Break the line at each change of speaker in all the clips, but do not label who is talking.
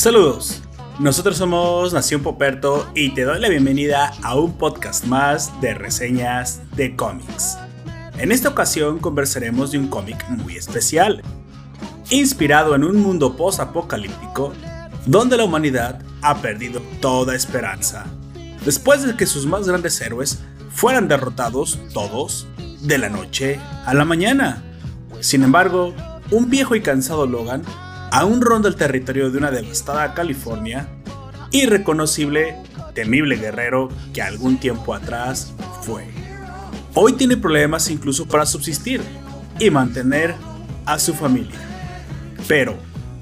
Saludos, nosotros somos Nación Poperto y te doy la bienvenida a un podcast más de reseñas de cómics. En esta ocasión conversaremos de un cómic muy especial, inspirado en un mundo post-apocalíptico donde la humanidad ha perdido toda esperanza, después de que sus más grandes héroes fueran derrotados todos de la noche a la mañana. Sin embargo, un viejo y cansado Logan aún ronda el territorio de una devastada California, irreconocible, temible guerrero que algún tiempo atrás fue. Hoy tiene problemas incluso para subsistir y mantener a su familia. Pero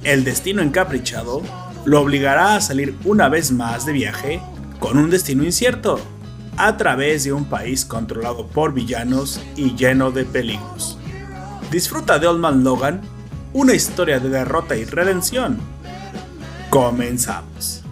el destino encaprichado lo obligará a salir una vez más de viaje con un destino incierto, a través de un país controlado por villanos y lleno de peligros. Disfruta de Old Man Logan una historia de derrota y redención. Comenzamos.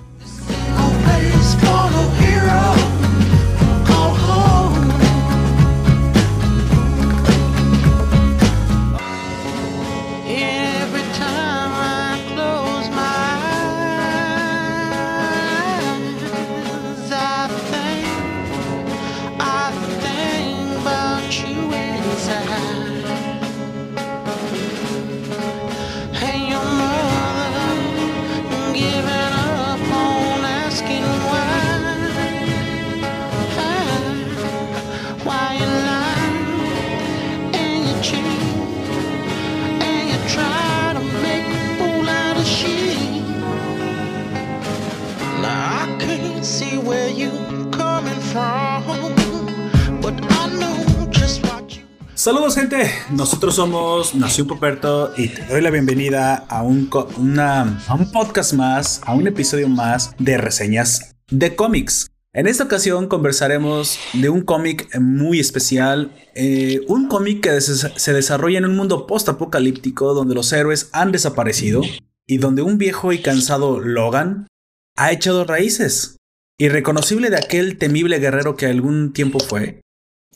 Saludos gente, nosotros somos Nación Poperto y te doy la bienvenida a un, a un podcast más, a un episodio más de reseñas de cómics. En esta ocasión conversaremos de un cómic muy especial, eh, un cómic que se desarrolla en un mundo post-apocalíptico donde los héroes han desaparecido y donde un viejo y cansado Logan ha echado raíces, irreconocible de aquel temible guerrero que algún tiempo fue,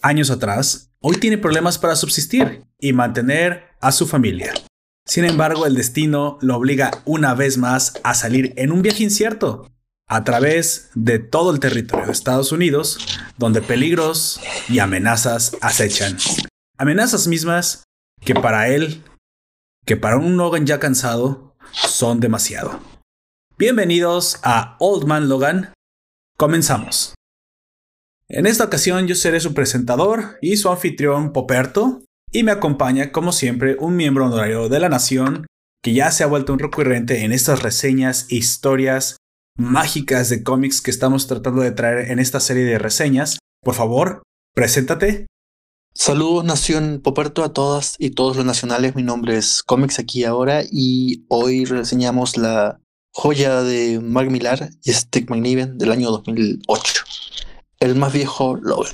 años atrás, hoy tiene problemas para subsistir y mantener a su familia. Sin embargo, el destino lo obliga una vez más a salir en un viaje incierto a través de todo el territorio de Estados Unidos, donde peligros y amenazas acechan. Amenazas mismas que para él, que para un Logan ya cansado, son demasiado. Bienvenidos a Old Man Logan. Comenzamos. En esta ocasión yo seré su presentador y su anfitrión Poperto, y me acompaña como siempre un miembro honorario de la nación que ya se ha vuelto un recurrente en estas reseñas e historias mágicas de cómics que estamos tratando de traer en esta serie de reseñas. Por favor, preséntate.
Saludos Nación Poperto a todas y todos los nacionales. Mi nombre es Comics aquí ahora y hoy reseñamos la joya de Mark Millar y Stick McNiven del año 2008 el más viejo Logan.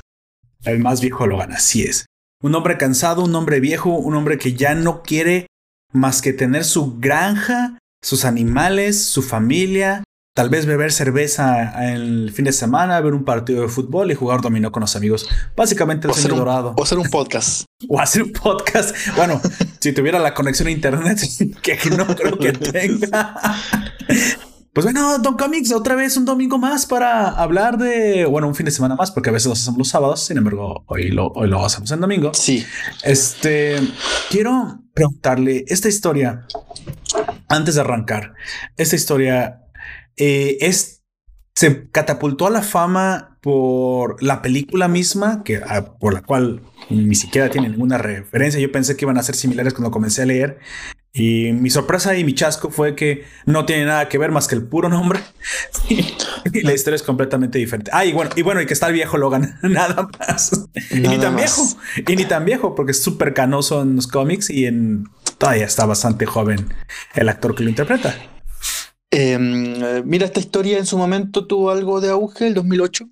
El más viejo Logan, así es. Un hombre cansado, un hombre viejo, un hombre que ya no quiere más que tener su granja, sus animales, su familia, tal vez beber cerveza el fin de semana, ver un partido de fútbol y jugar dominó con los amigos. Básicamente el sueño dorado.
O hacer un podcast.
O hacer un podcast. Bueno, si tuviera la conexión a internet, que no creo que tenga. Pues bueno, Don Comics, otra vez un domingo más para hablar de, bueno, un fin de semana más, porque a veces lo hacemos los sábados, sin embargo, hoy lo, hoy lo hacemos en domingo.
Sí.
Este, quiero preguntarle esta historia, antes de arrancar, esta historia eh, es, se catapultó a la fama por la película misma, que, ah, por la cual ni siquiera tiene ninguna referencia. Yo pensé que iban a ser similares cuando comencé a leer. Y mi sorpresa y mi chasco fue que no tiene nada que ver más que el puro nombre. y la historia es completamente diferente. Ah, y bueno, y bueno, y que está el viejo Logan, nada más. y ni tan viejo, y ni tan viejo, porque es súper canoso en los cómics y en todavía está bastante joven el actor que lo interpreta.
Em, mira, esta historia en su momento tuvo algo de auge, el 2008,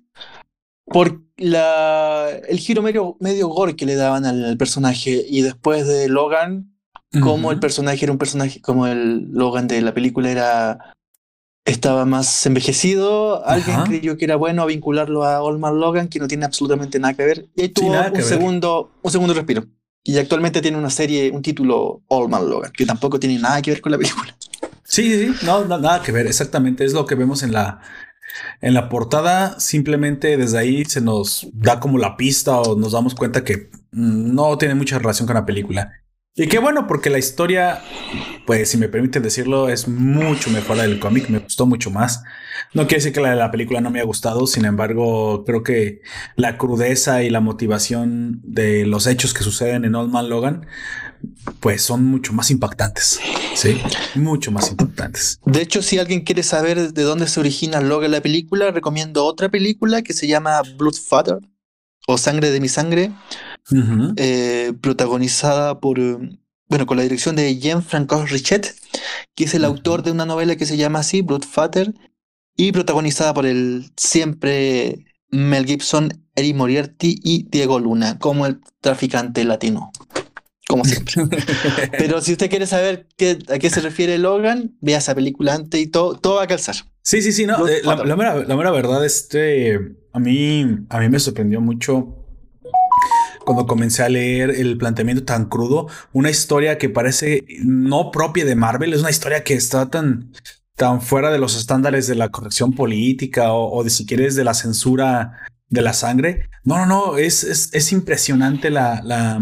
por la, el giro medio, medio gore que le daban al personaje y después de Logan como el personaje era un personaje, como el Logan de la película era estaba más envejecido, alguien creyó que era bueno vincularlo a Olman Logan, que no tiene absolutamente nada que ver, y ahí tuvo un segundo, un segundo respiro. Y actualmente tiene una serie, un título Olman Logan, que tampoco tiene nada que ver con la película.
Sí, sí, sí, no, nada que ver, exactamente, es lo que vemos en la, en la portada, simplemente desde ahí se nos da como la pista o nos damos cuenta que no tiene mucha relación con la película. Y qué bueno, porque la historia, pues si me permiten decirlo, es mucho mejor la del cómic, me gustó mucho más. No quiere decir que la de la película no me haya gustado, sin embargo, creo que la crudeza y la motivación de los hechos que suceden en Old Man Logan, pues son mucho más impactantes. Sí, mucho más impactantes.
De hecho, si alguien quiere saber de dónde se origina Logan la película, recomiendo otra película que se llama Bloodfather o Sangre de mi sangre eh, protagonizada por, eh, bueno, con la dirección de Jean-Francois Richet, que es el autor de una novela que se llama así, Bloodfather, y protagonizada por el siempre Mel Gibson, Eric Moriarty y Diego Luna, como el traficante latino. Como siempre. Pero si usted quiere saber qué, a qué se refiere Logan, vea esa película antes y todo, todo va a calzar.
Sí, sí, sí, no. Eh, la, la, mera, la, mera, verdad, este, a mí, a mí me sorprendió mucho cuando comencé a leer el planteamiento tan crudo, una historia que parece no propia de Marvel, es una historia que está tan, tan fuera de los estándares de la corrección política o, de si quieres de la censura de la sangre. No, no, no, es, es, es impresionante la, la,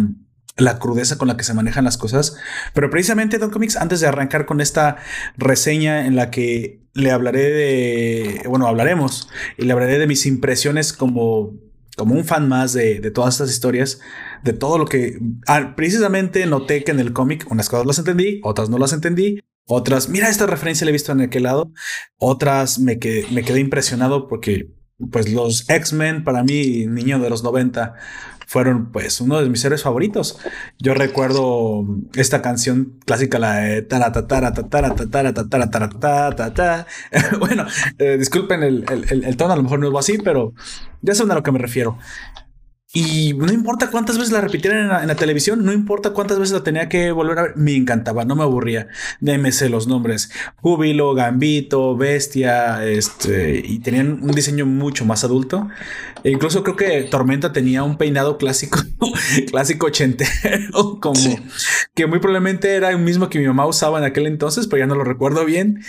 la, crudeza con la que se manejan las cosas. Pero precisamente Don Comics, antes de arrancar con esta reseña en la que le hablaré de, bueno, hablaremos y le hablaré de mis impresiones como como un fan más de, todas estas historias, de todo lo que ah, precisamente noté que en el cómic unas cosas las entendí, otras no las entendí, otras, mira, esta referencia la he visto en aquel lado, otras me, quedé, me quedé impresionado porque pues los X-Men para mí, niño de los 90, fueron pues uno de mis héroes favoritos. Yo recuerdo esta canción clásica, la de Bueno, disculpen el, el, el, tono, a lo mejor no es así, pero ya saben a lo que me refiero. Y no importa cuántas veces la repitieran en la, televisión, no importa cuántas veces la tenía que volver a ver, me encantaba, no me aburría. DMC los nombres, Júbilo, Gambito, Bestia, este, y tenían un diseño mucho más adulto. E incluso creo que Tormenta tenía un peinado clásico, clásico ochentero, como que muy probablemente era el mismo que mi mamá usaba en aquel entonces, pero ya no lo recuerdo bien.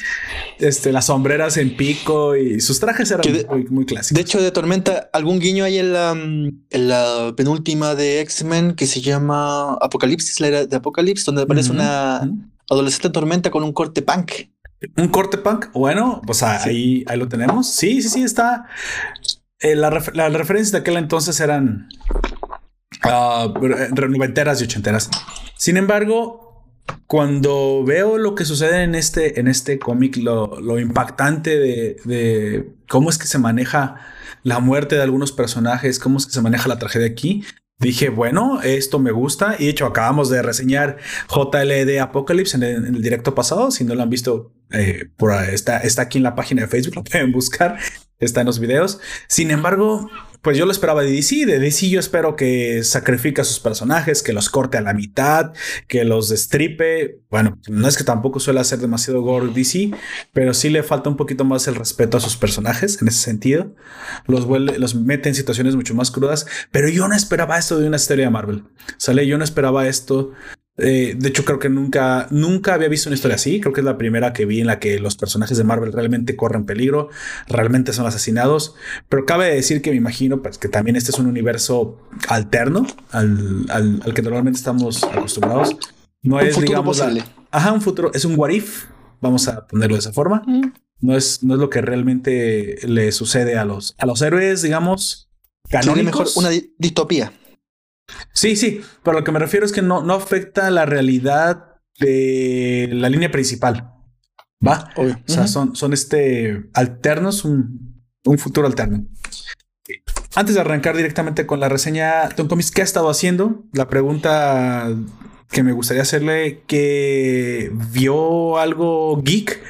Este, las sombreras en pico y sus trajes eran muy, clásicos.
De hecho, de Tormenta, algún guiño hay en la, en la penúltima de X-Men que se llama Apocalipsis, la era de Apocalipsis, donde aparece una adolescente tormenta con un corte punk.
Un corte punk, bueno, pues ahí, ahí lo tenemos. Sí, sí, sí, está. Eh, las referencias de aquel entonces eran uh, noventeras y ochenteras. Sin embargo, cuando veo lo que sucede en este, en este cómic, lo, impactante de, cómo es que se maneja la muerte de algunos personajes, cómo es que se maneja la tragedia aquí. Dije, bueno, esto me gusta. Y de hecho, acabamos de reseñar JLD Apocalypse en el, directo pasado. Si no lo han visto, eh, está, está aquí en la página de Facebook, lo pueden buscar. Está en los videos. Sin embargo, pues yo lo esperaba de DC. De DC yo espero que sacrifique a sus personajes, que los corte a la mitad, que los destripe. Bueno, no es que tampoco suele hacer demasiado gore DC, pero sí le falta un poquito más el respeto a sus personajes en ese sentido. Los, los mete en situaciones mucho más crudas, pero yo no esperaba esto de una historia de Marvel. Sale, yo no esperaba esto eh, de hecho, creo que nunca, nunca había visto una historia así. Creo que es la primera que vi en la que los personajes de Marvel realmente corren peligro, realmente son asesinados. Pero cabe decir que me imagino pues, que también este es un universo alterno al, al, que normalmente estamos acostumbrados. No es, digamos, ajá, un futuro, es un what if, vamos a ponerlo de esa forma. No es, no es lo que realmente le sucede a los, a los héroes, digamos,
canónicos. mejor una distopía.
Sí, sí, pero lo que me refiero es que no, no afecta la realidad de la línea principal. ¿Va? O sea, son, son este alternos, un, un, futuro alterno. Antes de arrancar directamente con la reseña, Tom Comics, ¿qué ha estado haciendo? La pregunta que me gustaría hacerle que vio algo geek,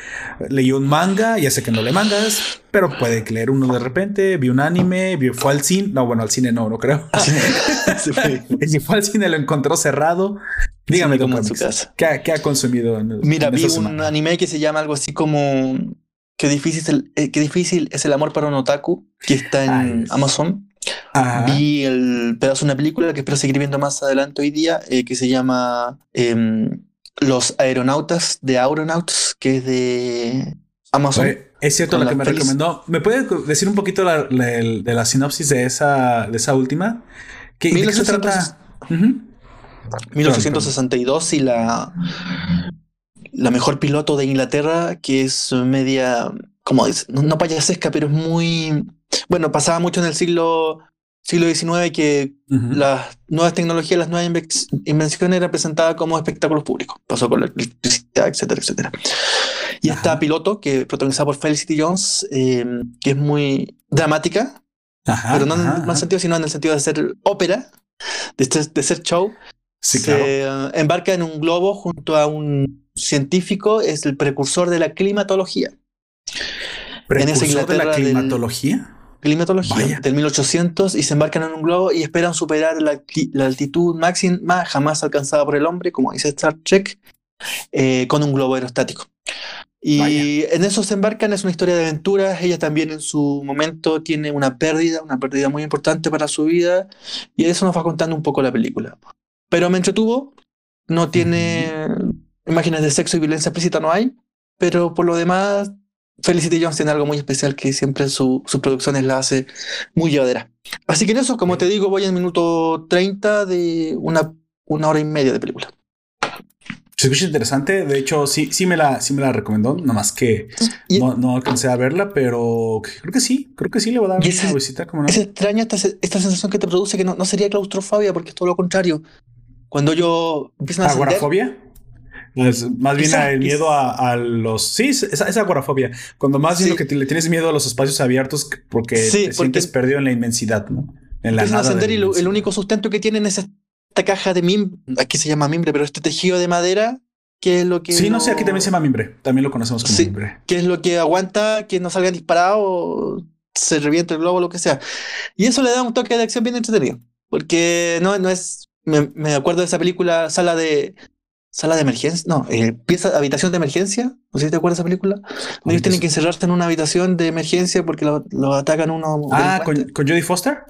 leyó un manga, ya sé que no le mangas, pero puede leer uno de repente, vio un anime, vio, fue al cine, no, bueno, al cine no, no creo. si fue al cine lo encontró cerrado. Dígame, en su casa. ¿qué, ¿qué, ha consumido?
Mira, vi un anime que se llama algo así como Qué difícil, es el, eh, qué difícil es el amor para un otaku, que está en Amazon. Vi el pedazo de una película que espero seguir viendo más adelante hoy día, eh, que se llama em, Los Aeronautas de Aeronauts, que es de Amazon.
es cierto lo que me recomendó. ¿Me puede decir un poquito de la sinopsis de esa, de esa última?
¿Qué, ¿de qué se trata? 1862 y la, la mejor piloto de Inglaterra, que es media, como dice, no, no payasesca, pero es muy, bueno, pasaba mucho en el siglo siglo XIX que las nuevas tecnologías, las nuevas invenciones eran presentadas como espectáculos públicos. Pasó con la electricidad, etcétera, etcétera. Y esta piloto, que protagonizada por Felicity Jones, em, que es muy dramática, pero no en el mal sentido, sino en el sentido de ser ópera, de, de ser show, se embarca en un globo junto a un científico, es el precursor de la climatología.
¿Precursor de la climatología?
Climatología del 1800 y se embarcan en un globo y esperan superar la, altitud máxima jamás alcanzada por el hombre, como dice Star Trek, eh, con un globo aerostático. Y en eso se embarcan, es una historia de aventuras. Ella también en su momento tiene una pérdida, una pérdida muy importante para su vida, y eso nos va contando un poco la película. Pero me entretuvo, no tiene imágenes de sexo y violencia explícita, no hay, pero por lo demás Felicity Jones tiene algo muy especial que siempre en sus producciones la hace muy llevadera. Así que en eso, como te digo, voy en minuto 30 de una, una hora y media de película.
Se escucha interesante. De hecho, sí, sí me la, sí me la recomendó. Nada más que no, no, alcancé a verla, pero creo que sí. Creo que sí le voy a dar una visita.
no? Es extraña esta, esta, sensación que te produce que no, no sería claustrofobia, porque es todo lo contrario. Cuando yo empiezo a
¿Agorafobia? Más bien el miedo a, los. Sí, esa, esa agorafobia. Cuando más bien lo que le tienes miedo a los espacios abiertos porque te sientes perdido en la inmensidad, ¿no?
En la nada y el único sustento que tienen es esta caja de mimbre. Aquí se llama mimbre, pero este tejido de madera. Que es lo que.
Sí, no sé, aquí también se llama mimbre. También lo conocemos como mimbre.
Que es lo que aguanta que no salgan disparados, se reviente el globo, lo que sea. Y eso le da un toque de acción bien entretenido. Porque no, no es. Me, me acuerdo de esa película, Sala de, sala de emergencia, no, eh, pieza, habitación de emergencia, no sé si te acuerdas de esa película. Ellos tienen que encerrarse en una habitación de emergencia porque lo, atacan uno.
Ah, ¿con, ¿con Jodie Foster?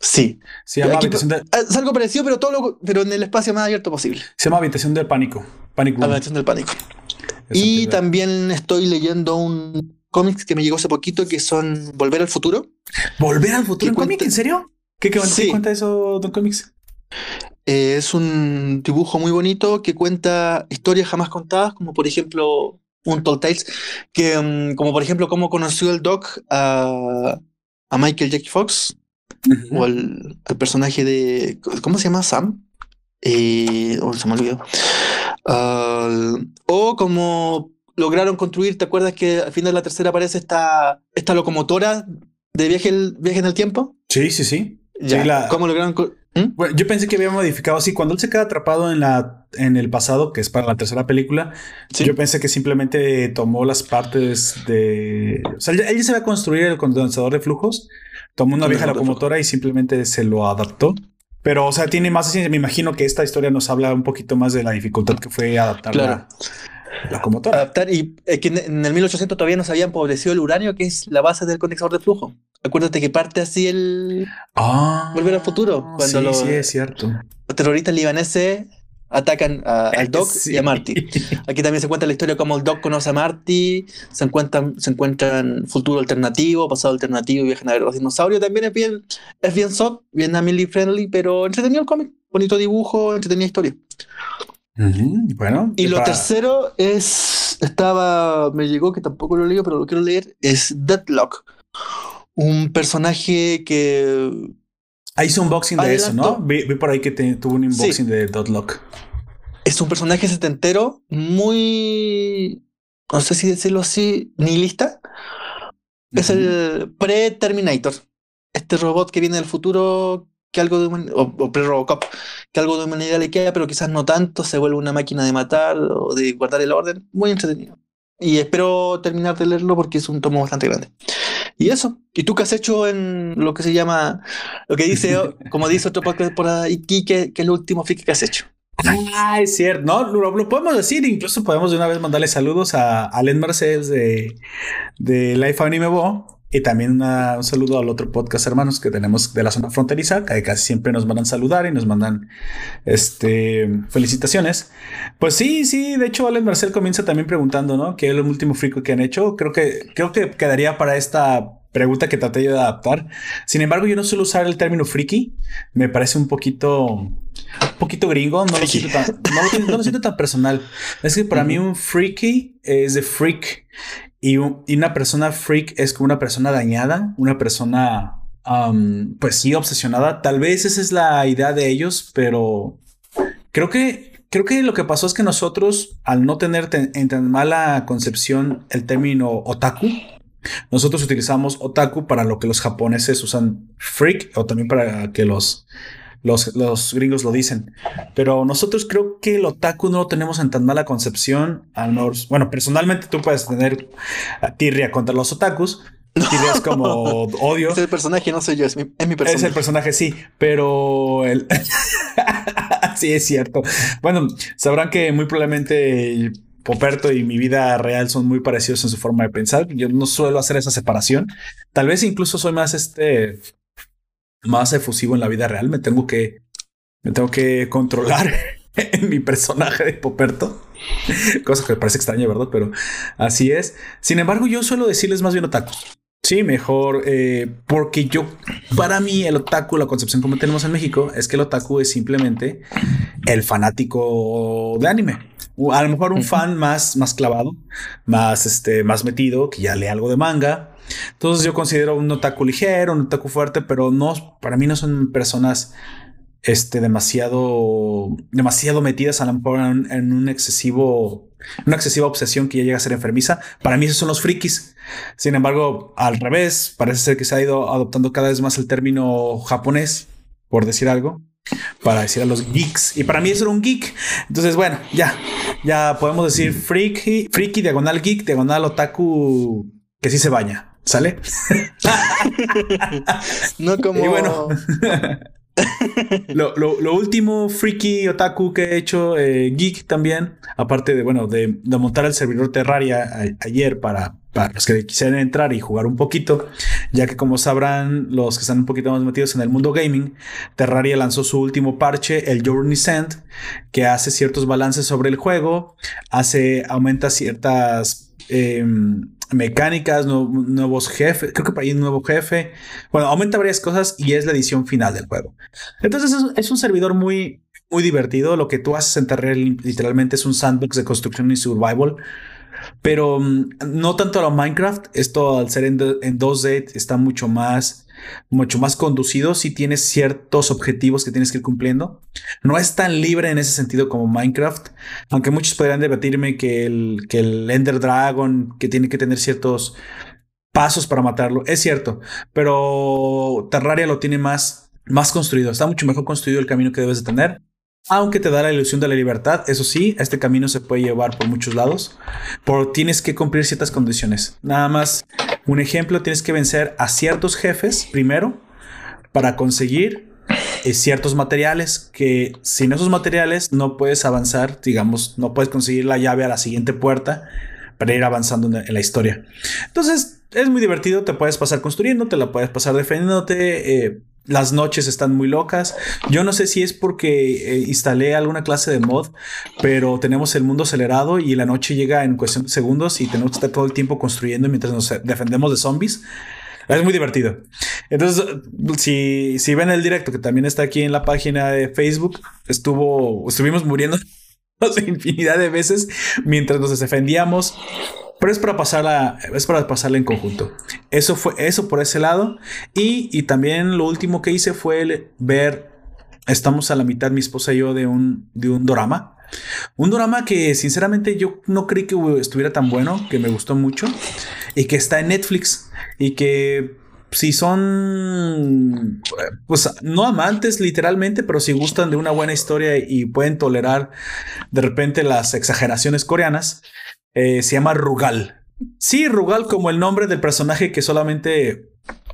Sí. Se llama habitación de... Es algo parecido, pero todo lo, pero en el espacio más abierto posible.
Se llama habitación del pánico.
Pánico. Habitación del pánico. y también estoy leyendo un cómic que me llegó hace poquito que son Volver al futuro.
¿Volver al futuro? ¿En cómic? ¿En serio? ¿Qué, qué, sí. cuenta eso, Don Comics?
Eh, es un dibujo muy bonito que cuenta historias jamás contadas, como por ejemplo un Tall Tales, que, mm, como por ejemplo cómo conoció el Doc a, a Michael Jack Fox, o al, personaje de, ¿cómo se llama? Sam. Eh, oh, se me olvidó. o como lograron construir, ¿te acuerdas que al final de la tercera aparece esta, esta locomotora de viaje, el, viaje en el tiempo?
Sí, sí, sí.
Ya, ¿Cómo lograron
¿Mm? Bueno, yo pensé que había modificado así. Cuando él se queda atrapado en la en el pasado, que es para la tercera película, yo pensé que simplemente tomó las partes de. O sea, él ya se va a construir el condensador de flujos, tomó una vieja locomotora y simplemente se lo adaptó. Pero, o sea, tiene más ciencia. Me imagino que esta historia nos habla un poquito más de la dificultad que fue adaptar la, locomotora.
Adaptar, y que en el 1800 todavía no se había empobrecido el uranio, que es la base del condensador de flujo. Acuérdate que parte así el
ah,
Volver al futuro.
Cuando sí, sí, es cierto.
Los terroristas libaneses atacan al Doc y a Marty. Aquí también se cuenta la historia como el Doc conoce a Marty, se encuentran, se encuentran futuro alternativo, pasado alternativo viajan a ver los dinosaurios. También es bien, es bien soft, bien family friendly, pero entretenido el cómic. Bonito dibujo, entretenida historia.
Bueno.
Y lo tercero es, estaba, me llegó que tampoco lo leí, pero lo quiero leer, es Deadlock un personaje que.
Ahí hizo un unboxing de eso, ¿no? Vi, por ahí que tuvo un unboxing de Dotlock.
Es un personaje setentero muy. No sé si decirlo así, nihilista. Es el pre-Terminator. Este robot que viene del futuro, que algo de o, pre-Robocop, que algo de humanidad le queda, pero quizás no tanto, se vuelve una máquina de matar o de guardar el orden. Muy entretenido. Y espero terminar de leerlo porque es un tomo bastante grande. Y eso. ¿Y tú qué has hecho en lo que se llama, lo que dice, como dice otro podcast por ahí, que, que es lo último friki que has hecho?
Ah, es cierto, no, lo, podemos decir, incluso podemos de una vez mandarle saludos a Alen Marcels de, de Life Anime Bo Y también un saludo al otro podcast hermanos que tenemos de la zona fronteriza, que casi siempre nos mandan saludar y nos mandan este, felicitaciones. Pues sí, sí, de hecho Alex Marcel comienza también preguntando, ¿no? ¿Qué es el último frico que han hecho? Creo que, creo que quedaría para esta pregunta que traté de adaptar. Sin embargo, yo no suelo usar el término friki. Me parece un poquito, un poquito gringo. No lo, siento tan, no, lo, siento tan personal. Es que para mí un freaky es de freak y, una persona freak es como una persona dañada, una persona, pues sí, obsesionada. Tal vez esa es la idea de ellos, pero creo que creo que lo que pasó es que nosotros, al no tener en tan mala concepción el término otaku, nosotros utilizamos otaku para lo que los japoneses usan freak o también para que los, los, gringos lo dicen. Pero nosotros creo que el otaku no lo tenemos en tan mala concepción. Bueno, personalmente tú puedes tener tirria contra los otakus. Tirria es como odio.
Es el personaje, no soy yo, es mi, es mi personaje.
Es el personaje, sí, pero el... sí, es cierto. Bueno, sabrán que muy probablemente Poperto y mi vida real son muy parecidos en su forma de pensar. Yo no suelo hacer esa separación. Tal vez incluso soy más este más efusivo en la vida real. Me tengo que me tengo que controlar en mi personaje de Poperto. Cosa que me parece extraña, ¿verdad? Pero así es. Sin embargo, yo suelo decirles más bien otaku. Sí, mejor, eh, porque yo, para mí, el otaku, la concepción como tenemos en México, es que el otaku es simplemente el fanático de anime. A lo mejor un fan más, más clavado, más, este, más metido, que ya lee algo de manga. Entonces yo considero un otaku ligero, un otaku fuerte, pero no, para mí no son personas este, demasiado, demasiado metidas a lo mejor en, un excesivo, una excesiva obsesión que ya llega a ser enfermiza. Para mí esos son los frikis. Sin embargo, al revés, parece ser que se ha ido adoptando cada vez más el término japonés, por decir algo, para decir a los geeks. Y para mí eso era un geek. Entonces, bueno, ya, ya podemos decir friki, friki, diagonal geek, diagonal otaku, que sí se baña. ¿Sale?
no como...
Y bueno. lo, último freaky otaku que he hecho, eh, geek también, aparte de, bueno, de, montar el servidor Terraria ayer para, para los que quisieran entrar y jugar un poquito, ya que como sabrán los que están un poquito más metidos en el mundo gaming, Terraria lanzó su último parche, el Journey Send, que hace ciertos balances sobre el juego, hace, aumenta ciertas... Em, mecánicas, nuevos jefes, creo que para ahí un nuevo jefe. Bueno, aumenta varias cosas y es la edición final del juego. Entonces es, un servidor muy, muy divertido. Lo que tú haces en Terraria literalmente es un sandbox de construcción y survival. Pero mm, no tanto a lo Minecraft. Esto al ser en, en 2D está mucho más mucho más conducido, si tienes ciertos objetivos que tienes que ir cumpliendo. No es tan libre en ese sentido como Minecraft, aunque muchos podrían debatirme que el, que el Ender Dragon, que tiene que tener ciertos pasos para matarlo, es cierto, pero Terraria lo tiene más, más construido, está mucho mejor construido el camino que debes de tener aunque te da la ilusión de la libertad, eso sí, este camino se puede llevar por muchos lados, pero tienes que cumplir ciertas condiciones. Nada más, un ejemplo, tienes que vencer a ciertos jefes primero para conseguir eh, ciertos materiales que sin esos materiales no puedes avanzar, digamos, no puedes conseguir la llave a la siguiente puerta para ir avanzando en la historia. Entonces, es muy divertido, te puedes pasar construyendo, te la puedes pasar defendiéndote. Eh, las noches están muy locas. Yo no sé si es porque eh, instalé alguna clase de mod, pero tenemos el mundo acelerado y la noche llega en cuestión de segundos y tenemos que estar todo el tiempo construyendo mientras nos defendemos de zombies. Es muy divertido. Entonces, si, si ven el directo que también está aquí en la página de Facebook, estuvo, estuvimos muriendo infinidad de veces mientras nos defendíamos. Pero es para pasarla, es para pasarla en conjunto. Eso fue eso por ese lado. Y, y también lo último que hice fue ver, estamos a la mitad, mi esposa y yo, de un, de un drama. Un drama que sinceramente yo no creí que estuviera tan bueno, que me gustó mucho y que está en Netflix y que si son, pues no amantes literalmente, pero si gustan de una buena historia y pueden tolerar de repente las exageraciones coreanas, eh, se llama Rugal. Sí, Rugal como el nombre del personaje que solamente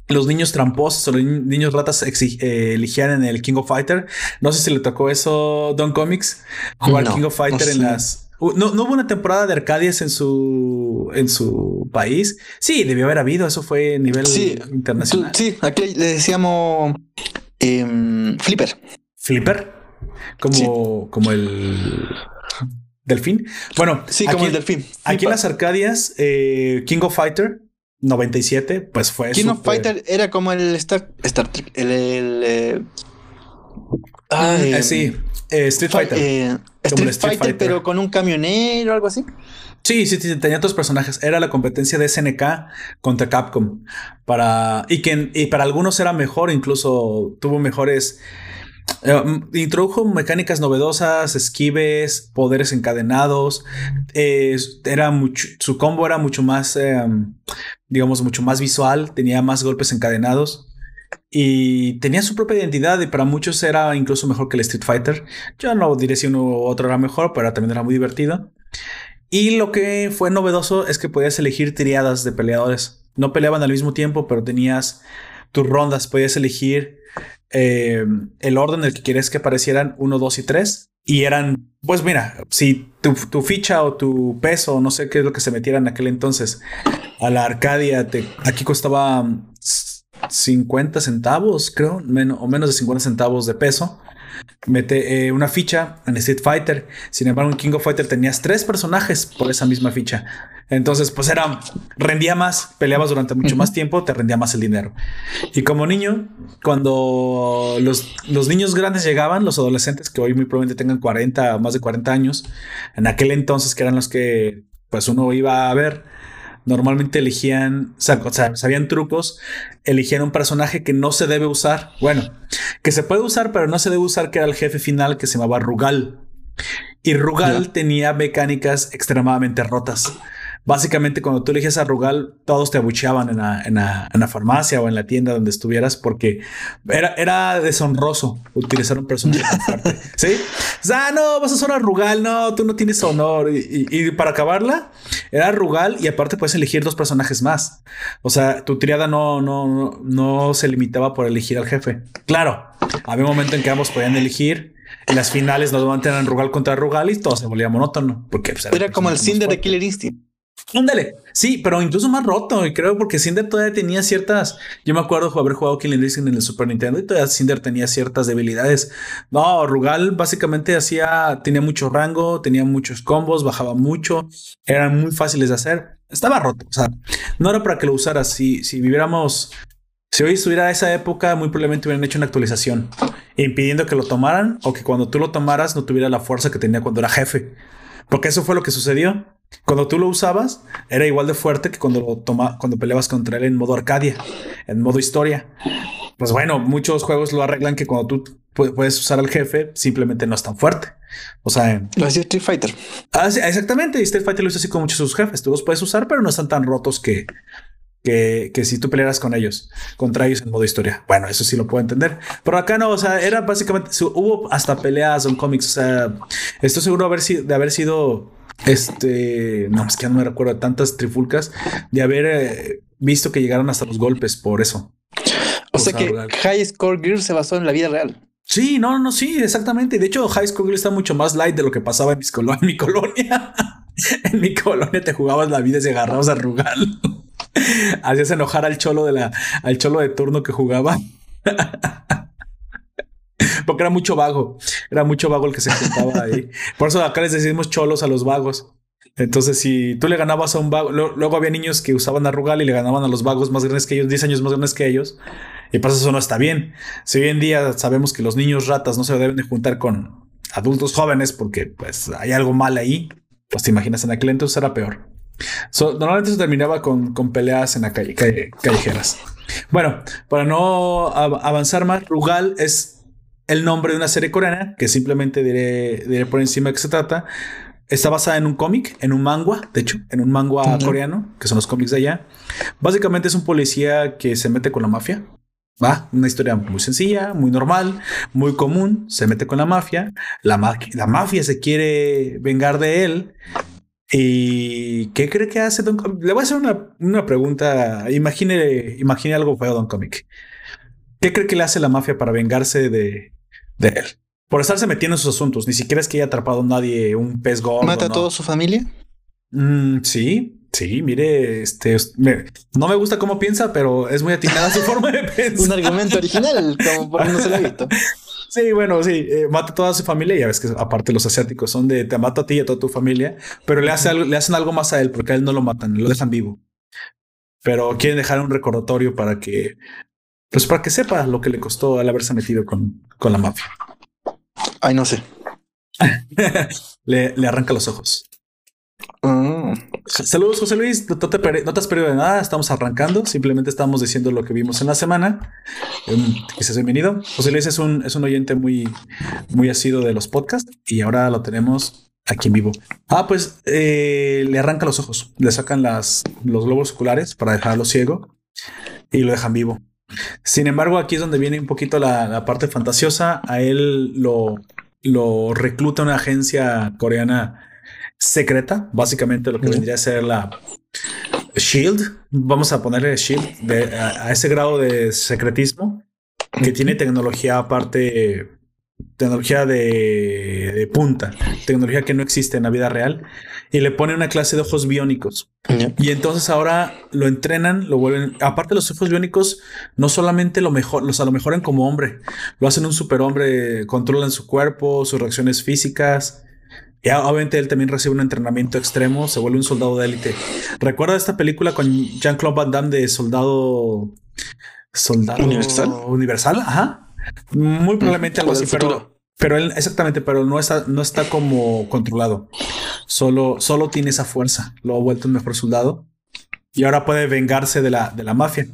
los niños tramposos o los niños ratas eh, eligían en el King of Fighter. No sé si le tocó eso Don Comics, jugar King of Fighter en las ¿No, ¿No hubo una temporada de Arcadias en su, en su país? Sí, debió haber habido. Eso fue a nivel internacional.
Sí, aquí le decíamos em, Flipper.
¿Flipper? Como, como el delfín. Bueno,
sí, como el delfín.
Aquí en las Arcadias, eh, King of Fighter 97, pues fue.
King of Fighter era como el Star, Star Trek, el. el
sí, Street Fighter.
Street, Fighter, pero con un camionero o algo así.
Sí, sí, sí, tenía otros personajes. Era la competencia de SNK contra Capcom. Para, y que y para algunos era mejor, incluso tuvo mejores. Eh, introdujo mecánicas novedosas, esquives, poderes encadenados. era mucho, su combo era mucho más, em, digamos, mucho más visual. Tenía más golpes encadenados y tenía su propia identidad y para muchos era incluso mejor que el Street Fighter. Yo no diré si uno u otro era mejor, pero también era muy divertido. Y lo que fue novedoso es que podías elegir triadas de peleadores. No peleaban al mismo tiempo, pero tenías tus rondas. Podías elegir eh, el orden en el que quieres que aparecieran 1, 2 y 3. Y eran, pues mira, si tu, ficha o tu peso, no sé qué es lo que se metiera en aquel entonces, a la Arcadia, aquí costaba 50 centavos, creo, menos, o menos de 50 centavos de peso. Mete eh, una ficha en Street Fighter. Sin embargo, en King of Fighter tenías tres personajes por esa misma ficha. Entonces, pues era, rendía más, peleabas durante mucho más tiempo, te rendía más el dinero. Y como niño, cuando los, los niños grandes llegaban, los adolescentes que hoy muy probablemente tengan 40 o más de 40 años, en aquel entonces que eran los que pues uno iba a ver, normalmente elegían, o sea, sabían trucos, eligieron un personaje que no se debe usar. Bueno, que se puede usar, pero no se debe usar, que era el jefe final que se llamaba Rugal. Y Rugal tenía mecánicas extremadamente rotas. Básicamente, cuando tú elegías a Rugal, todos te abucheaban en la, en, la, farmacia o en la tienda donde estuvieras porque era, era deshonroso utilizar un personaje tan fuerte. Sí. O sea, no, vas a usar a Rugal, no, tú no tienes honor. Y, para acabarla, era Rugal y aparte puedes elegir dos personajes más. O sea, tu triada no, no, no, no se limitaba por elegir al jefe. Claro, había un momento en que ambos podían elegir. En las finales normalmente eran Rugal contra Rugal y todo se volvía monótono. Porque
pues, era, como el Cinder de Killer Instinct.
Ándale, sí, pero incluso más roto, y creo porque Cinder todavía tenía ciertas. Yo me acuerdo haber jugado Killing Instinct en el Super Nintendo y todavía Cinder tenía ciertas debilidades. No, Rugal básicamente hacía, tenía mucho rango, tenía muchos combos, bajaba mucho, eran muy fáciles de hacer. Estaba roto, o sea, no era para que lo usaras. Si, si viviéramos, si hoy estuviera esa época, muy probablemente hubieran hecho una actualización impidiendo que lo tomaran o que cuando tú lo tomaras no tuviera la fuerza que tenía cuando era jefe. Porque eso fue lo que sucedió. Cuando tú lo usabas, era igual de fuerte que cuando lo toma, cuando peleabas contra él en modo Arcadia, en modo historia. Pues bueno, muchos juegos lo arreglan que cuando tú puedes usar al jefe, simplemente no es tan fuerte. O sea,
lo hacía Street Fighter.
Ah, exactamente. Street Fighter lo hizo así con muchos de sus jefes. Tú los puedes usar, pero no están tan rotos que, que, que, si tú pelearas con ellos, contra ellos en modo historia. Bueno, eso sí lo puedo entender. Pero acá no, o sea, era básicamente, hubo hasta peleas en cómics. O sea, esto seguro haber sido, de haber sido este, no, es que ya no me recuerdo tantas trifulcas de haber eh, visto que llegaron hasta los golpes por eso.
O sea que High Score Girl se basó en la vida real.
Sí, no, no, sí, exactamente. De hecho, High Score Girl está mucho más light de lo que pasaba en, en mi colonia. en mi colonia te jugabas la vida y se agarrabas a Rugal. Hacías enojar al cholo de la, al cholo de turno que jugaba. Porque era mucho vago. Era mucho vago el que se juntaba ahí. Por eso acá les decimos cholos a los vagos. Entonces, si tú le ganabas a un vago, luego había niños que usaban a Rugal y le ganaban a los vagos más grandes que ellos, 10 años más grandes que ellos. Y por eso no está bien. Si hoy en día sabemos que los niños ratas no se deben de juntar con adultos jóvenes porque pues hay algo mal ahí, pues te imaginas en aquel entonces era peor. normalmente se terminaba con, con peleas en la calle, callejeras. Bueno, para no avanzar más, Rugal es el nombre de una serie coreana, que simplemente diré, diré por encima de qué se trata. Está basada en un cómic, en un manga, de hecho, en un manga coreano, que son los cómics de allá. Básicamente es un policía que se mete con la mafia. Va, una historia muy sencilla, muy normal, muy común. Se mete con la mafia. La, la mafia se quiere vengar de él. ¿Y qué cree que hace Don Comic? Le voy a hacer una, una pregunta. Imagine, imagine algo feo, Don Comic. ¿Qué cree que le hace la mafia para vengarse de, de él. por estarse metiendo en sus asuntos. Ni siquiera es que haya atrapado a nadie un pez gordo.
¿Mata a
no.
toda su familia?
Mm, sí, sí, mire, este, me- no me gusta cómo piensa, pero es muy atinada su forma de pensar.
Un argumento original, como por no se lo visto.
Sí, bueno, sí, eh, mata a toda su familia. Ya ves que aparte los asiáticos son de te mato a ti y a toda tu familia, pero le, hace algo, le hacen algo más a él porque a él no lo matan, lo dejan vivo. Pero quieren dejar un recordatorio para que, pues para que sepa lo que le costó al haberse metido con, con la mafia.
Ay, no sé.
le, le arranca los ojos.
Ah,
Saludos, José Luis. No te, no te has perdido de nada. Estamos arrancando. Simplemente estamos diciendo lo que vimos en la semana. Em, seas bienvenido. José Luis es un, es un oyente muy, muy asido de los podcasts y ahora lo tenemos aquí en vivo. Ah, pues eh, le arranca los ojos, le sacan las, los globos oculares para dejarlo ciego y lo dejan vivo. Sin embargo, aquí es donde viene un poquito la, la parte fantasiosa. A él lo, lo recluta una agencia coreana secreta, básicamente lo que vendría a ser la Shield. Vamos a ponerle Shield de, a, a ese grado de secretismo que tiene tecnología aparte, tecnología de, de punta, tecnología que no existe en la vida real, y le pone una clase de ojos biónicos. Y entonces ahora lo entrenan, lo vuelven. Aparte, los ojos biónicos no solamente lo mejor, los a lo mejoran como hombre, lo hacen un superhombre, controlan su cuerpo, sus reacciones físicas. Y obviamente él también recibe un entrenamiento extremo, se vuelve un soldado de élite. ¿Recuerda esta película con Jean-Claude Van Damme de soldado. Soldado
Universal.
Universal, ajá. Muy probablemente algo así, pero, pero él, exactamente, pero no está, no está como controlado. Solo, solo tiene esa fuerza. Lo ha vuelto un mejor soldado y ahora puede vengarse de la, de la mafia.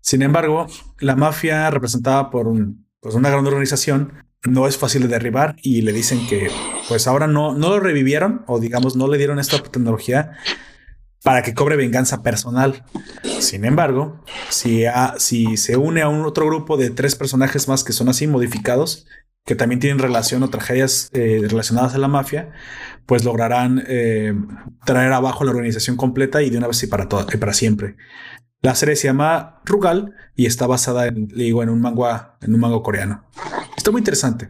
Sin embargo, la mafia representada por un, pues una gran organización no es fácil de derribar y le dicen que pues ahora no, no lo revivieron o digamos no le dieron esta tecnología para que cobre venganza personal. Sin embargo, si, si se une a un otro grupo de tres personajes más que son así modificados, que también tienen relación o tragedias eh, relacionadas a la mafia, pues lograrán eh, traer abajo la organización completa y de una vez y para, toda- y para siempre. La serie se llama Rugal y está basada en, digo, en un manga, en un manga coreano. Está muy interesante.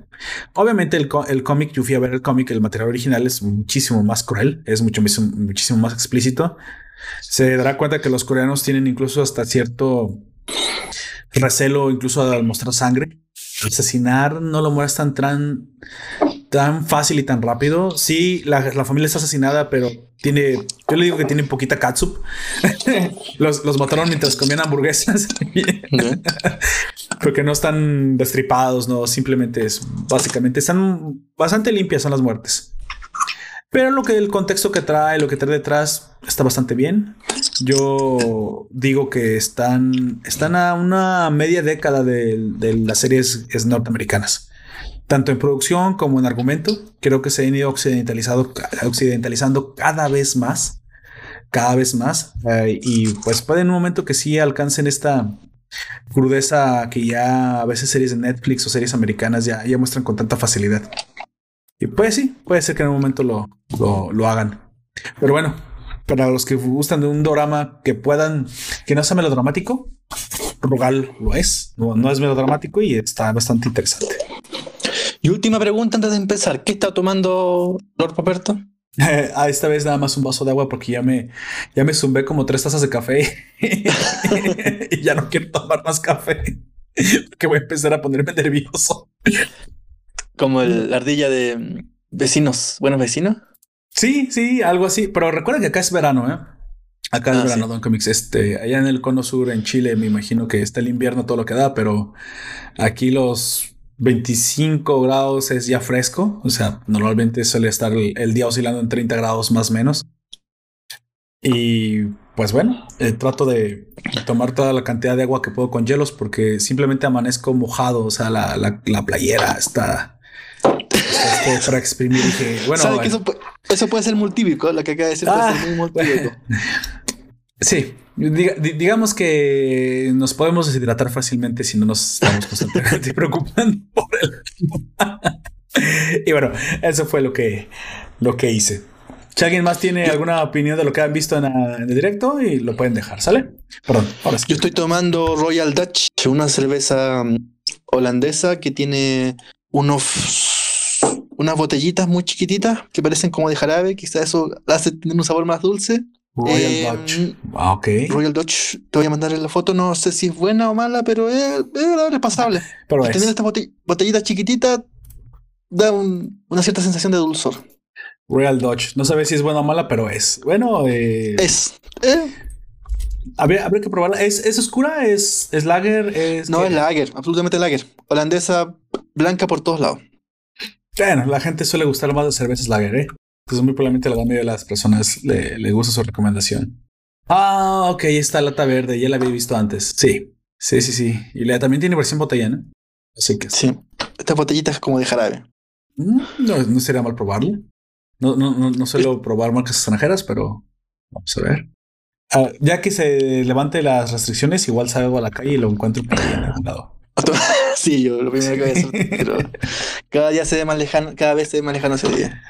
Obviamente el, el cómic, yo fui a ver el cómic, el material original es muchísimo más cruel, es mucho, muchísimo más explícito. Se dará cuenta que los coreanos tienen incluso hasta cierto recelo, incluso al mostrar sangre. Asesinar no lo muestran tan, tan fácil y tan rápido. Sí, la, la familia está asesinada, pero tiene, yo le digo que tiene poquita catsup. los, los mataron mientras comían hamburguesas. Porque no están destripados, no, simplemente es básicamente están bastante limpias son las muertes. Pero lo que el contexto que trae, lo que trae detrás está bastante bien. Yo digo que están, están a una media década de, de las series es- norteamericanas, tanto en producción como en argumento. Creo que se han ido occidentalizado, occidentalizando cada vez más, cada vez más. eh, y pues puede en un momento que sí alcancen esta, crudeza que ya a veces series de Netflix o series americanas ya, ya muestran con tanta facilidad. Y pues sí, puede ser que en un momento lo, lo, lo hagan. Pero bueno, para los que gustan de un drama que puedan, que no sea melodramático, Rugal lo es, no, no es melodramático y está bastante interesante.
Y última pregunta antes de empezar. ¿Qué está tomando Lord Paperto?
Ah, esta vez nada más un vaso de agua porque ya me, ya me zumbé como tres tazas de café y ya no quiero tomar más café porque voy a empezar a ponerme nervioso.
Como el- la ardilla de vecinos, buenos vecinos.
Sí, sí, algo así. Pero recuerda que acá es verano, ¿eh? Acá es
Ah,
verano,
sí.
Don Comics. Este, allá en el cono sur, en Chile, me imagino que está el invierno todo lo que da, pero aquí los 25 grados es ya fresco. O sea, normalmente suele estar el, el día oscilando en 30 grados más o menos. Y pues bueno, eh, trato de tomar toda la cantidad de agua que puedo con hielos porque simplemente amanezco mojado. O sea, la, la, la playera está, está todo para exprimir. Dije, bueno,
¿Sabes que eso, pu- eso puede ser multívico? Lo que acaba de decir puede
Ah,
ser muy multívico.
Sí, diga- di- digamos que nos podemos deshidratar fácilmente si no nos estamos constantemente preocupando por él. y bueno, eso fue lo que, lo que hice. Si alguien más tiene alguna opinión de lo que han visto en, en el directo y lo pueden dejar, ¿sale? Perdón, ahora sí.
Yo estoy tomando Royal Dutch, una cerveza mm, holandesa que tiene unos unas botellitas muy chiquititas que parecen como de jarabe, quizás eso hace tener un sabor más dulce.
Royal
Eh,
Dutch. Ah, ok.
Royal Dutch, te voy a mandar la foto, no sé si es buena o mala, pero es, es, es pasable.
Pero
tener
es.
estas bote- botellitas chiquititas da un- una cierta sensación de dulzor.
Royal Dutch. No sabes si es buena o mala, pero es. Bueno, eh,
Es. eh,
habría, habría que probarla. ¿Es, es oscura? ¿Es, es lager? ¿Es
no es lager, absolutamente lager. Holandesa blanca por todos lados.
Bueno, la gente suele gustar más de cervezas lager, ¿eh? Entonces muy probablemente la gran mayoría de las personas le, le gusta su recomendación. Ah, ok, esta lata verde, ya la había visto antes. Sí, sí, sí, sí. Y la también tiene versión botella, ¿no? Así que
Sí. Estas botellitas como de jarabe.
Mm, no, no sería mal probarlo. No, no, no, no suelo probar marcas extranjeras, pero vamos a ver. Ah, ya que se levante las restricciones, igual salgo a la calle y lo encuentro por ahí en algún lado.
sí, yo lo primero que voy a hacer. Pero cada día se ve más lejano, cada vez se ve más lejano ese día.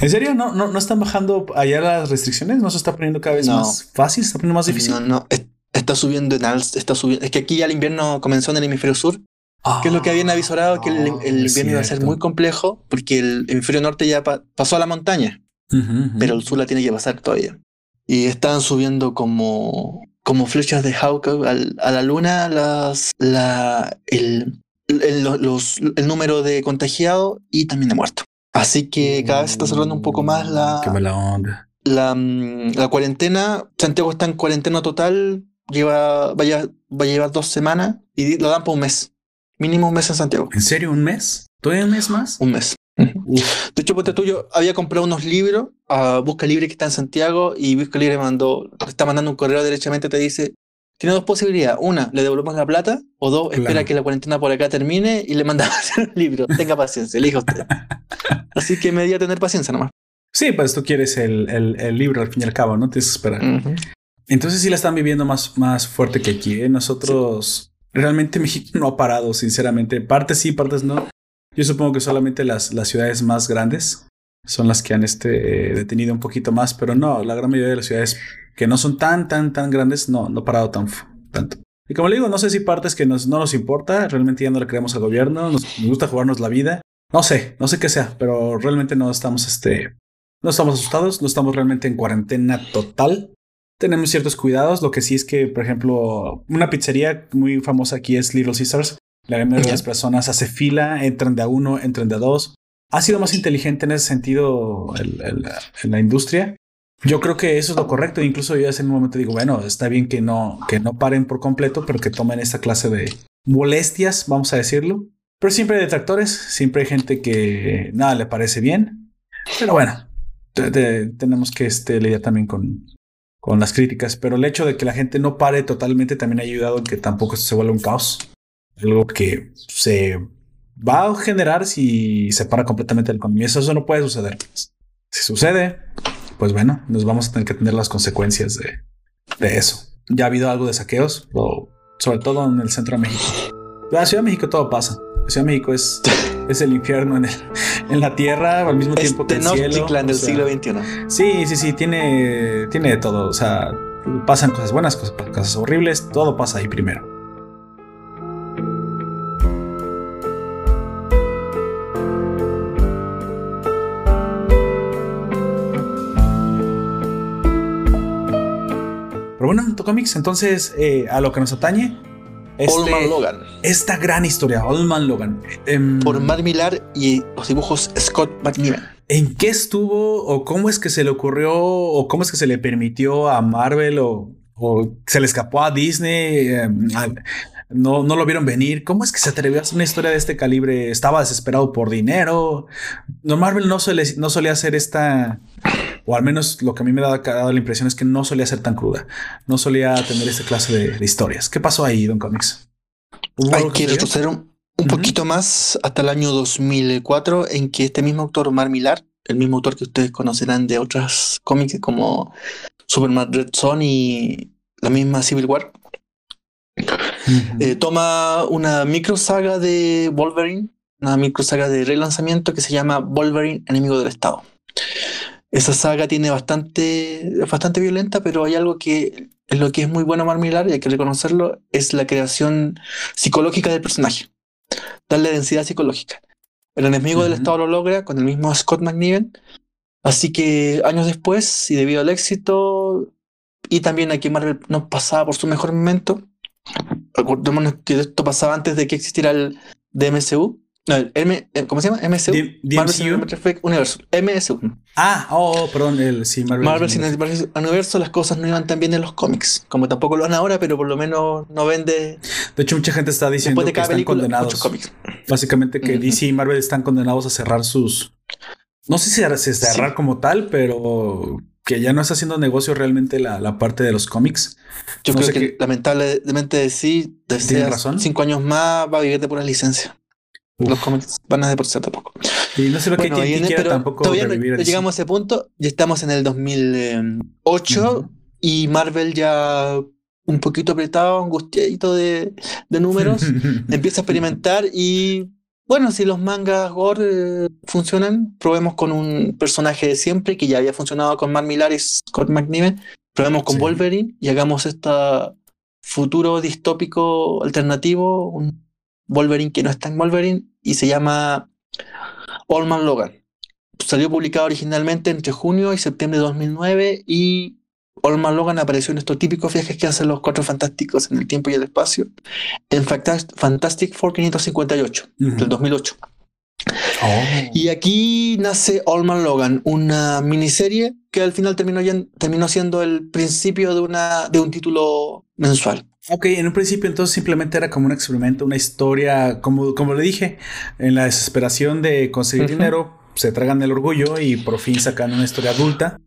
¿En serio? ¿No, no, no están bajando allá las restricciones? ¿No se está poniendo cada vez
No.
más fácil? ¿Se está poniendo más difícil?
No, no, es- está subiendo en alza, está subiendo. Es que aquí ya el invierno comenzó en el hemisferio sur, que es lo que habían avisorado que el,
Ah,
el invierno iba a ser
cierto.
muy complejo, porque el hemisferio norte ya pa- pasó a la montaña, pero el sur la tiene que pasar todavía. Y están subiendo como, como flechas de Hawk a la luna las, la, el, el, lo- los- el número de contagiados y también de muertos. Así que cada vez se está cerrando un poco más la,
Qué mala onda.
la, mm, la cuarentena. Santiago está en cuarentena total. Lleva, vaya, va a llevar dos semanas y lo dan por un mes. Mínimo un mes en Santiago.
¿En serio? ¿Un mes? ¿Todavía un mes más?
Un mes.
Uf.
De hecho, ponte tuyo, había comprado unos libros a Busca Libre que está en Santiago y Busca Libre mandó, te está mandando un correo derechamente, te dice, tiene dos posibilidades. Una, le devolvemos la plata, o dos, espera
Claro.
que la cuarentena por acá termine y le mandamos el libro. Tenga paciencia, elija usted. Así que me di a tener paciencia nomás.
Sí, pues tú quieres el, el, el libro al fin y al cabo, no tienes que esperar. Entonces sí la están viviendo más, más fuerte que aquí. ¿eh? Nosotros realmente México no ha parado, sinceramente. Partes sí, partes no. Yo supongo que solamente las, las ciudades más grandes son las que han este, eh, detenido un poquito más, pero no, la gran mayoría de las ciudades que no son tan, tan, tan grandes no, no ha parado tan, tanto. Y como le digo, no sé si partes que nos, no nos importa, realmente ya no le creemos al gobierno, nos, nos gusta jugarnos la vida. No sé, no sé qué sea, pero realmente no estamos, este, no estamos asustados, no estamos realmente en cuarentena total tenemos ciertos cuidados. Lo que sí es que, por ejemplo, una pizzería muy famosa aquí es Little Caesars. La mayoría de las personas hace fila, entran de a uno, entran de a dos. Ha sido más inteligente en ese sentido el- el- en la industria. Yo creo que eso es lo correcto. Incluso yo en un momento digo, bueno, está bien que no, que no paren por completo, pero que tomen esta clase de molestias, vamos a decirlo. Pero siempre hay detractores, siempre hay gente que nada le parece bien. Pero bueno, te- te- tenemos que este, lidiar también con, con las críticas, pero el hecho de que la gente no pare totalmente también ha ayudado en que tampoco esto se vuelva un caos. Algo que se va a generar si se para completamente la economía. Eso, eso no puede suceder. Si sucede, pues bueno, nos vamos a tener que tener las consecuencias de, de eso. Ya ha habido algo de saqueos, pero sobre todo en el centro de México. La Ciudad de México todo pasa. La Ciudad de México es, es el infierno en, el- en la tierra al mismo tiempo que
Este
el cielo.
Tenochtitlan
o
del
sea,
siglo XXI.
Sí, sí, sí, tiene, tiene de todo. O sea, pasan cosas buenas, cosas, cosas horribles, todo pasa ahí primero. Tocomics, entonces eh, a lo que nos atañe, este-
Old Man Logan.
esta gran historia, Old Man Logan. Em,
Por Mark Millar y los dibujos Scott McNiven.
¿En qué estuvo o cómo es que se le ocurrió o cómo es que se le permitió a Marvel o, o se le escapó a Disney? eh, a- no, no lo vieron venir. ¿Cómo es que se atrevió a hacer una historia de este calibre? ¿Estaba desesperado por dinero? No, Marvel no, suele, no solía hacer esta, o al menos lo que a mí me ha dado la impresión es que no solía ser tan cruda. No solía tener esta clase de, de historias. ¿Qué pasó ahí, Don Comics? ¿Hubo
Hay que retroceder un, poquito más hasta el año 2004 en que este mismo autor, Mark Millar, el mismo autor que ustedes conocerán de otras cómics como Superman Red Son y la misma Civil War, eh, toma una micro saga de Wolverine, una micro saga de relanzamiento que se llama Wolverine, enemigo del Estado. Esa saga tiene bastante, bastante violenta, pero hay algo que es lo que es muy bueno Mark Millar y hay que reconocerlo, es la creación psicológica del personaje. Darle densidad psicológica. El enemigo del Estado lo logra con el mismo Scott McNiven. Así que años después, y debido al éxito, y también aquí Marvel no pasaba por su mejor momento, recordémonos que esto pasaba antes de que existiera el DMCU, no, M, eh, ¿cómo se llama? MSU.
D
Marvel Cinematic Universe. MSU.
Ah, oh, oh, perdón, el sí,
Marvel, Marvel Cinematic Universe, las cosas no iban tan bien en los cómics, como tampoco lo van ahora, pero por lo menos no vende.
De hecho, mucha gente está diciendo que están condenados. Cómics. Básicamente que DC y Marvel están condenados a cerrar sus. No sé si cerrar como tal, pero que ya no está haciendo negocio realmente la, la parte de los cómics.
Yo creo que, lamentablemente sí, desde razón? cinco años más va a vivir de pura licencia. Los cómics van a deportar tampoco.
Y no sé lo que tiene quiera tampoco
todavía llegamos a ese punto. Ya estamos en el 2008 y Marvel ya un poquito apretado, angustiadito de, de números, empieza a experimentar y bueno, si los mangas gore eh, funcionan, probemos con un personaje de siempre que ya había funcionado con Mark Millar y Scott McNiven, probemos con Wolverine y hagamos este futuro distópico alternativo, un Wolverine que no está en Wolverine y se llama Old Man Logan. Salió publicado originalmente entre junio y septiembre de 2009 y Old Man Logan apareció en estos típicos viajes que hacen los cuatro fantásticos en el tiempo y el espacio en Fantastic Four 558 del 2008. Y aquí nace Old Man Logan, una miniserie que al final terminó, terminó siendo el principio de, una, de un título mensual.
Ok, en un principio entonces simplemente era como un experimento, una historia, como, como le dije, en la desesperación de conseguir dinero, se tragan el orgullo y por fin sacan una historia adulta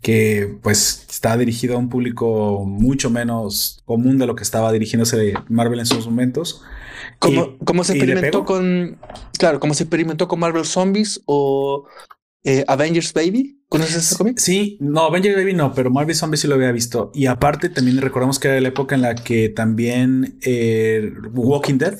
que pues está dirigido a un público mucho menos común de lo que estaba dirigiéndose Marvel en sus momentos.
Como, se experimentó con, claro, como se experimentó con Marvel Zombies o eh, Avengers Baby. ¿Conoces ese cómic?
Sí, no, Avengers Baby no, pero Marvel Zombies sí lo había visto. Y aparte también recordamos que era la época en la que también eh, Walking Dead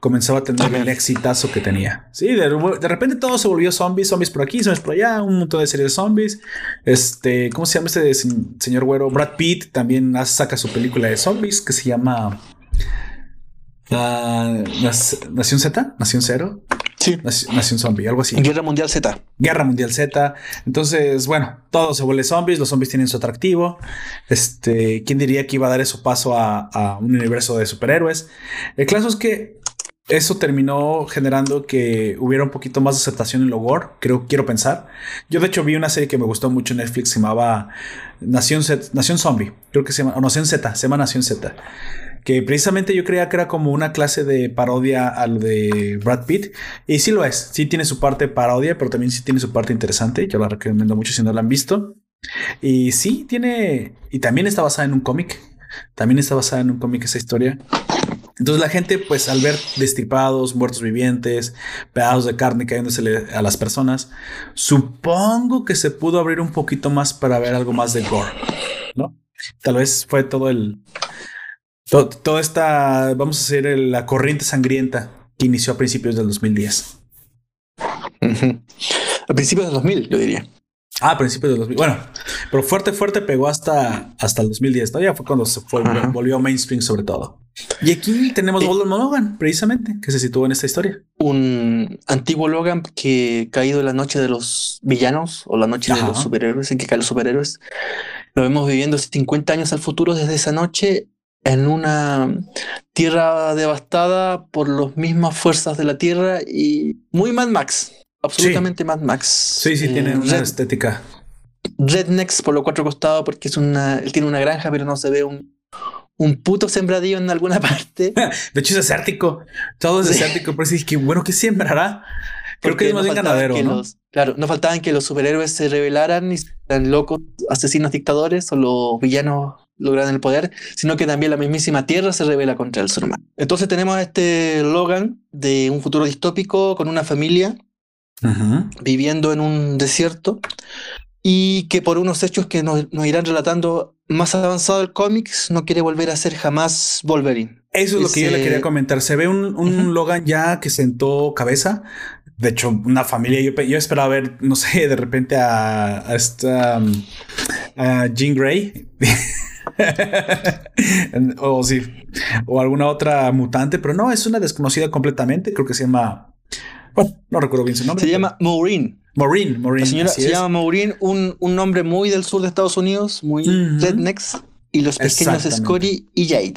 comenzaba a tener el exitazo que tenía. Sí, de, repente todo se volvió zombies, zombies por aquí, zombies por allá, un montón de series de zombies. Este, ¿cómo se llama este señor güero? Brad Pitt también saca su película de zombies que se llama uh, Nación Z, Nación Cero.
Sí.
Nación Zombie, algo así.
Guerra Mundial Z.
Guerra Mundial Z. Entonces, bueno, todo se vuelve zombies, los zombies tienen su atractivo. Este, ¿quién diría que iba a dar eso paso a, a un universo de superhéroes? El caso es que eso terminó generando que hubiera un poquito más de aceptación en Logor, creo, quiero pensar. Yo de hecho vi una serie que me gustó mucho en Netflix, se llamaba Nación, Nación Zombie, creo que se llama, o Nación Z, se llama Nación Z, que precisamente yo creía que era como una clase de parodia al de Brad Pitt, y sí lo es, sí tiene su parte parodia, pero también sí tiene su parte interesante, yo la recomiendo mucho si no la han visto. Y sí, tiene, y también está basada en un cómic, también está basada en un cómic esa historia. Entonces la gente, pues al ver destripados, muertos vivientes, pedazos de carne cayéndose a las personas, supongo que se pudo abrir un poquito más para ver algo más de gore, ¿no? Tal vez fue todo el... toda esta, vamos a decir, la corriente sangrienta que inició a principios del 2010.
A principios del 2000, yo diría.
Ah, a principios del 2000. Bueno, pero fuerte, fuerte pegó hasta, hasta el 2010. Todavía fue cuando se fue, volvió mainstream sobre todo. Y aquí tenemos a Logan, precisamente, que se situó en esta historia.
Un antiguo Logan que caído en la noche de los villanos o la noche de los superhéroes, en que caen los superhéroes. Lo vemos viviendo 50 años al futuro desde esa noche en una tierra devastada por las mismas fuerzas de la tierra y muy Mad Max. Absolutamente Mad Max.
Sí, sí, tiene eh, una estética.
Rednecks por los cuatro costados porque es una, él tiene una granja pero no se ve un, un puto sembradío en alguna parte.
de hecho, es desértico. Todo es desértico. Pero sí, que bueno, ¿qué sembrará? Creo que es más bien ganadero. ¿no?
claro, no faltaban que los superhéroes se rebelaran y eran locos, asesinos, dictadores o los villanos lograran el poder, sino que también la mismísima Tierra se revela contra el ser humano. Entonces tenemos a este Logan de un futuro distópico con una familia viviendo en un desierto y que por unos hechos que nos, nos irán relatando más avanzado el cómics, no quiere volver a ser jamás Wolverine.
Eso es lo que yo le quería comentar. Se ve un, Logan ya que sentó cabeza. De hecho, una familia. Yo, yo esperaba ver, no sé, de repente a, esta Jean Grey. o sí, o alguna otra mutante, pero no, es una desconocida completamente. Creo que se llama Bueno, no recuerdo bien su nombre.
Se llama Maureen.
Maureen, Maureen.
La señora se llama Maureen, un, un, nombre muy del sur de Estados Unidos, muy rednecks. Y los pequeños Scotty y Jade.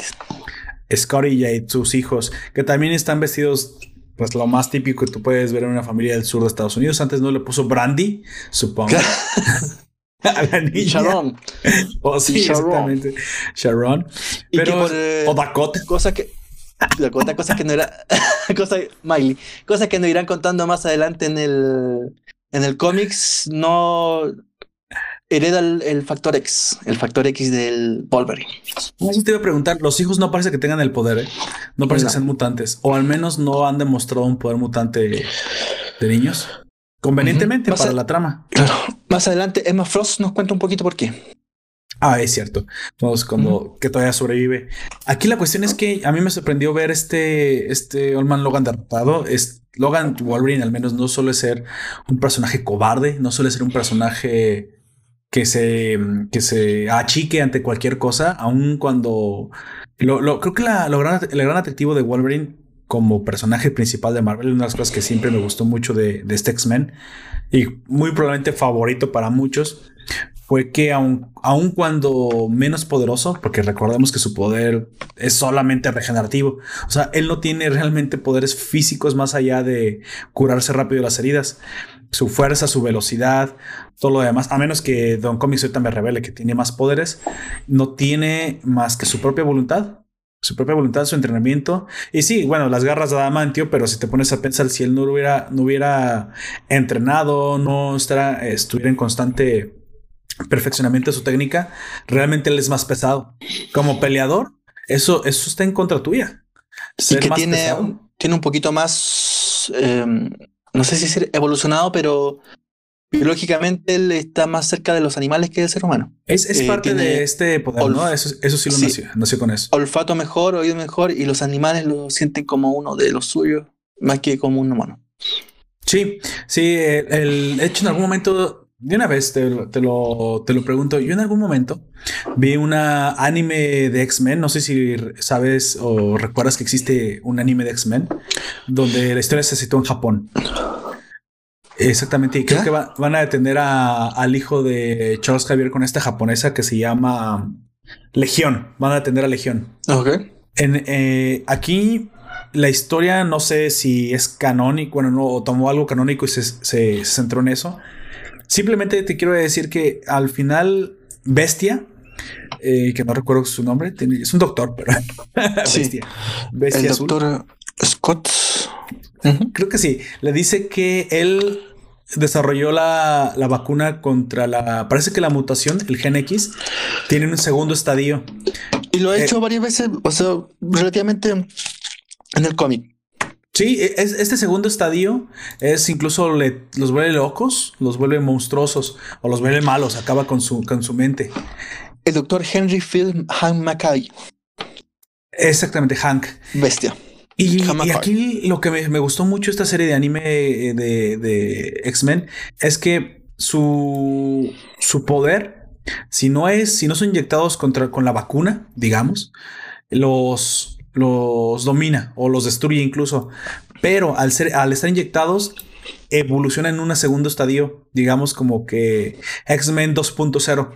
Scotty y Jade, sus hijos, que también están vestidos pues lo más típico que tú puedes ver en una familia del sur de Estados Unidos. Antes no le puso Brandy, supongo. a la niña.
Sharon.
O oh, sí, Sharon. exactamente. Sharon. Pero, eh, o Dakota.
Cosa que. Dakota, cosa que no era. cosa, Miley. Cosa que nos irán contando más adelante en el. En el cómics. No hereda el, factor X, el factor X del Wolverine.
Eso te iba a preguntar, los hijos no parece que tengan el poder, ¿eh? No parece que sean mutantes, o al menos no han demostrado un poder mutante de niños. Convenientemente para la trama.
Claro. Más adelante, Emma Frost nos cuenta un poquito por qué.
Ah, es cierto. Vamos, como que todavía sobrevive. Aquí la cuestión es que a mí me sorprendió ver este, este Olman Logan derrotado. Es, Logan Wolverine al menos no suele ser un personaje cobarde, no suele ser un personaje que se, que se achique ante cualquier cosa, aun cuando lo, creo que la, gran, el gran atractivo de Wolverine como personaje principal de Marvel, una de las cosas que siempre me gustó mucho de, de este X-Men y muy probablemente favorito para muchos, fue que aun, aun, cuando menos poderoso, porque recordemos que su poder es solamente regenerativo, o sea, él no tiene realmente poderes físicos más allá de curarse rápido las heridas su fuerza, su velocidad, todo lo demás, a menos que Don Comics ahorita me revele que tiene más poderes, no tiene más que su propia voluntad, su propia voluntad, su entrenamiento. Y sí, bueno, las garras de Adamantio, pero si te pones a pensar, si él no hubiera, no hubiera entrenado, no estará, estuviera en constante perfeccionamiento de su técnica, realmente él es más pesado. Como peleador, eso, eso está en contra tuya.
Sí, que tiene, tiene un poquito más em, no sé si es evolucionado, pero biológicamente él está más cerca de los animales que del ser humano.
Es, es eh, parte de este poder, ¿no? Eso, sí lo nació, nació con eso.
Olfato mejor, oído mejor, y los animales lo sienten como uno de los suyos, más que como un humano.
Sí, sí, el, hecho en algún momento de una vez te, te, lo, te lo pregunto. Yo en algún momento vi una anime de X-Men. No sé si sabes o recuerdas que existe un anime de X-Men donde la historia se sitúa en Japón. Exactamente. Y creo que van a detener al hijo de Charles Javier con esta japonesa que se llama Legión. Van a detener a Legión.
Ok.
En, eh, aquí la historia no sé si es canónico, bueno, no, o tomó algo canónico y se, se centró en eso Simplemente te quiero decir que al final, Bestia, eh, que no recuerdo su nombre, es un doctor, pero
Bestia. Bestia el doctor Scott.
Creo que sí. Le dice que él desarrolló la, vacuna contra la. Parece que la mutación, el gen X, tiene un segundo estadio.
Y lo ha eh, hecho varias veces, o sea, relativamente en el cómic.
Sí, e, es, este segundo estadio es incluso los vuelve locos, los vuelve monstruosos o los vuelve malos, acaba con su, con su mente.
El doctor Henry Phil Hank Mackay.
Exactamente, Hank.
Bestia.
Y, aquí lo que me, gustó mucho esta serie de anime eh, de, de X-Men es que su, su poder, si no es, si no son inyectados contra, con la vacuna, digamos, los, los domina o los destruye incluso. Pero al, ser, al estar inyectados, evoluciona en un segundo estadio, digamos como que X-Men 2.0.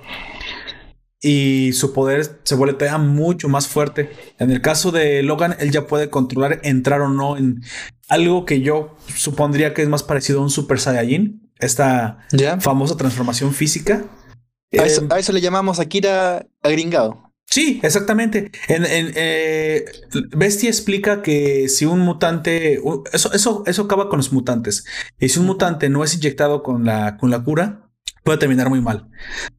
Y su poder se vuelve todavía mucho más fuerte. En el caso de Logan, él ya puede controlar entrar o no en algo que yo supondría que es más parecido a un Super Saiyajin. Esta famosa transformación física.
A eso, a eso, le llamamos Akira agringado.
Sí, exactamente. En, eh, Bestia explica que si un mutante, eso, eso, eso acaba con los mutantes. Y si un mutante no es inyectado con la, con la cura, puede terminar muy mal.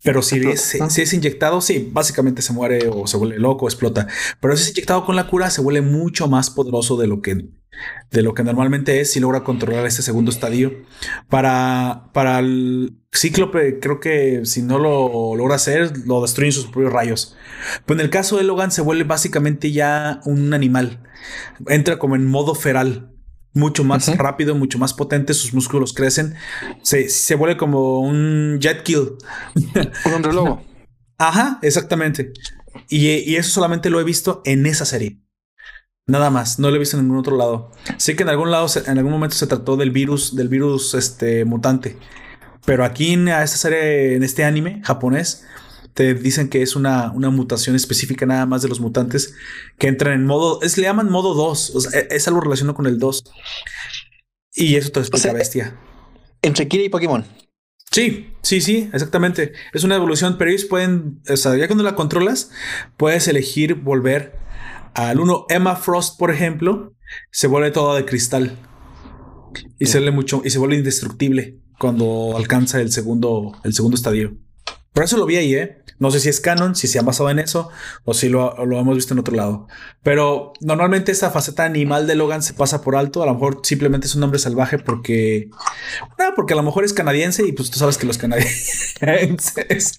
Pero si es, si es inyectado, sí, básicamente se muere o se vuelve loco, explota. Pero si es inyectado con la cura, se vuelve mucho más poderoso de lo que de lo que normalmente es si logra controlar este segundo estadio. Para, para el Cíclope, creo que si no lo logra hacer, lo destruyen sus propios rayos. Pues en el caso de Logan se vuelve básicamente ya un animal. Entra como en modo feral. Mucho más rápido, mucho más potente, sus músculos crecen. Se, se vuelve como un jet kill.
Un hombre lobo.
Ajá, exactamente. Y, y eso solamente lo he visto en esa serie. Nada más, no lo he visto en ningún otro lado. Sé que en algún lado, en algún momento se trató del virus, del virus este mutante. Pero aquí en esta serie, en este anime japonés, te dicen que es una, una mutación específica nada más de los mutantes que entran en modo, es le llaman modo 2, o sea, e, es algo relacionado con el 2. Y eso te explica bestia.
Entre Kira y Pokémon.
Sí, sí, sí, exactamente. Es una evolución, pero ellos pueden, o sea, ya cuando la controlas, puedes elegir volver al uno Emma Frost, por ejemplo, se vuelve todo de cristal. Y se vuelve mucho, y se vuelve indestructible cuando alcanza el segundo, el segundo estadio. Por eso lo vi ahí, ¿eh? No sé si es canon, si se ha basado en eso o si lo, lo, hemos visto en otro lado. Pero normalmente esa faceta animal de Logan se pasa por alto. A lo mejor simplemente es un hombre salvaje porque... No, porque a lo mejor es canadiense y pues tú sabes que los canadienses...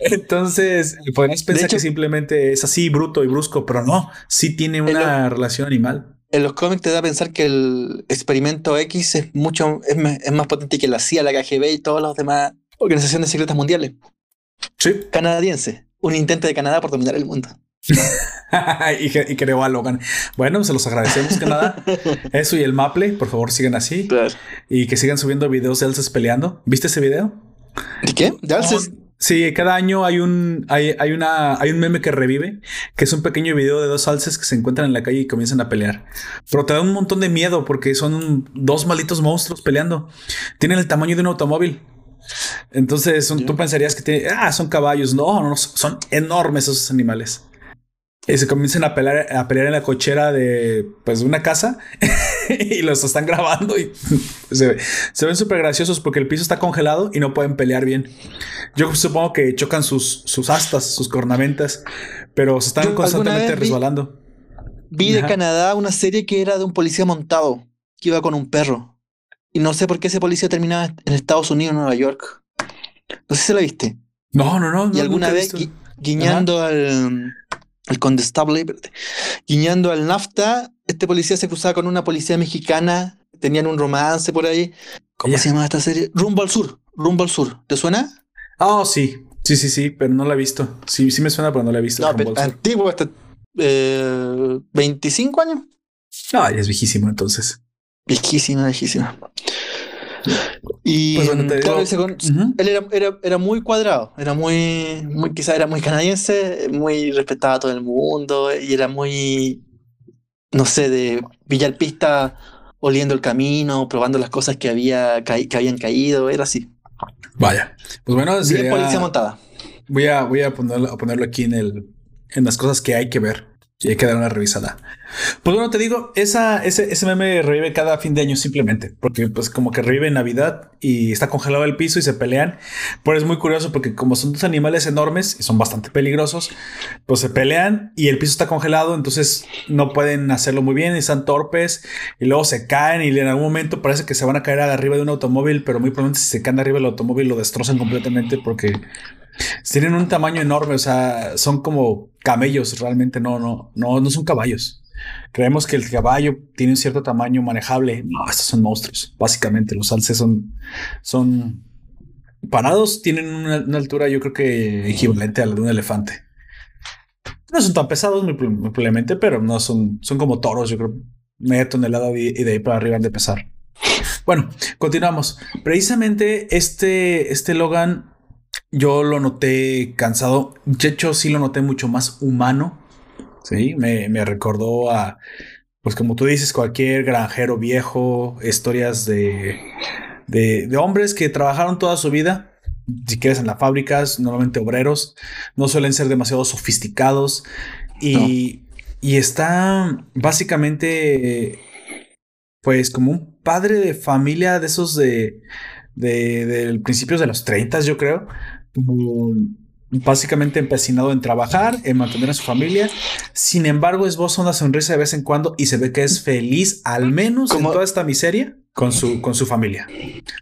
Entonces, podrías pensar que simplemente es así bruto y brusco, pero no, sí tiene una relación animal
en los cómics te da a pensar que el experimento X es mucho es, es, más potente que la CIA, la KGB y todas las demás organizaciones secretas mundiales.
Sí.
Canadiense. Un intento de Canadá por dominar el mundo.
y, y, creó a Logan. Bueno, se los agradecemos, Canadá. Eso y el Maple, por favor, sigan así. Y que sigan subiendo videos de Alces peleando. ¿Viste ese video?
¿De qué? ¿De Alces?
Sí, cada año hay un, hay, hay, una, hay un meme que revive, que es un pequeño video de dos alces que se encuentran en la calle y comienzan a pelear. Pero te da un montón de miedo porque son dos malditos monstruos peleando. Tienen el tamaño de un automóvil. Entonces tú pensarías que ah, son caballos. No, no, son enormes esos animales. Y se comienzan a pelear, a pelear en la cochera de pues una casa y los están grabando y se, ven súper graciosos porque el piso está congelado y no pueden pelear bien. Yo supongo que chocan sus, sus astas, sus cornamentas, pero se están constantemente resbalando.
Vi de Canadá una serie que era de un policía montado que iba con un perro. Y no sé por qué ese policía terminaba en Estados Unidos, en Nueva York. No sé si la viste.
No, no, no.
Y alguna vez guiñando al, al condestable, guiñando al NAFTA, este policía se cruzaba con una policía mexicana, tenían un romance por ahí. ¿Cómo se llama esta serie? Rumbo al sur, Rumbo al sur. ¿Te suena?
Oh, sí. Sí, sí, sí, pero no la he visto. Sí, sí me suena, pero no la he visto.
No, pero antiguo, hasta eh, 25 años.
No, ya es viejísimo entonces.
Viejísima, viejísima. Y pues claro, él era, era, era, muy cuadrado, era muy, muy, quizá era muy canadiense, muy respetado a todo el mundo y era muy, no sé, de pista oliendo el camino, probando las cosas que, había que habían caído, era así.
Vaya, pues bueno,
Bien policía montada.
Voy a, voy a ponerlo, a ponerlo aquí en, el, en las cosas que hay que ver. Y hay que dar una revisada. Pues bueno, te digo, esa, ese, ese meme revive cada fin de año simplemente, porque pues como que revive en Navidad y está congelado el piso y se pelean. Pero es muy curioso porque como son dos animales enormes y son bastante peligrosos, pues se pelean y el piso está congelado, entonces no pueden hacerlo muy bien, y están torpes y luego se caen y en algún momento parece que se van a caer arriba de un automóvil, pero muy probablemente si se caen arriba del automóvil lo destrozan completamente porque tienen un tamaño enorme, o sea, son como camellos realmente, no, no, no, no son caballos. Creemos que el caballo tiene un cierto tamaño manejable. No, estos son monstruos. Básicamente, los alces son, son parados, tienen una, altura, yo creo que equivalente a la de un elefante. No son tan pesados, muy, probablemente, pero no son, son como toros, yo creo, media tonelada y de ahí para arriba han de pesar. Bueno, continuamos. Precisamente este, este Logan yo lo noté cansado. De hecho, sí lo noté mucho más humano. Sí, me, me recordó a, pues como tú dices, cualquier granjero viejo, historias de, de, de hombres que trabajaron toda su vida si quieres en las fábricas, normalmente obreros, no suelen ser demasiado sofisticados y, y, está básicamente pues como un padre de familia de esos de, de, de principios de los 30, yo creo, básicamente empecinado en trabajar, en mantener a su familia. Sin embargo, esboza una sonrisa de vez en cuando y se ve que es feliz, al menos como, en toda esta miseria, con su, con su familia.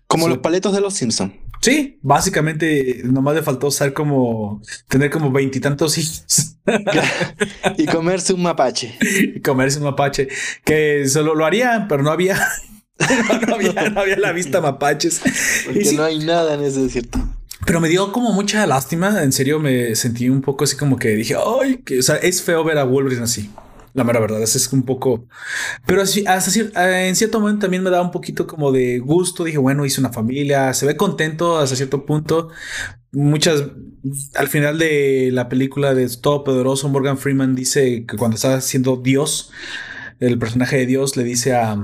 Como los paletos de los Simpson.
Sí, básicamente nomás le faltó ser como tener como veintitantos hijos
y comerse un mapache.
Y comerse un mapache que solo lo haría, pero no había. no, había, la vista mapaches.
Porque no hay nada en ese desierto.
Pero me dio como mucha lástima. En serio, me sentí un poco así como que dije, ay, que o sea, es feo ver a Wolverine así. La mera verdad, es un poco. Pero así, hasta en cierto momento también me da un poquito como de gusto. Dije, bueno, hice una familia, se ve contento hasta cierto punto. Muchas. Al final de la película de Todo Poderoso, Morgan Freeman dice que cuando está siendo Dios, el personaje de Dios le dice a,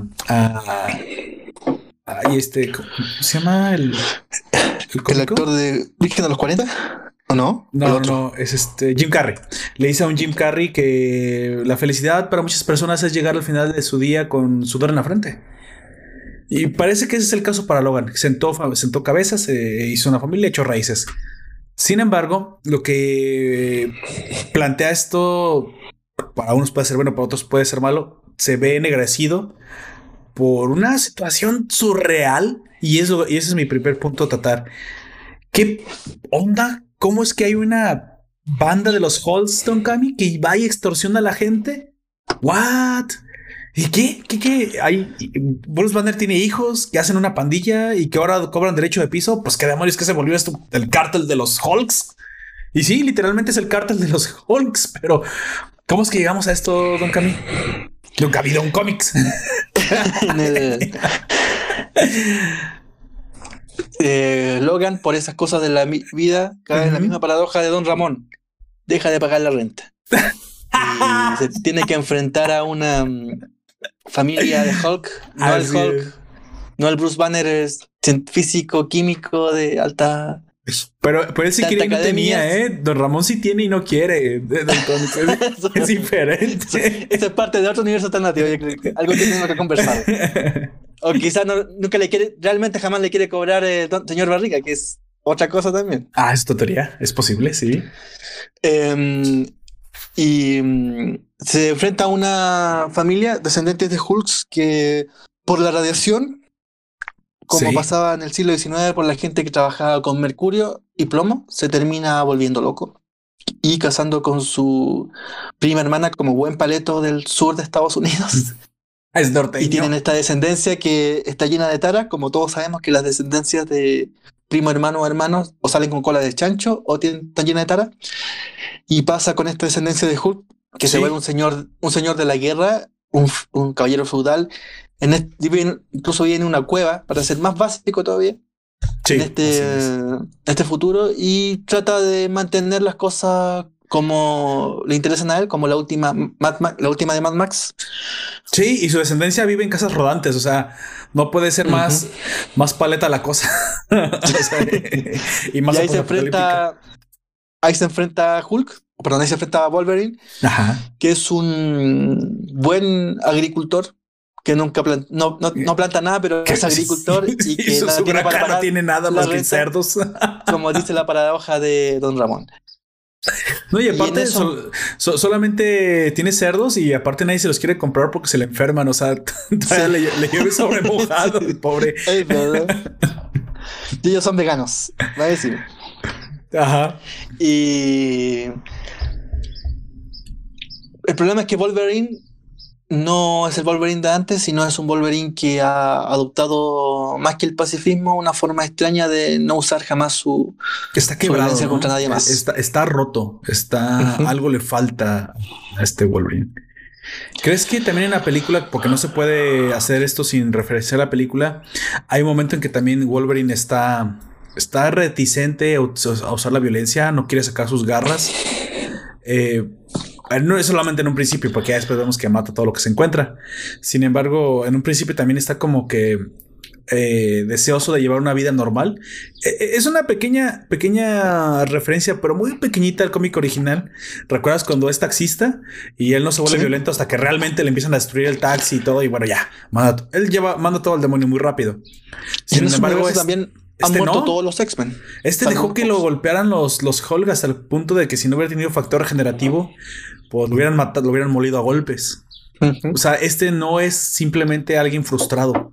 este. ¿Cómo se llama? El,
el, actor de Virgen de los 40 no?
No, no, es este Jim Carrey. Le dice a un Jim Carrey que la felicidad para muchas personas es llegar al final de su día con sudor en la frente. Y parece que ese es el caso para Logan. Sentó, sentó cabezas, hizo una familia, echó raíces. Sin embargo, lo que plantea esto, para unos puede ser bueno, para otros puede ser malo, se ve ennegrecido por una situación surreal. Y, eso, y ese es mi primer punto a tratar. ¿Qué onda ¿Cómo es que hay una banda de los Holston, Cami, que va y extorsiona a la gente? ¿What? ¿Y qué? ¿Qué? ¿Qué? Hay, Bruce Banner tiene hijos que hacen una pandilla y que ahora cobran derecho de piso. Pues qué demonios que se volvió esto el cártel de los Hulks. Y sí, literalmente es el cártel de los Hulks, pero ¿cómo es que llegamos a esto, Don Cami? Nunca ha habido un cómics.
Eh, Logan, por esas cosas de la vida, cae en la misma paradoja de Don Ramón. Deja de pagar la renta. y se tiene que enfrentar a una mm, familia de Hulk, no al Hulk, no al Bruce Banner físico, químico de alta.
Pero, pero él sí quiere y no tenía, ¿eh? Don Ramón sí tiene y no quiere. es, diferente.
Esa es parte de otro universo alternativo. Algo que tenemos que conversar. O quizás no, nunca le quiere, realmente jamás le quiere cobrar el señor Barriga, que es otra cosa también.
Ah, es teoría, es posible, sí.
Em, y mm, se enfrenta a una familia descendientes de Hulks que por la radiación, como pasaba en el siglo XIX por la gente que trabajaba con mercurio y plomo, se termina volviendo loco y casando con su prima hermana como buen paleto del sur de Estados Unidos.
Es
Y tienen esta descendencia que está llena de taras, como todos sabemos que las descendencias de primo, hermano o hermanos o salen con cola de chancho o tienen, están llenas de taras. Y pasa con esta descendencia de Hulk, que se vuelve un señor, un señor de la guerra, un, caballero feudal. En incluso viene una cueva, para ser más básico todavía, en, este, este futuro, y trata de mantener las cosas como le interesan a él, como la última, la última de Mad Max.
Sí, y su descendencia vive en casas rodantes, o sea, no puede ser más, más paleta la cosa.
y más ahí se enfrenta, ahí se enfrenta Hulk, perdón, ahí se enfrenta a Wolverine, que es un buen agricultor que nunca no, no, planta nada, pero es agricultor y que
no tiene nada más que cerdos.
como dice la paradoja de Don Ramón.
No, y aparte solamente tiene cerdos y aparte nadie se los quiere comprar porque se le enferman. O sea, le, le lleve sobre mojado, el pobre.
y ellos son veganos, va a decir.
Ajá.
Y el problema es que Wolverine no es el Wolverine de antes, sino es un Wolverine que ha adoptado más que el pacifismo una forma extraña de no usar jamás su,
está quebrado, contra nadie más. Está, está roto, está algo le falta a este Wolverine. ¿Crees que también en la película, porque no se puede hacer esto sin referenciar a la película, hay un momento en que también Wolverine está, está reticente a usar la violencia, no quiere sacar sus garras? Eh, no es solamente en un principio, porque ya después vemos que mata todo lo que se encuentra. Sin embargo, en un principio también está como que eh, deseoso de llevar una vida normal. E, e, es una pequeña, pequeña referencia, pero muy pequeñita al cómic original. ¿Recuerdas cuando es taxista y él no se vuelve violento hasta que realmente le empiezan a destruir el taxi y todo? Y bueno, ya, manda, él lleva, manda todo al demonio muy rápido.
Sin embargo, es, también han este muerto todos los X-Men.
Este dejó que lo golpearan los, los Hulk hasta el punto de que si no hubiera tenido factor regenerativo, pues lo hubieran matado, lo hubieran molido a golpes. O sea, este no es simplemente alguien frustrado.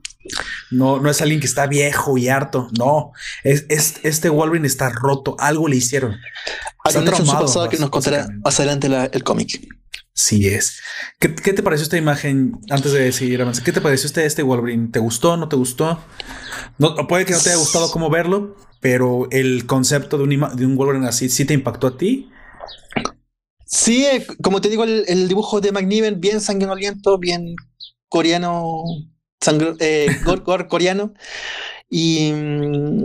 No, no es alguien que está viejo y harto. No, es, este Wolverine está roto. Algo le hicieron.
Está traumado, que nos contará más adelante el cómic.
Sí es. ¿Qué, te pareció esta imagen antes de seguir avanzando? ¿Qué te pareció este, este Wolverine? ¿Te gustó? ¿No te gustó? Puede que no te haya gustado cómo verlo, pero el concepto de un, Wolverine así sí te impactó a ti.
Sí, eh, como te digo, el, dibujo de McNiven, bien sanguinoliento, bien coreano, eh, coreano. Y mm,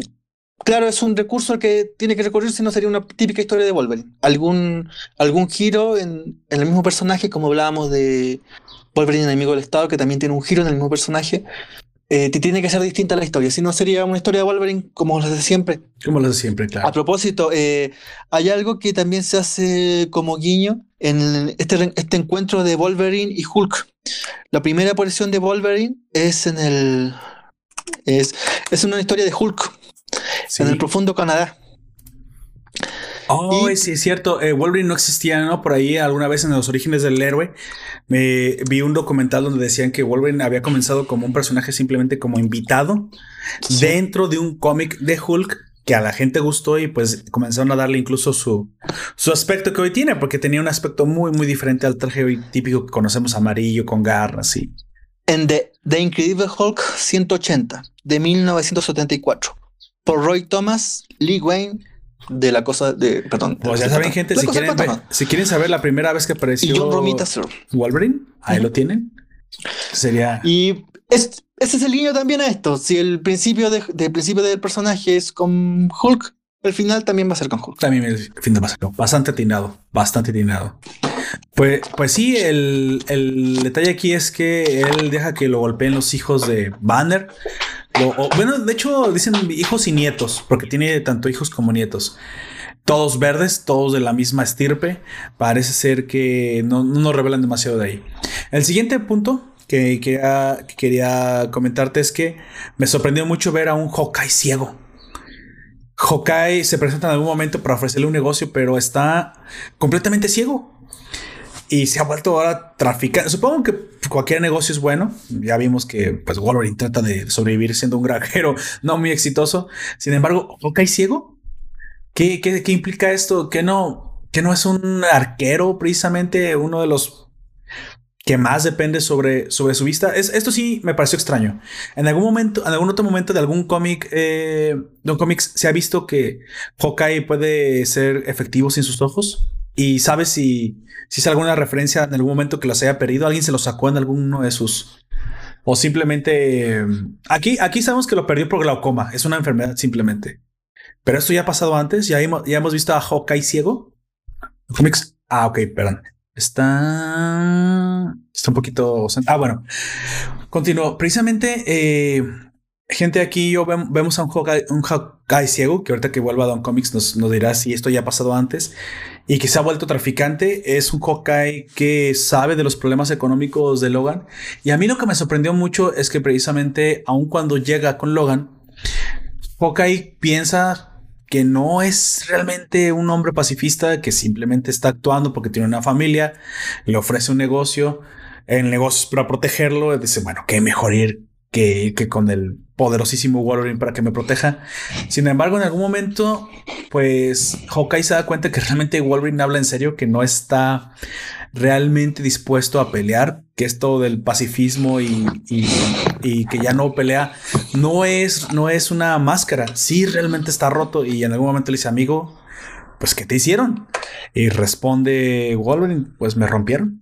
claro, es un recurso que tiene que recurrir si no sería una típica historia de Wolverine. Algún, algún giro en, en el mismo personaje, como hablábamos de Wolverine enemigo del Estado, que también tiene un giro en el mismo personaje. Eh, tiene que ser distinta la historia, si no sería una historia de Wolverine como las de siempre.
Como las de siempre, claro.
A propósito, eh, hay algo que también se hace como guiño en este, este encuentro de Wolverine y Hulk. La primera aparición de Wolverine es en el. Es, es una historia de Hulk en el profundo Canadá.
Oh, sí, es cierto. Eh, Wolverine no existía, ¿no? Por ahí alguna vez en los orígenes del héroe me vi un documental donde decían que Wolverine había comenzado como un personaje simplemente como invitado dentro de un cómic de Hulk que a la gente gustó y pues comenzaron a darle incluso su, su aspecto que hoy tiene, porque tenía un aspecto muy, muy diferente al traje típico que conocemos amarillo con garras y...
En The, The Incredible Hulk 180 de 1974 por Roy Thomas, Lee Wayne, de la cosa de. Perdón.
Pues ya saben, gente, si quieren, si quieren saber la primera vez que apareció Wolverine, ahí lo tienen. Sería.
Y ese es el guiño también a esto. Si el principio, de, principio del personaje es con Hulk, el final también va a ser con Hulk.
También el final va a ser con Bastante atinado. Bastante atinado. Pues, pues sí, el, el detalle aquí es que él deja que lo golpeen los hijos de Banner bueno, de hecho dicen hijos y nietos, porque tiene tanto hijos como nietos. Todos verdes, todos de la misma estirpe. Parece ser que no, nos revelan demasiado de ahí. El siguiente punto que, quería comentarte es que me sorprendió mucho ver a un Hawkeye ciego. Hawkeye se presenta en algún momento para ofrecerle un negocio, pero está completamente ciego y se ha vuelto ahora traficante. Supongo que cualquier negocio es bueno. Ya vimos que pues Wolverine trata de sobrevivir siendo un granjero no muy exitoso. Sin embargo, ¿ok ciego? ¿Qué, qué, qué implica esto? Que no, que no es un arquero precisamente uno de los que más depende sobre, sobre su vista. Es, esto sí me pareció extraño. En algún momento, en algún otro momento de algún cómic, eh, de se ha visto que Hawkeye puede ser efectivo sin sus ojos. Y sabes si, si es alguna referencia en algún momento que los haya perdido, alguien se lo sacó en alguno de sus. O simplemente. Aquí, aquí sabemos que lo perdió por glaucoma. Es una enfermedad simplemente. Pero esto ya ha pasado antes. Ya hemos, ya hemos visto a Hawkeye ciego. Comics. Ah, ok, perdón. Está. Está un poquito. Ah, bueno. Continúo. Precisamente. Eh, gente aquí yo vemos a un Hawkeye, un Hawkeye ciego que ahorita que vuelva a Don Comics nos, dirá si esto ya ha pasado antes y que se ha vuelto traficante. Es un Hawkeye que sabe de los problemas económicos de Logan. Y a mí lo que me sorprendió mucho es que precisamente, aun cuando llega con Logan, Hawkeye piensa que no es realmente un hombre pacifista, que simplemente está actuando porque tiene una familia, le ofrece un negocio, el negocio es para protegerlo, dice, bueno, qué mejor ir que, con el poderosísimo Wolverine para que me proteja. Sin embargo, en algún momento, pues Hawkeye se da cuenta que realmente Wolverine habla en serio, que no está realmente dispuesto a pelear, que esto del pacifismo y, y, que ya no pelea no es, no es una máscara, sí realmente está roto y en algún momento le dice, amigo, pues ¿qué te hicieron? Y responde Wolverine, pues me rompieron.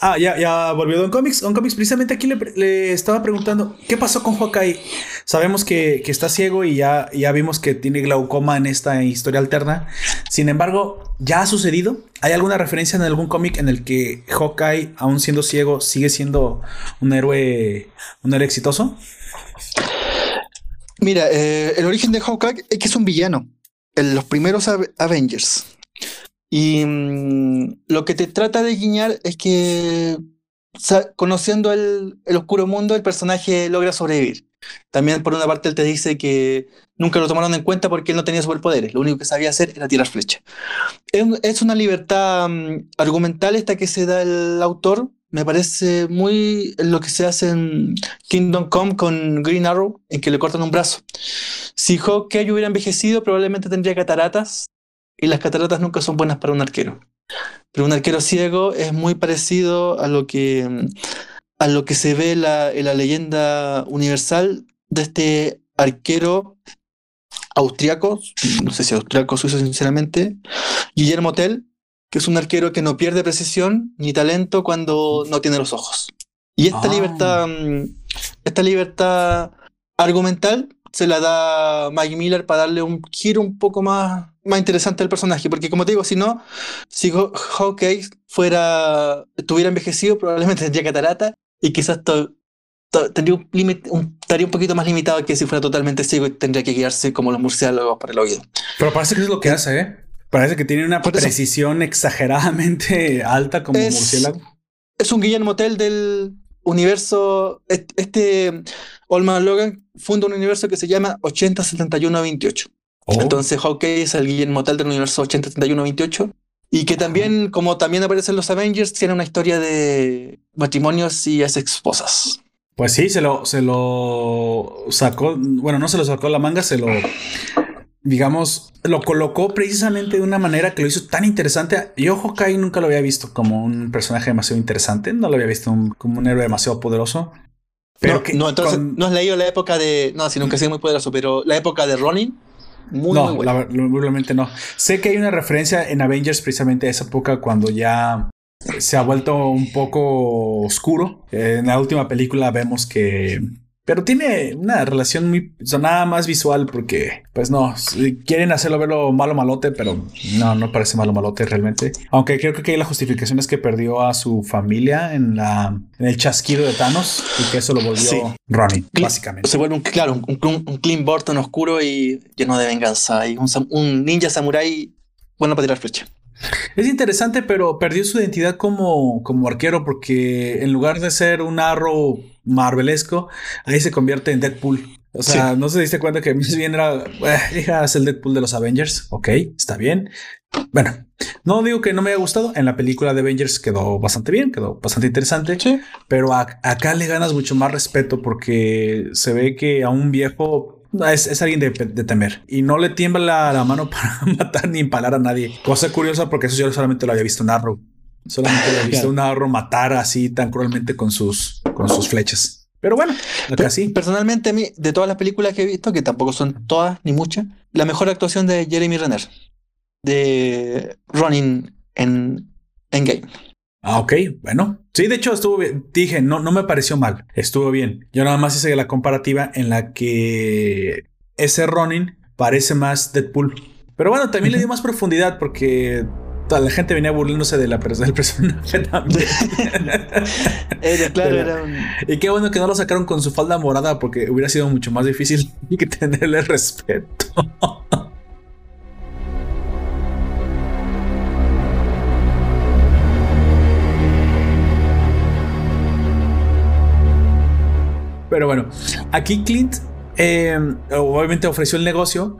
Ah, ya, ya volvió Don Comics. Don Comics, precisamente aquí le, estaba preguntando qué pasó con Hawkeye. Sabemos que, está ciego y ya, ya vimos que tiene glaucoma en esta historia alterna. Sin embargo, ¿ya ha sucedido? ¿Hay alguna referencia en algún cómic en el que Hawkeye, aún siendo ciego, sigue siendo un héroe, un héroe exitoso?
Mira, eh, el origen de Hawkeye es que es un villano. En los primeros Avengers. Y mm, lo que te trata de guiñar es que conociendo el, oscuro mundo, el personaje logra sobrevivir. También por una parte él te dice que nunca lo tomaron en cuenta porque él no tenía superpoderes, lo único que sabía hacer era tirar flecha. Es, una libertad mm, argumental esta que se da el autor, me parece muy lo que se hace en Kingdom Come con Green Arrow, en que le cortan un brazo. Si Hawkeye hubiera envejecido, probablemente tendría cataratas y las cataratas nunca son buenas para un arquero. Pero un arquero ciego es muy parecido a lo que, a lo que se ve en la leyenda universal de este arquero austriaco, no sé si austriaco suizo sinceramente, Guillermo Tell, que es un arquero que no pierde precisión ni talento cuando no tiene los ojos. Y esta
Ah.
libertad, mm, esta libertad argumental se la da Mike Miller para darle un giro un poco más, más interesante al personaje. Porque como te digo, si no, si Haw- Hawkeye fuera, estuviera envejecido, probablemente tendría catarata y quizás tendría un límite, un- estaría un poquito más limitado que si fuera totalmente ciego y tendría que guiarse como los murciélagos para el oído.
Pero parece que es lo que hace, ¿eh? Parece que tiene una precisión exageradamente alta como
Es-
murciélago.
es un Guillermo Tell del universo. Este Olman Logan funda un universo que se llama 807128.
Oh.
Entonces Hawkeye es el Guillermo Tell del universo 807128. Y que también, como también aparecen los Avengers, tiene una historia de matrimonios y ex esposas.
Pues sí, se lo, se lo sacó, bueno, no se lo sacó la manga, se lo, digamos, lo colocó precisamente de una manera que lo hizo tan interesante. Yo Hawkeye nunca lo había visto como un personaje demasiado interesante, no lo había visto un- como un héroe demasiado poderoso. Pero
no,
que
no, entonces
con-
no has leído la época de. No, si nunca ha sido muy poderoso, pero la época de Ronin, muy,
no,
muy
la- probablemente no. Sé que hay una referencia en Avengers precisamente a esa época cuando ya se ha vuelto un poco oscuro. En la última película vemos que... Pero tiene una relación muy... O sea, nada más visual porque, pues no, quieren hacerlo verlo malo malote, pero no, no parece malo malote realmente. Aunque creo que aquí la justificación es que perdió a su familia en, la, en el chasquido de Thanos y que eso lo volvió
Sí.
Ronnie, básicamente.
Se vuelve un, claro, un, un, un Clint Burton oscuro y lleno de venganza. Y un, un ninja samurai bueno para tirar flecha.
Es interesante, pero perdió su identidad como, como arquero porque en lugar de ser un arro marvelesco, ahí se convierte en Deadpool. O sea, no se diste cuenta que más bien era, "Eh, hija, es el Deadpool de los Avengers. Ok, está bien. Bueno, no digo que no me haya gustado. En la película de Avengers quedó bastante bien, quedó bastante interesante.
Sí.
Pero a- acá le ganas mucho más respeto porque se ve que a un viejo es, es alguien de, de temer y no le tiembla la, la mano para matar ni empalar a nadie. Cosa curiosa porque eso yo solamente lo había visto en Arrow. Solamente había visto un Arrow matar así tan cruelmente con sus, con sus flechas. Pero bueno, acá sí.
Personalmente, a mí, de todas las películas que he visto, que tampoco son todas ni muchas, la mejor actuación de Jeremy Renner, de Ronin en Endgame.
Ah, ok, bueno. Sí, de hecho estuvo bien. Dije, no, no me pareció mal. Estuvo bien. Yo nada más hice la comparativa en la que ese Ronin parece más Deadpool. Pero bueno, también le dio más profundidad porque toda la gente venía burlándose de la del personaje también.
Era, claro, era un-
y qué bueno que no lo sacaron con su falda morada porque hubiera sido mucho más difícil que tenerle respeto. Pero bueno, aquí Clint eh, obviamente ofreció el negocio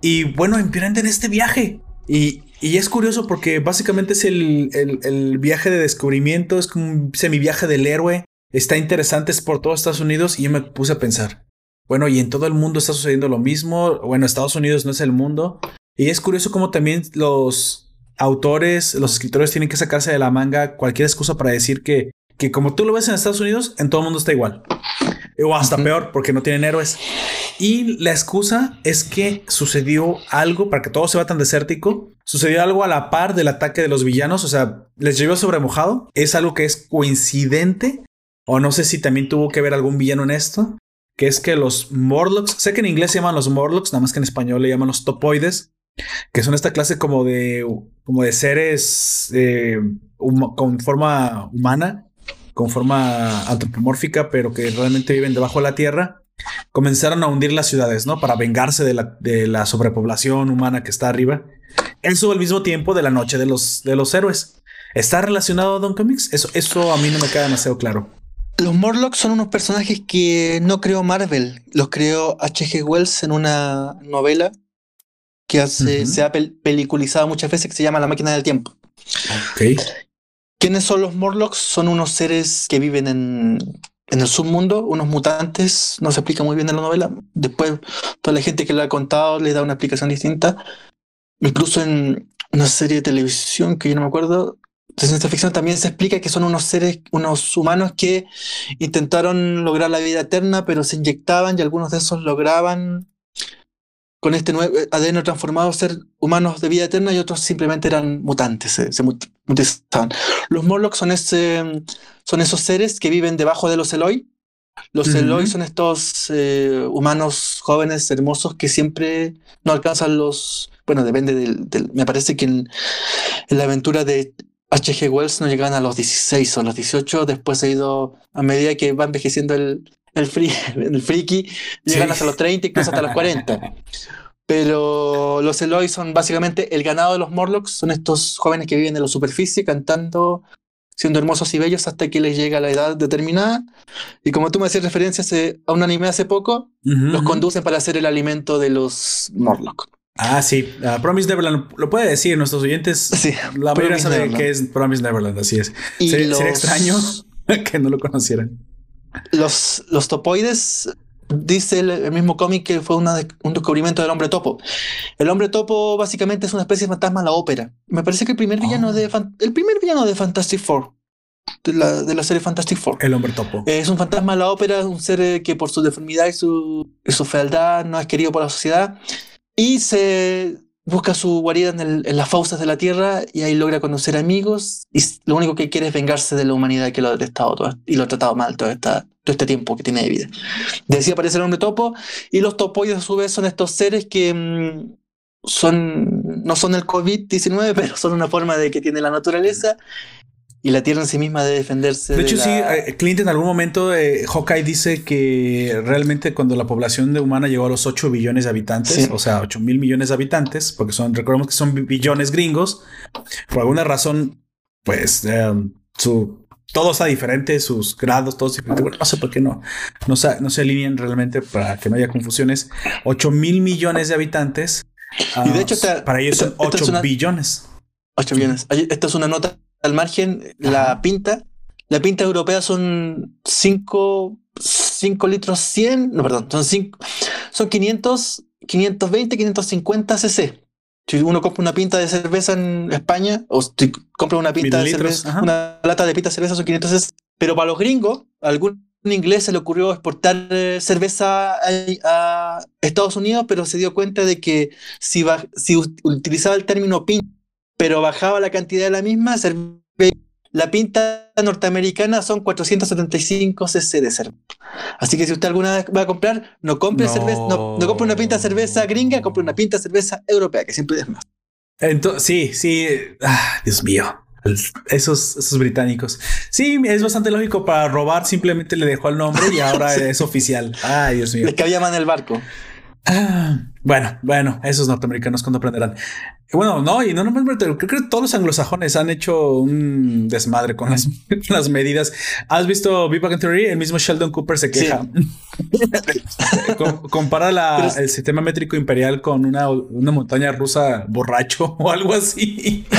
y bueno, emprenden este viaje. Y, y es curioso porque básicamente es el, el- viaje de descubrimiento, es como un semiviaje del héroe. Está interesante, es por todo Estados Unidos y yo me puse a pensar, bueno, y en todo el mundo está sucediendo lo mismo. Bueno, Estados Unidos no es el mundo. Y es curioso como también los autores, los escritores tienen que sacarse de la manga cualquier excusa para decir que, que como tú lo ves en Estados Unidos, en todo el mundo está igual. O hasta peor, porque no tienen héroes. Y la excusa es que sucedió algo para que todo se vea tan desértico. Sucedió algo a la par del ataque de los villanos. O sea, les llovió sobre mojado. Es algo que es coincidente. O no sé si también tuvo que ver algún villano en esto. Que es que los Morlocks, sé que en inglés se llaman los Morlocks, nada más que en español le llaman los topoides, que son esta clase como de, como de seres eh, con forma humana, con forma antropomórfica, pero que realmente viven debajo de la tierra, comenzaron a hundir las ciudades, ¿no? Para vengarse de la, de la sobrepoblación humana que está arriba. Eso al mismo tiempo de la noche de los, de los héroes. ¿Está relacionado a Don Comics? Eso, eso a mí no me queda demasiado claro.
Los Morlocks son unos personajes que no creó Marvel, los creó H.G. Wells en una novela que hace- se ha pel- peliculizado muchas veces que se llama La máquina del tiempo.
Ok.
¿Quiénes son los Morlocks? Son unos seres que viven en, en el submundo, unos mutantes, no se explica muy bien en la novela. Después, toda la gente que lo ha contado le da una explicación distinta. Incluso en una serie de televisión que yo no me acuerdo, de ciencia ficción también se explica que son unos seres, unos humanos que intentaron lograr la vida eterna, pero se inyectaban y algunos de esos lograban con este nuevo ADN transformado ser humanos de vida eterna y otros simplemente eran mutantes, se, se mutizaban. Los Morlocks son, ese, son esos seres que viven debajo de los Eloi. Los
Ujú.
Eloi son estos eh, humanos jóvenes, hermosos, que siempre no alcanzan los... Bueno, depende del... del- me parece que en, en la aventura de H.G. Wells no llegan a los 16 o los 18, después ha ido, a medida que va envejeciendo el, el, fri- el friki, llegan
Sí.
hasta los 30, incluso hasta los 40. Pero los Eloi son básicamente el ganado de los Morlocks, son estos jóvenes que viven en la superficie cantando, siendo hermosos y bellos hasta que les llega la edad determinada. Y como tú me hacías referencia hace- a un anime hace poco,
Ujú,
los
ujú.
conducen para hacer el alimento de los Morlock.
Ah, sí. ah, Promise Neverland. Lo puede decir nuestros oyentes.
Sí,
La mayoría sabe que es Promise Neverland. Así es.
Y
Sería,
los,
sería extraño que no lo conocieran.
Los, los topoides, dice el, el mismo cómic que fue una de- un descubrimiento del hombre topo. El hombre topo básicamente es una especie de fantasma a la ópera. Me parece que el primer villano
Oh.
de el primer villano de Fantastic Four, de la, de la serie Fantastic Four.
El hombre topo.
Es un fantasma a la ópera, un ser eh, que por su deformidad y su, y su fealdad no es querido por la sociedad y se busca su guarida en, las fauces de la tierra y ahí logra conocer amigos y lo único que quiere es vengarse de la humanidad que lo ha detestado y lo ha tratado mal todo, este tiempo que tiene de vida. Decía aparece el hombre topo y los topoides a su vez son estos seres que mm, son, no son el COVID-19, pero son una forma de que tiene la naturaleza y la tierra en sí misma de defenderse.
De hecho,
la-
sí, eh, Clint en algún momento, eh, Hawkeye dice que realmente cuando la población de humana llegó a los 8 billones de habitantes,
Sí.
o sea, 8 mil millones de habitantes, porque son, recordemos que son bi- billones gringos, por alguna razón, pues eh, su, todo está diferente, sus grados, todos diferentes. Bueno, no sé por qué no, no se, no se alinean realmente para que no haya confusiones. 8 mil millones de habitantes.
Y de
ah,
hecho, esta-
para ellos son
esta- esta es
8
una-
billones.
8 millones. Ay, Esta es una nota al margen. La
Ajá.
pinta. La pinta europea son 5 litros 100. No, perdón. Son, cinco, son 500, 520, 550 cc. Si uno compra una pinta de cerveza en España, o si compra una pinta de cerveza,
ajá.
una lata de pinta de cerveza son 500 cc. Pero para los gringos, a algún inglés se le ocurrió exportar eh, cerveza a, a Estados Unidos, pero se dio cuenta de que si, si ut- utilizaba el término pinta, pero bajaba la cantidad de la misma, la pinta norteamericana son 475 cc de cerveza. Así que si usted alguna vez va a comprar, no compre
No.
cerveza, no, no compre una pinta de cerveza gringa, compre una pinta de cerveza europea, que siempre es más.
Entonces, sí, sí. Ah, Dios mío. Esos, esos británicos. Sí, es bastante lógico para robar. Simplemente le dejó el nombre y ahora es oficial. Ay, Dios mío.
Les cabía más en el barco.
Ah, bueno, bueno, esos norteamericanos cuando aprenderán. Bueno, no, y no nomás creo que todos los anglosajones han hecho un desmadre con las, las medidas. ¿Has visto Big Bang Theory? El mismo Sheldon Cooper se queja. Com- compara la-
es-
el sistema métrico imperial con una, una montaña rusa borracho o algo así.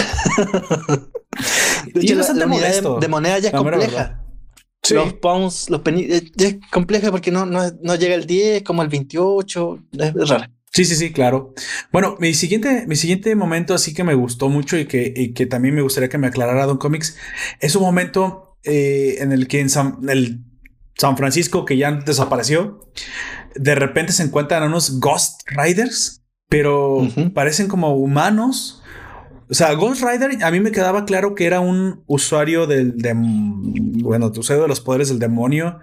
De
Y
hecho, la,
bastante
la unidad
modesto,
de, de moneda ya es
la
compleja.
Sí.
Los pounds, los penny, eh, ya es compleja porque no, no, no llega el 10, como el 28, es, es rara.
Sí, sí, sí, claro. Bueno, mi siguiente, mi siguiente momento así que me gustó mucho y que, y que también me gustaría que me aclarara Don Comics es un momento eh, en el que en San, el San Francisco, que ya desapareció, de repente se encuentran unos Ghost Riders, pero parecen como humanos. O sea, Ghost Rider, a mí me quedaba claro que era un usuario del, bueno, usuario de los poderes del demonio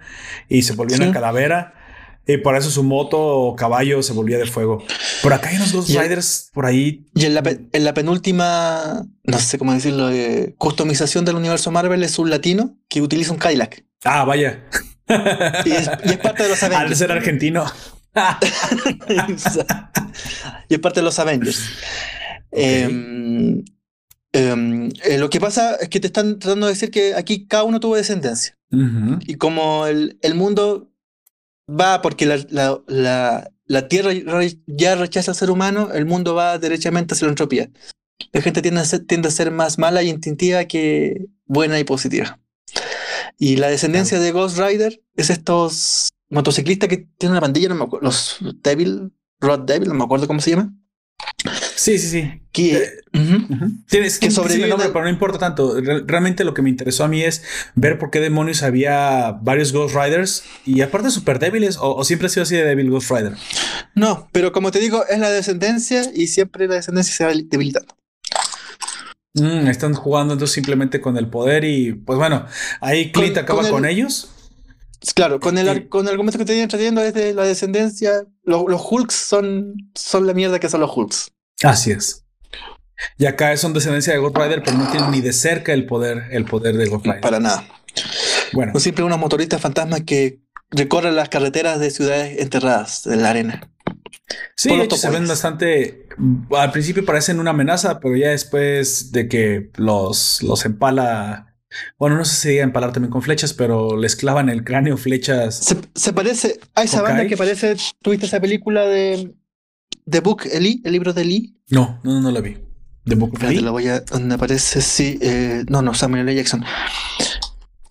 y se volvió
Sí.
una calavera. Y por eso su moto o caballo se volvía de fuego. Por acá hay unos Ghost Riders por ahí.
Y en la, en la penúltima, no sé cómo decirlo, eh, customización del universo Marvel es un latino que utiliza un Cadillac.
Ah, vaya.
Y es, y es parte de los
Al
Avengers.
ser argentino.
y es parte de los Avengers. Em, em, eh, lo que pasa es que te están tratando de decir que aquí cada uno tuvo descendencia. Y como el, el mundo va porque la, la, la, la Tierra ya rechaza al ser humano, el mundo va derechamente hacia la entropía. La gente tiende a ser, tiende a ser más mala y instintiva que buena y positiva. Y la descendencia de Ghost Rider es estos motociclistas que tienen una pandilla, no me acuerdo, los Devil, Rod Devil, no me acuerdo cómo se llama.
Sí, sí, sí.
Que,
Eh. Tienes que sobrevive el nombre, pero no importa tanto. Re- realmente lo que me interesó a mí es ver por qué demonios había varios Ghost Riders y aparte súper débiles o, o siempre ha sido así de débil Ghost Rider.
No, pero como te digo, es la descendencia y siempre la descendencia se va debilitando.
Mm, están jugando entonces simplemente con el poder y pues bueno, ahí Clint
Con-
acaba
con
con,
el-
ellos.
Claro, con el, con el argumento que te vienen trayendo es de la descendencia. Los, los Hulks son, son la mierda que son los Hulks.
Así es. Y acá son descendencia de Ghost Rider, pero no tienen ni de cerca el poder, el poder de Ghost Rider.
Para nada.
Bueno,
Son siempre unos motoristas fantasmas que recorren las carreteras de ciudades enterradas en la arena.
sí, hecho se ven bastante. Al principio parecen una amenaza, pero ya después de que los, los empala. Bueno, no sé si diga empalar también con flechas, pero les clavan el cráneo flechas.
Se, se parece a esa banda que parece. ¿Tuviste esa película de The Book, Eli? El libro de Lee.
No, no, no la vi. De Book
Espérate,
Lee.
lo voy a. Donde aparece, sí. eh, no, no, Samuel L. Jackson.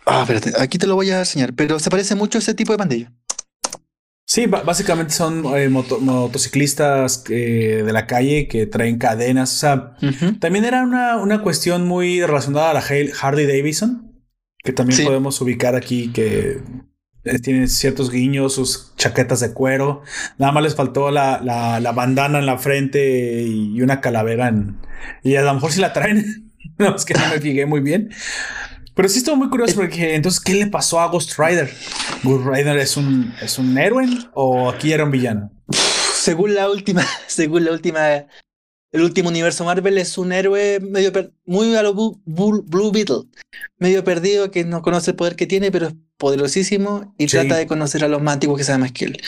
Ah, espérate, aquí te lo voy a enseñar. Pero se parece mucho a ese tipo de pandilla.
Sí, básicamente son eh, moto- motociclistas eh, de la calle que traen cadenas. O sea, también era una, una cuestión muy relacionada a la Harley Davidson, que también
Sí.
podemos ubicar aquí que eh, tiene ciertos guiños, sus chaquetas de cuero. Nada más les faltó la, la, la bandana en la frente y una calavera en... Y a lo mejor sí la traen. no, es que no me fijé muy bien. Pero sí estuvo muy curioso porque entonces, ¿qué le pasó a Ghost Rider? ¿Ghost Rider es un, es un héroe o aquí era un villano?
Según la última, según la última, el último universo Marvel es un héroe medio muy a lo Blue Beetle, medio perdido que no conoce el poder que tiene, pero es poderosísimo y
Sí.
trata de conocer a los más antiguos que saben más que él.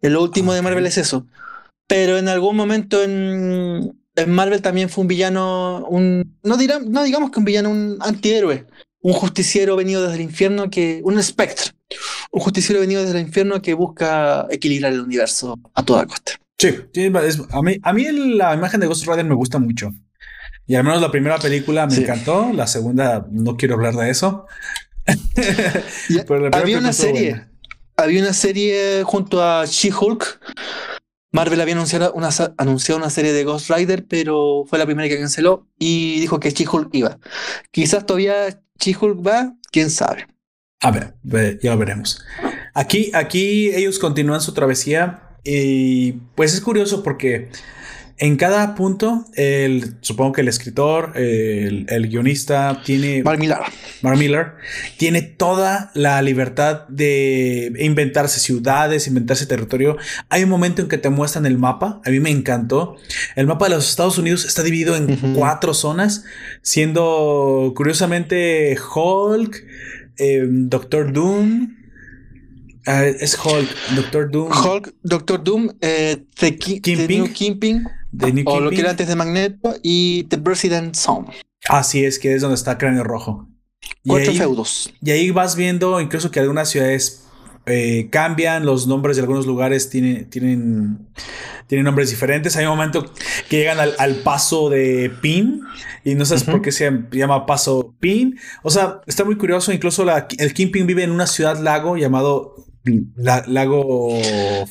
El último de
Ok.
Marvel es eso. Pero en algún momento en, en Marvel también fue un villano, un no dirá, no digamos que un villano, un antihéroe, un justiciero venido desde el infierno que un espectro, un justiciero venido desde el infierno que busca equilibrar el universo a toda costa.
Sí, es- a, mí, a mí la imagen de Ghost Rider me gusta mucho. Y al menos la primera película me
Sí.
encantó, la segunda no quiero hablar de eso. Pero
había una serie,
buena.
había una serie junto a She-Hulk. Marvel había anunciado una, anunciado una serie de Ghost Rider, pero fue la primera que canceló y dijo que She-Hulk iba. Quizás todavía She-Hulk va, quién sabe.
A ver, ve- ya lo veremos. Aquí, aquí ellos continúan su travesía y pues es curioso porque en cada punto, el, supongo que el escritor, el, el guionista tiene
Mark Millar.
Mark Miller tiene toda la libertad de inventarse ciudades, inventarse territorio. Hay un momento en que te muestran el mapa. A mí me encantó. El mapa de los Estados Unidos está dividido en cuatro zonas, siendo curiosamente Hulk, eh, Doctor Doom. ah, es Hulk, Doctor Doom,
Hulk, Doctor Doom, eh, The. New Kingpin,
de New
o lo que era antes de Magneto, y The President Zone.
Así es, que es donde está Cráneo Rojo. Y
Cuatro
ahí-
feudos.
Y ahí vas viendo incluso que algunas ciudades eh, cambian, los nombres de algunos lugares tienen, tienen, tienen nombres diferentes. Hay un momento que llegan al, al paso de Pin y no sabes por qué se llama paso Pin. O sea, está muy curioso. Incluso la- el Kingpin vive en una ciudad lago llamado la- Lago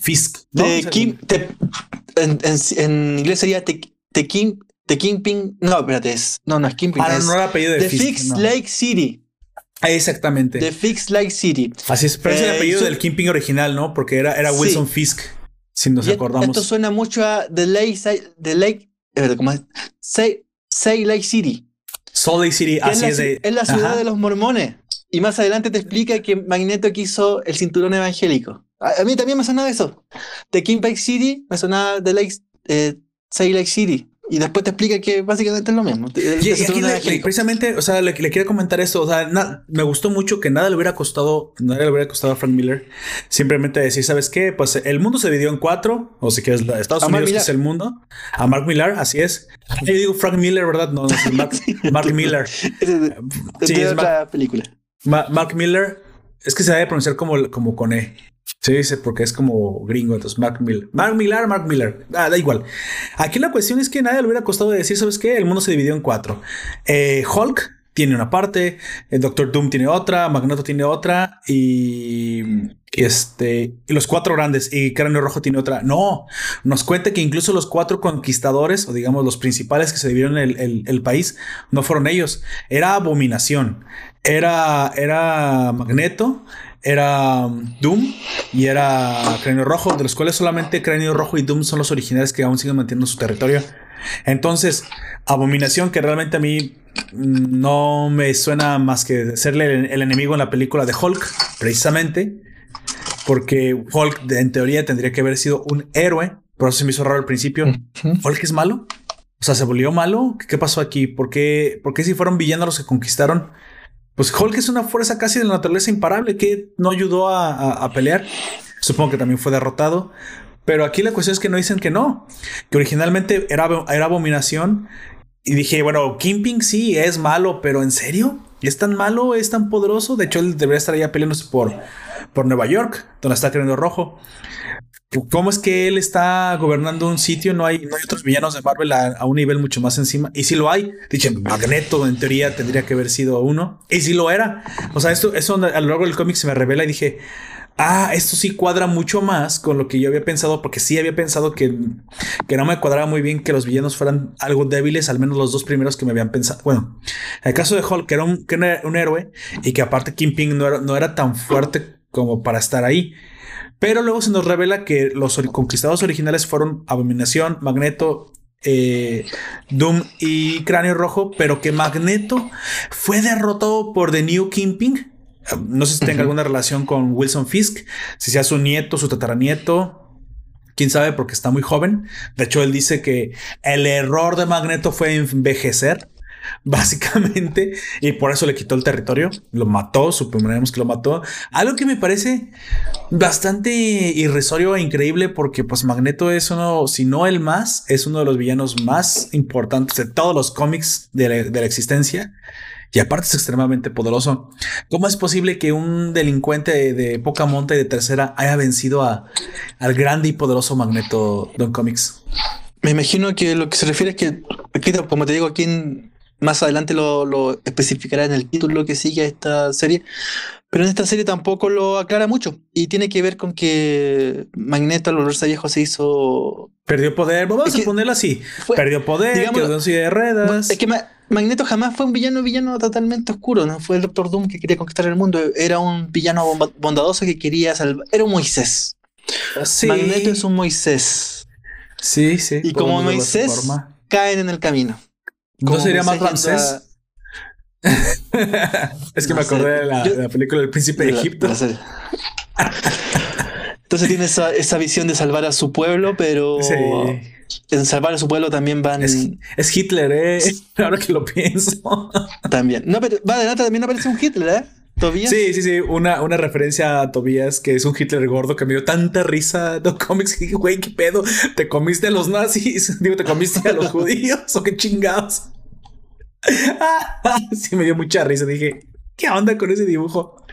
Fisk. ¿no?
The
O sea,
King- The- en, en- en inglés sería The, The King, The Kingpin. No, espérate, es, no, no es Kingpin.
ah, no, apellido de
The
Fisk.
Fixed
no.
Lake City.
Ah, Exactamente.
The Fixed Lake City.
Así es, pero es el
Eh,
apellido del Kingpin original, ¿no? Porque era, era
Sí.
Wilson Fisk, si nos
Y
acordamos.
Esto suena mucho a The Lake, The Lake, eh, ¿cómo es? Say, Say Lake City.
Salt Lake City, así
es,
es
la,
de.
es la ciudad
Ajá.
de los mormones. Y más adelante te explica que Magneto quiso el cinturón evangélico. A, a mí también me sonaba eso. The King Lake City me sonaba The Lake, eh, Say Lake City. Y después te explica que básicamente es lo mismo.
Y, y aquí le- precisamente, o sea, le, le quiero comentar esto. O sea, na- me gustó mucho que nada le hubiera costado, nada le hubiera costado a Frank Miller. Simplemente decir, ¿sabes qué? Pues el mundo se dividió en cuatro, o si quieres, Estados
A Mark
Unidos que es el mundo. A Mark Millar, así es. Yo digo Frank Miller, ¿verdad? No, no es Mark, Mark Miller.
Es de, de-
Sí,
de
es
otra película.
Ma- Mark Miller, es que se debe pronunciar como, como con E. Se dice porque es como gringo, entonces Mark Miller. Mark Miller, Mark Miller. Ah, da igual. Aquí la cuestión es que nadie le hubiera costado decir, ¿sabes qué? El mundo se dividió en cuatro. Eh, Hulk tiene una parte, el Doctor Doom tiene otra, Magneto tiene otra y, este los cuatro grandes y Cráneo Rojo tiene otra. No, nos cuenta que incluso los cuatro conquistadores o digamos los principales que se dividieron el país no fueron ellos, era Abominación, era, era Magneto, era Doom y era Cráneo Rojo, de los cuales solamente Cráneo Rojo y Doom son los originales que aún siguen manteniendo su territorio. Entonces, Abominación, que realmente a mí mm, no me suena más que serle el, enemigo en la película de Hulk, precisamente, porque Hulk en teoría tendría que haber sido un héroe, pero eso se me hizo raro al principio. ¿Hulk es malo? O sea, ¿se volvió malo? ¿Qué pasó aquí? ¿Por qué, ¿Por qué si fueron villanos los que conquistaron? Pues Hulk es una fuerza casi de la naturaleza imparable que no ayudó a pelear. Supongo que también fue derrotado. Pero aquí la cuestión es que no dicen que no, que originalmente era, era abominación. Y dije, bueno, Kingpin sí es malo, pero ¿en serio? ¿Es tan malo? ¿Es tan poderoso? De hecho, él debería estar allá peleándose por, por Nueva York, donde está creando rojo. ¿Cómo es que él está gobernando un sitio? No hay, otros villanos de Marvel a, un nivel mucho más encima. Y si lo hay, dicen Magneto en teoría tendría que haber sido uno. Y si lo era. O sea, esto, eso a lo largo del cómic se me revela y dije, ah, esto sí cuadra mucho más con lo que yo había pensado, porque sí había pensado que, que no me cuadraba muy bien que los villanos fueran algo débiles, al menos los dos primeros que me habían pensado. Bueno, el caso de Hulk, que era un, que era un héroe y que aparte Kingpin no era, no era tan fuerte como para estar ahí. Pero luego se nos revela que los conquistados originales fueron Abominación, Magneto, eh, Doom y Cráneo Rojo, pero que Magneto fue derrotado por The New Kingpin no sé si tenga alguna relación con Wilson Fisk, si sea su nieto, su tataranieto. Quién sabe, porque está muy joven. De hecho, él dice que el error de Magneto fue envejecer, básicamente, y por eso le quitó el territorio. Lo mató, suponemos que lo mató. Algo que me parece bastante irrisorio e increíble, porque pues Magneto es uno, si no el más, es uno de los villanos más importantes de todos los cómics de la existencia y aparte es extremadamente poderoso. ¿Cómo es posible que un delincuente de, poca monta y de tercera haya vencido a, al grande y poderoso Magneto Don Comics?
Me imagino que lo que se refiere es que, como te digo, aquí más adelante lo, especificará en el título que sigue a esta serie, pero en esta serie tampoco lo aclara mucho y tiene que ver con que Magneto al volverse viejo se hizo...
Perdió poder, vamos a ponerlo así. Perdió poder, quedó en silla de ruedas.
Es que Magneto jamás fue un villano villano totalmente oscuro, no fue el Doctor Doom que quería conquistar el mundo, era un villano bondadoso que quería salvar, era un Moisés. Magneto es un Moisés.
Sí, sí.
Y como Moisés caen en el camino.
¿No sería más Ramsés? es que me acordé de, la, película del príncipe de, Egipto.
Entonces tiene esa, esa, visión de salvar a su pueblo, pero sí en salvar a su pueblo también van.
Es, Hitler, ¿eh? Ahora que lo pienso.
También. No, pero va adelante, también aparece un Hitler, ¿eh?
Tobías. Sí, sí, sí. Una, una referencia a Tobías, que es un Hitler gordo que me dio tanta risa. No cómics. Güey, qué pedo. ¿Te comiste a los nazis? Digo, ¿te comiste a los judíos? ¿O qué chingados? sí, me dio mucha risa. Dije, ¿qué onda con ese dibujo?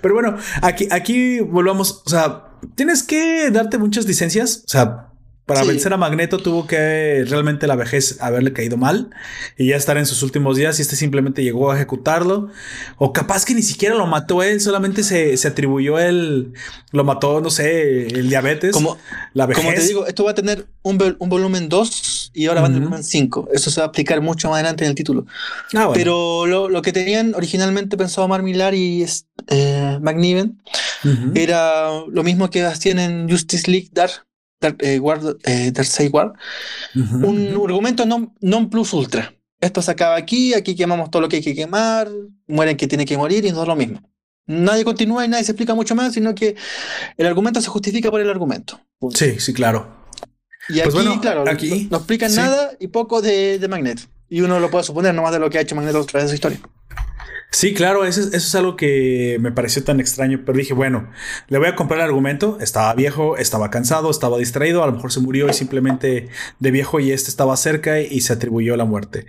Pero bueno, aquí, aquí volvamos. O sea, tienes que darte muchas licencias. O sea, para vencer a Magneto tuvo que realmente la vejez haberle caído mal y ya estar en sus últimos días y este simplemente llegó a ejecutarlo. O capaz que ni siquiera lo mató él, solamente se, atribuyó él, lo mató, no sé, el diabetes.
Como, la vejez. Como te digo, esto va a tener un, volumen 2 y ahora va a tener un volumen 5. Eso se va a aplicar mucho más adelante en el título. Ah, Pero lo, que tenían originalmente pensado Mar Millar y eh, McNiven era lo mismo que hacían en Justice League Dark eh, eh un argumento non, non, plus ultra. Esto se acaba aquí, aquí quemamos todo lo que hay que quemar, mueren que tiene que morir y no es lo mismo. Nadie continúa y nadie se explica mucho más, sino que el argumento se justifica por el argumento.
Sí, sí, claro.
Y pues aquí, claro, aquí, no, explican nada y poco de, de Magneto. Y uno lo puede suponer nomás de lo que ha hecho Magneto a través de su historia.
Sí, claro, eso, es algo que me pareció tan extraño, pero dije, bueno, le voy a comprar el argumento, estaba viejo, estaba cansado, estaba distraído, a lo mejor se murió y simplemente de viejo y este estaba cerca y se atribuyó la muerte.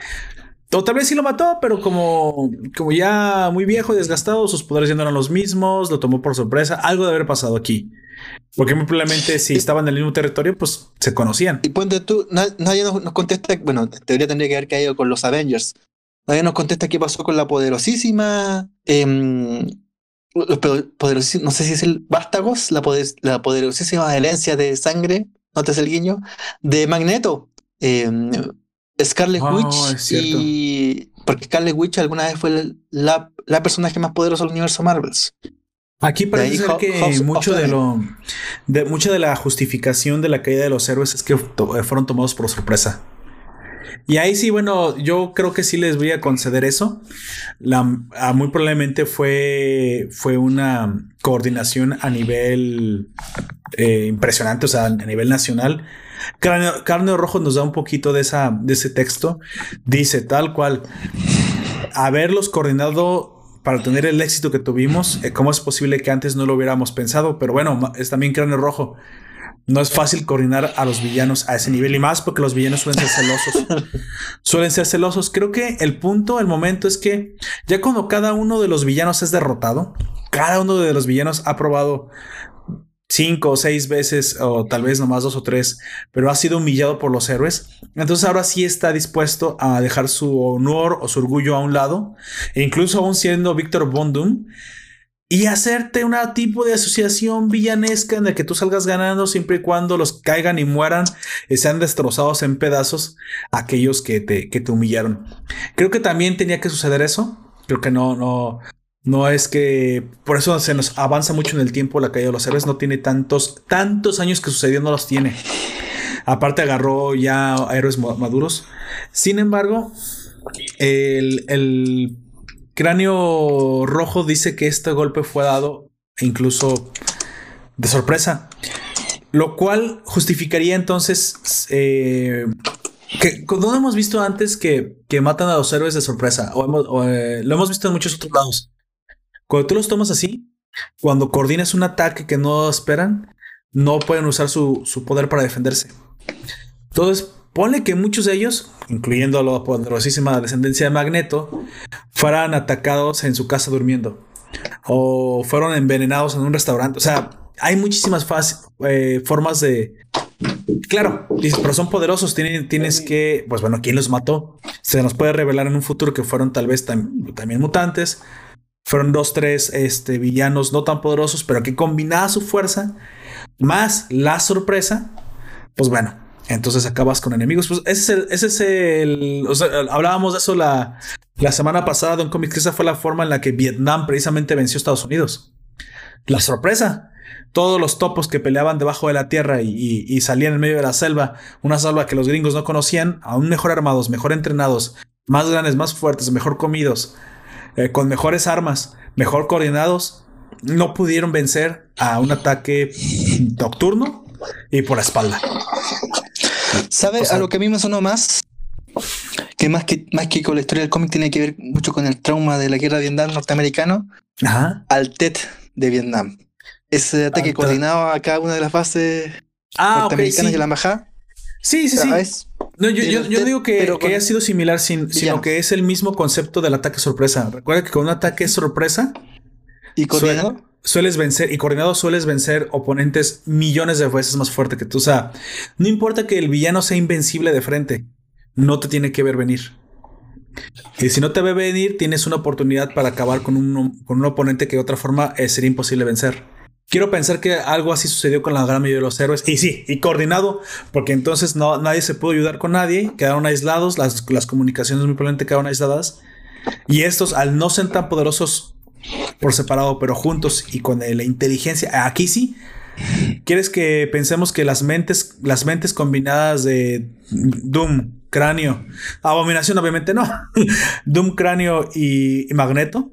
O tal vez sí lo mató, pero como, como ya muy viejo desgastado, sus poderes ya no eran los mismos, lo tomó por sorpresa, algo de haber pasado aquí. Porque muy probablemente si estaban en el mismo territorio, pues se conocían.
Y ponte tú, nadie nos, nos contesta, bueno, en teoría tendría que haber caído con los Avengers, Nadie nos contesta qué pasó con la poderosísima. Em, no sé si es el Vástagos, la, la poderosísima herencia de sangre, no te el guiño, de Magneto. Em, Scarlet oh, Witch y porque Scarlet Witch alguna vez fue la, la personaje más poderoso del universo Marvels.
Aquí parece ser que mucho de lo de mucha de la justificación de la caída de los héroes es que fueron tomados por sorpresa. Y ahí sí, bueno, yo creo que sí les voy a conceder eso. La, muy probablemente fue, fue una coordinación a nivel eh, impresionante, o sea, a nivel nacional. Carne Rojo nos da un poquito de, esa, de ese texto. Dice tal cual, haberlos coordinado para tener el éxito que tuvimos, eh, ¿cómo es posible que antes no lo hubiéramos pensado? Pero bueno, es también Cráneo Rojo no es fácil coordinar a los villanos a ese nivel y más porque los villanos suelen ser celosos. suelen ser celosos. Creo que el punto, el momento es que ya cuando cada uno de los villanos es derrotado, cada uno de los villanos ha probado cinco o seis veces o tal vez nomás dos o tres, pero ha sido humillado por los héroes. Entonces ahora sí está dispuesto a dejar su honor o su orgullo a un lado, e incluso aún siendo Víctor Bondum y hacerte un tipo de asociación villanesca en la que tú salgas ganando siempre y cuando los caigan y mueran y sean destrozados en pedazos aquellos que te, que te humillaron. Creo que también tenía que suceder eso. Creo que no, no, no es que por eso se nos avanza mucho en el tiempo la caída de los héroes. No tiene tantos, tantos años que sucedió, no los tiene. Aparte agarró ya héroes maduros. Sin embargo, el, el Cráneo Rojo dice que este golpe fue dado incluso de sorpresa, lo cual justificaría entonces eh, que no hemos visto antes que, matan a los héroes de sorpresa, o, eh, lo hemos visto en muchos otros lados. Cuando tú los tomas así, cuando coordinas un ataque que no esperan, no pueden usar su, su poder para defenderse. Entonces, Pone que muchos de ellos, incluyendo la poderosísima descendencia de Magneto, fueran atacados en su casa durmiendo o fueron envenenados en un restaurante. O sea, hay muchísimas eh, formas de. Claro, pero son poderosos. tienes que, pues bueno, ¿quién los mató? Se nos puede revelar en un futuro que fueron tal vez también mutantes. Fueron dos, tres este, villanos no tan poderosos, pero que combinada su fuerza más la sorpresa, pues bueno, entonces acabas con enemigos. Pues ese es el, ese es el o sea, hablábamos de eso la, la semana pasada de un cómic, que esa fue la forma en la que Vietnam precisamente venció a Estados Unidos. La sorpresa. Todos los topos que peleaban debajo de la tierra y, salían en medio de la selva, una selva que los gringos no conocían, aún mejor armados, mejor entrenados, más grandes, más fuertes, mejor comidos, eh, con mejores armas, mejor coordinados, no pudieron vencer a un ataque nocturno y por la espalda.
¿Sabes? a lo que a mí me sonó más, que más que más que con la historia del cómic tiene que ver mucho con el trauma de la guerra de Vietnam norteamericano, al TET de Vietnam. Ese ataque coordinaba a cada una de las bases ah, norteamericanas de la embajada.
Sí, sí, sí. No, yo, yo, digo que, que haya sido similar, sin, sino que es el mismo concepto del ataque sorpresa. Recuerda que con un ataque sorpresa
y coordinado
sueles vencer y coordinado sueles vencer oponentes millones de veces más fuerte que tú. O sea, no importa que el villano sea invencible de frente, no te tiene que ver venir. Y si no te ve venir, tienes una oportunidad para acabar con un, con un oponente que de otra forma eh, sería imposible vencer. Quiero pensar que algo así sucedió con la gran mayoría de los héroes. Y sí, y coordinado, porque entonces no, nadie se pudo ayudar con nadie, quedaron aislados, las, las comunicaciones muy probablemente quedaron aisladas. Y estos, al no ser tan poderosos por separado, pero juntos y con la inteligencia. Aquí sí. ¿Quieres que pensemos que las mentes, las mentes combinadas de Doom, Cráneo, Abominación, obviamente no, Doom, Cráneo y, Magneto,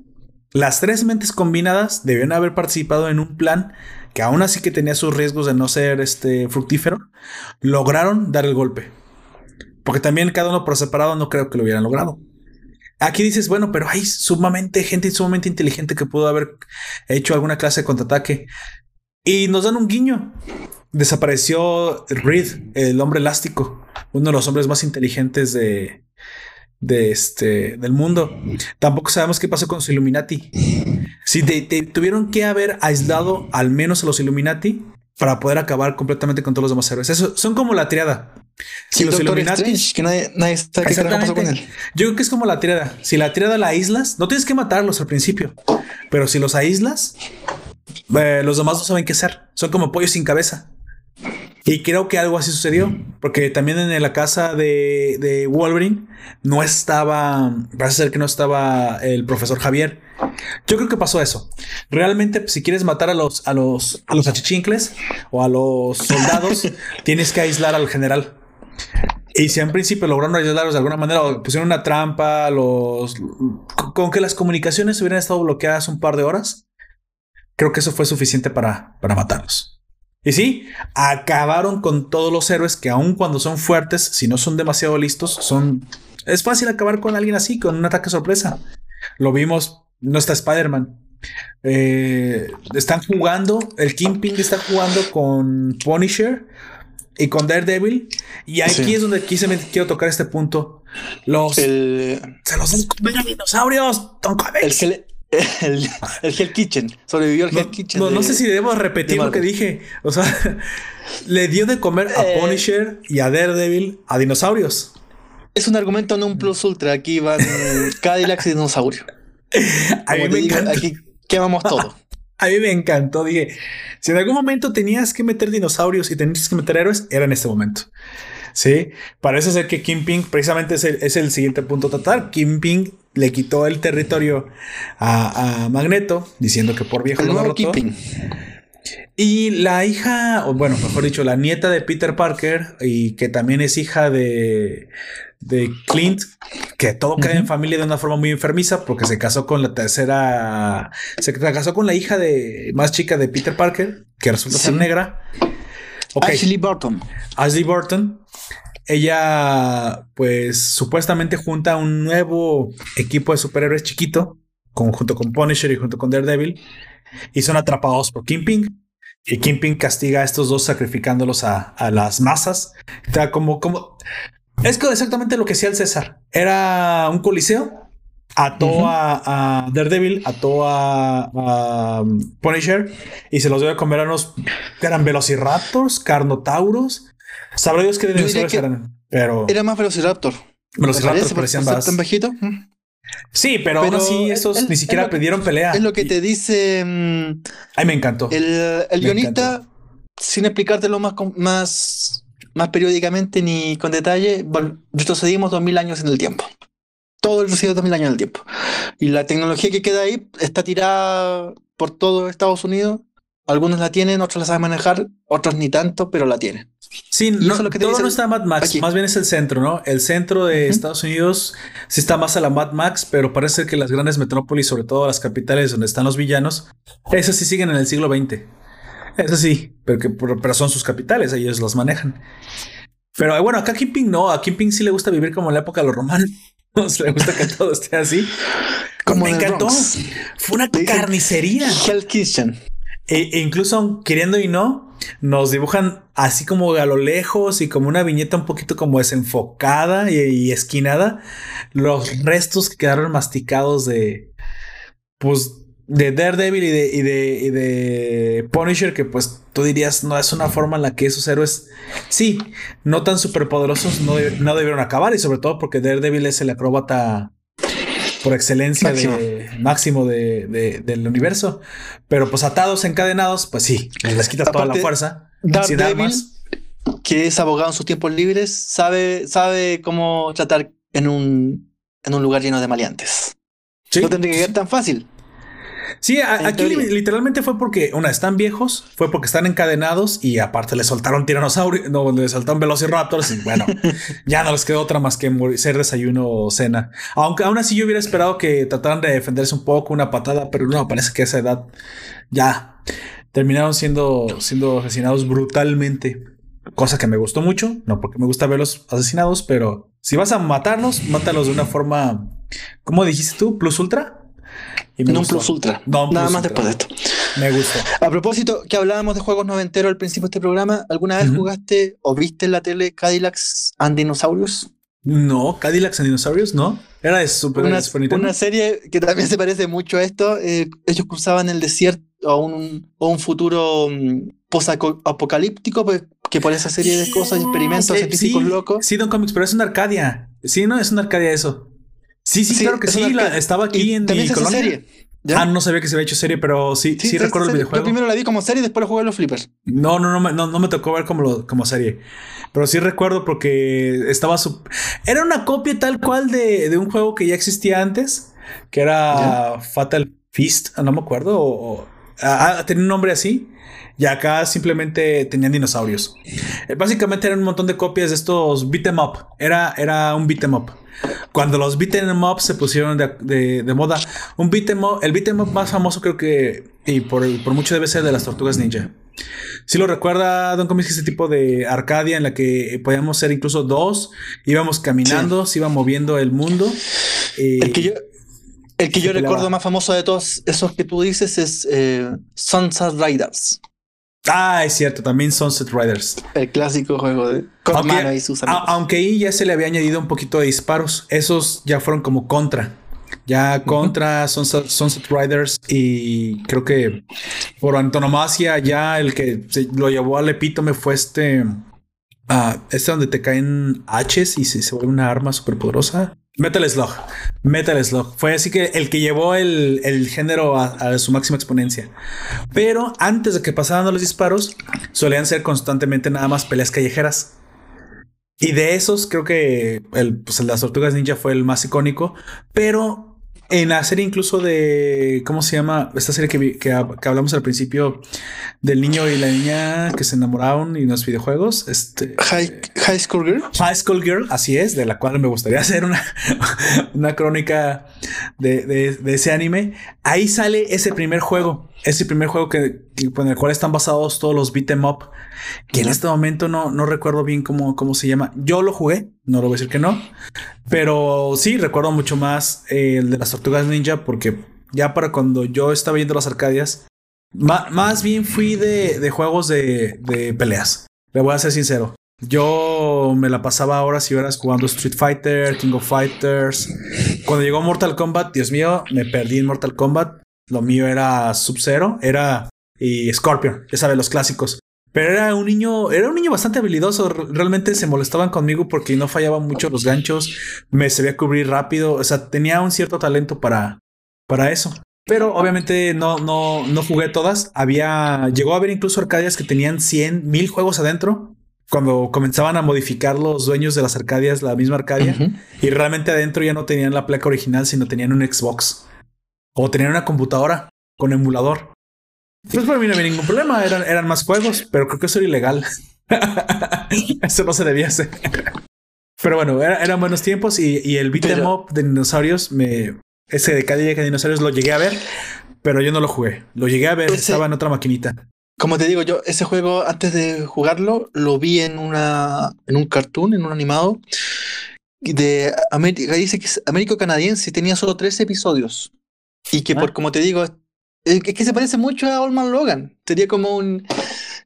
las tres mentes combinadas debían haber participado en un plan que aún así que tenía sus riesgos de no ser este fructífero, lograron dar el golpe. Porque también cada uno por separado no creo que lo hubieran logrado. Aquí dices, bueno, pero hay sumamente gente sumamente inteligente que pudo haber hecho alguna clase de contraataque. Y nos dan un guiño. Desapareció Reed, el hombre elástico, uno de los hombres más inteligentes de, de este, del mundo. Tampoco sabemos qué pasó con los Illuminati. Si tuvieron que haber aislado al menos a los Illuminati para poder acabar completamente con todos los demás héroes. Eso son como la triada.
Si los Illuminati, que nadie, nadie está qué pasó con él.
Yo creo que es como la triada. Si la triada la aíslas, no tienes que matarlos al principio, pero si los aíslas, eh, los demás no saben qué hacer. Son como pollos sin cabeza. Y creo que algo así sucedió, porque también en la casa de, de Wolverine no estaba, parece ser que no estaba el profesor Javier. Yo creo que pasó eso. Realmente, si quieres matar a los, a los, a los achichincles o a los soldados, tienes que aislar al general. Y si en principio lograron aislarlos de alguna manera o pusieron una trampa, los con que las comunicaciones hubieran estado bloqueadas un par de horas, creo que eso fue suficiente para, para matarlos. Y sí, acabaron con todos los héroes que aun cuando son fuertes, si no son demasiado listos, son... Es fácil acabar con alguien así, con un ataque sorpresa. Lo vimos, no está Spider-Man. Eh, están jugando, el Kingpin está jugando con Punisher y con Daredevil. Y aquí es donde quise, quiero tocar este punto. Los... se los comer dinosaurios, Tom
El, el, el Hell Kitchen. Sobrevivió el Hell Kitchen.
No, no sé si debemos repetir lo que dije. O sea, le dio de comer a eh. Punisher y a Daredevil a dinosaurios.
Es un argumento no un plus ultra. Aquí van Cadillac y dinosaurio.
A mí me encanta.
Aquí quemamos todo.
A mí me encantó. Dije, si en algún momento tenías que meter dinosaurios y tenías que meter héroes, era en este momento. Sí, parece ser que Kingpin precisamente es el, es el siguiente punto a tratar. Kingpin le quitó el territorio a, Magneto, diciendo que por viejo lo Y la hija, o bueno, mejor dicho, la nieta de Peter Parker y que también es hija de, de Clint, que todo cae en familia de una forma muy enfermiza porque se casó con la tercera, se casó con la hija de más chica de Peter Parker, que resulta ser negra.
Ashley Burton.
Ashley Burton. Ella, pues, supuestamente junta un nuevo equipo de superhéroes chiquito, junto con Punisher y junto con Daredevil, y son atrapados por Kingpin. Y Kingpin castiga a estos dos sacrificándolos a, las masas. O como, como, es exactamente lo que hacía el César. Era un coliseo, ató a, Daredevil, ató a, a, Punisher y se los dio a comer a unos que eran velociraptors, carnotauros Sabrá Dios qué dinosaurios eran, pero.
Era más Velociraptor.
Velociraptor parecían más.
tan bajito?
Sí, pero, aún así, esos ni siquiera pidieron pelea.
Es lo que te dice. Mm,
Ay, me encantó.
El, el guionista, sin explicártelo más, más, más periódicamente ni con detalle, retrocedimos dos mil años en el tiempo. Todo dos mil años en el tiempo. Y la tecnología que queda ahí está tirada por todo Estados Unidos. Algunos la tienen, otros la saben manejar, otros ni tanto, pero la tienen.
Sí, no, lo que todo no está Mad Max, más bien es el centro, ¿no? El centro de Estados Unidos sí está más a la Mad Max, pero parece que las grandes metrópolis, sobre todo las capitales donde están los villanos, esas sí siguen en el siglo XX. Eso sí, pero, pero son sus capitales, ellos los manejan. Pero bueno, acá a Kingpin no, a Kingpin sí le gusta vivir como en la época de los romanos. le gusta que todo esté así. Como me encantó. Fue una carnicería.
Hell Kitchen.
E, e, incluso queriendo y no, nos dibujan así como a lo lejos y como una viñeta un poquito como desenfocada y, esquinada, los restos que quedaron masticados de, pues, de Daredevil y de, y de, y de Punisher, que pues tú dirías, no es una forma en la que esos héroes, sí, no tan superpoderosos, no, no debieron acabar y sobre todo porque Daredevil es el acróbata por excelencia máximo. de máximo de, del universo. Pero pues atados, encadenados, pues sí, les quitas toda la fuerza.
armas. que es abogado en sus tiempos libres, sabe, sabe cómo tratar en un, en un lugar lleno de maleantes. no tendría que ser tan fácil.
Sí, aquí literalmente fue porque, una, están viejos, fue porque están encadenados y aparte le soltaron tiranosaurios, no, le soltaron velociraptors y bueno, ya no les quedó otra más que ser desayuno o cena. Aunque aún así yo hubiera esperado que trataran de defenderse un poco, una patada, pero no, parece que a esa edad ya terminaron siendo, siendo asesinados brutalmente. Cosa que me gustó mucho, no porque me gusta verlos asesinados, pero si vas a matarlos, mátalos de una forma, ¿cómo dijiste tú? ¿Plus ultra?
Y no plus ultra. Nada más después de esto.
Me gusta.
A propósito, que hablábamos de juegos noventeros al principio de este programa, ¿alguna vez jugaste o viste en la tele Cadillacs and Dinosaurios?
No, Cadillacs and Dinosaurios, no. Era de Super,
una, una serie que también se parece mucho a esto. Eh, ellos cruzaban el desierto a un, un futuro mm, post-apocalíptico, pues, que por esa serie de cosas, experimentos científicos locos.
Sí, Don Comics, pero es una Arcadia. Sí, no, es una Arcadia eso. Sí, sí, claro que sí. estaba aquí en mi colonia. Serie. Ah, no sabía que se había hecho serie, pero sí, sí, recuerdo el videojuego.
Yo primero la vi como serie y después la jugué en los flippers.
No, no, no, no, no me tocó ver como, como serie. Pero sí recuerdo porque estaba su... Era una copia tal cual de, de un juego que ya existía antes, que era Fatal Feast, no me acuerdo, o, tenía un nombre así. Y acá simplemente tenían dinosaurios. Eh, básicamente eran un montón de copias de estos beat em up. Era, era un beat em up. Cuando los beat em up se pusieron de, de, moda, un beat em up, el beat em up más famoso creo que, y por, por mucho debe ser de las tortugas ninja. Si lo recuerda Don Comics, ese tipo de Arcadia en la que podíamos ser incluso dos, íbamos caminando, se iba moviendo el mundo.
el que yo, el que yo recuerdo más famoso de todos esos que tú dices es eh, Sunset Riders.
Ah, es cierto, también Sunset Riders.
El clásico juego de
aunque, y sus aunque ahí ya se le había añadido un poquito de disparos. Esos ya fueron como contra. Ya contra Sunset, Riders y creo que por antonomasia ya el que se lo llevó al epítome fue este... Uh, este donde te caen H's y se, se vuelve una arma súper poderosa. Metal Slug. Metal Slug. Fue así que el que llevó el, género a, su máxima exponencia. Pero antes de que pasaran los disparos, solían ser constantemente nada más peleas callejeras. Y de esos, creo que el, pues el de las tortugas ninja fue el más icónico. Pero en la serie incluso de, ¿cómo se llama? Esta serie que, que, hablamos al principio del niño y la niña que se enamoraron y los videojuegos. Este,
High, School Girl.
High School Girl, así es, de la cual me gustaría hacer una, una crónica de, de, ese anime. Ahí sale ese primer juego, ese primer juego que, en el cual están basados todos los beat em up, que en este momento no, no recuerdo bien cómo, cómo se llama. Yo lo jugué, no lo voy a decir que no, pero sí recuerdo mucho más el de las tortugas ninja porque ya para cuando yo estaba viendo las Arcadias, más bien fui de, de juegos de, de, peleas. Le voy a ser sincero. Yo me la pasaba horas y horas jugando Street Fighter, King of Fighters. Cuando llegó Mortal Kombat, Dios mío, me perdí en Mortal Kombat. Lo mío era Sub-Zero, era y Scorpion, ya sabes, los clásicos. Pero era un niño, era un niño bastante habilidoso. Realmente se molestaban conmigo porque no fallaban mucho los ganchos. Me sabía cubrir rápido. O sea, tenía un cierto talento para, para eso. Pero obviamente no, no, no jugué todas. Había, llegó a haber incluso arcadias que tenían 100, mil juegos adentro. Cuando comenzaban a modificar los dueños de las arcadias, la misma arcadia. Y realmente adentro ya no tenían la placa original, sino tenían un Xbox. O tenían una computadora con emulador. Pues para mí no había ningún problema, eran, eran más juegos, pero creo que eso era ilegal. eso no se debía hacer. pero bueno, eran buenos tiempos y, y el beat em up de dinosaurios, me, ese de Cadillac de dinosaurios lo llegué a ver, pero yo no lo jugué. Lo llegué a ver, estaba en otra maquinita.
Como te digo, yo ese juego antes de jugarlo lo vi en una en un cartoon, en un animado de América, dice que es Américo canadiense, tenía solo tres episodios y que por ah. como te digo es que se parece mucho a Old Man Logan. Sería como un.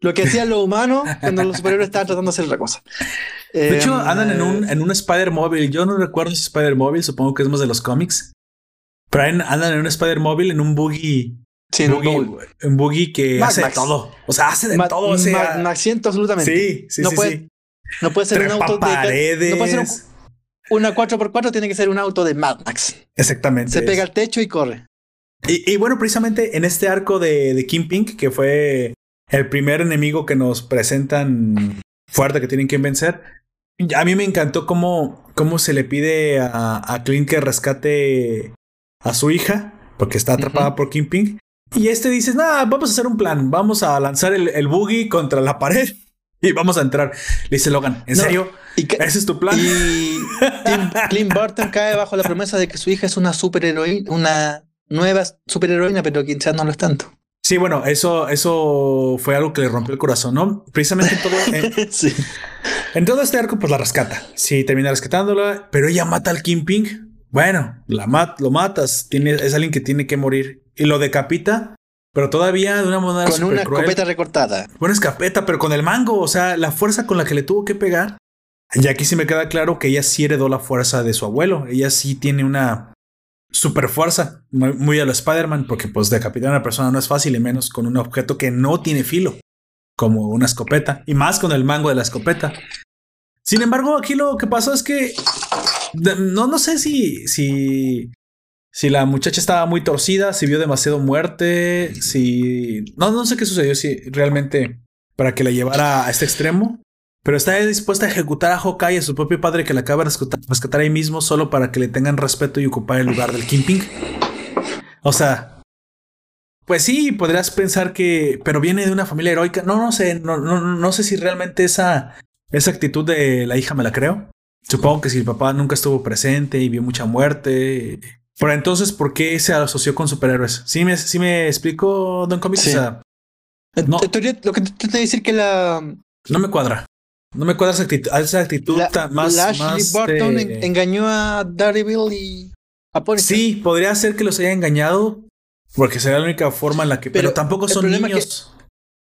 Lo que hacían los humanos cuando los superhéroes estaban tratando de hacer otra cosa.
De hecho, em, andan en un, en un Spider Móvil. Yo no recuerdo ese Spider Móvil, supongo que es más de los cómics. Pero andan en un Spider Móvil, en un buggy. Sí, en un buggy. que hace todo. O sea, hace de todo. O sea,
absolutamente.
Sí, sí,
no
sí,
puede, No puede ser un auto de. No puede ser una 4x4, tiene que ser un auto de Mad Max.
Exactamente.
Se pega al techo y corre.
Y, bueno, precisamente en este arco de, de King Pink, que fue el primer enemigo que nos presentan fuerte que tienen que vencer, a mí me encantó cómo, cómo se le pide a, a Clint que rescate a su hija, porque está atrapada por King Pink. Y este dice, nada, vamos a hacer un plan, vamos a lanzar el, el buggy contra la pared y vamos a entrar. Le dice Logan, ¿en serio? ¿Ese es tu plan?
Y Clint Burton cae bajo la promesa de que su hija es una superheroína, una nueva superheroína, pero quizás no lo es tanto.
Sí, bueno, eso, eso fue algo que le rompió el corazón, ¿no? Precisamente en todo, en, sí. en todo este arco, pues la rescata. Sí, termina rescatándola, pero ella mata al Kingpin. Bueno, la mat, lo matas, tiene, es alguien que tiene que morir y lo decapita, pero todavía de una manera
con una escopeta recortada.
Una escopeta, pero con el mango, o sea, la fuerza con la que le tuvo que pegar. Y aquí sí me queda claro que ella sí heredó la fuerza de su abuelo. Ella sí tiene una super fuerza, muy, a lo Spider-Man, porque pues decapitar a una persona no es fácil y menos con un objeto que no tiene filo, como una escopeta, y más con el mango de la escopeta. Sin embargo, aquí lo que pasó es que no, no sé si, si, si la muchacha estaba muy torcida, si vio demasiado muerte, si no, no sé qué sucedió, si realmente para que la llevara a este extremo pero está dispuesta a ejecutar a Hawkeye y a su propio padre que la acaba de rescatar, ahí mismo solo para que le tengan respeto y ocupar el lugar del Kingpin. O sea, pues sí, podrías pensar que, pero viene de una familia heroica. No, no sé, no, no, no sé si realmente esa, esa actitud de la hija me la creo. Supongo que si el papá nunca estuvo presente y vio mucha muerte. Pero entonces, ¿por qué se asoció con superhéroes? ¿Sí me, sí me explico, Don Comics?
Sí.
O sea,
No. lo que te te decir que la,
no me cuadra. No me cuadra esa actitud, esa actitud
la,
más.
la Ashley
más
Barton
de-
engañó a Daredevil y a Punisher.
Sí, podría ser que los haya engañado. Porque sería la única forma en la que. Pero,
Pero
tampoco son
es
niños.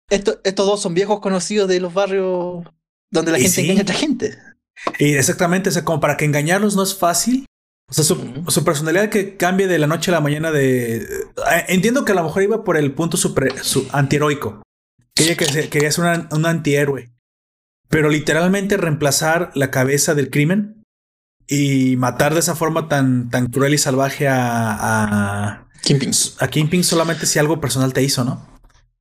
Esto- estos dos son viejos conocidos de los barrios donde la gente
sí.
engaña a otra gente.
Y exactamente, o sea, como para que engañarlos no es fácil. O sea, su, personalidad que cambie de la noche a la mañana de... eh, entiendo que a lo mejor iba por el punto super, su, antiheroico. Que ella que se- quería ser una- un antihéroe. Pero literalmente reemplazar la cabeza del crimen y matar de esa forma tan, tan cruel y salvaje a, a,
Kingpin.
a Kingpin solamente si algo personal te hizo, ¿no?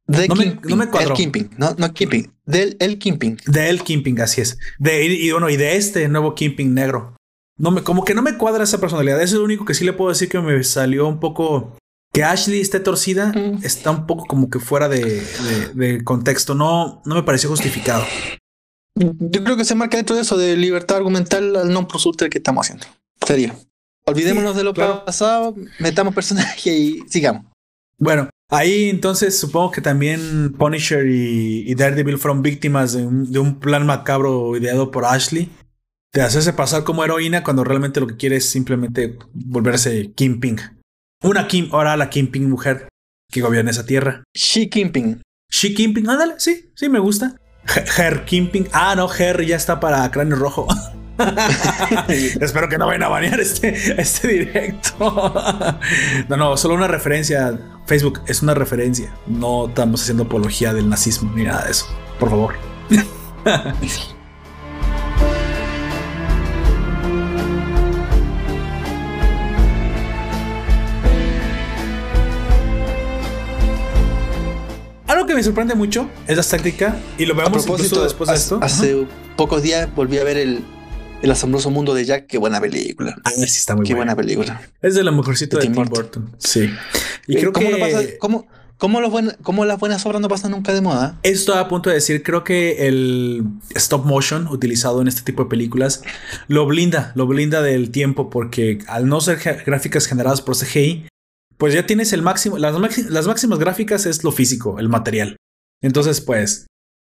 De
No me- no me cuadró.
El Kingpin. No, no Kingpin. Del el Kingpin.
De él Kingpin, así es. De, y, y bueno, y de este nuevo Kingpin negro. No me, como que no me cuadra esa personalidad. Eso es lo único que sí le puedo decir que me salió un poco. Que Ashley esté torcida
Mm.
está un poco como que fuera de, de- de contexto. No, no me pareció justificado.
Yo creo que se marca dentro de eso de libertad argumental al non plus ultra que estamos haciendo. Sería. Olvidémonos
Sí,
de lo
claro.
pasado, metamos personaje y sigamos.
Bueno, ahí entonces supongo que también Punisher y, y Daredevil fueron víctimas de un, de un plan macabro ideado por Ashley. De hacerse pasar como heroína cuando realmente lo que quiere es simplemente volverse Kingpin. Una Kim, ahora la Kingpin mujer que gobierna esa tierra.
Xi Kingpin.
She Kingpin, ándale, sí, sí me gusta. Her, Kingpin. Ah, no, Her ya está para cráneo rojo. Espero que no vayan a banear este, este directo. no, no, solo una referencia. Facebook es una referencia. No estamos haciendo apología del nazismo ni nada de eso. Por favor. Algo que me sorprende mucho es la táctica y lo
A
vemos
propósito,
después de
hace-
esto.
hace pocos días volví a ver el, el asombroso mundo de Jack. Qué buena película.
Ah, sí, está muy
Qué
buena.
buena película.
Es de lo mejorcito
De
de
Tim
Tim
Burton.
Burton. Sí. Y
Eh,
creo
¿cómo
que
no pasa- cómo- cómo los buen- cómo las buenas obras no pasan nunca de moda?
esto a punto de decir, creo que el stop motion utilizado en este tipo de películas lo blinda, lo blinda del tiempo porque al no ser gráficas generadas por CGI, pues ya tienes el máximo, las, máximas gráficas es lo físico, el material. Entonces, pues,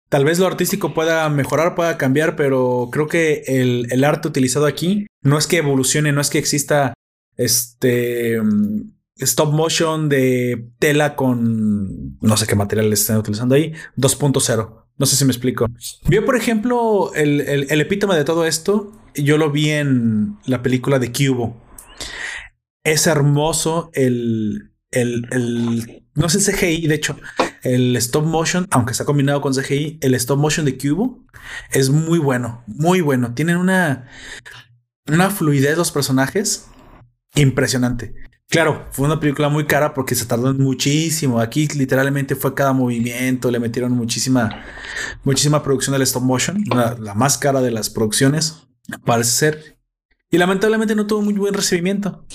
tal vez lo artístico pueda mejorar, pueda cambiar, pero creo que el, el arte utilizado aquí no es que evolucione, no es que exista este mm, stop motion de tela con no sé qué material están utilizando ahí, 2.0. No sé si me explico. Vio, por ejemplo, el, el, el epítome de todo esto. Yo lo vi en la película de Cubo. Es hermoso el, el, el no sé CGI, de hecho, el stop motion, aunque está combinado con CGI, el stop motion de Cubo es muy bueno, muy bueno. Tienen una, una fluidez los personajes impresionante. Claro, fue una película muy cara porque se tardó muchísimo. Aquí literalmente fue cada movimiento, le metieron muchísima, muchísima producción del stop motion, la, la más cara de las producciones, parece ser. Y lamentablemente no tuvo muy buen recibimiento.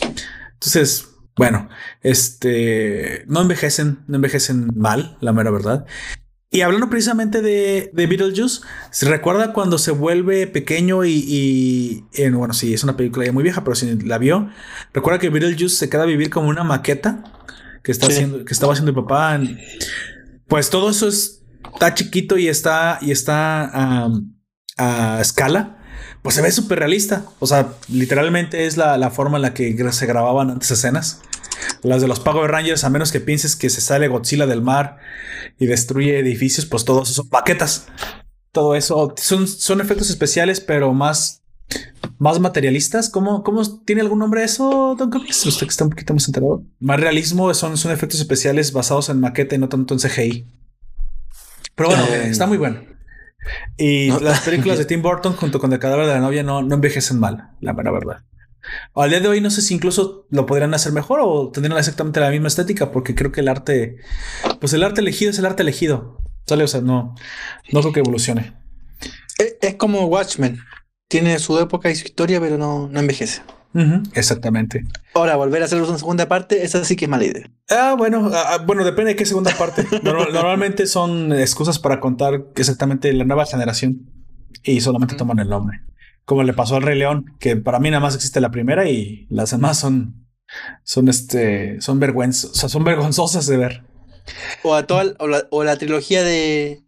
Entonces, bueno, este no envejecen, no envejecen mal, la mera verdad. Y hablando precisamente de, de Beetlejuice, ¿se recuerda cuando se vuelve pequeño y, y en- bueno, sí, es una película ya muy vieja, pero si la vio, recuerda que Beetlejuice se queda a vivir como una maqueta que está
Sí.
haciendo, que estaba haciendo el papá. pues todo eso es- está chiquito y está, y está a escala. Pues se ve súper realista. O sea, literalmente es la, la forma en la que se grababan antes escenas. Las de los Power Rangers, a menos que pienses que se sale Godzilla del mar y destruye edificios, pues todos son maquetas. Todo eso son, son efectos especiales, pero más, más materialistas. ¿Cómo, ¿Cómo tiene algún nombre eso, Don Comics? Usted que está un poquito más enterado. Más realismo son, son efectos especiales basados en maqueta y no tanto en CGI. Pero bueno,
Eh,
está muy bueno. Y
no.
las películas de Tim Burton junto con El cadáver de la novia no, no envejecen mal, la mera verdad. Al día de hoy no sé si incluso lo podrían hacer mejor o tendrían exactamente la misma estética, porque creo que el arte, pues el arte elegido es el arte elegido. ¿Sale? O sea, no, no creo que evolucione.
Es, es como Watchmen. Tiene su época y su historia, pero no, no envejece.
Exactamente.
Ahora, volver a hacerlo en segunda parte, esa sí que es mala idea.
Ah, bueno, ah, ah, bueno, depende de qué segunda parte. normalmente son excusas para contar exactamente la nueva generación y solamente toman el nombre. Como le pasó al Rey León, que para mí nada más existe la primera y las demás son, son este, son vergüenzas, o son vergonzosas de ver.
O a toda, o la, trilogía de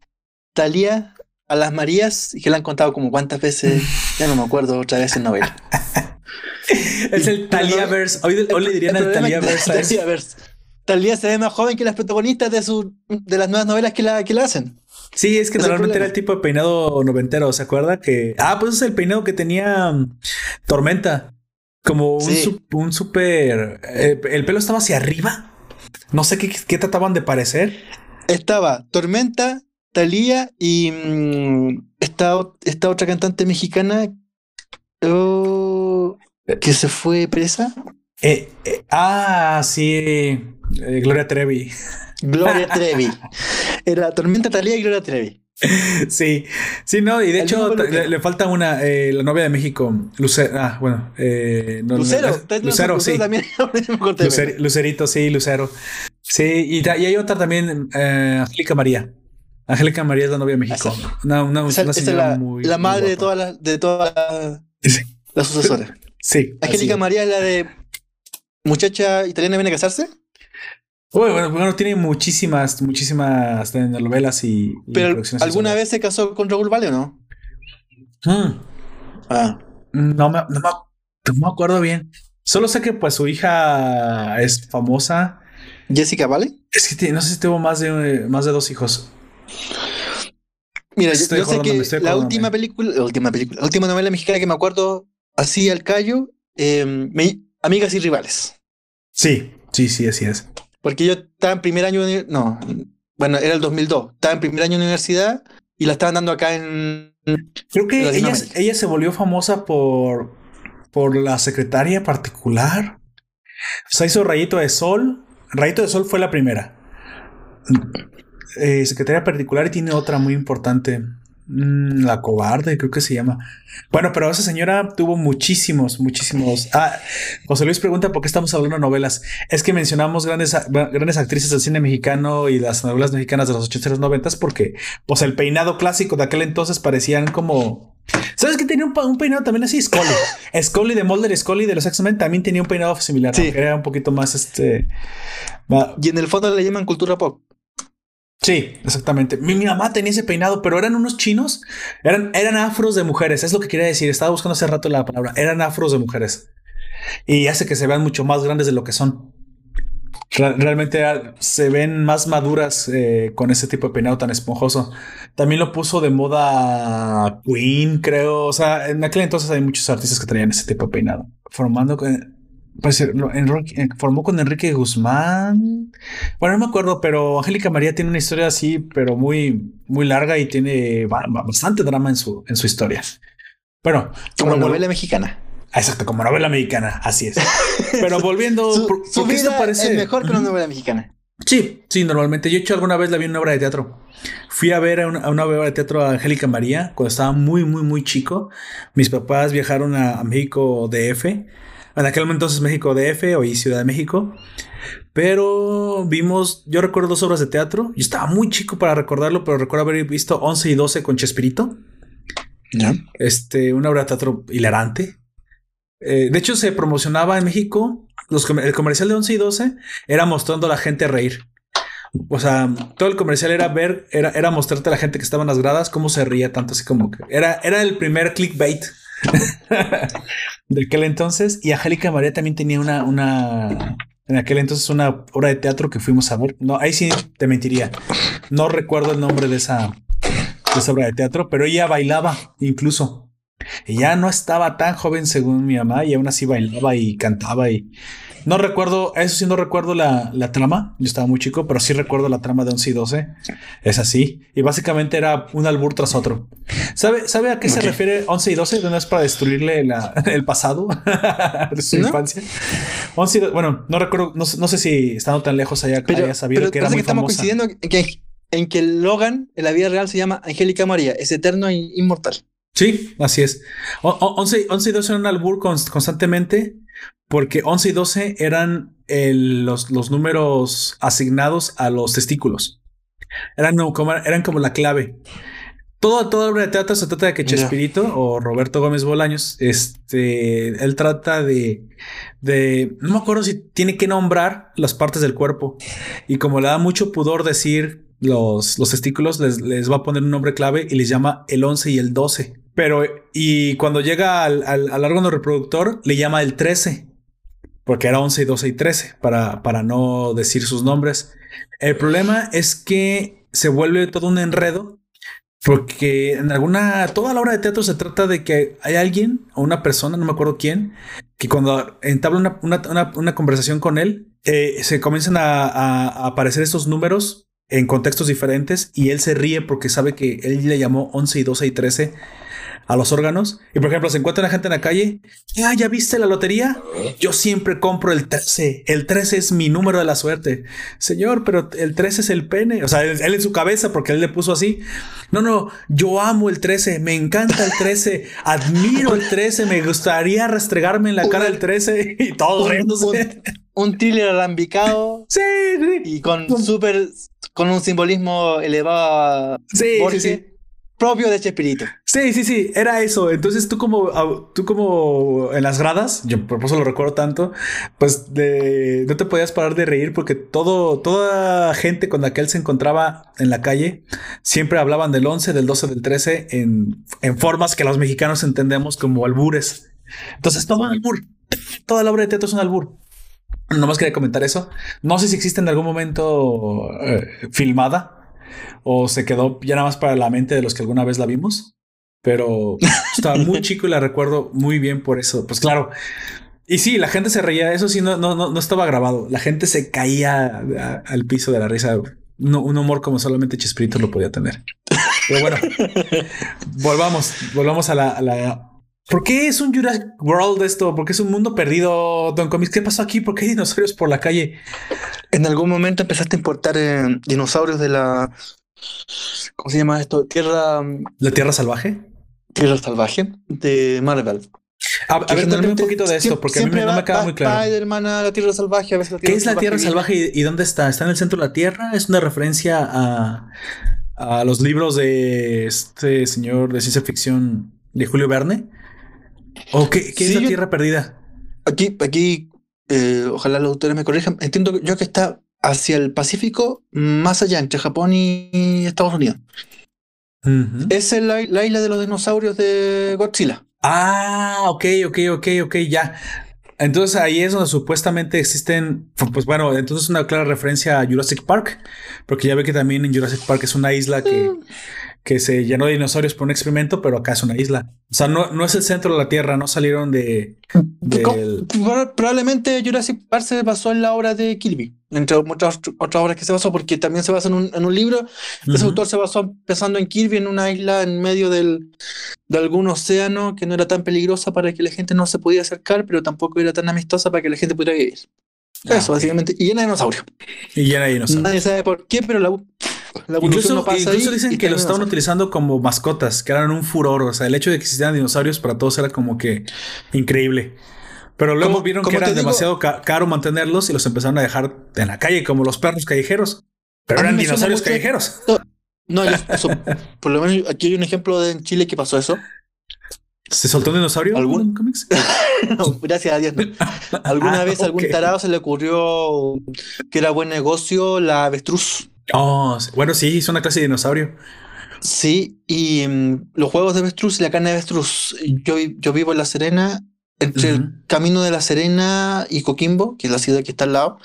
Talía a las Marías, y que la han contado como cuántas veces, ya no me acuerdo otra vez en novela.
es el Taliaverse. Hoy, hoy le dirían el,
Taliaverse. Talía se ve más joven que las protagonistas de, su, de las nuevas novelas que la, que la hacen.
Sí, es que normalmente era el tipo de peinado noventero, ¿se acuerda? Que. Ah, pues es el peinado que tenía mm, Tormenta. Como un, un super. Eh, el pelo estaba hacia arriba. No sé qué, qué trataban de parecer.
Estaba Tormenta, Talía y mm, esta, esta, otra cantante mexicana oh, que se fue presa.
Eh, eh, ah, sí, Gloria Trevi.
Gloria Trevi. Era Tormenta Talía y Gloria Trevi.
Sí, sí, no, y de hecho le, falta una, eh, la novia de México, Lucero, ah, bueno,
eh, Lucero,
Lucero, sí. Lucerito, sí, Lucero. Sí, y, hay otra también, eh, Angélica María. Angélica María es la novia de México. Una, una,
una señora es la, muy, la madre de todas las de todas las sucesoras.
Sí.
Angélica María es la de muchacha italiana viene a casarse.
Bueno, bueno, tiene muchísimas, muchísimas novelas y,
Pero ¿alguna vez se casó con Raúl Vale o no?
Hmm. Ah. No me, no, me, acuerdo bien. Solo sé que pues su hija es famosa.
¿Jessica Vale?
Es que no sé si tuvo más de, más de dos hijos.
Mira, yo, sé que la última película, la última película, la última novela mexicana que me acuerdo así al callo, eh, Amigas y Rivales.
Sí, sí, sí, así es.
Porque yo estaba en primer año, no, bueno, era el 2002, estaba en primer año de universidad y la estaban dando acá en...
Creo que ella, ella, se volvió famosa por, por la secretaria particular. O sea, hizo Rayito de Sol. Rayito de Sol fue la primera. Eh, secretaria particular y tiene otra muy importante. Mm, la cobarde, creo que se llama. Bueno, pero esa señora tuvo muchísimos, muchísimos. Ah, José Luis pregunta por qué estamos hablando de novelas. Es que mencionamos grandes, grandes actrices del cine mexicano y las novelas mexicanas de los 80 y los 90 porque, pues, el peinado clásico de aquel entonces parecían como. ¿Sabes que tenía un, peinado también así? Scully. Scully de Mulder Scully de los X-Men también tenía un peinado similar. Sí. Era un poquito más este.
Y en el fondo le llaman cultura pop.
Sí, exactamente. Mi, mamá tenía ese peinado, pero eran unos chinos, eran, eran afros de mujeres, es lo que quería decir. Estaba buscando hace rato la palabra, eran afros de mujeres. Y hace que se vean mucho más grandes de lo que son. Realmente ah, se ven más maduras eh, con ese tipo de peinado tan esponjoso. También lo puso de moda Queen, creo. O sea, en aquel entonces hay muchos artistas que traían ese tipo de peinado. Formando pues formó con Enrique Guzmán. Bueno, no me acuerdo, pero Angélica María tiene una historia así, pero muy, muy larga y tiene bastante drama en su, en su historia. Bueno,
como novela mexicana.
Exacto, como novela mexicana, así es. Pero volviendo,
su, vida parece es mejor que una novela mexicana.
Sí, sí, normalmente. Yo he hecho alguna vez la vi en una obra de teatro. Fui a ver a una, obra de teatro a Angélica María cuando estaba muy, muy, muy chico. Mis papás viajaron a, a México DF en aquel momento entonces México DF, hoy Ciudad de México. Pero vimos, yo recuerdo dos obras de teatro. Yo estaba muy chico para recordarlo, pero recuerdo haber visto 11 y 12 con Chespirito. Este, una obra de teatro hilarante. Eh, de hecho, se promocionaba en México. Los, el comercial de 11 y 12 era mostrando a la gente a reír. O sea, todo el comercial era ver, era, era mostrarte a la gente que estaba en las gradas cómo se ría tanto, así como que era, era el primer clickbait de aquel entonces. Y Angélica María también tenía una, una, en aquel entonces una obra de teatro que fuimos a ver. No, ahí sí te mentiría. No recuerdo el nombre de esa, de esa obra de teatro, pero ella bailaba incluso. Ella no estaba tan joven según mi mamá y aún así bailaba y cantaba y no recuerdo, eso sí no recuerdo la, la, trama, yo estaba muy chico, pero sí recuerdo la trama de 11 y 12, es así, y básicamente era un albur tras otro. ¿Sabe, ¿sabe a qué se refiere 11 y 12? ¿De no es para destruirle el pasado de su infancia? 11 y bueno, no recuerdo, no, sé si estando tan lejos haya, haya sabido que era muy que estamos
coincidiendo en que, en que Logan en la vida real se llama Angélica María, es eterno e inmortal.
Sí, así es. 11, y 12 eran albur constantemente porque 11 y 12 eran los, los, números asignados a los testículos. Eran como, eran como la clave. Todo, toda obra de teatro se trata de que Chespirito o Roberto Gómez Bolaños, este, él trata de, de, no me acuerdo si tiene que nombrar las partes del cuerpo y como le da mucho pudor decir los, los testículos, les, les va a poner un nombre clave y les llama el 11 y el 12. Pero, y cuando llega al, al, al órgano reproductor, le llama el 13 porque era 11 y 12 y 13 para, para no decir sus nombres. El problema es que se vuelve todo un enredo porque en alguna, toda la obra de teatro se trata de que hay alguien o una persona, no me acuerdo quién, que cuando entabla una, conversación con él, eh, se comienzan a, aparecer estos números en contextos diferentes y él se ríe porque sabe que él le llamó 11 y 12 y 13 a los órganos. Y por ejemplo, se encuentra la gente en la calle. Ah, ya viste la lotería. Yo siempre compro el 13. El 13 es mi número de la suerte. Señor, pero el 13 es el pene. O sea, él, en su cabeza, porque él le puso así. No, no, yo amo el 13. Me encanta el 13. Admiro el 13. Me gustaría restregarme en la cara el 13 y todos riéndose.
Un, un thriller alambicado.
Sí, sí.
Y con súper, con un simbolismo elevado.
Sí, sí, sí
propio de Chespirito.
Sí, sí, sí, era eso. Entonces tú como, tú como en las gradas, yo por eso lo recuerdo tanto, pues no te podías parar de reír porque todo, toda gente con la que él se encontraba en la calle siempre hablaban del 11, del 12, del 13 en, en formas que los mexicanos entendemos como albures. Entonces todo albur, toda la obra de teatro es un albur. Nomás quería comentar eso. No sé si existe en algún momento eh, filmada, o se quedó ya nada más para la mente de los que alguna vez la vimos. Pero estaba muy chico y la recuerdo muy bien por eso. Pues claro. Y sí, la gente se reía. Eso sí, no, no, no, estaba grabado. La gente se caía al piso de la risa. un humor como solamente Chespirito lo podía tener. Pero bueno, volvamos, volvamos a la, a la, ¿Por qué es un Jurassic World esto? ¿Por qué es un mundo perdido, Don Comics? ¿Qué pasó aquí? ¿Por qué hay dinosaurios por la calle?
En algún momento empezaste a importar eh, dinosaurios de la ¿Cómo se llama esto? Tierra.
¿La Tierra Salvaje?
Tierra Salvaje de Marvel.
A, a ver, un poquito de esto, porque a mí no me queda muy claro.
Spider-Man la Tierra Salvaje, a veces la
tierra ¿Qué es la Tierra Salvaje y, dónde está? ¿Está en el centro de la Tierra? ¿Es una referencia a, a los libros de este señor de ciencia ficción de Julio Verne? ¿O qué, qué es la Tierra Perdida?
Aquí, aquí, eh, ojalá los autores me corrijan. Entiendo yo que está hacia el Pacífico, más allá, entre Japón y Estados Unidos. Es la, isla de los dinosaurios de Godzilla.
Ah, ok, ok, ok, ok, ya. Entonces ahí es donde supuestamente existen, pues bueno, entonces una clara referencia a Jurassic Park, porque ya ve que también en Jurassic Park es una isla que, mm que se llenó de dinosaurios por un experimento, pero acá es una isla. O sea, no, no es el centro de la Tierra, no salieron de...
Probablemente Jurassic Park se basó en la obra de Kirby, entre muchas otras obras que se basó, porque también se basa en un, en un libro. Ese autor se basó pensando en Kirby, en una isla en medio del, de algún océano que no era tan peligrosa para que la gente no se pudiera acercar, pero tampoco era tan amistosa para que la gente pudiera vivir. Ah, Eso, básicamente. Y llena de dinosaurios.
Y llena de dinosaurios.
Nadie sabe por qué, pero la,
incluso, dicen que lo estaban utilizando como mascotas, que eran un furor. O sea, el hecho de que existieran dinosaurios para todos era como que increíble. Pero luego vieron que era demasiado caro mantenerlos y los empezaron a dejar en la calle como los perros callejeros. Pero eran dinosaurios callejeros.
No, eso, por lo menos aquí hay un ejemplo de en Chile que pasó eso.
¿Se soltó un dinosaurio?
¿Algún cómics? no, gracias a Dios. ¿Alguna ah, vez a algún tarado se le ocurrió que era buen negocio la avestruz?
Oh, bueno, sí, es una clase de dinosaurio.
Sí, y mm, los juegos de avestruz y la carne de avestruz. Yo, yo vivo en La Serena, entre el camino de La Serena y Coquimbo, que es la ciudad que está al lado.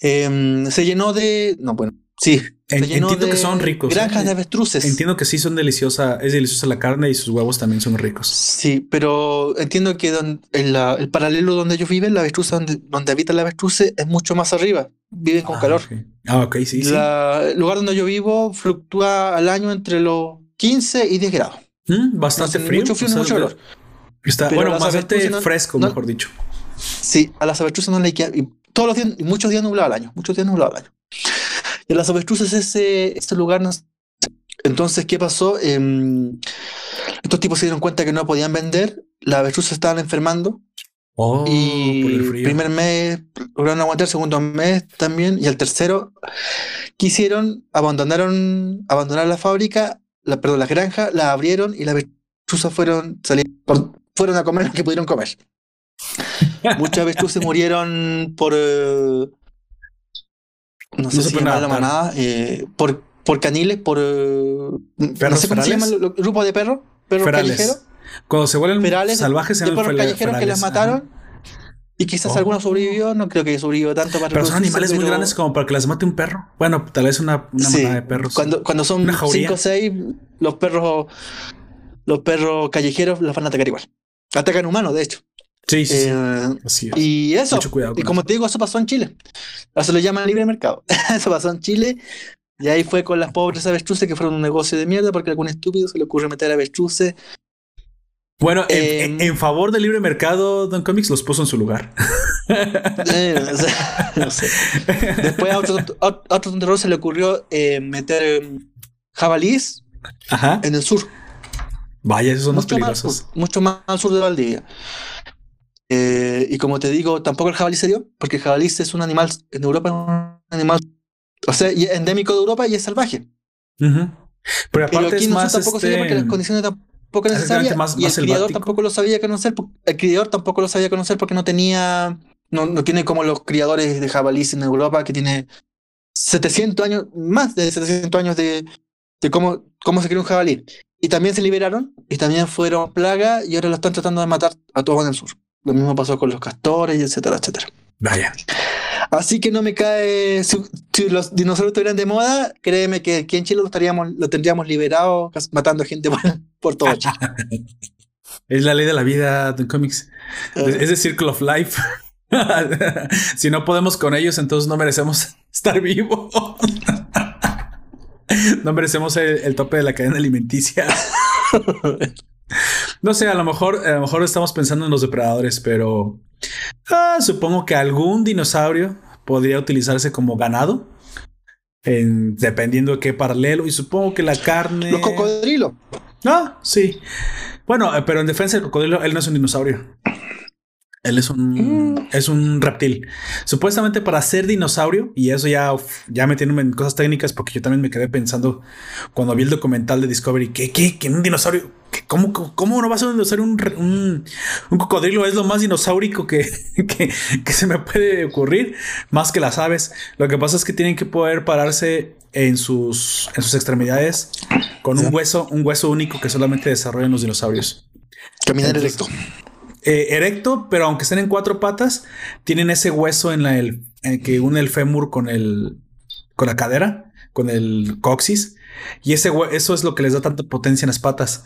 Em, se llenó de. No, bueno, sí.
entiendo que son ricos.
¿eh? Granjas de avestruces.
Entiendo que sí son deliciosas. Es deliciosa la carne y sus huevos también son ricos.
Sí, pero entiendo que en el paralelo donde ellos viven, la avestruz, donde, donde habita la avestruz, es mucho más arriba viven con ah, calor.
Ah, ok, sí,
El lugar donde yo vivo fluctúa al año entre los 15 y 10 grados.
Mm, bastante frío.
Mucho frío, mucho calor.
Está, bueno, más fresco, mejor dicho.
Sí, a las avestruces no le queda. Y todos los días, y muchos días nublado al año. Muchos días nublado al año. Y a las avestruces ese, ese lugar no, entonces, ¿qué pasó? Eh, estos tipos se dieron cuenta que no podían vender, las avestruces estaban enfermando.
Oh,
y
por el frío.
primer mes lograron aguantar, segundo mes también, y el tercero quisieron, abandonaron, abandonar la fábrica, la, perdón, la granja, la abrieron y las avestruzas fueron, salieron, por- fueron a comer lo que pudieron comer. Muchas avestruces murieron por. eh, no sé
No se
si llamarla
adaptar.
manada, eh, por, por caniles, por. eh, no
¿Perros
sé cómo se llaman los grupos de perros, perros
Ferales.
callejeros,
Cuando se vuelven
ferales,
salvajes se
de
llaman
perros callejeros que las mataron. Y quizás
Oh.
alguno sobrevivió, no creo que sobrevivió tanto para
Pero son animales muy grandes como para que las mate un perro. Bueno, tal vez una, una
sí,
manada de perros.
Cuando, cuando son
Una jauría.
5 o 6, los perros, los perros callejeros los van a atacar igual. Atacan humanos, de hecho.
Sí, sí.
Eh,
Así es.
Y eso,
Mucho cuidado
y como te digo, eso pasó en Chile. Eso lo llaman libre mercado. eso pasó en Chile. Y ahí fue con las pobres avestruces que fueron un negocio de mierda porque a algún estúpido se le ocurre meter avestruces.
Bueno, en,
eh,
en- en favor del libre mercado, Don Comics los puso en su lugar.
Eh, no sé. Después a otro, a otro tontorrón se le ocurrió eh, meter eh, jabalís
Ajá.
en el sur.
Vaya, esos son
mucho más,
peligrosos.
sur, mucho más al sur de Valdivia. Eh, y como te digo, tampoco el jabalí se dio, porque el jabalí es un animal, en Europa es un animal, o sea, endémico de Europa y es salvaje.
Ujú. Pero
Pero
aparte
aquí
es más
tampoco se dio porque
este,
las condiciones tampoco eran
exactamente,
necesarias.
más-
y
más
el criador
selvático.
tampoco lo sabía conocer, el criador tampoco lo sabía conocer porque no tenía, no, no tiene como los criadores de jabalíes en Europa, que tiene 700 años, más de 700 años de, de cómo, cómo se cría un jabalí. Y también se liberaron, y también fueron plaga, y ahora lo están tratando de matar a todos en el sur. Lo mismo pasó con los castores, y etcétera, etcétera.
Vaya.
Así que no me cae. Si, si los dinosaurios estuvieran de moda, créeme que aquí en Chile lo, estaríamos, lo tendríamos liberado, matando gente por, por todo Chile.
Es la ley de la vida, Don Comics.
Eh,
Es el Circle of Life. si no podemos con ellos, entonces no merecemos estar vivos. no merecemos el, el tope de la cadena alimenticia. No sé, a lo mejor, a lo mejor estamos pensando en los depredadores, pero ah, supongo que algún dinosaurio podría utilizarse como ganado. en- dependiendo de qué paralelo. Y supongo que la carne.
Los cocodrilos.
Ah, sí. Bueno, eh, pero en defensa del cocodrilo, él no es un dinosaurio. Él es un,
Mm.
es un reptil. Supuestamente para ser dinosaurio, y eso ya, uf, ya metiéndome en cosas técnicas, porque yo también me quedé pensando cuando vi el documental de Discovery, que, que, que un dinosaurio, que cómo, cómo, cómo no va a ser un dinosaurio? Un, re- un, un cocodrilo es lo más dinosaurico que, que, que se me puede ocurrir, más que las aves. Lo que pasa es que tienen que poder pararse en sus, en sus extremidades con un hueso, un hueso único que solamente desarrollan los dinosaurios.
Caminar
Entonces-
erecto.
Eh, erecto, pero aunque estén en cuatro patas, tienen ese hueso en la el, en que une el fémur con el con la cadera, con el coxis, y ese eso es lo que les da tanta potencia en las patas.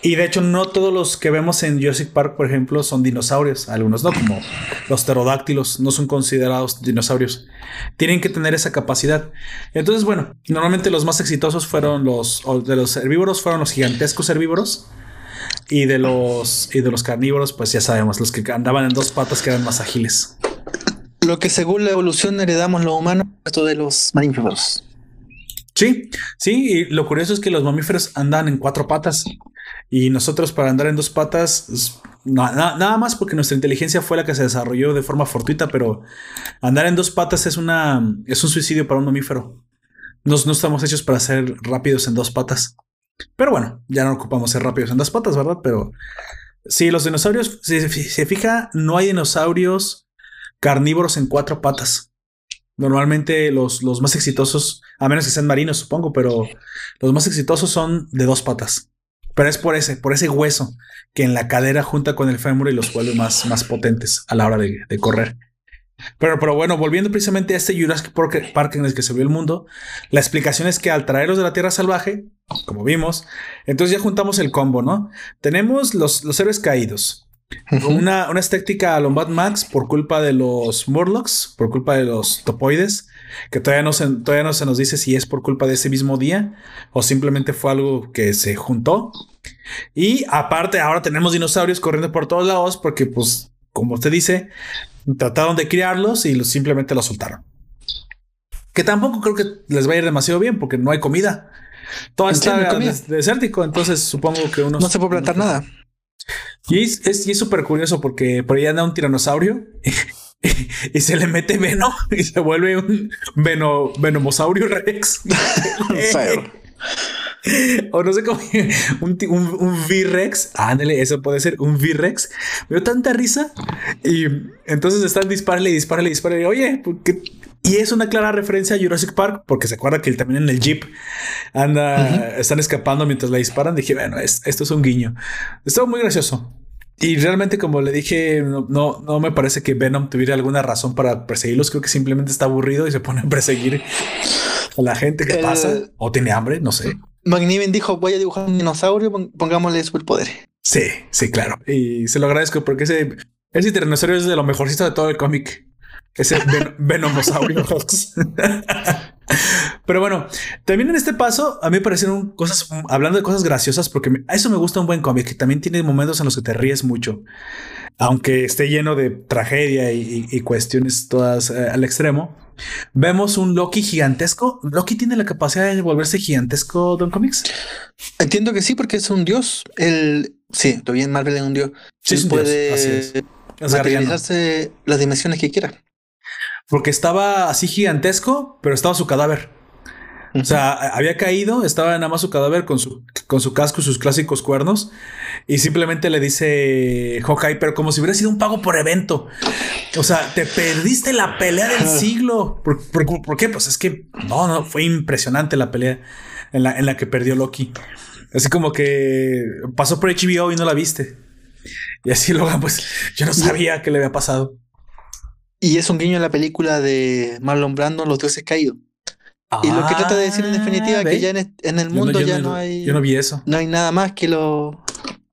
Y de hecho, no todos los que vemos en Jurassic Park, por ejemplo, son dinosaurios. Algunos no, como los pterodáctilos, no son considerados dinosaurios. Tienen que tener esa capacidad. Entonces, bueno, normalmente los más exitosos fueron los de los herbívoros, fueron los gigantescos herbívoros. Y de los y de los carnívoros, pues ya sabemos, los que andaban en dos patas que eran más ágiles.
Lo que según la evolución heredamos los humanos, esto de los mamíferos.
Sí, sí, y lo curioso es que los mamíferos andan en cuatro patas y nosotros para andar en dos patas, es- na- na- nada más porque nuestra inteligencia fue la que se desarrolló de forma fortuita, pero andar en dos patas es una es un suicidio para un mamífero. Nos, no estamos hechos para ser rápidos en dos patas. Pero bueno, ya no ocupamos ser rápidos en dos patas, ¿verdad? Pero sí, los dinosaurios, si se fija, no hay dinosaurios carnívoros en cuatro patas. Normalmente los, los más exitosos, a menos que sean marinos, supongo, pero los más exitosos son de dos patas. Pero es por ese, por ese hueso que en la cadera junta con el fémur y los vuelve más, más potentes a la hora de, de correr. Pero, pero bueno, volviendo precisamente a este Jurassic Park, en el que se vio el mundo, la explicación es que al traerlos de la Tierra Salvaje, como vimos, entonces ya juntamos el combo, ¿no? Tenemos los, los héroes caídos, una, una estética a Lombard Max por culpa de los Murlocs, por culpa de los topoides, que todavía no, se, todavía no se nos dice si es por culpa de ese mismo día o simplemente fue algo que se juntó. Y aparte, ahora tenemos dinosaurios corriendo por todos lados porque, pues, como usted dice, trataron de criarlos y los, simplemente los soltaron. Que tampoco creo que les va a ir demasiado bien porque no hay comida. todo está desértico, entonces supongo que uno...
No se puede plantar nada.
Y es súper curioso porque por ahí anda un tiranosaurio y, se le mete veno y se vuelve un veno, venomosaurio rex. o no sé cómo, un, un, un V-Rex. Ándale, eso puede ser un V-Rex. Dio tanta risa. Y entonces están disparale, disparale, disparale. Oye, qué? y es una clara referencia a Jurassic Park, porque se acuerda que también en el Jeep anda, están escapando mientras le disparan. Dije, bueno, esto es un guiño. Estuvo muy gracioso. Y realmente, como le dije, no, no, me parece que Venom tuviera alguna razón para perseguirlos. Creo que simplemente está aburrido y se pone a perseguir a la gente que pasa o tiene hambre, no sé.
McNiven dijo: Voy a dibujar un dinosaurio, pongámosle superpoder.
Sí, sí, claro. Y se lo agradezco porque ese, ese tiranosaurio es de lo mejorcito de todo el cómic. Ese Venomosaurio. Pero bueno, también en este paso a mí me parecieron cosas, hablando de cosas graciosas, porque a eso me gusta un buen cómic, que también tiene momentos en los que te ríes mucho, aunque esté lleno de tragedia y, cuestiones todas eh, al extremo. Vemos un Loki gigantesco. ¿Loki tiene la capacidad de volverse gigantesco, Don Comics?
Entiendo que sí, porque es un dios. El, sí, todavía en Marvel es un dios. Sí, puede materializarse las dimensiones que quiera.
Porque estaba así gigantesco, pero estaba su cadáver. O sea, había caído, estaba nada más su cadáver con su, con su casco y sus clásicos cuernos. Y simplemente le dice Hawkeye, pero como si hubiera sido un pago por evento. O sea, te perdiste la pelea del siglo. ¿Por, qué? Pues es que no, no, fue impresionante la pelea en la, en la que perdió Loki. Así como que pasó por HBO y no la viste. Y así luego, pues yo no sabía qué le había pasado.
Y es un guiño en la película de Marlon Brando, Los Dioses Caídos. Y lo que trata de decir en definitiva es que ya en, el mundo ya no, hay.
Yo no vi eso.
No hay nada más que lo,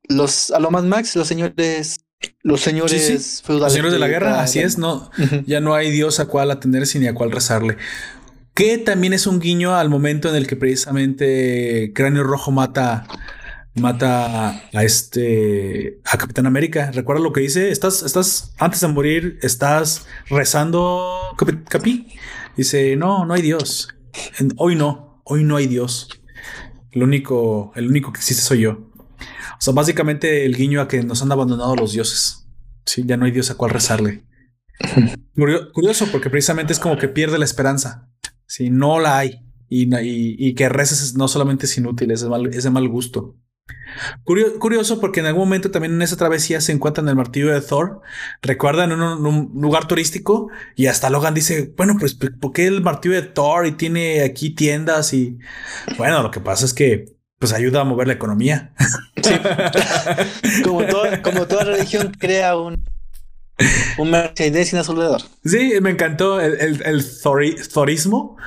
los a lo más max, los señores. Los señores
feudales. Los señores de la guerra, así es, no. Ya no hay Dios a cual atenderse ni a cuál rezarle. Que también es un guiño al momento en el que precisamente Cráneo Rojo mata mata a este a Capitán América. Recuerda lo que dice. Estás, estás antes de morir, estás rezando, Capi. Dice no, no hay Dios. Hoy no, hoy no hay Dios. El único, el único que existe soy yo. O sea, básicamente el guiño a que nos han abandonado los dioses. Sí, ya no hay Dios a cual rezarle. Curioso, porque precisamente es como que pierde la esperanza. Si no la hay. Y, y, que reces no solamente es inútil, es es de mal gusto. Curioso porque en algún momento también en esa travesía se encuentran el martillo de Thor. Recuerdan en un, lugar turístico y hasta Logan dice, bueno, pues ¿por qué el martillo de Thor y tiene aquí tiendas? Y bueno, lo que pasa es que pues ayuda a mover la economía.
como, toda, religión crea un, un merchandising a su alrededor.
Sí, me encantó el, el, el thorismo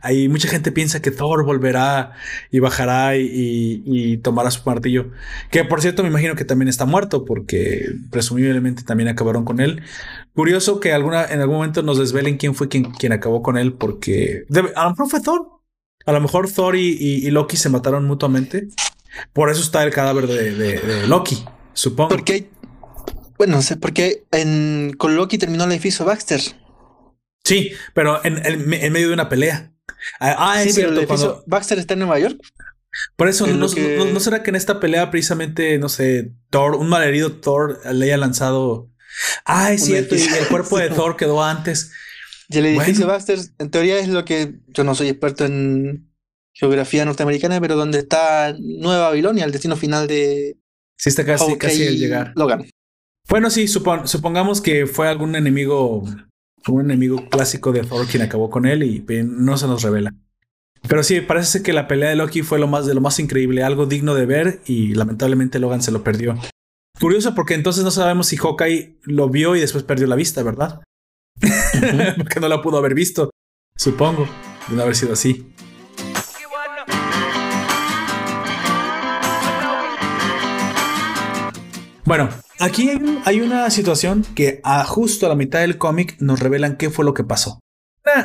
hay mucha gente piensa que Thor volverá y bajará y, tomará su martillo. Que por cierto, me imagino que también está muerto porque presumiblemente también acabaron con él. Curioso que alguna, en algún momento nos desvelen quién fue quien, quien acabó con él porque a lo mejor fue Thor. A lo mejor Thor y, Loki se mataron mutuamente. Por eso está el cadáver de, Loki, supongo.
Porque, bueno, no sé, porque en, con Loki terminó el edificio Baxter.
Sí, pero en, en, medio de una pelea.
Ah, ah es cierto. Cuando... Baxter está en Nueva York.
Por eso, no, será que en esta pelea precisamente, no sé, Thor, un malherido Thor le haya lanzado. Ah, es cierto, y el cuerpo de Thor quedó antes.
Y el edificio Baxter, en teoría, es lo que yo no soy experto en geografía norteamericana, pero donde está Nueva Babilonia, el destino final de.
Sí, está casi, casi al llegar.
Logan.
Bueno, sí, supongamos que fue algún enemigo un enemigo clásico de Thor quien acabó con él y no se nos revela. Pero sí, parece que la pelea de Loki fue lo más de lo más increíble, algo digno de ver y lamentablemente Logan se lo perdió. Curioso porque entonces no sabemos si Hawkeye lo vio y después perdió la vista, ¿verdad? porque no la pudo haber visto, supongo, de no haber sido así. Bueno, aquí hay, una situación que justo a la mitad del cómic nos revelan qué fue lo que pasó.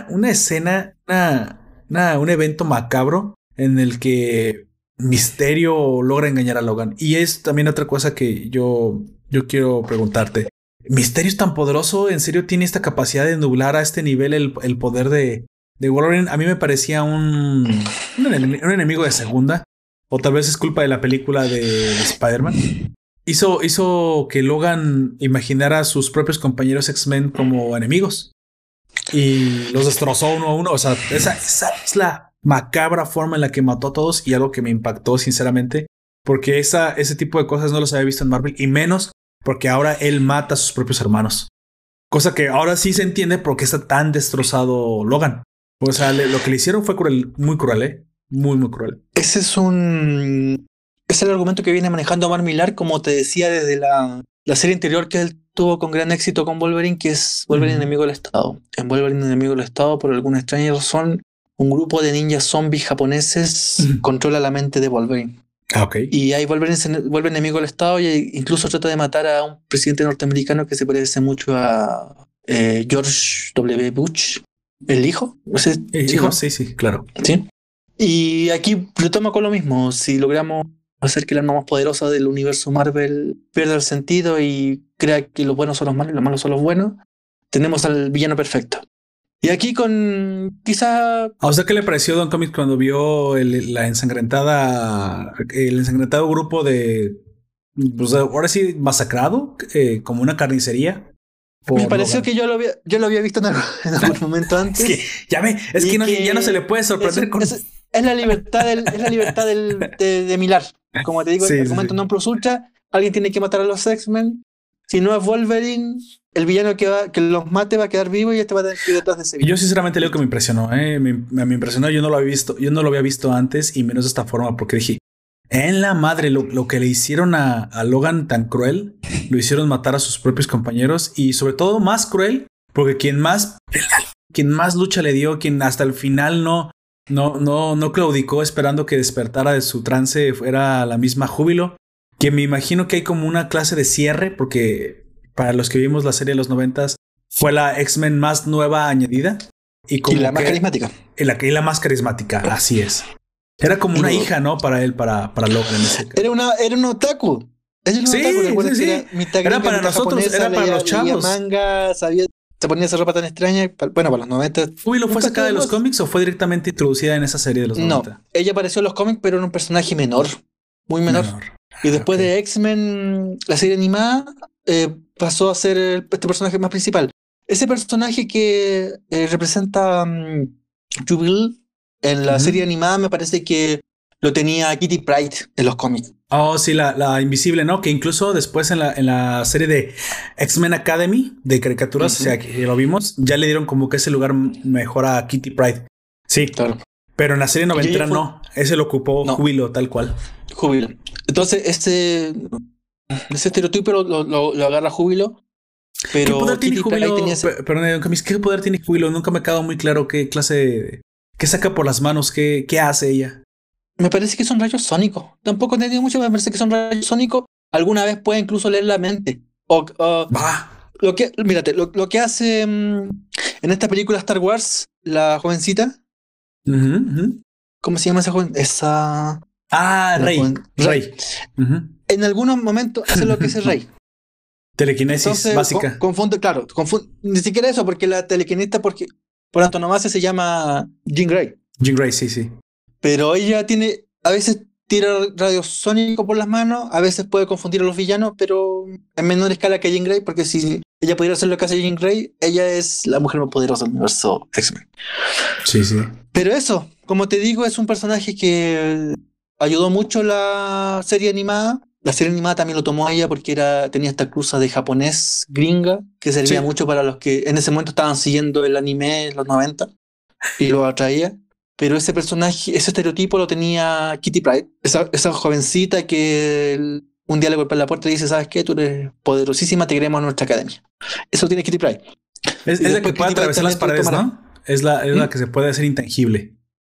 Una, escena, una, un evento macabro en el que Misterio logra engañar a Logan. Y es también otra cosa que yo, yo quiero preguntarte. ¿Misterio es tan poderoso? ¿En serio tiene esta capacidad de nublar a este nivel el, poder de, de Wolverine a mí me parecía un, un, enemigo de segunda. O tal vez es culpa de la película de, Spider-Man. Hizo, hizo que Logan imaginara a sus propios compañeros X-Men como enemigos. Y los destrozó uno a uno. O sea, esa, esa es la macabra forma en la que mató a todos y algo que me impactó sinceramente. Porque esa, ese tipo de cosas no los había visto en Marvel y menos porque ahora él mata a sus propios hermanos. Cosa que ahora sí se entiende por qué está tan destrozado Logan. O sea, lo que le hicieron fue cruel, muy cruel, ¿eh? Muy, muy cruel.
Ese es un. Es el argumento que viene manejando Mar Millar, como te decía, desde la, la serie anterior que él tuvo con gran éxito con Wolverine, que es Wolverine enemigo del Estado. En Wolverine enemigo del Estado, por alguna extraña razón, un grupo de ninjas zombies japoneses controla la mente de Wolverine.
Ah, okay.
Y ahí vuelve, vuelve enemigo del Estado y incluso trata de matar a un presidente norteamericano que se parece mucho a eh, George W. Bush, el hijo.
el hijo, sí, sí, claro.
Sí. Y aquí retoma con lo mismo. Si logramos hacer que la arma más poderosa del universo Marvel pierda el sentido y crea que los buenos son los malos y los malos son los buenos, tenemos al villano perfecto. Y aquí con quizá...
¿A usted qué le pareció Don Comics cuando vio la ensangrentada, el ensangrentado grupo de, pues ahora sí, masacrado, eh, como una carnicería?
Me pareció que yo lo había, yo lo había visto en algún, momento antes.
es que, ya ve, es que, ya no se le puede sorprender con...
Es, la libertad, del, es la libertad del, de, de, Milar. Como te digo, en el momento no plus ultra, alguien tiene que matar a los X-Men. Si no es Wolverine, el villano que, va, que los mate va a quedar vivo y este va a tener que ir detrás de ese villano.
Yo sinceramente leo que me impresionó, ¿eh? me, me, impresionó, yo no lo había visto, yo no lo había visto antes y menos de esta forma porque dije, en la madre, lo, que le hicieron a, Logan tan cruel, lo hicieron matar a sus propios compañeros y sobre todo más cruel porque quien más, quien más lucha le dio, quien hasta el final no, no, no, no claudicó esperando que despertara de su trance fuera la misma júbilo, que me imagino que hay como una clase de cierre porque para los que vimos la serie de los noventas, fue la X-Men más nueva añadida.
Y, como la más carismática.
Y la, la más carismática, así es. Era como una hija, ¿no? Para él, para, para Logan.
Era una, era un otaku.
sí, sí, sí. Era, para nosotros, era para los chavos.
manga, sabía, se ponía esa ropa tan extraña. Bueno, para los 90.
¿Lo fue sacada de los cómics o fue directamente introducida en esa serie de los 90?
No, ella apareció en los cómics, pero era un personaje menor, muy menor. Y después de X-Men, la serie animada, eh, pasó a ser este personaje más principal. Ese personaje que eh, representa um, Jubil en la serie animada me parece que lo tenía Kitty Pride en los cómics.
Oh, sí, la, la, invisible, ¿no? Que incluso después en la, en la serie de X-Men Academy de caricaturas, o sea, que lo vimos, ya le dieron como que ese lugar mejor a Kitty Pride. Sí, claro. Pero en la serie noventera no, ese lo ocupó Jubilo, tal cual.
Jubilo. Entonces, este ese estereotipo lo, lo, agarra Júbilo. Pero
¿Qué poder tiene Júbilo? Perdón, ¿qué poder tiene Júbilo? Nunca me ha quedado muy claro qué clase. ¿Qué saca por las manos? ¿Qué, qué hace ella?
Me parece que son rayos sónicos. Tampoco he entendido mucho, me parece que son rayos sónicos. Alguna vez puede incluso leer la mente. O, Lo que, mírate, lo, que hace mm, en esta película Star Wars, la jovencita. ¿Cómo se llama esa joven? Esa.
Ah, Rey. Rey
en algunos momentos hace lo que es el rey.
Telequinesis básica.
confunde, claro, confunde, ni siquiera eso, porque la telequinista, porque por antonomasia se llama Jean Grey.
Jean Grey, sí, sí.
Pero ella tiene, a veces tira radiosónico por las manos, a veces puede confundir a los villanos, pero en menor escala que Jean Grey, porque si ella pudiera hacer lo que hace Jean Grey, ella es la mujer más poderosa del universo X-Men.
Sí, sí.
Pero eso, como te digo, es un personaje que ayudó mucho la serie animada la serie animada también lo tomó ella porque era, tenía esta cruza de japonés gringa que servía mucho para los que en ese momento estaban siguiendo el anime en los 90 y lo atraía. Pero ese personaje, ese estereotipo lo tenía Kitty Pride, esa, esa jovencita que un día le golpea la puerta y dice, ¿sabes qué? Tú eres poderosísima, te queremos en nuestra academia. Eso tiene Kitty Pride.
Es, la que puede atravesar las paredes, ¿no? Es la, es la ¿Mm? que se puede hacer intangible.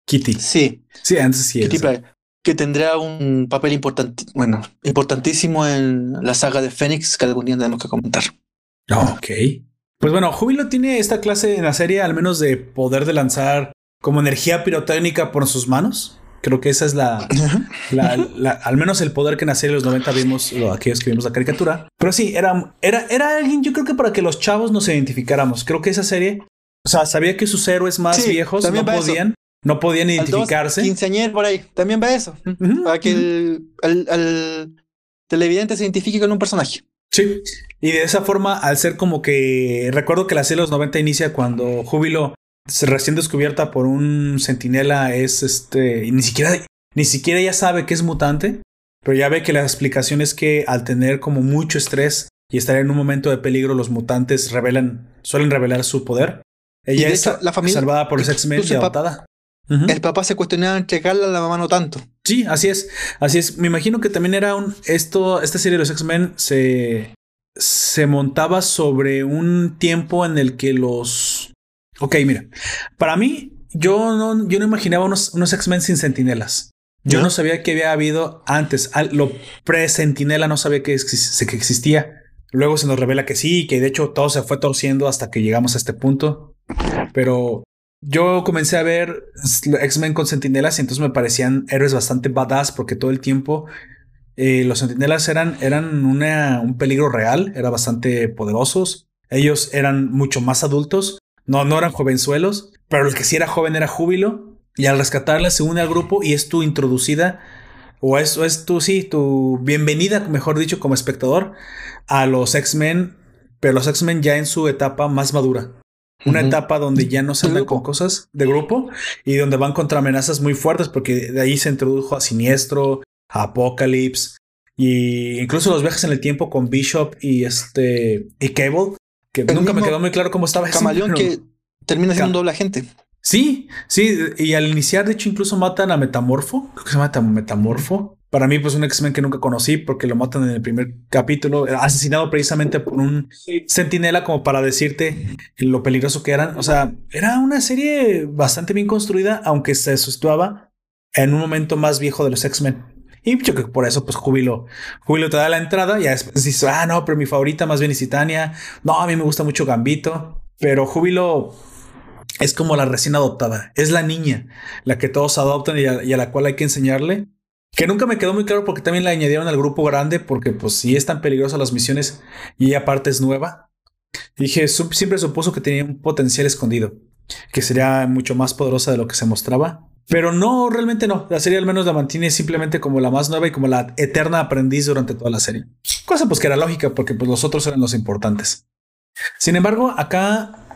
Kitty.
Sí.
Sí, antes sí.
Kitty Pride que tendrá un papel importante, bueno, importantísimo en la saga de Fénix que algún día tenemos que comentar.
Ok. Pues bueno, Júbilo tiene esta clase en la serie al menos de poder de lanzar como energía pirotécnica por sus manos. Creo que esa es la, al menos el poder que en la serie de los 90 vimos, aquellos que vimos la caricatura. Pero sí, era, era, era alguien, yo creo que para que los chavos nos identificáramos. Creo que esa serie O sea, sabía que sus héroes más viejos no podían, no podían identificarse.
Quinceañer por ahí, también va eso. para que el, el, televidente se identifique con un personaje.
Sí, y de esa forma, al ser como que recuerdo que la serie de los 90 inicia cuando Júbilo recién descubierta por un centinela es este, y ni siquiera, ni siquiera ya sabe que es mutante, pero ya ve que la explicación es que al tener como mucho estrés y estar en un momento de peligro, los mutantes revelan, suelen revelar su poder. Ella es la familia, salvada por los X-Men y adoptada.
El papá se cuestionaba entregarla a la mamá no tanto.
Sí, así es. Así es. Me imagino que también era un. Esto, esta serie de los X-Men se. se montaba sobre un tiempo en el que los. Ok, mira. Para mí, yo no, yo no imaginaba unos, unos X-Men sin sentinelas. Yo ¿No? sabía que había habido antes. Lo pre-sentinela no sabía que, que existía. Luego se nos revela que sí, que de hecho todo se fue torciendo hasta que llegamos a este punto. Pero yo comencé a ver X-Men con sentinelas y entonces me parecían héroes bastante badass porque todo el tiempo eh, los sentinelas eran, eran un peligro real, eran bastante poderosos. Ellos eran mucho más adultos, no, no eran jovenzuelos, pero el que sí era joven era Júbilo. Y al rescatarla se une al grupo y es tu introducida, o es, o es tu, sí, tu bienvenida, mejor dicho, como espectador a los X-Men, pero los X-Men ya en su etapa más madura. Una etapa donde ya no se andan con cosas de grupo y donde van contra amenazas muy fuertes, porque de ahí se introdujo a Siniestro, a Apocalypse, y incluso los viajes en el tiempo con Bishop y este y Cable, que nunca me quedó muy claro cómo estaba
Camaleón que termina siendo doble agente.
Sí, sí, y al iniciar, de hecho, incluso matan a Metamorfo, creo que se llama Metamorfo, para mí, pues un X-Men que nunca conocí porque lo matan en el primer capítulo, asesinado precisamente por un sentinela como para decirte lo peligroso que eran. O sea, era una serie bastante bien construida, aunque se situaba en un momento más viejo de los X-Men. Y yo creo que por eso, pues Júbilo, Júbilo te da la entrada y después dices, ah, no, pero mi favorita más bien es Titania. No, a mí me gusta mucho Gambito, pero Júbilo es como la recién adoptada, es la niña, la que todos adoptan y a la cual hay que enseñarle que nunca me quedó muy claro porque también la añadieron al grupo grande, porque pues si es tan peligrosa las misiones y aparte es nueva. Dije, siempre supuso que tenía un potencial escondido, que sería mucho más poderosa de lo que se mostraba. Pero no, realmente no. La serie al menos la mantiene simplemente como la más nueva y como la eterna aprendiz durante toda la serie. Cosa pues que era lógica porque pues los otros eran los importantes. Sin embargo, acá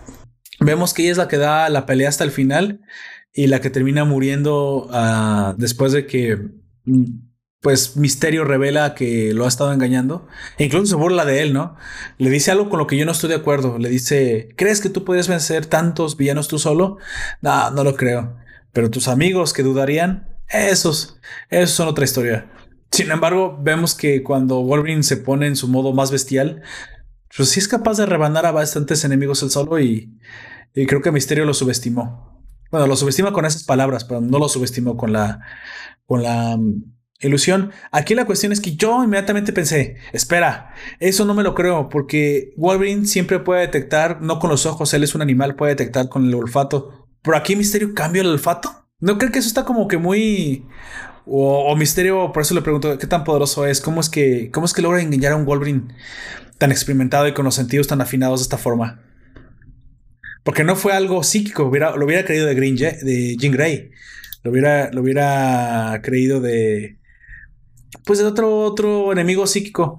vemos que ella es la que da la pelea hasta el final y la que termina muriendo uh, después de que pues Misterio revela que lo ha estado engañando. E incluso se burla de él, ¿no? Le dice algo con lo que yo no estoy de acuerdo. Le dice, ¿crees que tú podrías vencer tantos villanos tú solo? No, no lo creo. Pero tus amigos que dudarían, esos, esos son otra historia. Sin embargo, vemos que cuando Wolverine se pone en su modo más bestial, pues sí es capaz de rebanar a bastantes enemigos él solo y, y creo que Misterio lo subestimó. Bueno, lo subestima con esas palabras, pero no lo subestimó con la, con la mm, ilusión. Aquí la cuestión es que yo inmediatamente pensé, espera, eso no me lo creo, porque Wolverine siempre puede detectar, no con los ojos, él es un animal, puede detectar con el olfato. Por aquí Misterio cambia el olfato. ¿No creo que eso está como que muy... O, Misterio, por eso le pregunto, ¿qué tan poderoso es? ¿Cómo es que, cómo es que logra engañar a un Wolverine tan experimentado y con los sentidos tan afinados de esta forma? Porque no fue algo psíquico, hubiera, lo hubiera creído de, Green, de Jean Grey. Lo hubiera, lo hubiera creído de. Pues de otro, otro enemigo psíquico.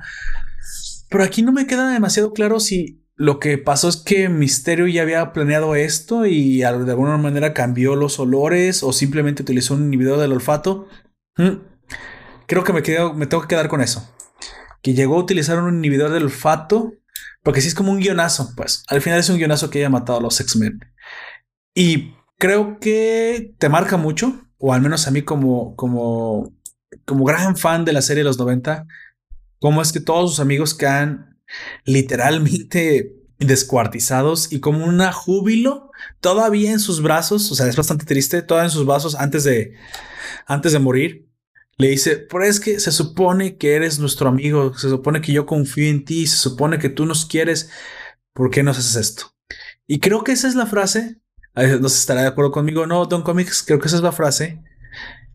Pero aquí no me queda demasiado claro si lo que pasó es que Misterio ya había planeado esto y de alguna manera cambió los olores o simplemente utilizó un inhibidor del olfato. Mm. Creo que me, quedo, me tengo que quedar con eso. Que llegó a utilizar un inhibidor del olfato. Porque sí es como un guionazo, pues. Al final es un guionazo que haya matado a los X-Men. Y creo que te marca mucho, o al menos a mí como, como, gran fan de la serie de los 90, cómo es que todos sus amigos quedan literalmente descuartizados y como una júbilo todavía en sus brazos, o sea, es bastante triste, todavía en sus brazos antes de, antes de morir. Le dice, pero es que se supone que eres nuestro amigo, se supone que yo confío en ti, se supone que tú nos quieres, ¿por qué nos haces esto? Y creo que esa es la frase no se estará de acuerdo conmigo. No, Don Comics, creo que esa es la frase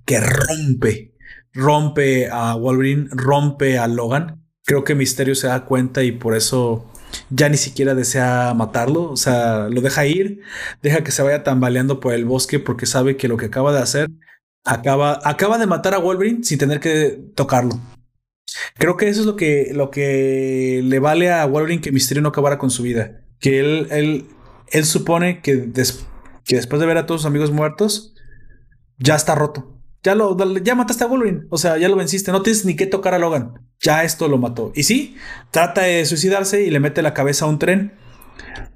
que rompe, rompe a Wolverine, rompe a Logan. Creo que Misterio se da cuenta y por eso ya ni siquiera desea matarlo, o sea, lo deja ir, deja que se vaya tambaleando por el bosque porque sabe que lo que acaba de hacer acaba, acaba de matar a Wolverine sin tener que tocarlo. Creo que eso es lo que, lo que le vale a Wolverine que Misterio no acabara con su vida. Que él, él, él supone que, que después de ver a todos sus amigos muertos, ya está roto. Ya lo, ya mataste a Wolverine. O sea, ya lo venciste. No tienes ni que tocar a Logan. Ya esto lo mató. Y sí, trata de suicidarse y le mete la cabeza a un tren.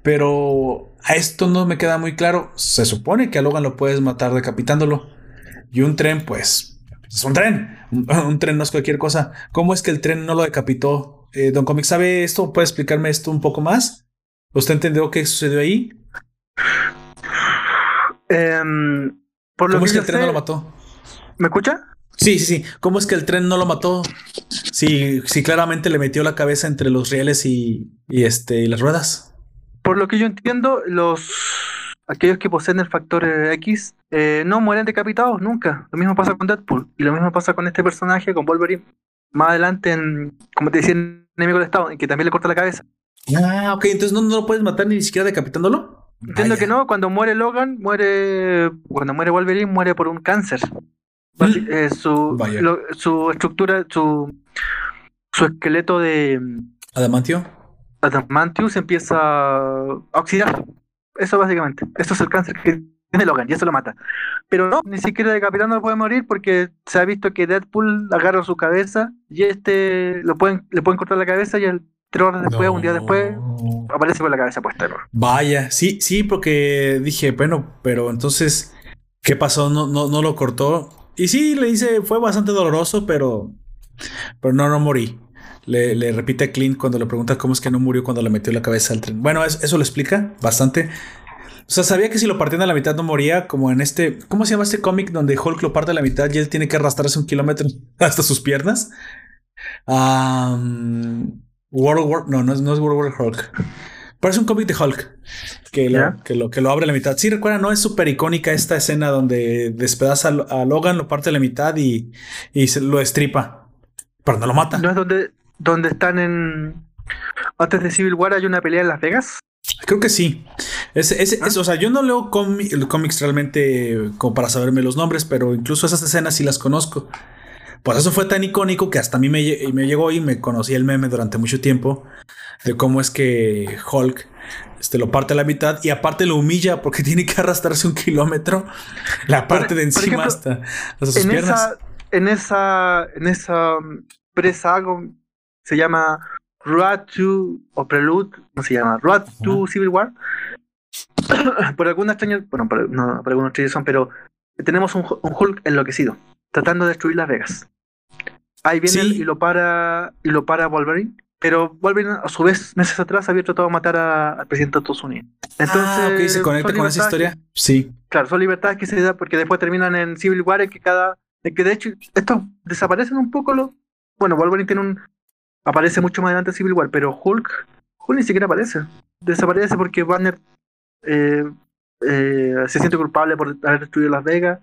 Pero a esto no me queda muy claro. Se supone que a Logan lo puedes matar decapitándolo. Y un tren, pues, es un tren. Un, tren no es cualquier cosa. ¿Cómo es que el tren no lo decapitó? Eh, Don Comic, ¿sabe esto? ¿Puede explicarme esto un poco más? ¿Usted entendió qué sucedió ahí?
Em, por lo
¿Cómo es que el tren no lo mató?
¿Me escucha?
Sí, sí, sí. ¿Cómo es que el tren no lo mató? Sí, sí, claramente le metió la cabeza entre los rieles y, este, y las ruedas.
Por lo que yo entiendo, los aquellos que poseen el factor X eh, no mueren decapitados nunca. Lo mismo pasa con Deadpool y lo mismo pasa con este personaje, con Wolverine. Más adelante, en, como te decía, enemigo del Estado, en que también le corta la cabeza.
Ah, ok, entonces no, no lo puedes matar ni siquiera decapitándolo.
Entiendo que no, cuando muere Logan, muere. Cuando muere Wolverine, muere por un cáncer. Eh, su, su estructura, su, su esqueleto de
adamantio.
Se empieza a oxidar. Eso básicamente. Esto es el cáncer que tiene Logan y eso lo mata. Pero no, ni siquiera de Capitán no puede morir porque se ha visto que Deadpool agarra su cabeza y este lo pueden, le pueden cortar la cabeza y el tres horas después, un día después, aparece con la cabeza puesta.
Vaya, sí, sí, porque dije, bueno, pero entonces, ¿qué pasó? No, no, no lo cortó. Y sí, le dice, fue bastante doloroso, pero, pero no, no morí. Le, repite a Clint cuando le pregunta cómo es que no murió cuando le metió la cabeza al tren. Bueno, eso, lo explica bastante. O sea, sabía que si lo partían a la mitad no moría, como en este. ¿Cómo se llama este cómic donde Hulk lo parte a la mitad y él tiene que arrastrarse un kilómetro hasta sus piernas? World War. No, no no es World War Hulk. Parece un cómic de Hulk que lo, que lo, que lo abre a la mitad. Sí, recuerda, no es súper icónica esta escena donde despedaza a, Logan, lo parte a la mitad y, y se lo estripa. Pero no lo mata.
¿No es donde, donde están en. Antes de Civil War hay una pelea en Las Vegas?
Creo que sí. Es, es, ah. o sea, yo no leo cómics realmente como para saberme los nombres, pero incluso esas escenas sí las conozco. Por eso fue tan icónico que hasta a mí me, me llegó y me conocí el meme durante mucho tiempo de cómo es que Hulk este, lo parte a la mitad y aparte lo humilla porque tiene que arrastrarse un kilómetro la parte de encima hasta, sus
en
piernas.
Esa, en esa, en esa um, presa algo se llama Road to o Prelude, ¿cómo se llama? Road to Civil War. por alguna extraña, bueno, por, no, por alguna extraña pero tenemos un, un Hulk enloquecido tratando de destruir Las Vegas. Ahí viene y lo para y lo para Wolverine. Pero Wolverine, a su vez, meses atrás había tratado de matar al presidente de Estados Unidos. Entonces,
ah, se conecta con esa historia. sí.
Claro, son libertades que se da porque después terminan en Civil War, que cada. que de hecho, estos desaparecen un poco. Lo, bueno, Wolverine tiene un. Aparece mucho más adelante en Civil War, pero Hulk. Hulk ni siquiera aparece. Desaparece porque Banner eh, eh, se siente culpable por haber destruido Las Vegas.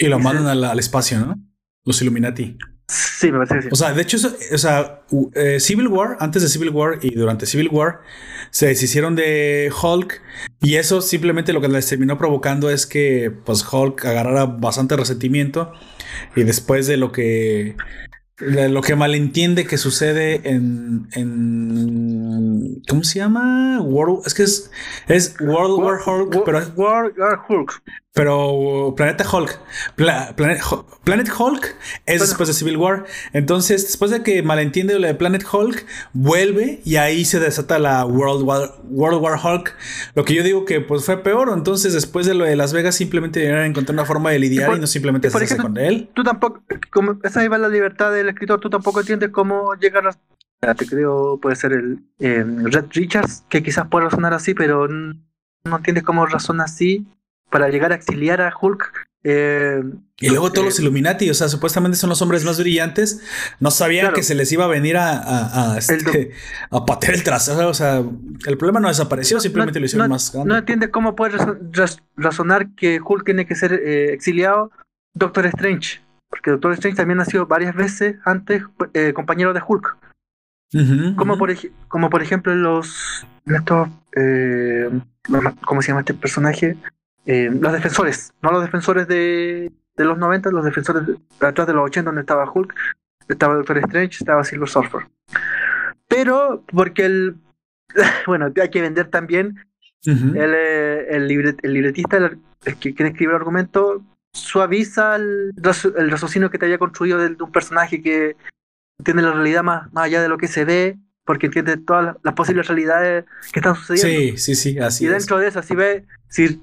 Y lo mandan al, espacio, ¿no? Los Illuminati.
Sí, me parece que sí.
O sea, de hecho, o sea, eh, Civil War, antes de Civil War y durante Civil War, se deshicieron de Hulk y eso simplemente lo que les terminó provocando es que pues Hulk agarrara bastante resentimiento y después de lo que lo que malentiende que sucede en, en ¿cómo se llama? World, es que es, es World War Hulk, pero
World War Hulk.
Pero Planeta Hulk, Planet, Hulk es después de Civil War. Entonces, después de que malentiende lo de Planet Hulk, vuelve y ahí se desata la World War, World War Hulk. Lo que yo digo que pues fue peor. Entonces, después de lo de Las Vegas, simplemente debieron encontrar una forma de lidiar y, no simplemente hacerse con él.
Tú tampoco, como esa iba la libertad del escritor, tú tampoco entiendes cómo llegar a. Te creo, puede ser el eh, Red Richards, que quizás pueda razonar así, pero no entiendes cómo razona así para llegar a exiliar a Hulk. Eh,
y luego todos los eh, Illuminati, o sea, supuestamente son los hombres más brillantes, no sabían que se les iba a venir a, a, a, este, a patear el trasero, o sea, el problema no desapareció, simplemente lo hicieron más
grande. No entiende cómo puede razonar que Hulk tiene que ser eh, exiliado Doctor Strange, porque Doctor Strange también ha sido varias veces antes compañero de Hulk. como, por, como por ejemplo los, estos, eh, ¿cómo se llama este personaje? Eh, los defensores, no los defensores de, de los 90, los defensores de, atrás de los 80 donde estaba Hulk, estaba Doctor Strange, estaba Silver Surfer. Pero porque el, bueno, hay que vender también, el, eh, el, libretista, el, que quiere escribir el argumento, suaviza el, el raciocinio que te haya construido de, un personaje que entiende la realidad más, más allá de lo que se ve, porque entiende todas las, posibles realidades que están sucediendo.
Sí, sí, sí, así
Y dentro de eso, si ve, si,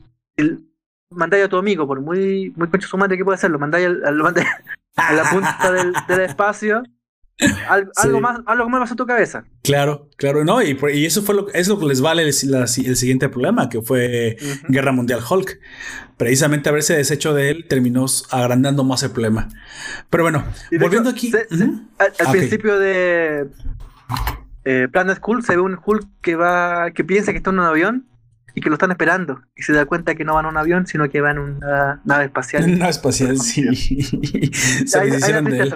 mandáis a tu amigo, por muy, muy concho su madre que puede hacerlo, mandáis, al, a la punta del, del espacio algo, más, algo más a tu cabeza.
Claro, claro, no, y, y eso fue lo, es lo que les vale el, el siguiente problema, que fue Guerra Mundial Hulk. Precisamente haberse deshecho de él terminó agrandando más el problema. Pero bueno, volviendo aquí.
al, ah, principio de eh, Planet Hulk se ve un Hulk que va, que piensa que está en un avión y que lo están esperando. Y se da cuenta que no van en un avión, sino que van en una nave espacial.
Una nave espacial, sí. se hicieron de él.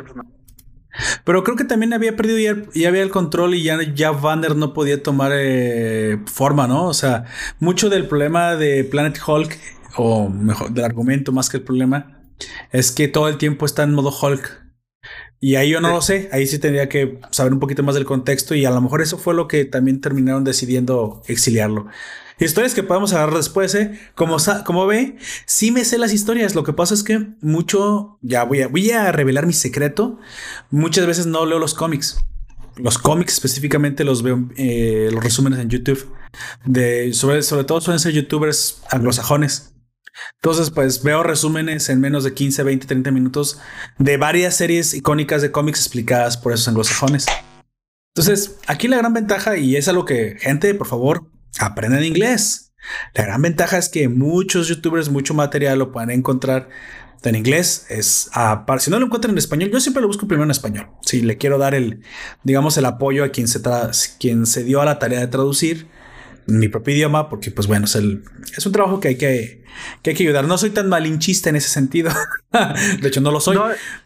Pero creo que también había perdido ya, había el control y ya, ya Vander no podía tomar eh, forma, ¿no? O sea, mucho del problema de Planet Hulk, o mejor, del argumento más que el problema, es que todo el tiempo está en modo Hulk. Y ahí yo no lo sé, ahí sí tendría que saber un poquito más del contexto y a lo mejor eso fue lo que también terminaron decidiendo exiliarlo. Historias que podemos hablar después, ¿eh? Como, como ve, sí me sé las historias. Lo que pasa es que mucho, ya voy a, voy a revelar mi secreto. Muchas veces no leo los cómics. Los cómics específicamente los veo, eh, los resúmenes en YouTube. De, sobre, sobre todo suelen ser youtubers anglosajones. Entonces, pues veo resúmenes en menos de 15, 20, 30 minutos de varias series icónicas de cómics explicadas por esos anglosajones. Entonces, aquí la gran ventaja, y es algo que, gente, por favor, aprenden inglés. La gran ventaja es que muchos youtubers, mucho material lo pueden encontrar en inglés. Es a, si no lo encuentran en español, yo siempre lo busco primero en español. Si le quiero dar el, digamos, el apoyo a quien se, quien se dio a la tarea de traducir mi propio idioma, porque pues bueno, es, el, es un trabajo que hay que, que hay que ayudar. No soy tan malinchista en ese sentido. de hecho, no lo soy.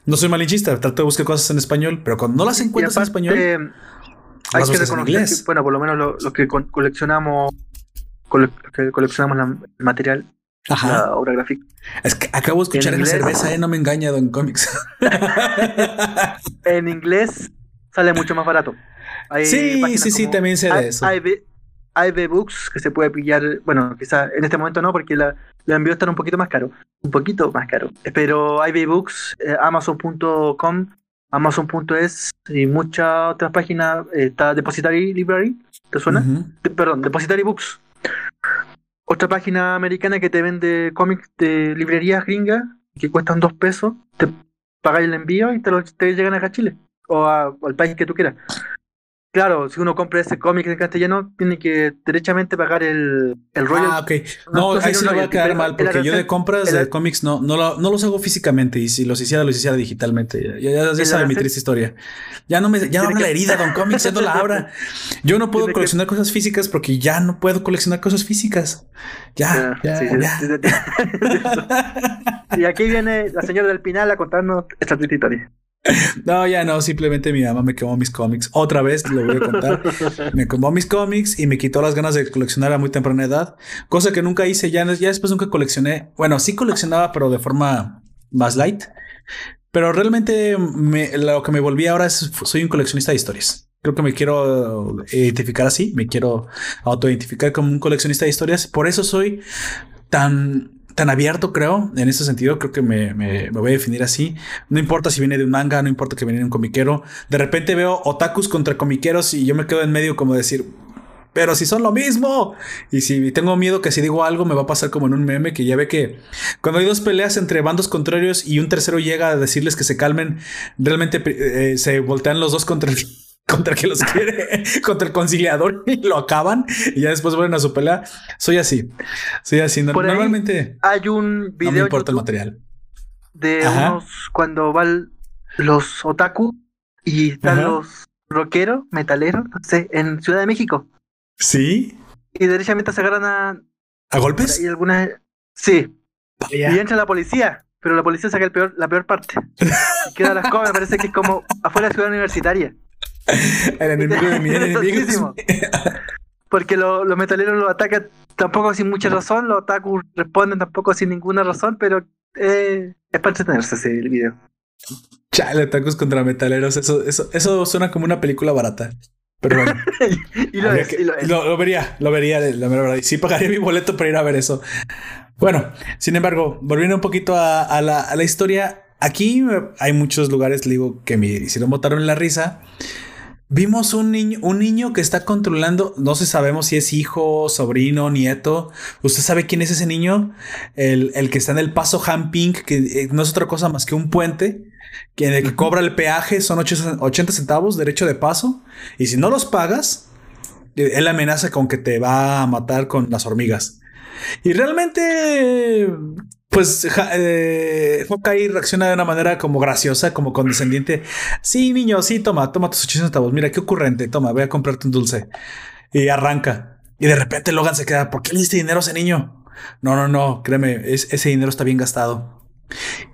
No, soy malinchista. Trato de buscar cosas en español, pero cuando no las encuentras en español
hay que reconocer que, bueno, por lo menos los lo que coleccionamos, que coleccionamos el material, la obra gráfica.
Es que acabo de escuchar en, cerveza, eh, no me engaña, Don Comics.
en inglés sale mucho más barato.
sí, sí, sí, también sé de eso.
Hay, books que se puede pillar, bueno, quizás en este momento no, porque la, la envío está un poquito más caro, un poquito más caro. Pero hay books, eh, amazon.com Amazon.es y muchas otras páginas. Eh, está Depositary Library, ¿te suena? perdón, Depositary Books. Otra página americana que te vende cómics de librerías gringas que cuestan dos pesos. Te pagáis el envío y te, lo, te llegan acá a Chile o al país que tú quieras. Claro, si uno compra ese cómic en castellano, tiene que derechamente pagar el, el rollo.
Ah, ok. No, ahí sí lo voy a quedar mal, porque yo de compras de cómics no, no, no, los hago físicamente y si los hiciera, los hiciera digitalmente. Ya, ya, sabe mi triste historia. Ya no me, ya no la herida, Don Comics, ya no la abra. Yo no puedo coleccionar cosas físicas porque ya no puedo coleccionar cosas físicas. Ya, ya, ya.
y aquí viene la señora del Pinal a contarnos esta triste historia.
No, ya no, simplemente mi mamá me quemó mis cómics. Otra vez lo voy a contar. Me quemó mis cómics y me quitó las ganas de coleccionar a muy temprana edad, cosa que nunca hice. Ya, después nunca coleccioné. Bueno, sí coleccionaba, pero de forma más light. Pero realmente lo que me volví ahora es soy un coleccionista de historias. Creo que me quiero identificar así, me quiero autoidentificar como un coleccionista de historias. Por eso soy tan tan abierto, creo, en ese sentido, creo que me, me, voy a definir así. No importa si viene de un manga, no importa que viene de un comiquero. De repente veo otakus contra comiqueros y yo me quedo en medio como decir, pero si son lo mismo. Y si tengo miedo que si digo algo me va a pasar como en un meme que ya ve que cuando hay dos peleas entre bandos contrarios y un tercero llega a decirles que se calmen, realmente eh, se voltean los dos contra el contra el que los quiere, contra el conciliador y lo acaban y ya después vuelven a su pelea. Soy así, soy así. Normalmente
hay un video.
No me importa el material.
De unos cuando van los otaku y están los rockeros, metaleros, no sé, en Ciudad de México.
Sí.
Y derechamente se agarran a.
¿A golpes?
Y algunas. Sí. Y entra la policía, pero la policía saca el peor, la peor parte. y queda la escoba, me parece que es como afuera de la ciudad universitaria.
el enemigo de mi enemigo.
Porque los metaleros los atacan tampoco sin mucha razón, los otakus responden tampoco sin ninguna razón, pero eh, es para entretenerse ese video.
Chale, otakus contra metaleros, eso, eso, eso suena como una película barata. Pero bueno. y, lo, lo, vería, lo vería, la verdad. Y sí pagaría mi boleto para ir a ver eso. Bueno, sin embargo, volviendo un poquito a, la, a la, historia, aquí hay muchos lugares, le digo, que me hicieron botar en la risa. Vimos un niño, un niño que está controlando, no sé, sabemos si es hijo, sobrino, nieto. ¿Usted sabe quién es ese niño? El, el que está en el paso Hamping, que eh, no es otra cosa más que un puente, que, que cobra el peaje, son 80 centavos, derecho de paso. Y si no los pagas, eh, él amenaza con que te va a matar con las hormigas. Y realmente, pues eh, Hawkeye reacciona de una manera como graciosa, como condescendiente. Sí, niño, sí, toma, toma tus 80 centavos. Mira, qué ocurrente. Toma, voy a comprarte un dulce. Y arranca. Y de repente Logan se queda. ¿Por qué le diste dinero a ese niño? No, no, no, créeme, ese dinero está bien gastado.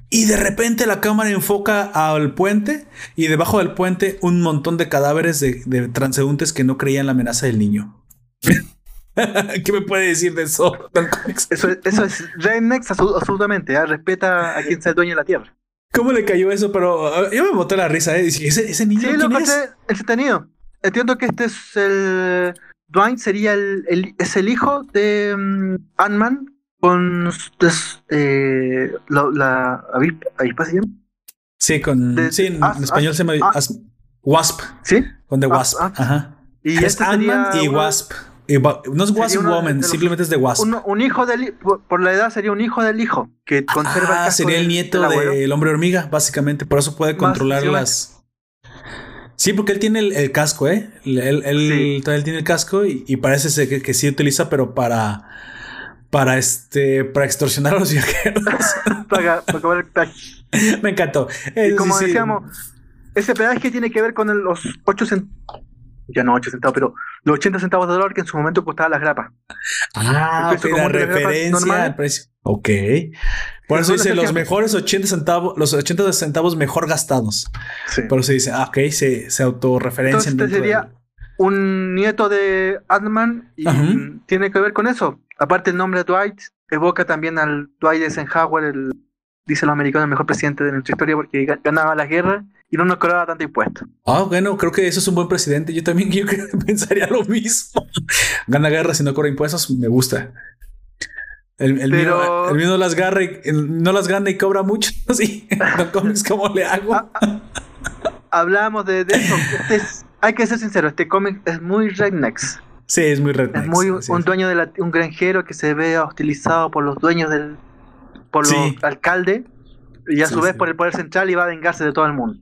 Y de repente la cámara enfoca al puente y debajo del puente un montón de cadáveres de, de transeúntes que no creían la amenaza del niño. ¿Qué me puede decir de eso?
Eso, eso es Rednex absolutamente, ¿eh? respeta a quien sea el dueño de la tierra.
¿Cómo le cayó eso? Pero yo me boté la risa, ¿eh? Ese, ese niño. Sí, lo
es? entretenido. Entiendo que este es el. Dwayne sería el, es el hijo de um, Ant-Man con eh, la, avispa, se llama.
Sí, con. sí, en, español se llama Wasp.
Sí.
Con The Wasp. Ajá. Y es este Ant-Man y Wasp no es Wasp Woman, simplemente es de Wasp.
Un, hijo del por, la edad sería un hijo del hijo que conserva
ah, sería el nieto del, hombre hormiga, básicamente. Por eso puede controlar las. Sí, porque él tiene el, casco, ¿eh? Él, él, tiene el casco y, parece que, que, sí utiliza, pero para. Para este. Para extorsionar a los viajeros.
para, para
Me encantó.
y como decíamos, ese pedaje tiene que ver con los 8 centavos ya no 8 centavos, pero los 80 centavos de dólar que en su momento costaba las grapas.
Ah, la referencia al precio. Ok. Por eso dice los mejores 80 centavos, los 80 centavos mejor gastados. Sí. Por eso dice, ah, ok, se, se autorreferencia.
Entonces este sería un nieto de Adman y tiene que ver con eso. Aparte el nombre de Dwight evoca también al Dwight Eisenhower, el, dice los americanos, el mejor presidente de nuestra historia porque ganaba la guerra y no nos cobraba tanto impuesto.
Ah, bueno, creo que eso es un buen presidente. Yo también yo pensaría lo mismo. Gana guerra si no cobra impuestos, me gusta. El, el, mío, el no las y, no las gana y cobra mucho. Sí, no cómics, ¿cómo le hago? Ah, ah,
hablamos de, eso. Este hay que ser sincero, este cómic es muy rednecks.
Sí, es muy redneck.
Es muy un dueño de un granjero que se ve hostilizado por los dueños del por los alcaldes y a su vez por el poder central y va a vengarse de todo el mundo.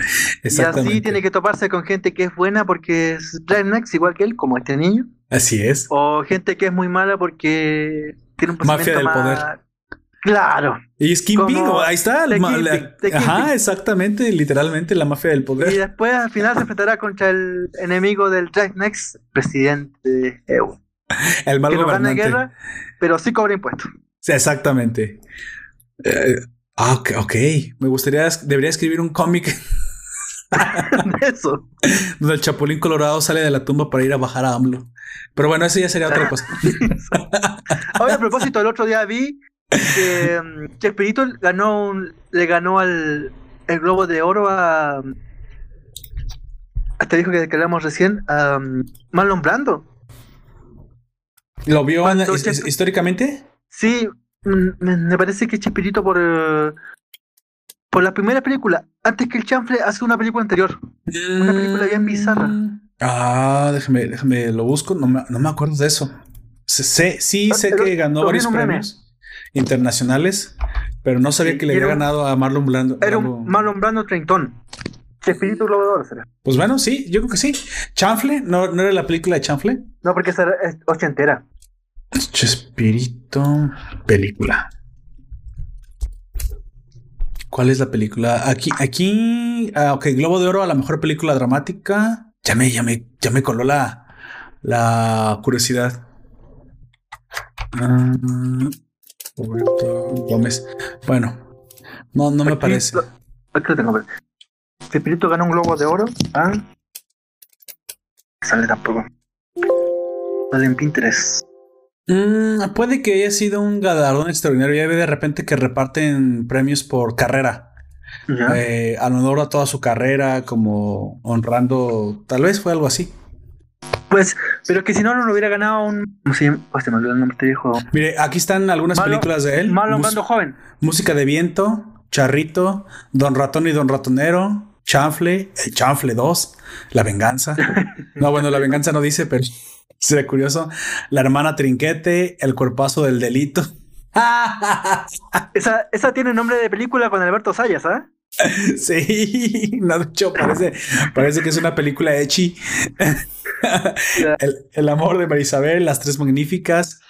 Y así tiene que toparse con gente que es buena porque es rednecks igual que él, como este niño.
Así es.
O gente que es muy mala porque tiene un
Mafia del poder.
Claro.
Y es Kingpin, ahí está. Ajá, exactamente, literalmente la mafia del poder.
Y después al final se enfrentará contra el enemigo del Rednecks, presidente de EU.
El mal que gobernante. No guerra,
pero sí cobra impuestos.
Sí, exactamente. Eh, ah, ok, ok. Me gustaría, debería escribir un cómic
Eso.
Donde el Chapulín Colorado sale de la tumba para ir a bajar a AMLO. Pero bueno, eso ya sería otra cosa.
Oye, a propósito, el otro día vi que mm, Chespirito ganó le ganó al el Globo de Oro a. Hasta dijo que, hablamos recién, a um, Marlon Brando.
¿Lo vio históricamente?
Sí, mm, me, parece que Chespirito por. Por la primera película, antes que el chanfle hace una película anterior. Una película bien bizarra.
Ah, déjame, déjame, lo busco. No me, no me acuerdo de eso. Sé, sí, sé que ganó varios premios internacionales, pero no sabía que le había ganado a Marlon Brando.
Era un Marlon Brando treintón. Espíritu Globador será.
Pues bueno, sí, yo creo que sí. ¿Chanfle? ¿No, ¿No era la película de Chanfle?
No, porque esa es ochentera.
Chespirito, película. ¿Cuál es la película? Aquí, aquí, ah, ok, Globo de Oro a la mejor película dramática. Ya me, ya me, ya me coló la, la curiosidad. Ah, Roberto Gómez. Bueno, no, no me parece.
Aquí lo tengo. Espíritu ganó un Globo de Oro a Sale tampoco. Sale en Pinterest.
Mm, puede que haya sido un galardón extraordinario. Ya ve de repente que reparten premios por carrera. Eh, al honor a toda su carrera, como honrando. Tal vez fue algo así.
Pues, pero que si no, no lo hubiera ganado un. ¿Cómo se llama? Oh, me olvidó el nombre de viejo.
Mire, aquí están algunas películas de él.
Malo joven.
Música de viento, Charrito, Don Ratón y Don Ratonero, Chanfle, el Chanfle 2, La Venganza. no, bueno, La Venganza no dice, pero sería curioso. La hermana Trinquete, El cuerpazo del delito.
esa, esa tiene nombre de película con Alberto Sayas, ¿ah?
Sí, no, de hecho, parece, parece que es una película hechi. el, el, amor de Marisabel, Las Tres Magníficas,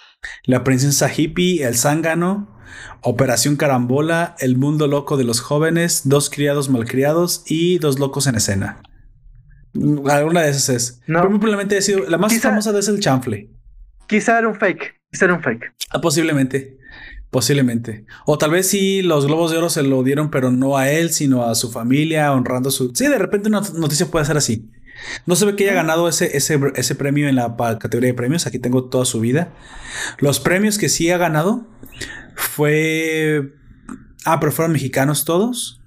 La Princesa Hippie, El Zángano, Operación Carambola, El Mundo Loco de los Jóvenes, Dos Criados Malcriados y Dos Locos en Escena. Alguna de esas es. No. Probablemente ha sido la más famosa de es el chanfle.
Quizá era un fake. Quizá era un fake.
Ah, posiblemente. Posiblemente. O tal vez sí los globos de oro se lo dieron, pero no a él, sino a su familia, honrando su. Sí, de repente una noticia puede ser así. No se ve que haya ganado ese, ese, ese premio en la categoría de premios. Aquí tengo toda su vida. Los premios que sí ha ganado fue. Ah, pero fueron mexicanos todos.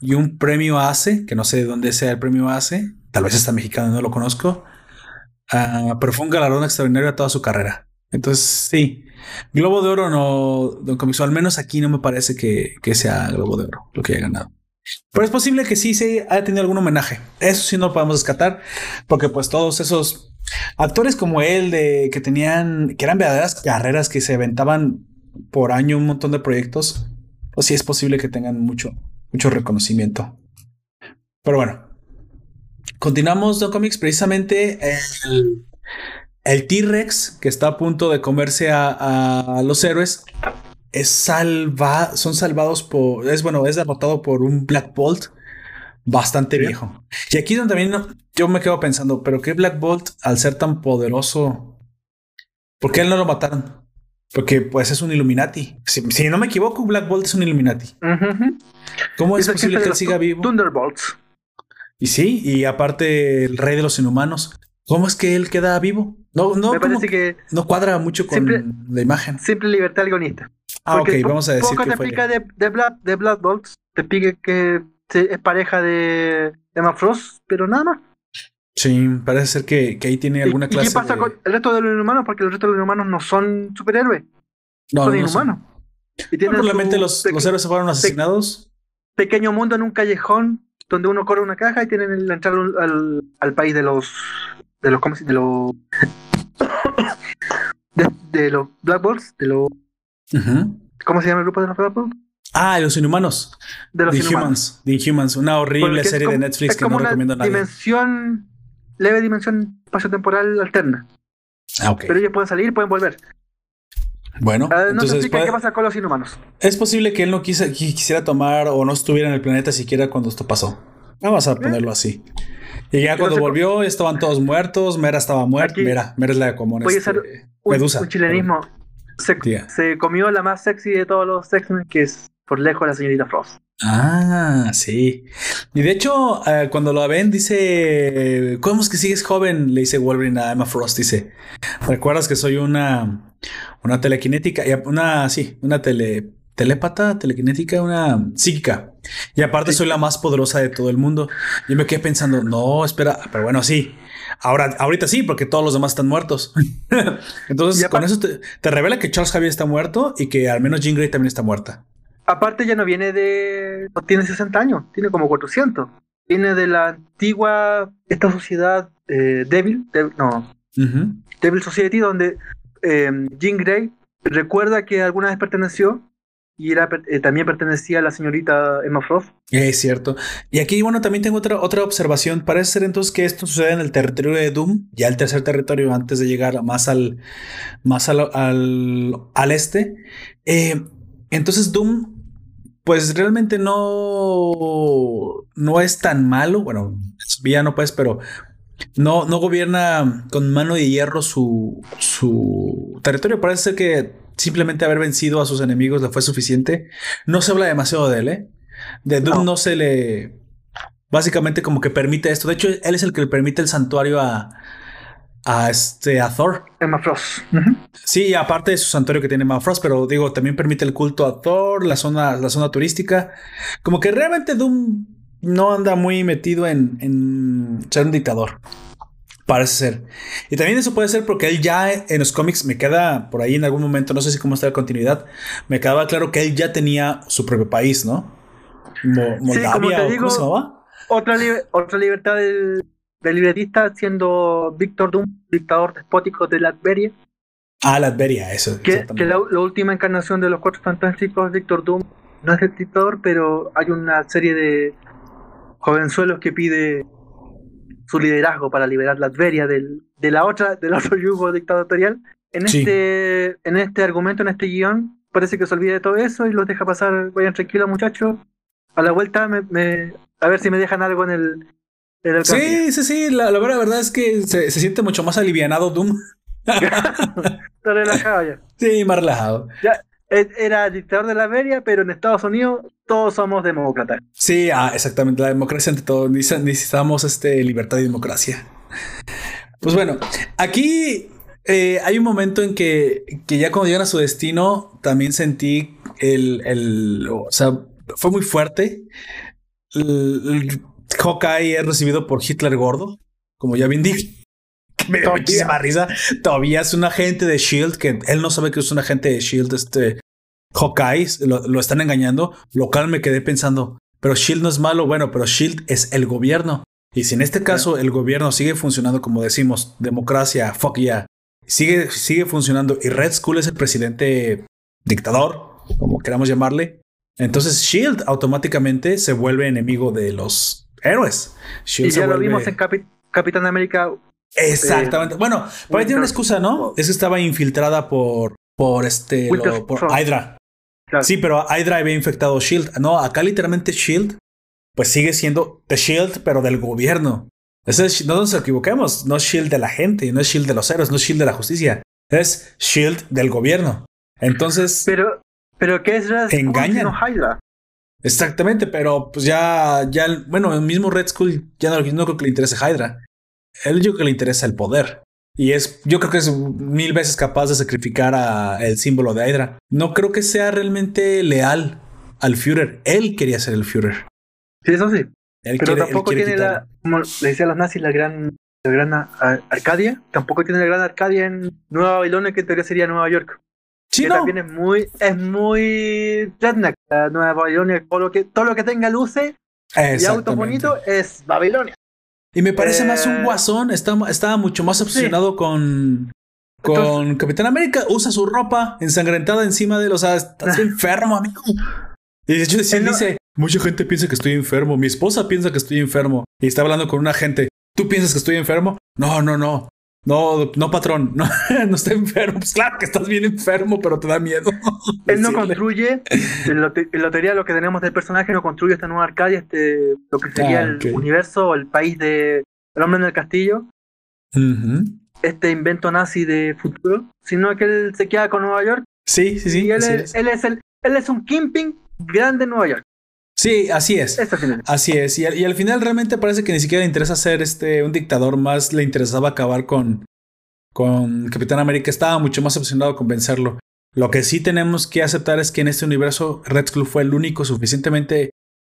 Y un premio ACE, que no sé de dónde sea el premio ACE. Tal vez está mexicano, no lo conozco. Ah, pero fue un galardón extraordinario a toda su carrera. Entonces, sí. Globo de Oro no, don Comiso, al menos aquí no me parece que, que sea Globo de Oro lo que haya ganado. Pero es posible que sí se haya tenido algún homenaje. Eso sí no lo podemos descartar, porque pues todos esos actores como él, de que tenían, que eran verdaderas carreras que se aventaban por año un montón de proyectos, pues sí es posible que tengan mucho, mucho reconocimiento. Pero bueno, continuamos, Don Comics, precisamente el, el T-Rex que está a punto de comerse a, a los héroes es salva, son salvados por, es bueno, es derrotado por un Black Bolt bastante viejo. Y aquí donde también yo me quedo pensando, pero qué Black Bolt al ser tan poderoso, ¿por qué él no lo mataron? Porque pues es un Illuminati. Si, no me equivoco, Black Bolt es un Illuminati. ¿Cómo es, posible que él siga vivo?
Thunderbolts.
Y sí, y aparte el rey de los inhumanos. ¿Cómo es que él queda vivo? No, no,
me parece que
no cuadra mucho con la imagen.
Simple libertad agonista.
Ah, ok, vamos a decir
poco te explica de, de, Blood, de Blood te explica que es pareja de Emma Frost, pero nada más.
Sí, parece ser que, que ahí tiene alguna clase.
¿Y qué pasa con el resto de los inhumanos? Porque el resto de los inhumanos no son superhéroes. No, son inhumanos.
Y probablemente los, los, héroes se fueron asesinados.
Pequeño mundo en un callejón donde uno corre una caja y tienen la entrada al, al, país de los. de los. ¿Cómo se De los. de, de los Black Balls, de los ¿Cómo se llama el grupo de los Black
Ah, los inhumanos. De los The Inhumans. The Inhumans, una horrible serie de Netflix que no recomiendo a nadie.
Dimensión, leve dimensión espacio-temporal alterna.
Ah, ok.
Pero ellos pueden salir, pueden volver.
Bueno,
uh, no entonces, qué pasa con los inhumanos.
Es posible que él no quisiera tomar o no estuviera en el planeta siquiera cuando esto pasó. Vamos a ¿Eh? ponerlo así. Y ya cuando volvió estaban todos muertos, Mera estaba muerta. Mera, Mera es la común.
Puede este, un, Medusa. Un chilenismo. Se, comió la más sexy de todos los X-Men, que es por lejos la señorita Frost.
Ah, sí. Y de hecho, eh, cuando lo ven, dice: ¿Cómo es que sigues joven? Le dice Wolverine a Emma Frost. Dice: ¿Recuerdas que soy una, una telequinética? Una, sí, una tele, telépata, telequinética, una psíquica. Y aparte, soy la más poderosa de todo el mundo. Yo me quedé pensando: No, espera, pero bueno, sí. Ahora, ahorita sí, porque todos los demás están muertos. Entonces, con eso te, revela que Charles Javier está muerto y que al menos Jean Grey también está muerta.
Aparte, ya no viene de. No tiene 60 años, tiene como 400. Viene de la antigua. Esta sociedad eh, débil, no. Devil Society, donde eh, Jean Grey recuerda que alguna vez perteneció y era, eh, también pertenecía a la señorita Emma Frost.
Es cierto. Y aquí, bueno, también tengo otra, otra observación. Parece ser entonces que esto sucede en el territorio de Doom, ya el tercer territorio antes de llegar más al, más al, al, este. Eh, entonces Doom, pues realmente no, no es tan malo. Bueno, es villano pues, pero no, no gobierna con mano de hierro su, su territorio. Parece ser que simplemente haber vencido a sus enemigos le fue suficiente. No se habla demasiado de él, ¿eh? De Doom no, se le. básicamente como que permite esto. De hecho, él es el que le permite el santuario a, a este a Thor.
Emma Frost.
Sí, aparte de su santuario que tiene Emma Frost, pero digo, también permite el culto a Thor, la zona, la zona turística. Como que realmente Doom no anda muy metido en, en ser un dictador. Parece ser. Y también eso puede ser porque él ya en los cómics me queda por ahí en algún momento, no sé si cómo está la continuidad, me quedaba claro que él ya tenía su propio país, ¿no?
Moldavia, sí, ¿cómo Otra, otra libertad del, libretista siendo Víctor Doom, dictador despótico de Latveria.
Ah, Latveria, eso.
Que, que la, última encarnación de los Cuatro Fantásticos, Víctor Doom, no es el dictador, pero hay una serie de jovenzuelos que pide su liderazgo para liberar Latveria del, de la otra, del otro yugo dictatorial. En este, en este argumento, en este guion, parece que se olvida de todo eso y los deja pasar, vayan tranquilos muchachos. A la vuelta me, a ver si me dejan algo en el,
Sí, sí, sí, la, la, verdad es que se, se siente mucho más alivianado Doom.
Está relajado ya.
Sí, más relajado.
Ya, era dictador de la Beria, pero en Estados Unidos todos somos demócratas.
Sí, ah, exactamente, la democracia ante todo. Necesitamos este, libertad y democracia. Pues bueno, aquí eh, hay un momento en que, que, ya cuando llegan a su destino, también sentí el, el o sea, fue muy fuerte. Hawkeye es recibido por Hitler gordo, como ya bien dije. Me dio muchísima risa. Todavía es un agente de Shield que él no sabe que es un agente de Shield. Este Hawkeye lo, están engañando. Local me quedé pensando, pero Shield no es malo. Bueno, pero Shield es el gobierno. Y si en este caso el gobierno sigue funcionando como decimos, democracia, fuck yeah, sigue, sigue funcionando y Red Skull es el presidente dictador, como queramos llamarle, entonces Shield automáticamente se vuelve enemigo de los héroes.
y ya lo vimos en Capitán América
Exactamente. bueno, por ahí tiene una excusa, ¿no? Es que estaba infiltrada por, por este, por Hydra. Sí, pero Hydra había infectado Shield. No, acá literalmente Shield, pues sigue siendo The Shield, pero del gobierno. es, no nos equivoquemos, no es Shield de la gente, no es Shield de los héroes, no es Shield de la justicia, es Shield del gobierno. Entonces.
Pero, pero ¿qué es Red
engañan. Hydra? Exactamente, pero pues ya, ya, bueno, el mismo Red Skull ya no, no creo que le interese Hydra él yo creo que le interesa el poder. Y es, yo creo que es mil veces capaz de sacrificar a el símbolo de Hydra. No creo que sea realmente leal al Führer. Él quería ser el Führer.
Sí, eso sí. Pero tampoco tiene la, como le decían los nazis, la gran, la gran Arcadia. Tampoco tiene la gran Arcadia en Nueva Babilonia, que en teoría sería Nueva York. Sí, que también es muy, es muy redneck. Nueva Babilonia, todo lo que, todo lo que tenga luces y autos bonitos es Babilonia.
Y me parece más un eh. guasón. Estaba, estaba mucho más obsesionado con. Con Capitán América. Usa su ropa ensangrentada encima de él. O sea, estás enfermo, amigo. Y de hecho, dice: Mucha gente piensa que estoy enfermo. Mi esposa piensa que estoy enfermo. Y está hablando con una gente. ¿Tú piensas que estoy enfermo? No, no, no. No, no, patrón, no, no está enfermo. Pues claro que estás bien enfermo, pero te da miedo.
Él no construye, en la, teoría lo que tenemos del personaje no construye esta nueva Arcadia, este, lo que sería ah, el universo o el país de El hombre en el castillo. Este invento nazi de futuro, sino que él se queda con Nueva York.
Sí, sí, sí.
él, es, él es, el, él es un Kimping grande en Nueva York.
Sí, así es. Así es. Y al, final realmente parece que ni siquiera le interesa ser este un dictador, más le interesaba acabar con, con Capitán América. Estaba mucho más obsesionado con vencerlo. Lo que sí tenemos que aceptar es que en este universo Red Skull fue el único suficientemente,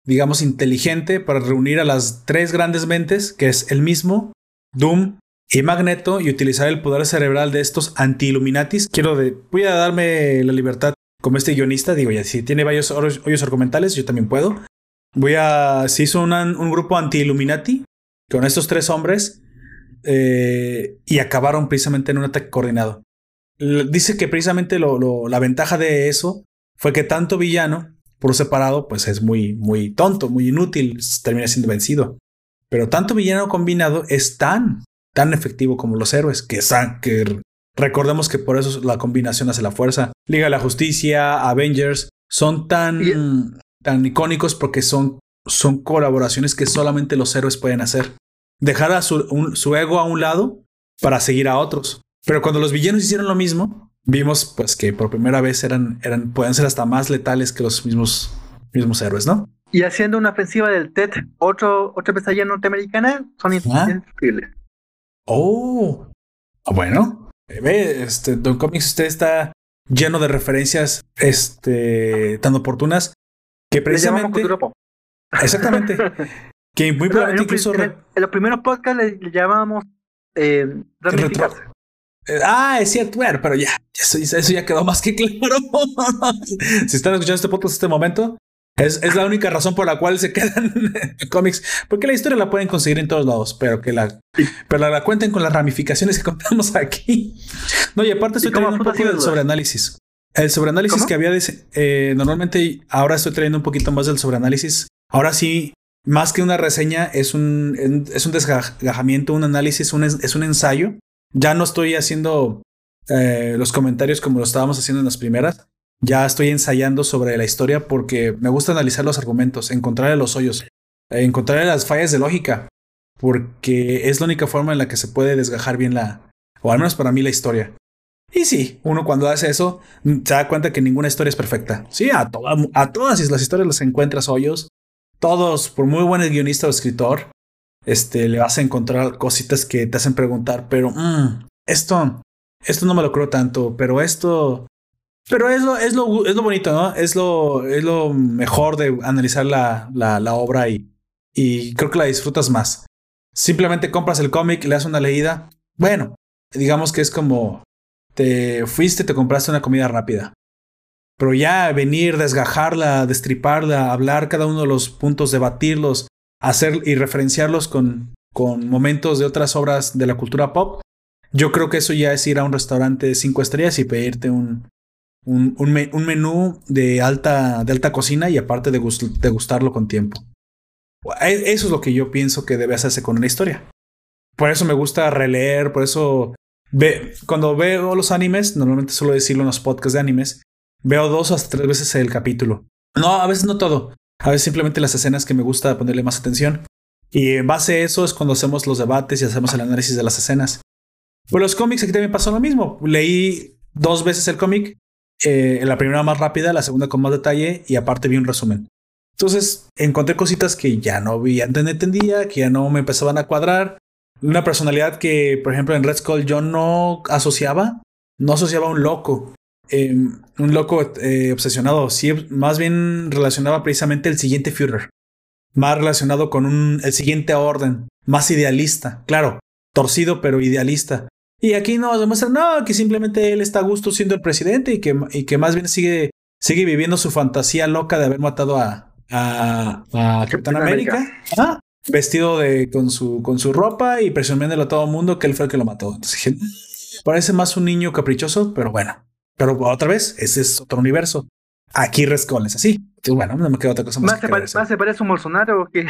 digamos, inteligente para reunir a las tres grandes mentes, que es el mismo, Doom y Magneto, y utilizar el poder cerebral de estos anti-Illuminatis. Quiero de, voy a darme la libertad como este guionista, digo, ya si tiene varios hoyos argumentales, yo también puedo. Voy a. Se hizo un grupo anti-Illuminati con estos tres hombres eh, y acabaron precisamente en un ataque coordinado. Dice que precisamente la ventaja de eso fue que tanto villano por separado, pues es muy, muy tonto, muy inútil, termina siendo vencido. Pero tanto villano combinado es tan, tan efectivo como los héroes que, que Recordemos que por eso la combinación hace la fuerza. Liga de la Justicia, Avengers, son tan, tan icónicos porque son, son colaboraciones que solamente los héroes pueden hacer. Dejar a su, ego a un lado para seguir a otros. Pero cuando los villanos hicieron lo mismo, vimos pues que por primera vez eran, eran, pueden ser hasta más letales que los mismos, mismos héroes, ¿no?
Y haciendo una ofensiva del TED, otro, otra pesadilla norteamericana, son.
Oh, ah, bueno. Ve, este, Don Comics, usted está lleno de referencias este, tan oportunas que precisamente. Exactamente. que muy probablemente incluso.
En, los primeros podcasts le, llamábamos eh,
eh, ah, es cierto, bueno, pero ya, eso, eso, ya quedó más que claro. si están escuchando este podcast en este momento, es, es, la única razón por la cual se quedan cómics, porque la historia la pueden conseguir en todos lados, pero que la, pero la, cuenten con las ramificaciones que contamos aquí. No, y aparte estoy trayendo un poco del sobreanálisis. El sobreanálisis que había, eh, normalmente ahora estoy trayendo un poquito más del sobreanálisis. Ahora sí, más que una reseña, es un, es un desgajamiento, un análisis, un, es un ensayo. Ya no estoy haciendo eh, los comentarios como lo estábamos haciendo en las primeras, ya estoy ensayando sobre la historia porque me gusta analizar los argumentos, encontrar los hoyos, encontrar las fallas de lógica, porque es la única forma en la que se puede desgajar bien la, o al menos para mí, la historia. Y sí, uno cuando hace eso se da cuenta que ninguna historia es perfecta. Sí, a, a todas las historias las encuentras hoyos. Todos, por muy buen guionista o escritor, este, le vas a encontrar cositas que te hacen preguntar, pero mm, esto, esto no me lo creo tanto, pero esto pero es lo, es lo, es lo bonito, ¿no? Es lo, es lo mejor de analizar la, la, obra y, y creo que la disfrutas más. Simplemente compras el cómic, le das una leída. Bueno, digamos que es como te fuiste, te compraste una comida rápida. Pero ya venir, desgajarla, destriparla, hablar cada uno de los puntos, debatirlos, hacer y referenciarlos con, con momentos de otras obras de la cultura pop, yo creo que eso ya es ir a un restaurante de cinco estrellas y pedirte un, un, un, menú de alta, de alta cocina y aparte de, de gustarlo con tiempo. E, eso es lo que yo pienso que debe hacerse con una historia. Por eso me gusta releer, por eso ve, cuando veo los animes, normalmente suelo decirlo en los podcasts de animes, veo dos o tres veces el capítulo. No, a veces no todo. A veces simplemente las escenas que me gusta ponerle más atención. Y en base a eso es cuando hacemos los debates y hacemos el análisis de las escenas. Pues los cómics aquí también pasó lo mismo. Leí dos veces el cómic eh, la primera más rápida, la segunda con más detalle y aparte vi un resumen. Entonces encontré cositas que ya no vi, antes no entendía, que ya no me empezaban a cuadrar. Una personalidad que, por ejemplo, en Red Skull yo no asociaba, no asociaba a un loco, em, un loco eh, obsesionado, sí, más bien relacionaba precisamente el siguiente Führer, más relacionado con un, el siguiente orden, más idealista, claro, torcido pero idealista. Y aquí nos demuestra no, que simplemente él está a gusto siendo el presidente y que, y que más bien sigue, sigue viviendo su fantasía loca de haber matado a, a, Capitán América. vestido de, con, su, con su ropa y presumiéndole a todo el mundo que él fue el que lo mató. Entonces parece más un niño caprichoso, pero bueno. Pero otra vez, ese es otro universo. Aquí Rescol es así. bueno, no me queda otra cosa más.
¿Más, se, parece un Bolsonaro que.?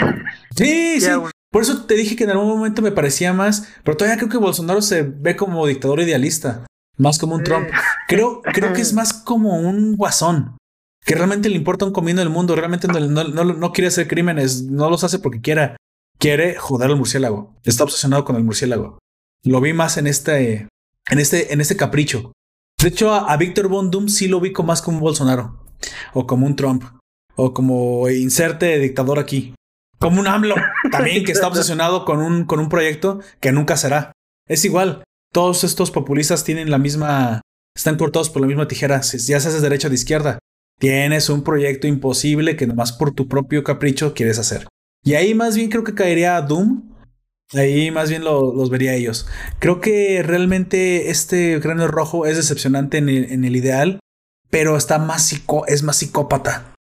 Sí, sí. Por eso te dije que en algún momento me parecía más, pero todavía creo que Bolsonaro se ve como dictador idealista, más como un Trump. Creo, creo que es más como un guasón, que realmente le importa un comino del mundo, realmente no, no, quiere hacer crímenes, no los hace porque quiera, quiere joder al murciélago, está obsesionado con el murciélago. Lo vi más en este, en este, en este capricho. De hecho, a, a Víctor Von Doom sí lo vi como más como un Bolsonaro, o como un Trump, o como inserte dictador aquí. Como un AMLO, también que está obsesionado con un, con un proyecto que nunca será. Es igual, todos estos populistas tienen la misma, están cortados por la misma tijera, ya seas de derecha o de izquierda. Tienes un proyecto imposible que nomás por tu propio capricho quieres hacer. Y ahí más bien creo que caería Doom. Ahí más bien los vería ellos. Creo que realmente este cráneo rojo es decepcionante en el, en el ideal, pero está más psico, es más psicópata.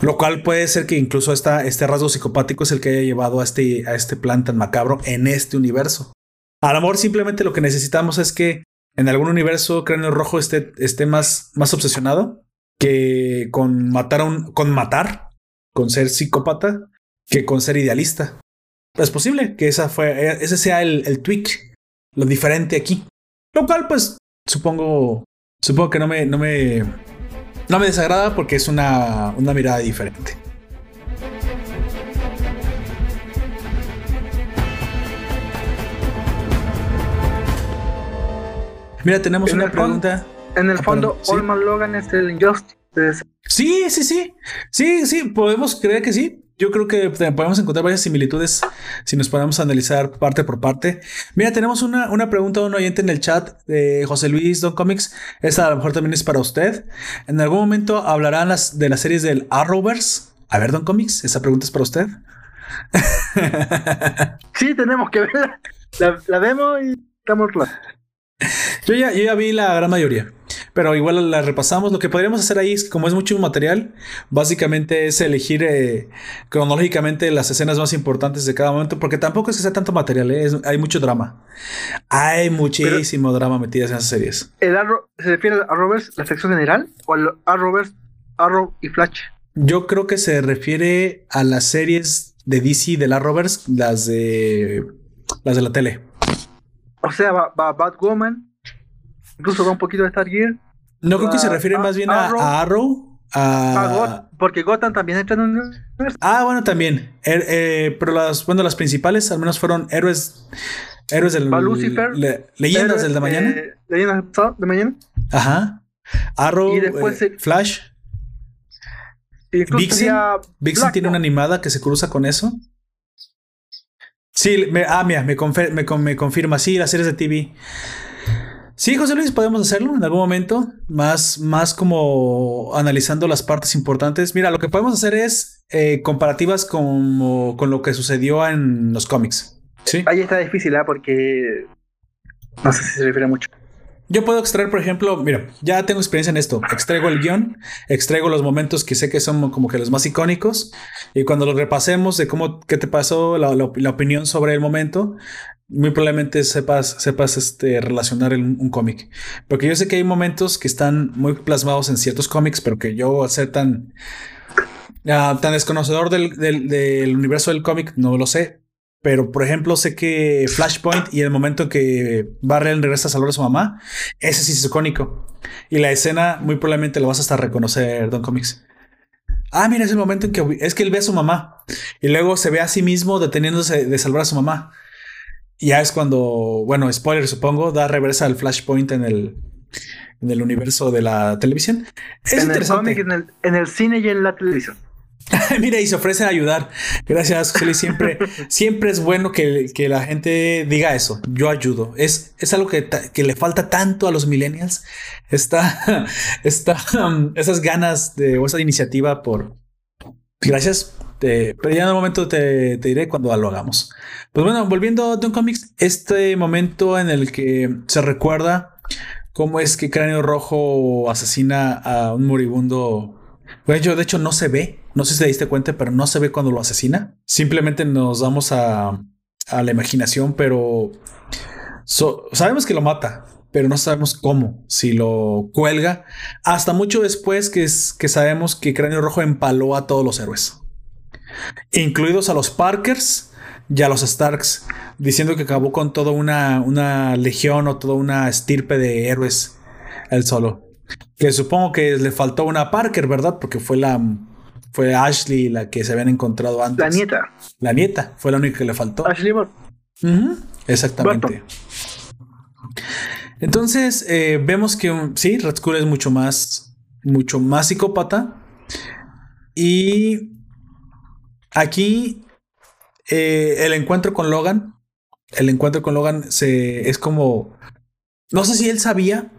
Lo cual puede ser que incluso este rasgo psicopático es el que haya llevado a este, a este plan tan macabro en este universo. A lo mejor simplemente lo que necesitamos es que en algún universo Cráneo Rojo esté, esté más, más obsesionado que con matar a un, con matar, con ser psicópata, que con ser idealista. Es posible que esa fue, ese sea el, el tweak, lo diferente aquí. Lo cual, pues, supongo, supongo que no me, no me, no me desagrada porque es una, una mirada diferente. Mira, tenemos una pregunta.
en el ah, fondo, Olman Logan es el Injustice.
Sí, sí, sí. Sí, sí, podemos creer que sí. Yo creo que podemos encontrar varias similitudes si nos podemos analizar parte por parte. Mira, tenemos una, una pregunta de un oyente en el chat de José Luis Don Comics. Esta a lo mejor también es para usted. ¿En algún momento hablarán las, de las series del Arrowverse? A ver, Don Comics, esa pregunta es para usted.
sí, tenemos que verla. La, vemos y estamos claros.
Yo ya, yo ya vi la gran mayoría pero igual la repasamos. Lo que podríamos hacer ahí es como es mucho material, básicamente es elegir eh, cronológicamente las escenas más importantes de cada momento, porque tampoco es que sea tanto material, ¿eh? hay mucho drama. Hay muchísimo drama metido en esas series.
¿El Arrow, ¿Se refiere a Arrowverse, la sección general, o al Arrowverse, Arrow y Flash?
Yo creo que se refiere a las series de DC del Arrowverse, las de las de la tele.
O sea, va, va Batwoman, incluso va un poquito de Stargear.
No creo que se refiere más bien a Arrow.
A... porque Gotham también entra en un universo.
Ah, bueno, también. Er, eh, pero las, bueno, las principales al menos fueron héroes. Héroes del.
Lucifer.
leyendas del de mañana.
Eh, leyendas de mañana.
Ajá. Arrow. Y después eh, Flash. Vixen. Vixen tiene una animada que se cruza con eso. Sí, me, ah, me, me, me confirma. Sí, las series de TV. Sí, José Luis, podemos hacerlo en algún momento, más, más como analizando las partes importantes. Mira, lo que podemos hacer es eh, comparativas con, con lo que sucedió en los cómics. Sí.
Ahí está difícil, ¿eh? porque no sé si se refiere mucho.
Yo puedo extraer, por ejemplo, mira, ya tengo experiencia en esto. Extraigo el guion, extraigo los momentos que sé que son como que los más icónicos y cuando los repasemos de cómo, qué te pasó, la, opinión sobre el momento, muy probablemente sepas, sepas este, relacionar un cómic. Porque yo sé que hay momentos que están muy plasmados en ciertos cómics, pero que yo ser tan, ah, tan desconocedor del, del, universo del cómic no lo sé. Pero, por ejemplo, sé que Flashpoint y el momento en que Barry regresa a salvar a su mamá, ese sí es icónico. Y la escena muy probablemente lo vas hasta reconocer, Don Comics. Ah, mira, es el momento en que es que él ve a su mamá y luego se ve a sí mismo deteniéndose de salvar a su mamá ya es cuando, bueno, spoiler supongo, da reversa al Flashpoint en el, en el universo de la televisión.
Es en interesante. El en, el, en el cine y en la televisión.
Mira, y se ofrecen a ayudar. Gracias, José Siempre, siempre es bueno que, que, la gente diga eso. Yo ayudo. Es, es algo que, que le falta tanto a los millennials. Está, está um, esas ganas de, o esa iniciativa por. Gracias pero ya en el momento te, diré cuando lo hagamos. Pues bueno, volviendo a Don Comics, este momento en el que se recuerda cómo es que Cráneo Rojo asesina a un moribundo. Bueno, de hecho no se ve, no sé si te diste cuenta, pero no se ve cuando lo asesina. Simplemente nos damos a, la imaginación, pero sabemos que lo mata, pero no sabemos cómo, si lo cuelga, hasta mucho después que, es, que sabemos que Cráneo Rojo empaló a todos los héroes incluidos a los Parkers y a los Starks, diciendo que acabó con toda una, una legión o toda una estirpe de héroes él solo. Que supongo que le faltó una Parker, ¿verdad? Porque fue la fue Ashley la que se habían encontrado antes.
La nieta.
La nieta fue la única que le faltó.
Ashley
Exactamente. Entonces eh, vemos que sí, Red Skull es mucho más, mucho más psicópata y Aquí eh, el encuentro con Logan, el encuentro con Logan se, es como, no sé si él sabía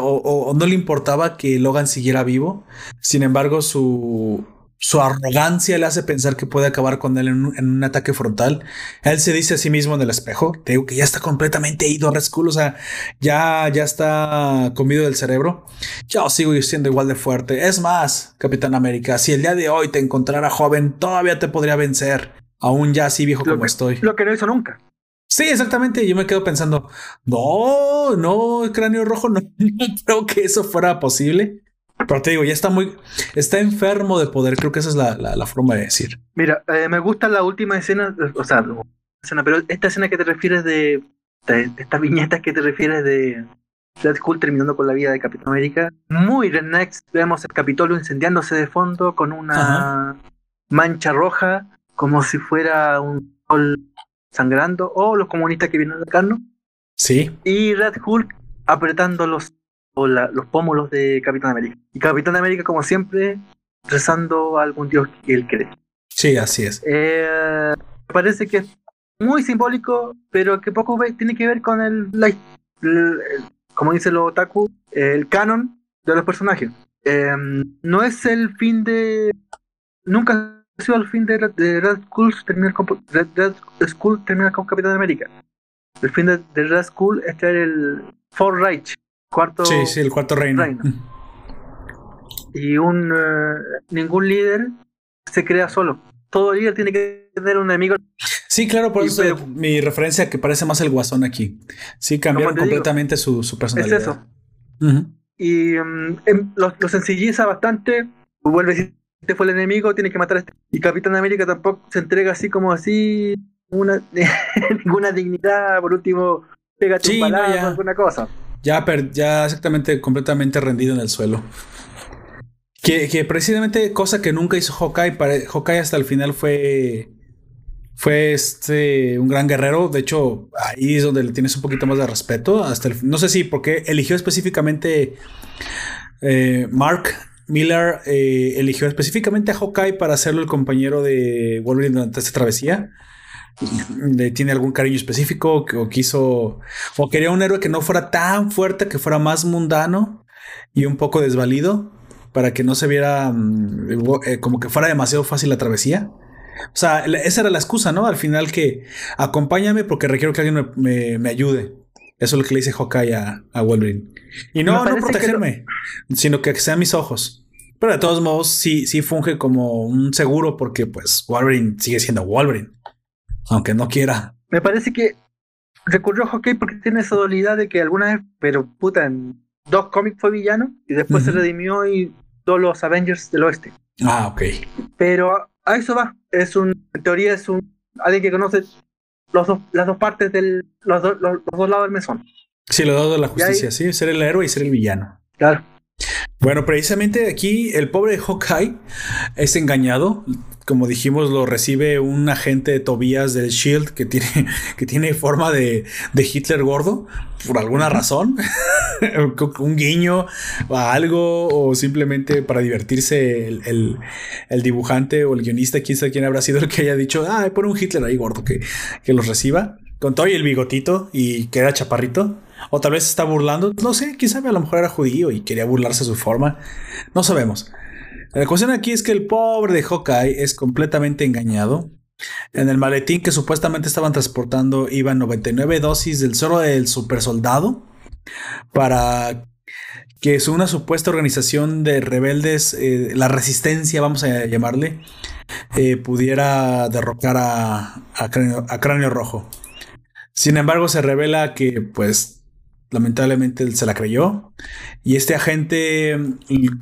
o, no le importaba que Logan siguiera vivo, sin embargo su, su arrogancia le hace pensar que puede acabar con él en un, ataque frontal. Él se dice a sí mismo en el espejo, te digo que ya está completamente ido a o sea, ya, ya está comido del cerebro. Yo sigo siendo igual de fuerte. Es más, Capitán América, si el día de hoy te encontrara joven, todavía te podría vencer, aún ya así viejo como estoy.
Lo que no hizo nunca.
Sí, exactamente. Yo me quedo pensando, no, no, cráneo rojo, no creo que eso fuera posible. Pero te digo, ya está muy. Está enfermo de poder. Creo que esa es la, forma de decir.
Mira, eh, me gusta la última escena. O sea, escena, pero esta escena que te refieres de. de, estas viñetas que te refieres de. Deadpool terminando con la vida de Capitán América. Muy next Vemos el Capitolio incendiándose de fondo con una mancha roja, como si fuera un sol sangrando, o los comunistas que vienen a atacarnos.
Sí.
Y Red Hulk apretando los los pómulos de Capitán América. Y Capitán América, como siempre, rezando a algún dios que él cree.
Sí, así es.
Eh, parece que es muy simbólico, pero que poco tiene que ver con el, como dice lo otaku, el canon de los personajes. Em, no es el fin de. Nunca el fin de, Red Skull Red, terminar con Capitán América. El fin de, Red Skull es traer el Fourth Reich, cuarto.
Sí, sí, el cuarto reino.
Y un eh, ningún líder se crea solo. Todo líder tiene que tener un enemigo.
Sí, claro, por eso mi referencia que parece más el guasón aquí. Sí, cambiaron completamente su, su, personalidad. Es eso.
Y um, lo, sencilliza bastante. Vuelve a decir, este fue el enemigo, tiene que matar a este. Y Capitán América tampoco se entrega así como así, una, ninguna dignidad. Por último, pégate un balazo, alguna cosa.
Ya, ya exactamente, completamente rendido en el suelo. Que, que, precisamente cosa que nunca hizo Hawkeye, para, Hawkeye hasta el final fue fue este un gran guerrero. De hecho, ahí es donde le tienes un poquito más de respeto. Hasta no sé si porque eligió específicamente eh, Mark Miller eh, eligió específicamente a Hawkeye para hacerlo el compañero de Wolverine durante esta travesía. Le tiene algún cariño específico o quiso o quería un héroe que no fuera tan fuerte, que fuera más mundano y un poco desvalido para que no se viera mm, eh, como que fuera demasiado fácil la travesía. O sea, esa era la excusa, ¿no? Al final que acompáñame porque requiero que alguien me, ayude. Eso es lo que le dice Hawkeye a, Wolverine. Y no, no protegerme, sino que sean mis ojos. Pero de todos modos, sí, sí funge como un seguro porque pues Wolverine sigue siendo Wolverine. Aunque no quiera.
Me parece que recurrió a Hawkeye porque tiene esa dualidad de que alguna vez, pero puta, en dos cómics fue villano y después se redimió y todos los Avengers del oeste.
Ah, ok.
Pero a eso va. Es un, en teoría es un alguien que conoce los dos, las dos partes del, los, los, dos lados del mesón.
Sí, los dos de la justicia, sí, ser el héroe y ser el villano.
Claro.
Bueno, precisamente aquí el pobre Hawkeye es engañado. Como dijimos, lo recibe un agente de Tobías del Shield que tiene, que tiene forma de, de Hitler gordo por alguna razón. un guiño a algo o simplemente para divertirse el, el, dibujante o el guionista, quién sabe quién habrá sido el que haya dicho, ah, pon un Hitler ahí gordo que, que los reciba. Con todo y el bigotito y que era chaparrito. O tal vez está burlando. No sé, quién sabe, a lo mejor era judío y quería burlarse de su forma. No sabemos. La cuestión aquí es que el pobre de Hawkeye es completamente engañado. En el maletín que supuestamente estaban transportando iban 99 dosis del suero del super soldado para que es una supuesta organización de rebeldes, eh, la resistencia, vamos a llamarle, eh, pudiera derrocar a, a cráneo Rojo. Sin embargo, se revela que, pues, lamentablemente se la creyó. Y este agente,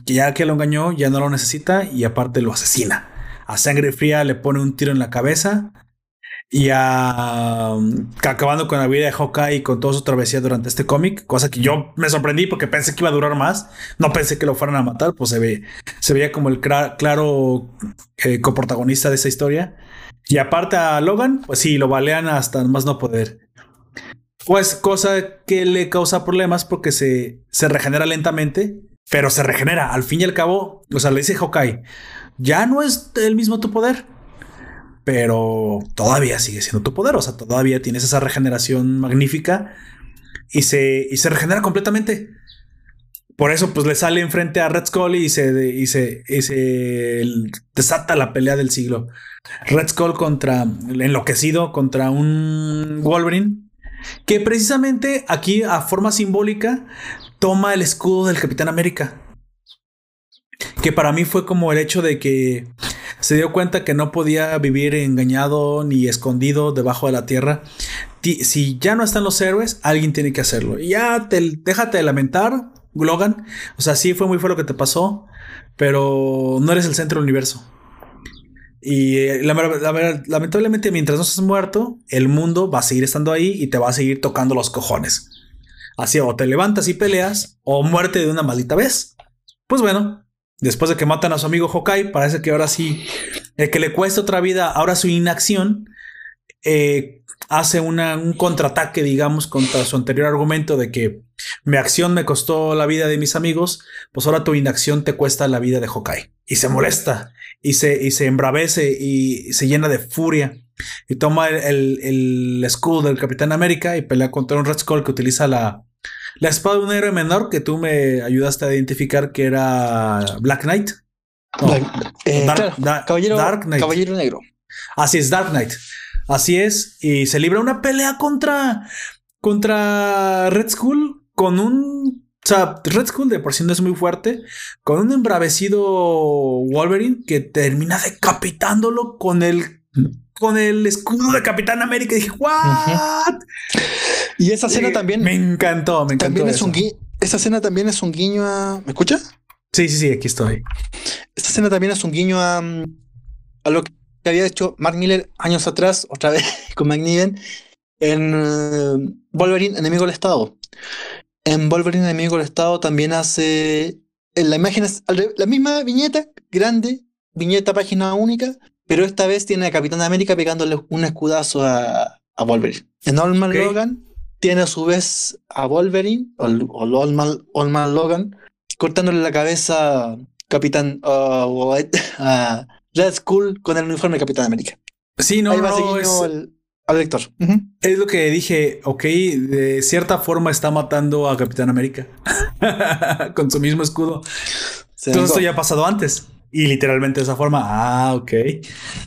ya que lo engañó, ya no lo necesita y aparte lo asesina. A sangre fría le pone un tiro en la cabeza. Y acabando con la vida de Hawkeye y con toda su travesía durante este cómic, cosa que yo me sorprendí porque pensé que iba a durar más, no pensé que lo fueran a matar, pues se ve, se veía como el claro eh, coprotagonista de esa historia. Y aparte a Logan, pues sí, lo balean hasta más no poder. Pues cosa que le causa problemas porque se, se regenera lentamente, pero se regenera. Al fin y al cabo, o sea, le dice Hawkeye, ya no es el mismo tu poder, pero todavía sigue siendo tu poder. O sea, todavía tienes esa regeneración magnífica y se, y se regenera completamente. Por eso, pues le sale enfrente a Red Skull y se, y se, y se desata la pelea del siglo. Red Skull contra enloquecido contra un Wolverine que precisamente aquí a forma simbólica toma el escudo del Capitán América. Que para mí fue como el hecho de que se dio cuenta que no podía vivir engañado ni escondido debajo de la tierra. Si ya no están los héroes, alguien tiene que hacerlo. Y ya te, déjate de lamentar, Logan. O sea, sí fue muy feo lo que te pasó, pero no eres el centro del universo. Y eh, lamentablemente, mientras no estés muerto, el mundo va a seguir estando ahí y te va a seguir tocando los cojones. Así, o te levantas y peleas, o muerte de una maldita vez. Pues bueno, después de que matan a su amigo Hawkeye, parece que ahora sí, el que le cuesta otra vida, ahora su inacción, eh, hace un contraataque, digamos, contra su anterior argumento de que mi acción me costó la vida de mis amigos, pues ahora tu inacción te cuesta la vida de Hawkeye. Y se molesta y se, y se embravece y se llena de furia y toma el, el, escudo del Capitán América y pelea contra un Red Skull que utiliza la, la espada de un héroe menor que tú me ayudaste a identificar que era Black Knight.
Eh, caballero, Caballero Negro.
Así es, Dark Knight. Así es. Y se libra una pelea contra, contra Red Skull con un o sea, Red Skull de por sí no es muy fuerte, con un embravecido Wolverine que termina decapitándolo con el con el escudo de Capitán América. Y dije, ¿what?
Y esa escena también.
Me encantó, me encantó.
También es un esa escena también es un guiño a. ¿Me escucha?
Sí, sí, sí, aquí estoy.
Esta escena también es un guiño a, a lo que había hecho Mark Miller años atrás, otra vez con McNiven, en eh, Wolverine, Enemigo del Estado. En Wolverine Enemigo del Estado también hace. En la imagen es la misma viñeta, grande, viñeta página única, pero esta vez tiene a Capitán América pegándole un escudazo a, a Wolverine. En Old Logan tiene a su vez a Wolverine, o, Old Man, Logan, cortándole la cabeza a Capitán a Red Skull con el uniforme de Capitán América.
Sí, no, no, es
al lector.
Es lo que dije, ok, de cierta forma está matando a Capitán América con su mismo escudo. Todo esto ya ha pasado antes. Y literalmente de esa forma, ah, ok.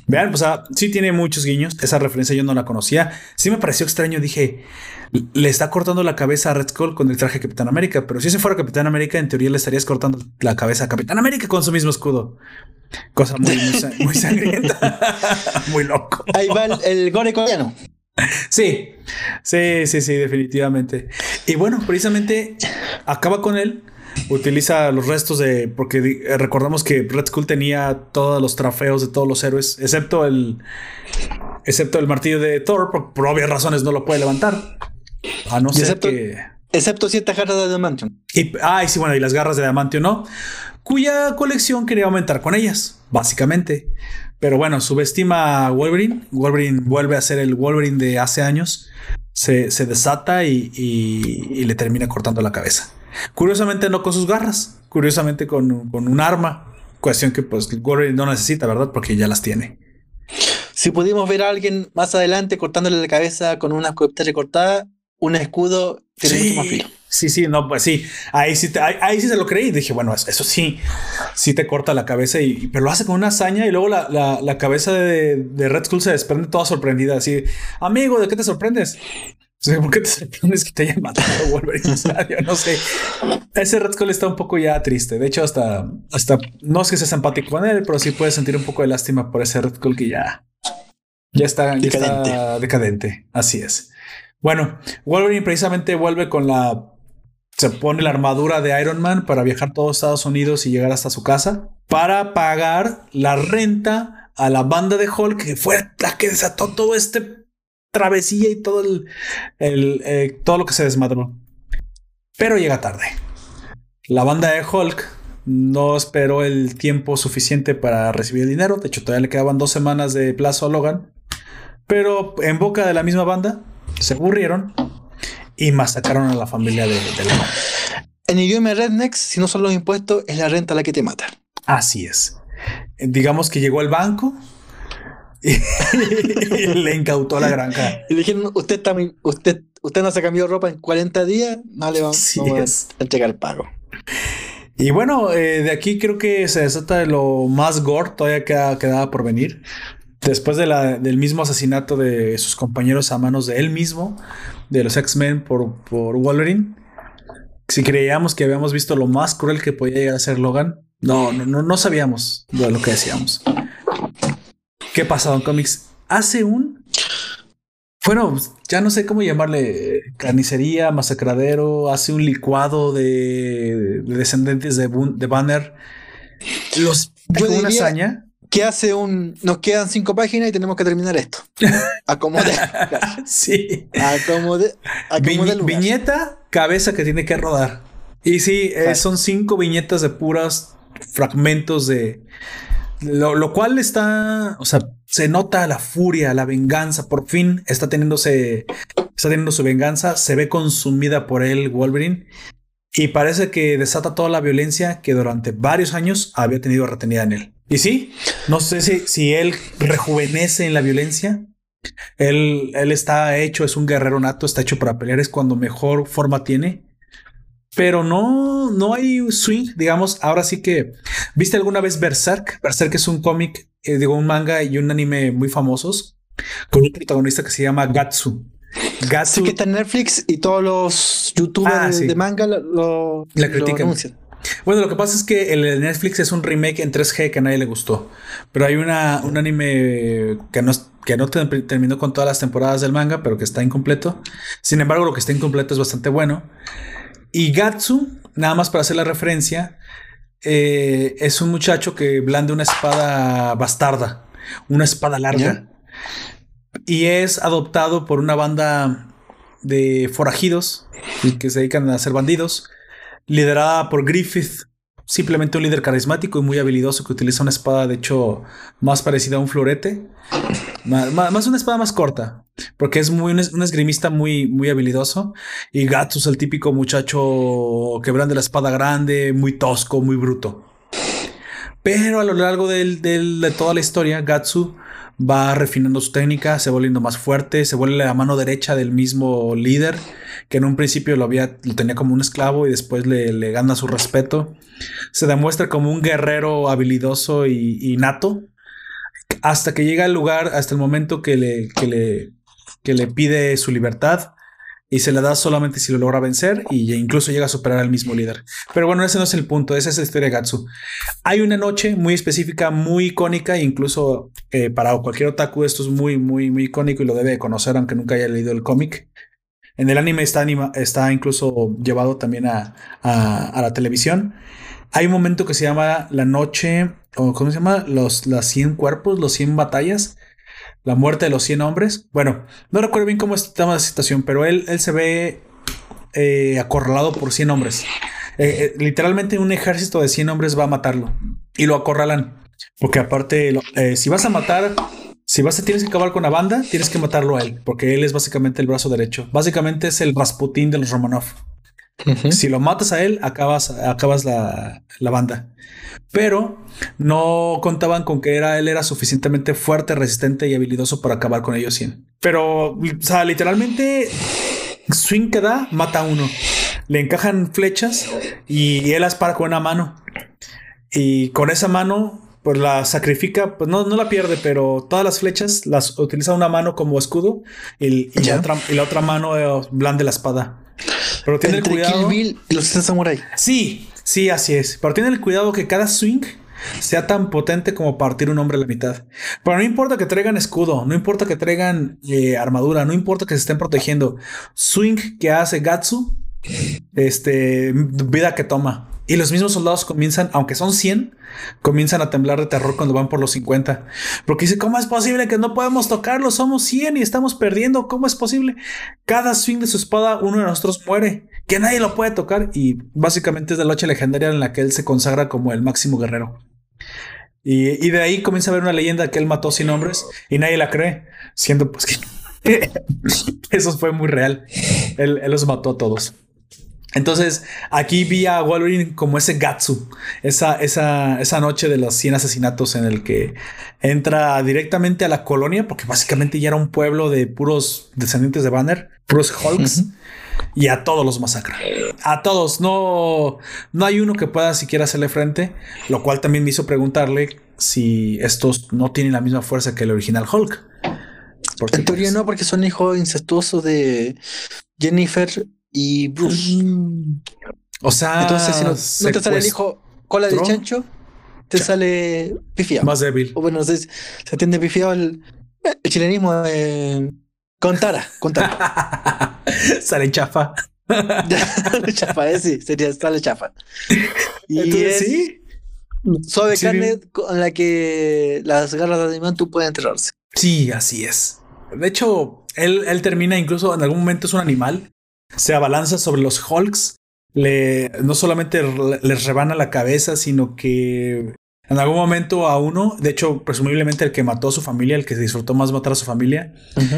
Vean, pues ah, sí tiene muchos guiños. Esa referencia yo no la conocía. Sí me pareció extraño. Dije, le está cortando la cabeza a Red Skull con el traje de Capitán América. Pero si ese fuera Capitán América, en teoría le estarías cortando la cabeza a Capitán América con su mismo escudo. Cosa muy, muy, sangrienta. muy loco.
Ahí va el, gore coreano.
Sí, sí, sí, sí, definitivamente. Y bueno, precisamente acaba con él. Utiliza los restos de. Porque recordamos que Red Skull tenía todos los trofeos de todos los héroes, excepto el. Excepto el martillo de Thor, por, obvias razones no lo puede levantar. A no ser que.
Excepto siete garras de Adamantium.
Y, ah, sí, bueno, y las garras de Adamantium no cuya colección quería aumentar con ellas, básicamente. Pero bueno, subestima a Wolverine. Wolverine vuelve a ser el Wolverine de hace años. Se, desata y, le termina cortando la cabeza. Curiosamente no con sus garras, curiosamente con, un arma. Cuestión que pues Wolverine no necesita, ¿verdad? Porque ya las tiene.
Si pudimos ver a alguien más adelante cortándole la cabeza con una escopeta recortada, un escudo tiene mucho más filo.
Sí, sí, no, pues sí, ahí sí, ahí, sí se lo creí. Dije, bueno, eso sí, sí te corta la cabeza, y, pero lo hace con una hazaña y luego la, la, cabeza de, de, Red Skull se desprende toda sorprendida, así, amigo, ¿de qué te sorprendes? ¿Por qué te sorprendes que te hayan matado Wolverine? Yo no sé. Ese Red Skull está un poco ya triste. De hecho, hasta, hasta no es que seas empático con él, pero sí puedes sentir un poco de lástima por ese Red Skull que ya, ya está, ya está decadente. Así es. Bueno, Wolverine precisamente vuelve con la se pone la armadura de Iron Man para viajar todos Estados Unidos y llegar hasta su casa para pagar la renta a la banda de Hulk que fue la que desató todo este travesía y todo el, eh, todo lo que se desmadró. Pero llega tarde. La banda de Hulk no esperó el tiempo suficiente para recibir el dinero. De hecho, todavía le quedaban dos semanas de plazo a Logan. Pero en boca de la misma banda, se aburrieron y masacraron a la familia de, de
En idioma rednecks, si no son los impuestos, es la renta la que te mata.
Así es. Digamos que llegó al banco y, le incautó la granja.
Y le dijeron, usted, está, usted, usted no se cambió ropa en 40 días, no le vamos, a entregar el pago.
Y bueno, eh, de aquí creo que se desata de lo más gore todavía que quedaba por venir. Después de la, del mismo asesinato de sus compañeros a manos de él mismo, de los X-Men por, por Wolverine. Si creíamos que habíamos visto lo más cruel que podía llegar a ser Logan, no, no, no, no sabíamos de lo que decíamos. ¿Qué pasado en cómics? Hace un. Bueno, ya no sé cómo llamarle carnicería, masacradero, hace un licuado de, descendientes de, de Banner. Los una hazaña
que hace un. Nos quedan cinco páginas y tenemos que terminar esto. Acomode.
sí.
Acomode.
viñeta, cabeza que tiene que rodar. Y sí, eh, son cinco viñetas de puras fragmentos de. Lo, cual está. O sea, se nota la furia, la venganza. Por fin está teniéndose. Está teniendo su venganza. Se ve consumida por él, Wolverine. Y parece que desata toda la violencia que durante varios años había tenido retenida en él. Y sí, no sé si, si él rejuvenece en la violencia. Él, él está hecho, es un guerrero nato, está hecho para pelear, es cuando mejor forma tiene. Pero no, no hay swing, digamos. Ahora sí que viste alguna vez Berserk. Berserk es un cómic, eh, digo, un manga y un anime muy famosos con un protagonista que se llama Gatsu.
Gatsu que está en Netflix y todos los youtubers ah, de manga lo,
la critican. bueno, lo que pasa es que el de Netflix es un remake en 3G que a nadie le gustó. Pero hay una, un anime que no, que no terminó con todas las temporadas del manga, pero que está incompleto. Sin embargo, lo que está incompleto es bastante bueno. Y Gatsu, nada más para hacer la referencia, eh, es un muchacho que blande una espada bastarda, una espada larga. Y es adoptado por una banda de forajidos que se dedican a ser bandidos, liderada por Griffith, simplemente un líder carismático y muy habilidoso que utiliza una espada, de hecho, más parecida a un florete, más, una espada más corta, porque es un, esgrimista muy, muy habilidoso. Y Gatsu es el típico muchacho que brande la espada grande, muy tosco, muy bruto. Pero a lo largo de toda la historia, Gatsu va refinando su técnica, se volviendo más fuerte, se vuelve la mano derecha del mismo líder, que en un principio lo, había, lo tenía como un esclavo y después le, gana su respeto. Se demuestra como un guerrero habilidoso y, nato, hasta que llega al lugar, hasta el momento que le, que le, que le pide su libertad y se le da solamente si lo logra vencer y incluso llega a superar al mismo líder. Pero bueno, ese no es el punto, esa es la historia de Gatsu. Hay una noche muy específica, muy icónica, incluso eh, para cualquier otaku esto es muy, muy, muy icónico y lo debe conocer aunque nunca haya leído el cómic. En el anime está, está incluso llevado también a, a, la televisión. Hay un momento que se llama la noche, o ¿cómo se llama? Los, las 100 cuerpos, los 100 batallas la muerte de los 100 hombres. Bueno, no recuerdo bien cómo estaba la situación, pero él, él se ve eh, acorralado por 100 hombres. Eh, eh, literalmente un ejército de 100 hombres va a matarlo y lo acorralan. Porque aparte, si vas a matar, si vas a tienes que acabar con la banda, tienes que matarlo a él, porque él es básicamente el brazo derecho. Básicamente es el Rasputín de los Romanov. Si lo matas a él, acabas, acabas la, la, banda. Pero no contaban con que era, él era suficientemente fuerte, resistente y habilidoso para acabar con ellos 100. Pero, o sea, literalmente, swing que da, mata a uno. Le encajan flechas y él las para con una mano. Y con esa mano, pues la sacrifica, pues no, no la pierde, pero todas las flechas las utiliza una mano como escudo y, y, la, otra, y la otra mano eh, blande la espada. Pero tiene el cuidado.
y los samurai.
Sí, sí, así es. Pero tiene el cuidado que cada swing sea tan potente como partir un hombre a la mitad. Pero no importa que traigan escudo, no importa que traigan eh, armadura, no importa que se estén protegiendo. Swing que hace Gatsu, este, vida que toma. Y los mismos soldados comienzan, aunque son 100, comienzan a temblar de terror cuando van por los 50. Porque dice, ¿cómo es posible que no podemos tocarlo? Somos 100 y estamos perdiendo. ¿Cómo es posible? Cada swing de su espada, uno de nosotros muere. Que nadie lo puede tocar. Y básicamente es la noche legendaria en la que él se consagra como el máximo guerrero. Y, de ahí comienza a haber una leyenda que él mató 100 hombres y nadie la cree. Siendo pues que eso fue muy real. Él los mató a todos. Entonces, aquí vi a Wolverine como ese Gatsu, esa, esa, esa noche de los 100 asesinatos en el que entra directamente a la colonia, porque básicamente ya era un pueblo de puros descendientes de Banner, puros Hulks, y a todos los masacra. A todos, no, no hay uno que pueda siquiera hacerle frente, lo cual también me hizo preguntarle si estos no tienen la misma fuerza que el original Hulk.
en teoría pues, no, porque son hijos incestuosos de Jennifer y Bruce. Mm.
O sea,
entonces si no, te sale el hijo cola de chancho, te sale pifiado.
Más débil.
O bueno, se, se atiende pifiado el, el chilenismo de Contara, contara.
sale chafa.
chafa, eh, sí, sería sale chafa.
Y entonces, sí.
Suave carne con la que las garras de tú pueden enterrarse.
Sí, así es. De hecho, él, él termina incluso en algún momento es un animal se abalanza sobre los Hulks, le, no solamente les rebana la cabeza, sino que en algún momento a uno, de hecho, presumiblemente el que mató a su familia, el que disfrutó más matar a su familia,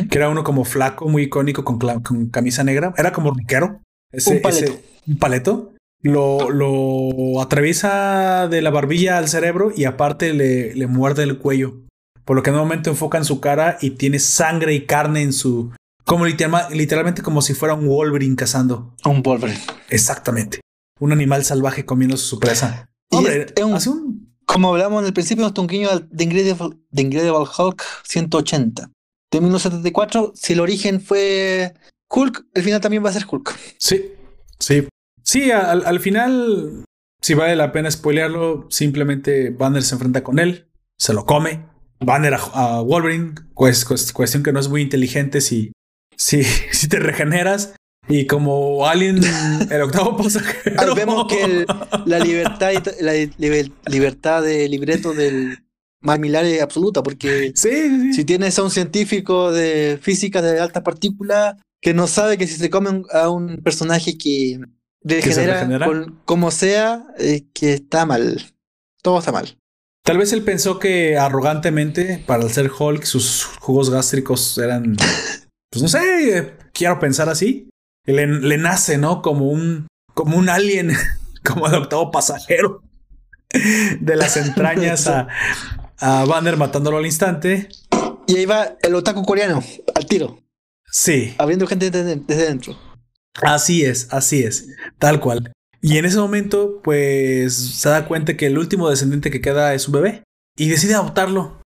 que era uno como flaco, muy icónico, con, camisa negra, era como riquero. Ese,
un paleto.
un paleto. lo, lo atraviesa de la barbilla al cerebro y aparte le, le muerde el cuello. Por lo que en un momento enfoca en su cara y tiene sangre y carne en su. Como literalmente como si fuera un Wolverine cazando.
Un Wolverine.
Exactamente. Un animal salvaje comiendo su presa.
Hombre, es, un, Como hablamos en el principio, es un guiño de Incredible, de Incredible Hulk 180. De 1974, si el origen fue Hulk, el final también va a ser Hulk.
Sí, sí. Sí, al, al final, si vale la pena spoilearlo, simplemente Banner se enfrenta con él, se lo come. Banner a, Wolverine, pues, cuestión que no es muy inteligente si, si, si te regeneras. Y como Alien, el octavo pasajero.
vemos que la libertad la libertad de libreto del Mamilar es absoluta, porque si tienes a un científico de física de altas partículas que no sabe que si se come a un personaje que regenera, como sea, que está mal. Todo está mal.
Tal vez él pensó que arrogantemente, para el ser Hulk, sus jugos gástricos eran, pues no sé, quiero pensar así. Le, le nace, ¿no? Como un, como un alien, como el octavo pasajero de las entrañas a, a Banner matándolo al instante.
Y ahí va el otaku coreano, al tiro.
Sí.
Habiendo gente desde, dentro.
Así es, así es, tal cual. Y en ese momento, pues se da cuenta que el último descendiente que queda es un bebé y decide adoptarlo.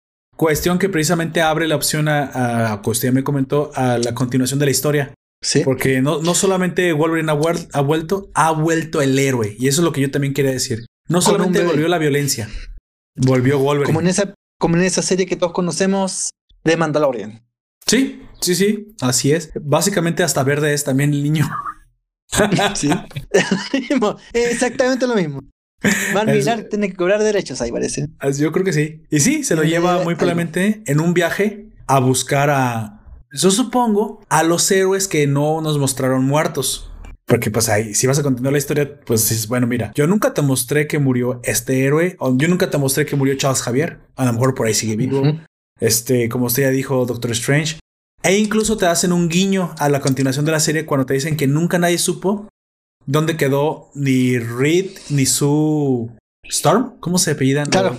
Cuestión que precisamente abre la opción a, a pues me comentó, a la continuación de la historia. Sí. Porque no, no solamente Wolverine ha, ha, vuelto, ha vuelto el héroe. Y eso es lo que yo también quería decir. No solamente volvió la violencia, volvió Wolverine.
Como en, esa, como en esa serie que todos conocemos de Mandalorian.
Sí, sí, sí, así es. Básicamente hasta verde es también el niño.
sí. Exactamente lo mismo. Van Millar tiene que cobrar derechos ahí, parece.
Yo creo que sí. Y sí, se lo lleva muy probablemente en un viaje a buscar a, yo supongo, a los héroes que no nos mostraron muertos. Porque pues ahí, si vas a continuar la historia, pues dices, bueno, mira, yo nunca te mostré que murió este héroe, o yo nunca te mostré que murió Charles Javier, a lo mejor por ahí sigue vivo. Este, como usted ya dijo, Doctor Strange. E incluso te hacen un guiño a la continuación de la serie cuando te dicen que nunca nadie supo dónde quedó ni Reed ni su Storm. ¿Cómo se apellidan?
Claro.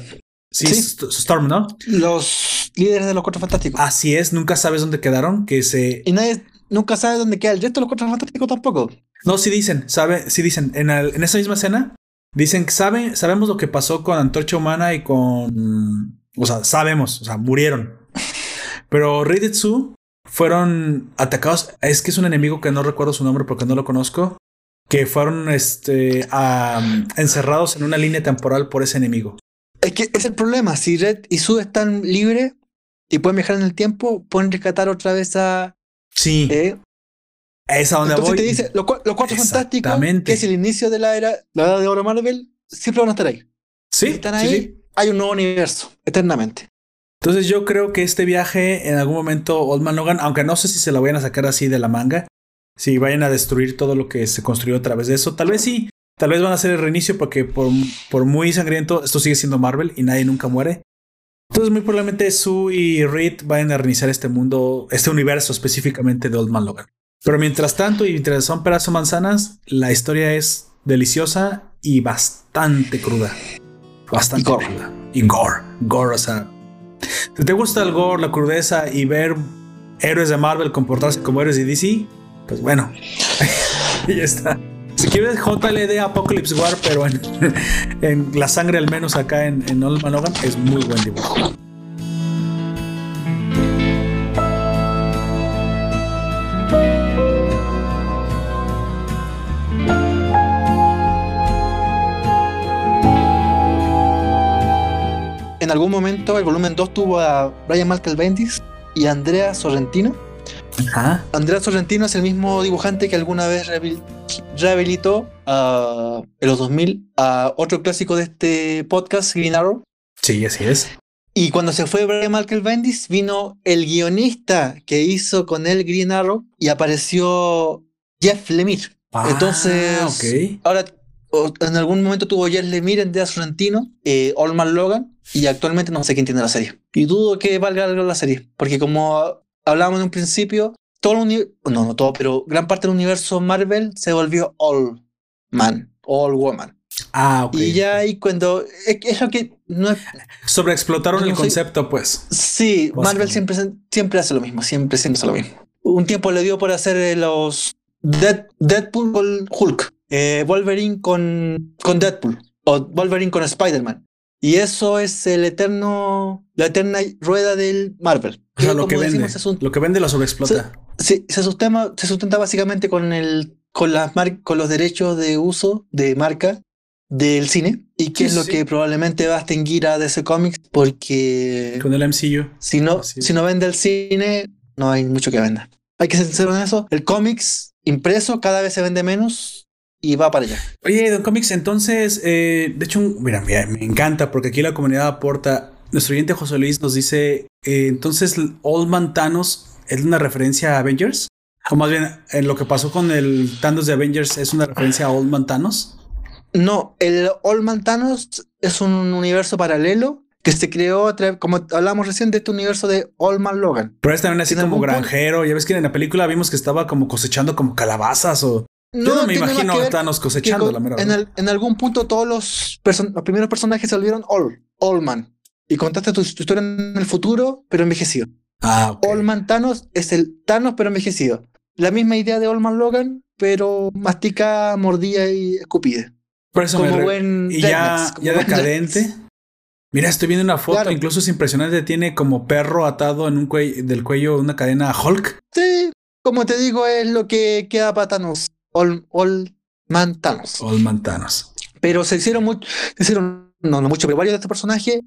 Sí, Storm, ¿no?
Los líderes de los Cuatro Fantásticos.
Así es, nunca sabes dónde quedaron, que se...
Y nadie nunca sabe dónde queda el resto de los Cuatro Fantásticos tampoco.
No, sí dicen, sabe, sí dicen, en, en esa misma escena, dicen que sabe, sabemos lo que pasó con Antorcha Humana y con o sea, sabemos, o sea, murieron. Pero Ridetsu fueron atacados. Es que es un enemigo que no recuerdo su nombre porque no lo conozco. Que fueron este, encerrados en una línea temporal por ese enemigo.
Es que es el problema. Si Red y Su están libres y pueden viajar en el tiempo, pueden rescatar otra vez a.
Sí.
Eh,
es a donde Entonces
te dice, los, cuatro fantásticos, que es el inicio de la era, la edad de oro Marvel, siempre van a estar ahí.
Sí.
están ahí, hay un nuevo universo, eternamente.
Entonces yo creo que este viaje en algún momento Old Man Logan, aunque no sé si se lo vayan a sacar así de la manga, si vayan a destruir todo lo que se construyó a través de eso, tal vez sí, tal vez van a hacer el reinicio porque por, por muy sangriento esto sigue siendo Marvel y nadie nunca muere. Entonces muy probablemente Sue y Reed vayan a reiniciar este mundo, este universo específicamente de Old Man Logan. Pero mientras tanto, y mientras son pedazo manzanas, la historia es deliciosa y bastante cruda. Bastante
gore.
Y gore. Gore, o sea. Si te gusta el gore, la crudeza y ver héroes de Marvel comportarse como héroes de DC, pues bueno. ya está. Si quieres JLD Apocalypse War, pero en, en, la sangre al menos acá en, en Old Man Logan, es muy buen dibujo.
en algún momento el volumen 2 tuvo a Brian Michael Bendis y Andrea Sorrentino. Andrea Sorrentino es el mismo dibujante que alguna vez rehabilitó en los 2000 a otro clásico de este podcast, Green Arrow.
Sí, así es.
Y cuando se fue Brian Michael Bendis, vino el guionista que hizo con él Green Arrow y apareció Jeff Lemire. Ah, Entonces, ahora en algún momento tuvo Jeff Lemire en Dea Sorrentino, eh, Olman Logan, y actualmente no sé quién tiene la serie. Y dudo que valga algo la serie, porque como hablábamos en un principio, todo el universo, no, no todo, pero gran parte del universo Marvel se volvió All Man. All Woman.
Ah, ok.
Y ya ahí cuando. Es lo que. No
Sobreexplotaron el concepto, pues.
Sí, Marvel siempre, siempre hace lo mismo, siempre, siempre hace lo mismo. Un tiempo le dio por hacer eh, los Deadpool con Hulk, eh, Wolverine con, con Deadpool, o Wolverine con Spider-Man. Y eso es el eterno, la eterna rueda del Marvel.
O sea, lo que vende, lo que vende lo sobreexplota.
Sí, se, sustenta, se sustenta básicamente con el, con las con los derechos de uso de marca del cine y que es lo que probablemente va a extinguir a DC Comics porque
con el MCU
si no si no vende el cine no hay mucho que vender hay que ser sincero en eso. El cómics impreso cada vez se vende menos y va para allá.
Oye Don Comics entonces eh, de hecho mira, me encanta porque aquí la comunidad aporta nuestro oyente José Luis nos dice eh, entonces Old Man Thanos es una referencia a Avengers o más bien en lo que pasó con el Thanos de Avengers es una referencia a Old Man Thanos
no, el All Thanos es un universo paralelo que se creó, como hablamos recién, de este universo de All Man Logan.
Pero es también así como granjero. Ya ves que en la película vimos que estaba como cosechando como calabazas o... No, Yo no me imagino a Thanos cosechando, la mera
en, algún punto todos los, los primeros personajes se volvieron Man. Y contaste tu, historia en el futuro, pero envejecido.
Ah, okay.
Thanos es el Thanos, pero envejecido. La misma idea de All Man Logan, pero mastica, mordía y escupide.
Por eso como buen y ya, ya decadente. Mira, estoy viendo una foto, incluso es impresionante, tiene como perro atado en un cuello, del cuello una cadena Hulk.
Sí, como te digo, es lo que queda para Thanos. All, all Man Thanos.
All Man Thanos.
Pero se hicieron mucho, se hicieron, no, no mucho, pero varios de estos personajes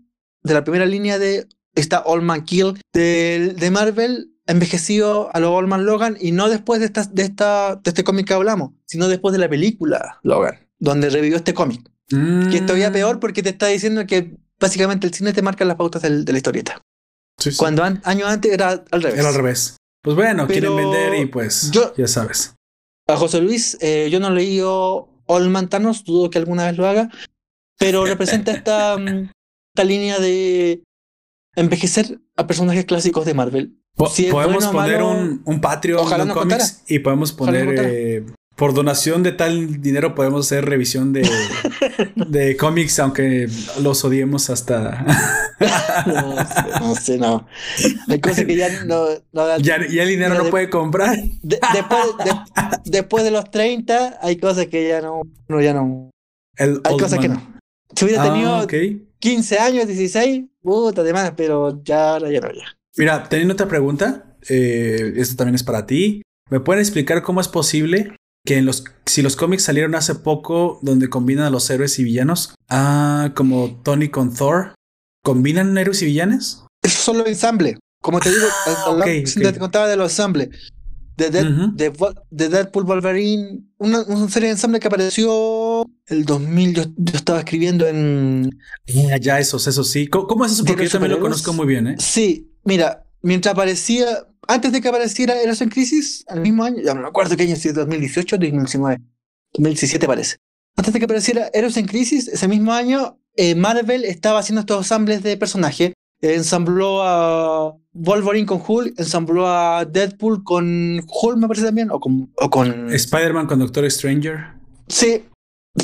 de la primera línea de esta All Man Kill de, de Marvel envejecido a lo All Man Logan y no después de, esta, de, esta, de este cómic que hablamos, sino después de la película Logan donde revivió este cómic. Que es todavía mm. peor porque te está diciendo que básicamente el cine te marca las pautas de la historieta. Cuando años antes era al revés.
Era al revés. Pues bueno, quieren vender y pues ya sabes.
A José Luis, eh, yo no leí All Mantanos, dudo que alguna vez lo haga, pero representa esta, mm, esta línea de envejecer a personajes clásicos de Marvel.
podemos poner un, un Patreon Ojalá Comics y podemos poner por donación de tal dinero podemos hacer revisión de, de cómics, aunque los odiemos hasta.
no, sé, no, Hay cosas que ya no.
ya, el dinero no puede comprar.
después, de, los 30, hay cosas que ya no. no ya no. hay cosas que no. Si hubiera tenido 15 ah, años, 16, puta, además, pero ya, ya no, ya.
Mira, teniendo otra pregunta, eh, esto también es para ti. ¿Me pueden explicar cómo es posible que en los, si los cómics salieron hace poco, donde combinan a los héroes y villanos, ah, como Tony con Thor, ¿combinan héroes y villanos?
Es solo ensamble. Como te digo, ah, te contaba de los ensambles. De, de, Deadpool Wolverine, una, serie de ensamble que apareció el 2000. Yo, estaba escribiendo en.
Ya, ya, esos, esos sí. ¿Cómo, es eso? Porque yo también lo conozco muy bien, ¿eh?
Sí, mira, mientras aparecía, antes de que apareciera Eros en Crisis, al mismo año, ya no me acuerdo qué año, si 2018 o 2019, 2017 parece. Antes de que apareciera Eros en Crisis, ese mismo año, eh, Marvel estaba haciendo estos ensambles de personajes. ensambló a Wolverine con Hulk, ensambló a Deadpool con Hulk, me parece también, o con... O con...
Spider-Man con Doctor Stranger.
Sí,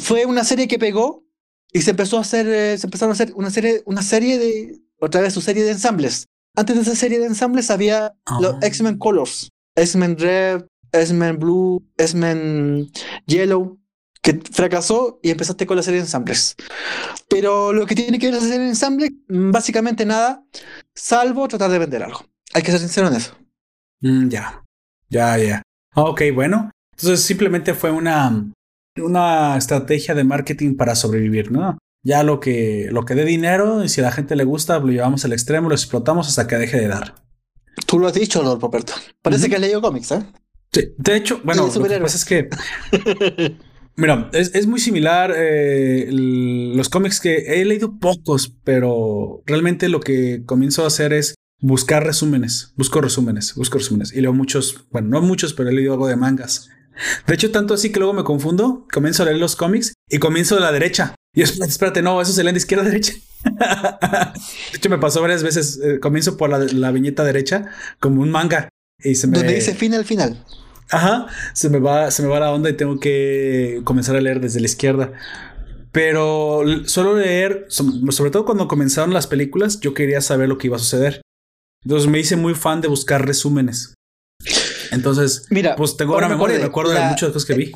fue una serie que pegó y se empezó a hacer, eh, se empezaron a hacer una serie, una serie de, otra vez su serie de ensambles. Antes de esa serie de ensambles había los ah. X-Men Colors, X-Men Red, X-Men Blue, X-Men Yellow, que fracasó y empezaste con la serie de ensambles. Pero lo que tiene que ver la serie de ensambles, básicamente nada, salvo tratar de vender algo. Hay que ser sincero en eso.
Mm, ya, ya, ya. Ok, bueno. Entonces simplemente fue una, una estrategia de marketing para sobrevivir, ¿no? Ya lo que, lo que dé dinero, y si a la gente le gusta, lo llevamos al extremo, lo explotamos hasta que deje de dar.
Tú lo has dicho, Lord Poperto. Parece que has leído cómics, ¿eh?
Sí, de hecho, bueno, lo que pasa es que. Mira, es, muy similar eh, los cómics que he leído pocos, pero realmente lo que comienzo a hacer es buscar resúmenes. Busco resúmenes, busco resúmenes. Y leo muchos, bueno, no muchos, pero he leído algo de mangas. De hecho, tanto así que luego me confundo, comienzo a leer los cómics y comienzo de la derecha. Y yo, espérate, no, eso se lee de izquierda a derecha. de hecho, me pasó varias veces, eh, comienzo por la, viñeta derecha como un manga. Y se me...
Donde dice final, final.
Ajá, se me va, se me va la onda y tengo que comenzar a leer desde la izquierda. Pero solo leer, sobre todo cuando comenzaron las películas, yo quería saber lo que iba a suceder. Entonces me hice muy fan de buscar resúmenes. Entonces, Mira, pues tengo una memoria y me acuerdo de muchas cosas que vi.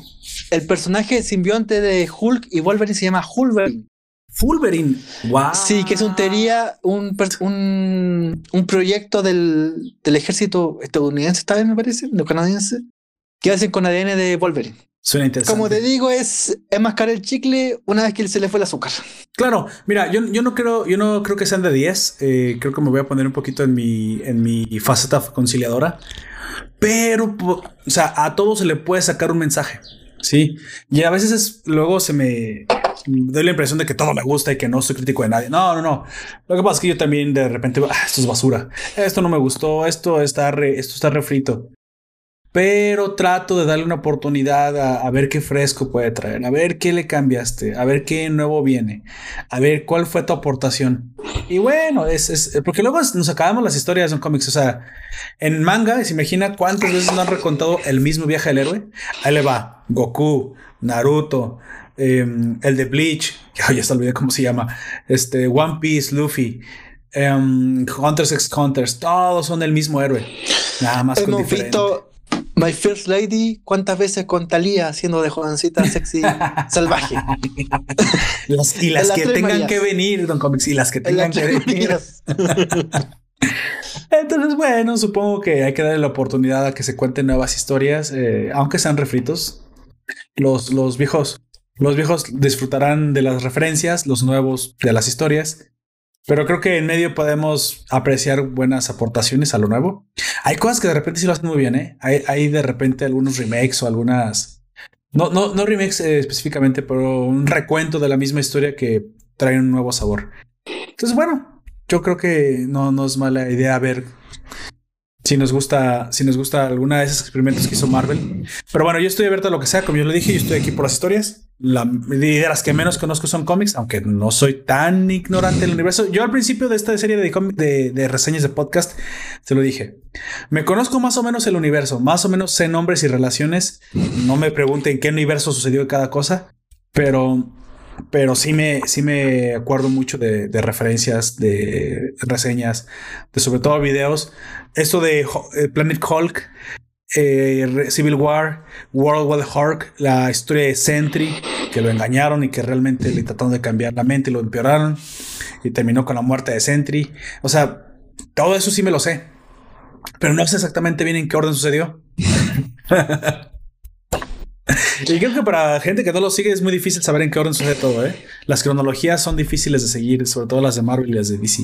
El personaje simbionte de Hulk y Wolverine se llama Hulverine.
Fulberine. Wow.
Sí, que es un teoría, un, un, un proyecto del, del, ejército estadounidense, esta vez me parece, no canadiense, que hacen con ADN de Wolverine.
Suena interesante.
Como te digo, es enmascarar el chicle una vez que se le fue el azúcar.
Claro, mira, yo, yo no creo, yo no creo que sean de 10. Eh, creo que me voy a poner un poquito en mi, en mi faceta conciliadora. Pero, o sea, a todo se le puede sacar un mensaje. Sí. Y a veces es, luego se me doy la impresión de que todo me gusta y que no soy crítico de nadie. No, no, no. Lo que pasa es que yo también de repente, ah, esto es basura. Esto no me gustó. Esto está, esto está refrito. Pero trato de darle una oportunidad a, ver qué fresco puede traer, a ver qué le cambiaste, a ver qué nuevo viene, a ver cuál fue tu aportación. Y bueno, es, es porque luego nos acabamos las historias en cómics. O sea, en manga, se imagina cuántas veces nos han recontado el mismo viaje del héroe. Ahí le va Goku, Naruto, Em, el de Bleach, que ya se olvidé cómo se llama, este, One Piece, Luffy, um, Hunters x Hunters, todos son el mismo héroe. Nada más
Hemos con visto My First Lady, ¿cuántas veces con Talía haciendo de jovencita sexy salvaje?
y las que tengan que venir, Don Comics, y las que tengan que venir. Entonces, bueno, supongo que hay que darle la oportunidad a que se cuenten nuevas historias, eh, aunque sean refritos. Los, los viejos los viejos disfrutarán de las referencias, los nuevos de las historias. Pero creo que en medio podemos apreciar buenas aportaciones a lo nuevo. Hay cosas que de repente sí lo hacen muy bien, ¿eh? Hay, de repente algunos remakes o algunas... No, no, no remakes eh, específicamente, pero un recuento de la misma historia que trae un nuevo sabor. Entonces, bueno, yo creo que no, no es mala idea ver si nos gusta, si nos gusta alguna de esos experimentos que hizo Marvel. Pero bueno, yo estoy abierto a lo que sea, como yo lo dije, yo estoy aquí por las historias. La, de las que menos conozco son cómics, aunque no soy tan ignorante del universo. Yo al principio de esta serie de, de, de, reseñas de podcast, se lo dije. Me conozco más o menos el universo, más o menos sé nombres y relaciones. No me pregunten qué universo sucedió cada cosa, pero pero sí me, sí me acuerdo mucho de, referencias, de reseñas, de sobre todo videos. Esto de eh, Planet Hulk, eh, Civil War, World War Hulk, la historia de Sentry, que lo engañaron y que realmente le trataron de cambiar la mente y lo empeoraron. Y terminó con la muerte de Sentry. O sea, todo eso sí me lo sé. Pero no sé exactamente bien en qué orden sucedió. Y creo que para gente que no lo sigue es muy difícil saber en qué orden sucede todo, ¿eh? Las cronologías son difíciles de seguir, sobre todo las de Marvel y las de DC.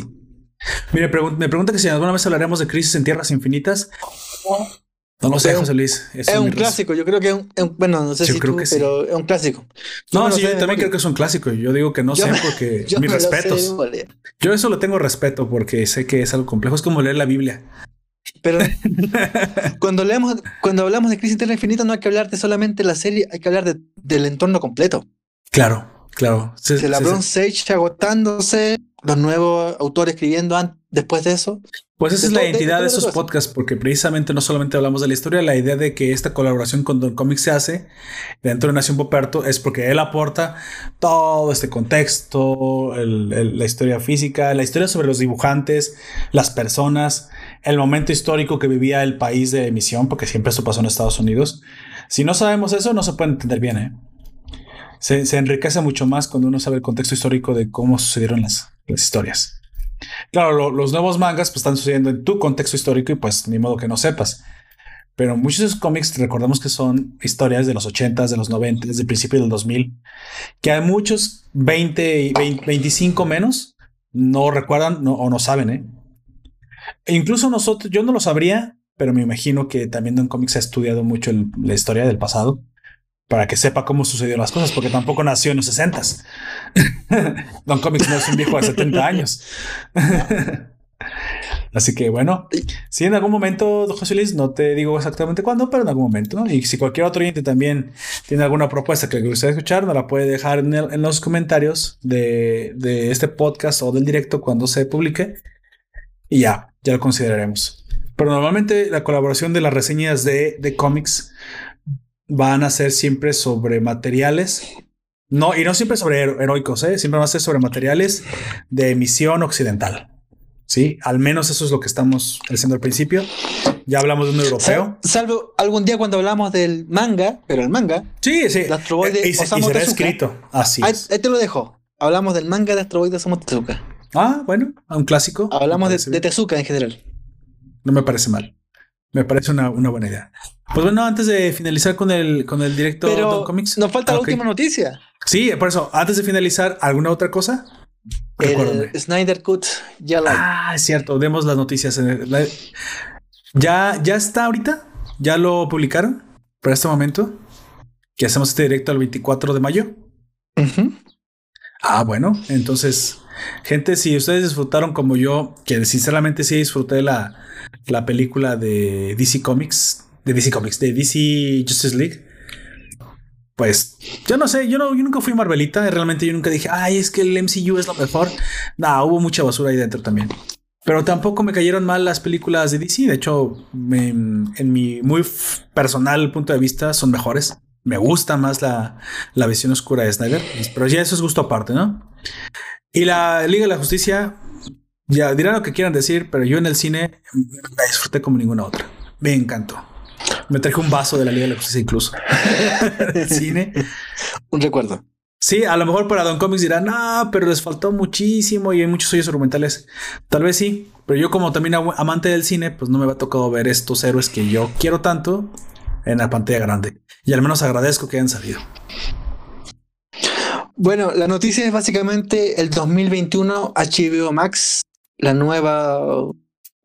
Mire, me pregunta que si alguna vez hablaremos de Crisis en Tierras Infinitas. No lo sé, José Luis.
Es, un, clásico. Yo creo que es un, bueno, no sé si tú, pero es un clásico.
no, sí, yo también creo que es un clásico. Yo digo que no sé porque mis respetos. yo eso lo tengo respeto porque sé que es algo complejo. Es como leer la Biblia.
Pero cuando leemos, cuando hablamos de Crisis Interna Infinita, no hay que hablar de solamente la serie, hay que hablar de, del entorno completo.
Claro, claro.
Se, la Bronze Age agotándose, los nuevos autores escribiendo después de eso.
Pues esa es la identidad de, esos podcasts, porque precisamente no solamente hablamos de la historia, la idea de que esta colaboración con Don Comics se hace dentro de Nación Poperto es porque él aporta todo este contexto, la historia física, la historia sobre los dibujantes, las personas, el momento histórico que vivía el país de emisión, porque siempre eso pasó en Estados Unidos. Si no sabemos eso, no se puede entender bien. ¿eh? Se, enriquece mucho más cuando uno sabe el contexto histórico de cómo sucedieron las, historias. Claro, los nuevos mangas pues, están sucediendo en tu contexto histórico y pues ni modo que no sepas. Pero muchos de esos cómics recordamos que son historias de los 80s, de los 90, desde el principio del 2000, que hay muchos 20 y 25 menos no recuerdan o no saben, ¿eh? E incluso nosotros, yo no lo sabría, pero me imagino que también Don Comics ha estudiado mucho la historia del pasado para que sepa cómo sucedieron las cosas, porque tampoco nació en los 60 Don Comics no es un viejo de 70 años. Así que bueno, si en algún momento, José Luis, no te digo exactamente cuándo, pero en algún momento, Y si cualquier otro oyente también tiene alguna propuesta que le gustaría escuchar, nos la puede dejar en, en los comentarios de, de, este podcast o del directo cuando se publique. Y ya, ya lo consideraremos. Pero normalmente la colaboración de las reseñas de, de cómics van a ser siempre sobre materiales. No, y no siempre sobre heroicos, ¿eh? siempre va a ser sobre materiales de emisión occidental. Sí, al menos eso es lo que estamos haciendo al principio. Ya hablamos de un europeo.
salvo algún día cuando hablamos del manga, pero el manga.
Sí, sí. El astroboide y, será escrito. Así
ahí, te lo dejo. Hablamos del manga de Astroboide Osamu Tezuka.
Ah, bueno, un clásico.
Hablamos de, Tezuka en general.
No me parece mal. Me parece una, buena idea. Pues bueno, antes de finalizar con el, con el directo
de Comics. Nos falta la última noticia.
Sí, por eso, antes de finalizar, ¿alguna otra cosa?
El Snyder Cut ya
la. Ah, es cierto, demos las noticias. Ya, ya está ahorita. Ya lo publicaron para este momento. Que hacemos este directo el 24 de mayo. Ah, bueno, entonces, gente, si ustedes disfrutaron como yo, que sinceramente sí disfruté la, la película de DC Comics, de DC Comics, de DC Justice League pues yo no sé, yo, no, yo nunca fui Marvelita, realmente yo nunca dije, ay, es que el MCU es lo mejor. No, hubo mucha basura ahí dentro también. Pero tampoco me cayeron mal las películas de DC, de hecho, en mi muy personal punto de vista son mejores. Me gusta más la, la visión oscura de Snyder, pero ya eso es gusto aparte, ¿no? Y la Liga de la Justicia, ya dirán lo que quieran decir, pero yo en el cine la disfruté como ninguna otra. Me encantó. Me traje un vaso de la Liga de la Justicia incluso. del cine.
Un recuerdo.
Sí, a lo mejor para Don Comics dirán, no, pero les faltó muchísimo y hay muchos hoyos argumentales. Tal vez sí, pero yo como también amante del cine, pues no me va a tocado ver estos héroes que yo quiero tanto en la pantalla grande. Y al menos agradezco que hayan salido.
Bueno, la noticia es básicamente el 2021 HBO Max, la nueva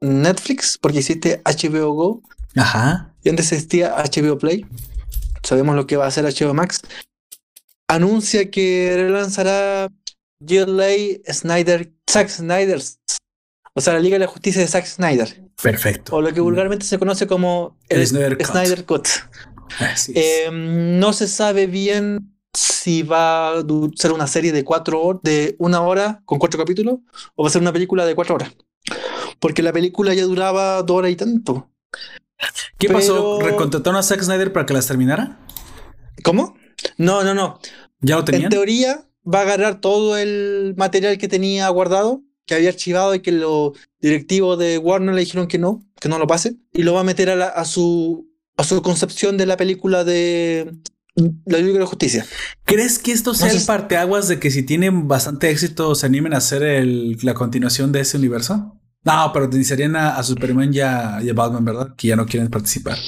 Netflix, porque hiciste HBO Go.
Ajá
y antes existía HBO Play, sabemos lo que va a hacer HBO Max, anuncia que relanzará GLA Snyder, Zack Snyder, o sea, la Liga de la Justicia de Zack Snyder.
Perfecto.
O lo que vulgarmente se conoce como el, Snyder, Cut. Em, no se sabe bien si va a ser una serie de cuatro horas, de una hora con cuatro capítulos, o va a ser una película de cuatro horas. Porque la película ya duraba dos horas y tanto.
¿Qué pasó? ¿Recontrataron a Zack Snyder para que las terminara?
¿Cómo? No, no, no.
¿Ya lo tenían?
En teoría va a agarrar todo el material que tenía guardado, que había archivado y que los directivos de Warner le dijeron que no, que no lo pase, y lo va a meter a, su, a su concepción de la película de la Liga de la Justicia.
¿Crees que esto sea el parteaguas de que si tienen bastante éxito se animen a hacer la continuación de ese universo? No, pero utilizarían a, a Superman y a, Batman, ¿verdad? Que ya no quieren participar.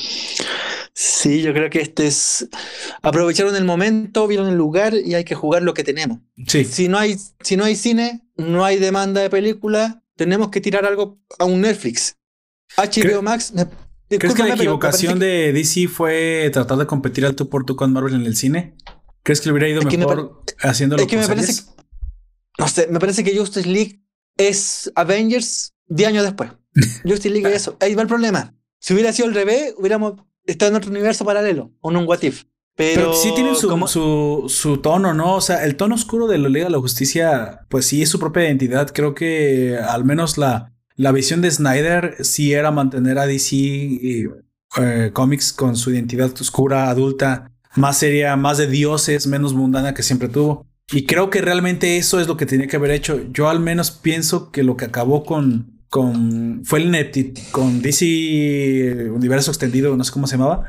Sí, yo creo que este es. Aprovecharon el momento, vieron el lugar y hay que jugar lo que tenemos.
Sí.
Si no hay, si no hay cine, no hay demanda de película, tenemos que tirar algo a un Netflix. HBO Max.
¿Crees que la equivocación de DC fue tratar de competir al tú por tú con Marvel en el cine? ¿Crees que le hubiera ido mejor haciéndolo?
Es que me parece. No sé, me parece que Justice League es Avengers 10 años después. Justice League eso. Ahí va el problema. Si hubiera sido al revés, hubiéramos estado en otro universo paralelo, o en un What If. Pero,
sí tiene su, su, tono, ¿no? O sea, el tono oscuro de la Liga de la Justicia, pues sí es su propia identidad. Creo que al menos la, la visión de Snyder sí era mantener a DC eh, Comics con su identidad oscura, adulta, más seria, más de dioses, menos mundana que siempre tuvo. Y creo que realmente eso es lo que tenía que haber hecho. Yo al menos pienso que lo que acabó con, con fue el ineptitud con DC Universo Extendido, no sé cómo se llamaba,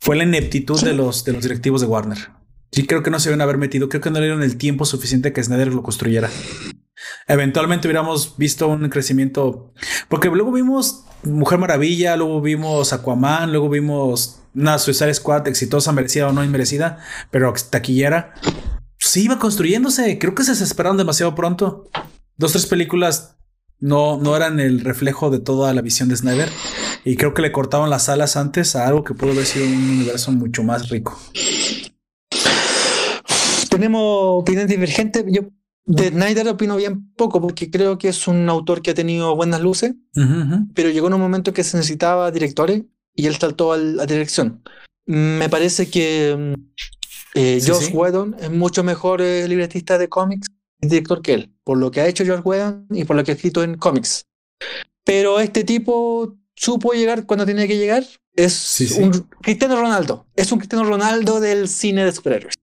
fue la ineptitud de los de los directivos de Warner. Sí, creo que no se deben haber metido, creo que no le dieron el tiempo suficiente que Snyder lo construyera. Eventualmente hubiéramos visto un crecimiento, porque luego vimos Mujer Maravilla, luego vimos Aquaman, luego vimos una Suicide Squad exitosa, merecida o no inmerecida, pero taquillera. Sí, iba construyéndose. Creo que se desesperaron demasiado pronto. Dos, tres películas no, no eran el reflejo de toda la visión de Snyder. Y creo que le cortaban las alas antes a algo que pudo haber sido un universo mucho más rico.
Tenemos opiniones divergentes. Yo de Snyder opino bien poco porque creo que es un autor que ha tenido buenas luces, pero llegó en un momento que se necesitaba directores y él saltó a la dirección. Me parece que eh, Josh Whedon es mucho mejor eh, libretista de cómics director que él, por lo que ha hecho George Whedon y por lo que ha escrito en cómics. Pero este tipo supo llegar cuando tenía que llegar. Es un Cristiano Ronaldo. Es un Cristiano Ronaldo del cine de superhéroes.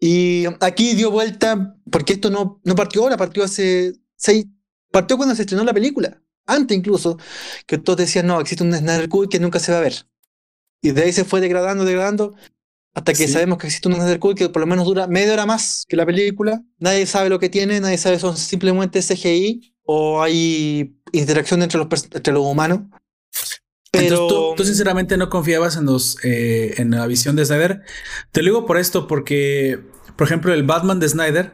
Y aquí dio vuelta, porque esto no, no partió ahora, partió hace seis. Partió cuando se estrenó la película. Antes incluso, que todos decían, no, existe un Snyder Cut que nunca se va a ver. Y de ahí se fue degradando, degradando, hasta que sabemos que existe un Snyder Cut que por lo menos dura media hora más que la película. Nadie sabe lo que tiene, nadie sabe son simplemente CGI o hay interacción entre los, entre los humanos.
Pero tú, sinceramente no confiabas en los eh, en la visión de Snyder. Te lo digo por esto, porque, por ejemplo, el Batman de Snyder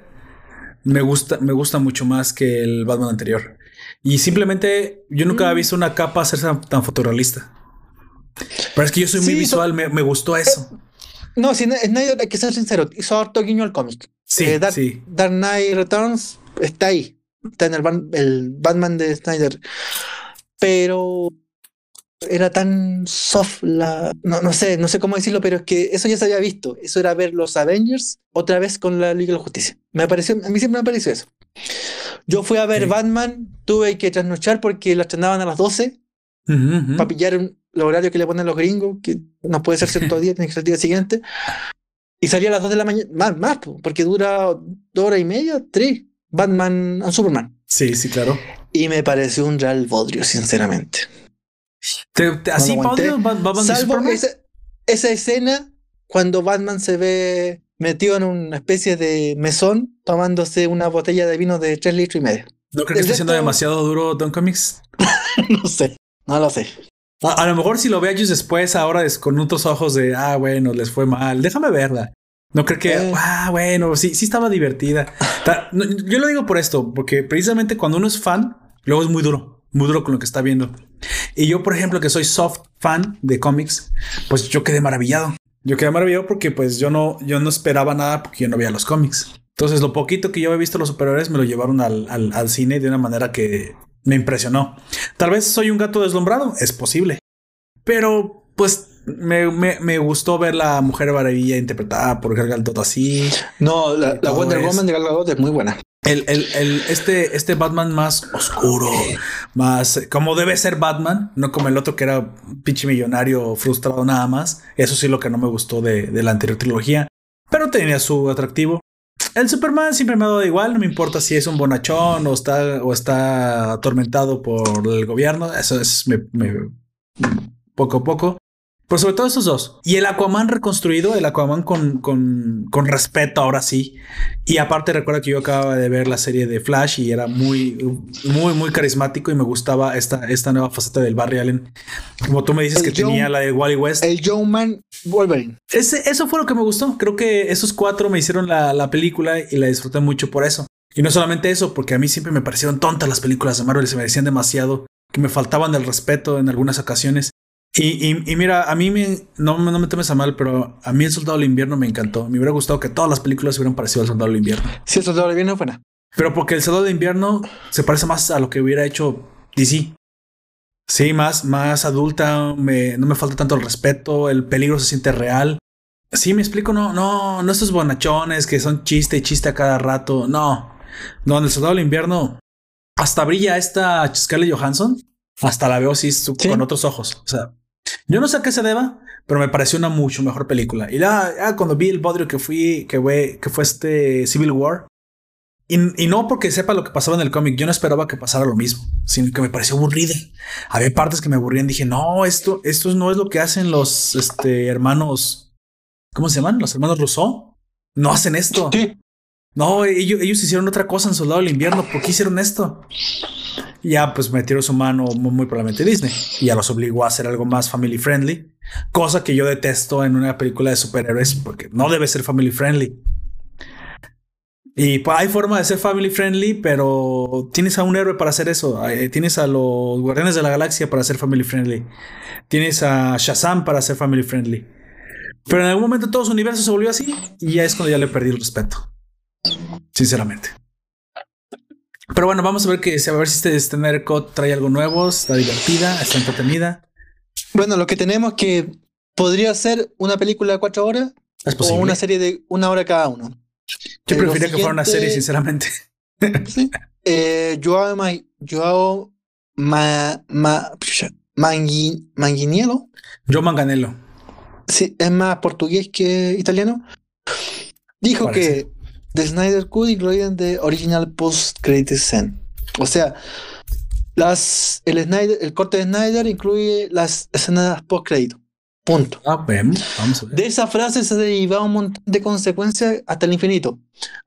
me gusta, me gusta mucho más que el Batman anterior. Y simplemente yo nunca había mm. visto una capa ser tan, fotorrealista. Pero es que yo soy muy visual, me, gustó eso. Eh,
no, si Snyder, hay que ser sincero, hizo harto guiño al cómic.
Sí, eh,
Dark,
sí.
Dark Knight Returns está ahí. Está en el, el Batman de Snyder. Pero era tan soft la. No, no sé, no sé cómo decirlo, pero es que eso ya se había visto. Eso era ver los Avengers otra vez con la Liga de la Justicia. Me pareció, a mí siempre me pareció eso. Yo fui a ver Batman, tuve que trasnochar porque la estrenaban a las 12 para pillar el horario que le ponen los gringos, que no puede ser cierto día, tiene que ser el día siguiente. Y salía a las 2 de la mañana, más, más, porque dura dos horas y media, tres. Batman a Superman.
Sí, sí, claro.
Y me pareció un real bodrio, sinceramente.
Así Batman
Salvo esa, esa, escena cuando Batman se ve metido en una especie de mesón tomándose una botella de vino de 3 litros y medio.
¿No crees que está siendo demasiado duro Don Comics?
no sé, no lo sé.
A, lo mejor si lo ve años después, ahora es con otros ojos de, ah, bueno, les fue mal, déjame verla. No creo que, eh. ah, bueno, sí, sí estaba divertida. yo lo digo por esto, porque precisamente cuando uno es fan, luego es muy duro, muy duro con lo que está viendo. Y yo, por ejemplo, que soy soft fan de cómics, pues yo quedé maravillado. Yo quedé maravillado porque pues yo no, yo no esperaba nada porque yo no veía los cómics. Entonces lo poquito que yo había visto los superhéroes me lo llevaron al, al, al cine de una manera que me impresionó. Tal vez soy un gato deslumbrado, es posible. Pero pues me, me, me, gustó ver la Mujer Maravilla interpretada por Gal Gadot así.
No, la, Wonder Woman de Gal Gadot es muy buena.
El, el, el, este, este Batman más oscuro, más como debe ser Batman, no como el otro que era pinche millonario frustrado nada más. Eso sí lo que no me gustó de, de la anterior trilogía, pero tenía su atractivo. El Superman siempre me ha dado igual, no me importa si es un bonachón o está, o está atormentado por el gobierno, eso es me, poco a poco. Pero sobre todo esos dos. Y el Aquaman reconstruido, el Aquaman con, con, con, respeto ahora sí. Y aparte recuerda que yo acababa de ver la serie de Flash y era muy, muy, muy carismático y me gustaba esta, esta nueva faceta del Barry Allen. Como tú me dices que tenía la de Wally West.
El Joe Man Wolverine.
Ese, eso fue lo que me gustó. Creo que esos cuatro me hicieron la, la película y la disfruté mucho por eso. Y no solamente eso, porque a mí siempre me parecieron tontas las películas de Marvel, se me decían demasiado, que me faltaban el respeto en algunas ocasiones. Y, y, mira, a mí me, no, no me tomes a mal, pero a mí el Soldado del Invierno me encantó. Me hubiera gustado que todas las películas hubieran parecido al Soldado del Invierno.
Sí, el Soldado del Invierno fue buena.
Pero porque el Soldado del Invierno se parece más a lo que hubiera hecho DC. Sí, más, más adulta, me, no me falta tanto el respeto, el peligro se siente real. Sí, me explico, no, no, no estos bonachones que son chiste y chiste a cada rato. No, no, en el Soldado del Invierno hasta brilla esta Scarlett Johansson. Hasta la veo así con otros ojos. O sea, yo no sé a qué se deba, pero me pareció una mucho mejor película. Y ya, cuando vi el bodrio que fui, que fue, que fue este Civil War, y, no porque sepa lo que pasaba en el cómic, yo no esperaba que pasara lo mismo, sino que me pareció aburrida. Había partes que me aburrían. Dije, no, esto, esto no es lo que hacen los este, hermanos. ¿Cómo se llaman? Los hermanos Rousseau. No hacen esto. No, ellos, ellos hicieron otra cosa en Soldado del Invierno. ¿Por qué hicieron esto? ya pues metieron su mano muy, probablemente Disney y ya los obligó a hacer algo más family friendly, cosa que yo detesto en una película de superhéroes porque no debe ser family friendly. Y pues, hay forma de ser family friendly, pero tienes a un héroe para hacer eso. Tienes a los Guardianes de la Galaxia para ser family friendly. Tienes a Shazam para ser family friendly. Pero en algún momento todo su universo se volvió así y ya es cuando ya le perdí el respeto. Sinceramente. Pero bueno, vamos a ver que a ver si este, este trae algo nuevo, está divertida, está entretenida.
Bueno, lo que tenemos que podría ser una película de cuatro horas o una serie de una hora cada uno.
Yo preferiría que fuera una serie, sinceramente.
Sí. Eh, Joao, Ma, Joao Ma, Manganiello.
Joe Manganello.
Sí, es más portugués que italiano. Dijo que The Snyder Cut incluyen the original post-credit scene. O sea, las, el, Snyder, el corte de Snyder incluye las escenas post-crédito. Punto.
Ah. Vamos a ver.
De esa frase se deriva un montón de consecuencias hasta el infinito.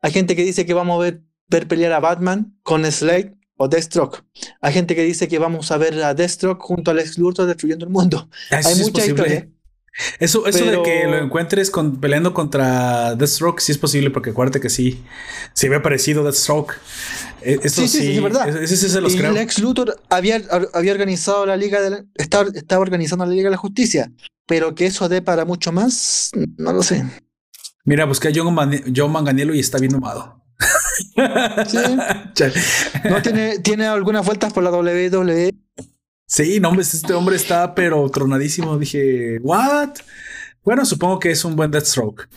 Hay gente que dice que vamos a ver, ver pelear a Batman con Slade o Deathstroke. Hay gente que dice que vamos a ver a Deathstroke junto a Lex Luthor destruyendo el mundo.
Hay mucha historia. Eso, eso de que lo encuentres con, peleando contra Deathstroke sí es posible, porque acuérdate que sí, se ve parecido Deathstroke. E, eso sí, sí, sí, es verdad. Ese, ese se los y
Lex Luthor había, había organizado la Liga de la, estaba, estaba organizando la Liga de la Justicia, pero que eso dé para mucho más, no lo sé.
Mira, busqué a John, Man John Manganiello y está bien nomado.
Sí. ¿No tiene, tiene algunas vueltas por la WWE?
Sí, no, este hombre está pero tronadísimo. Dije, ¿what? Bueno, supongo que es un buen Deathstroke.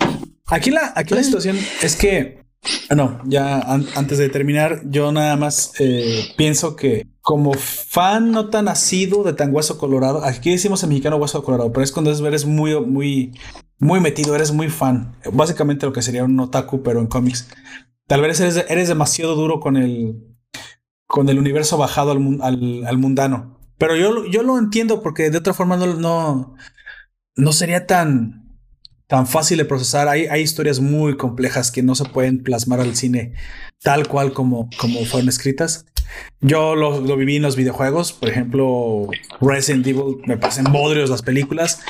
Aquí la, aquí la situación es que, ah, no, ya antes de terminar, yo nada más eh, pienso que como fan no tan asido de tan hueso colorado, aquí decimos en mexicano hueso colorado, pero es cuando eres muy, muy, muy metido, eres muy fan. Básicamente lo que sería un otaku, pero en cómics. Tal vez eres, eres demasiado duro con el, con el universo bajado al, al, al mundano. Pero yo, yo lo entiendo porque de otra forma no, no, no sería tan, tan fácil de procesar. Hay, hay historias muy complejas que no se pueden plasmar al cine tal cual como, como fueron escritas. Yo lo, lo viví en los videojuegos, por ejemplo, Resident Evil, me pasan bodrios las películas.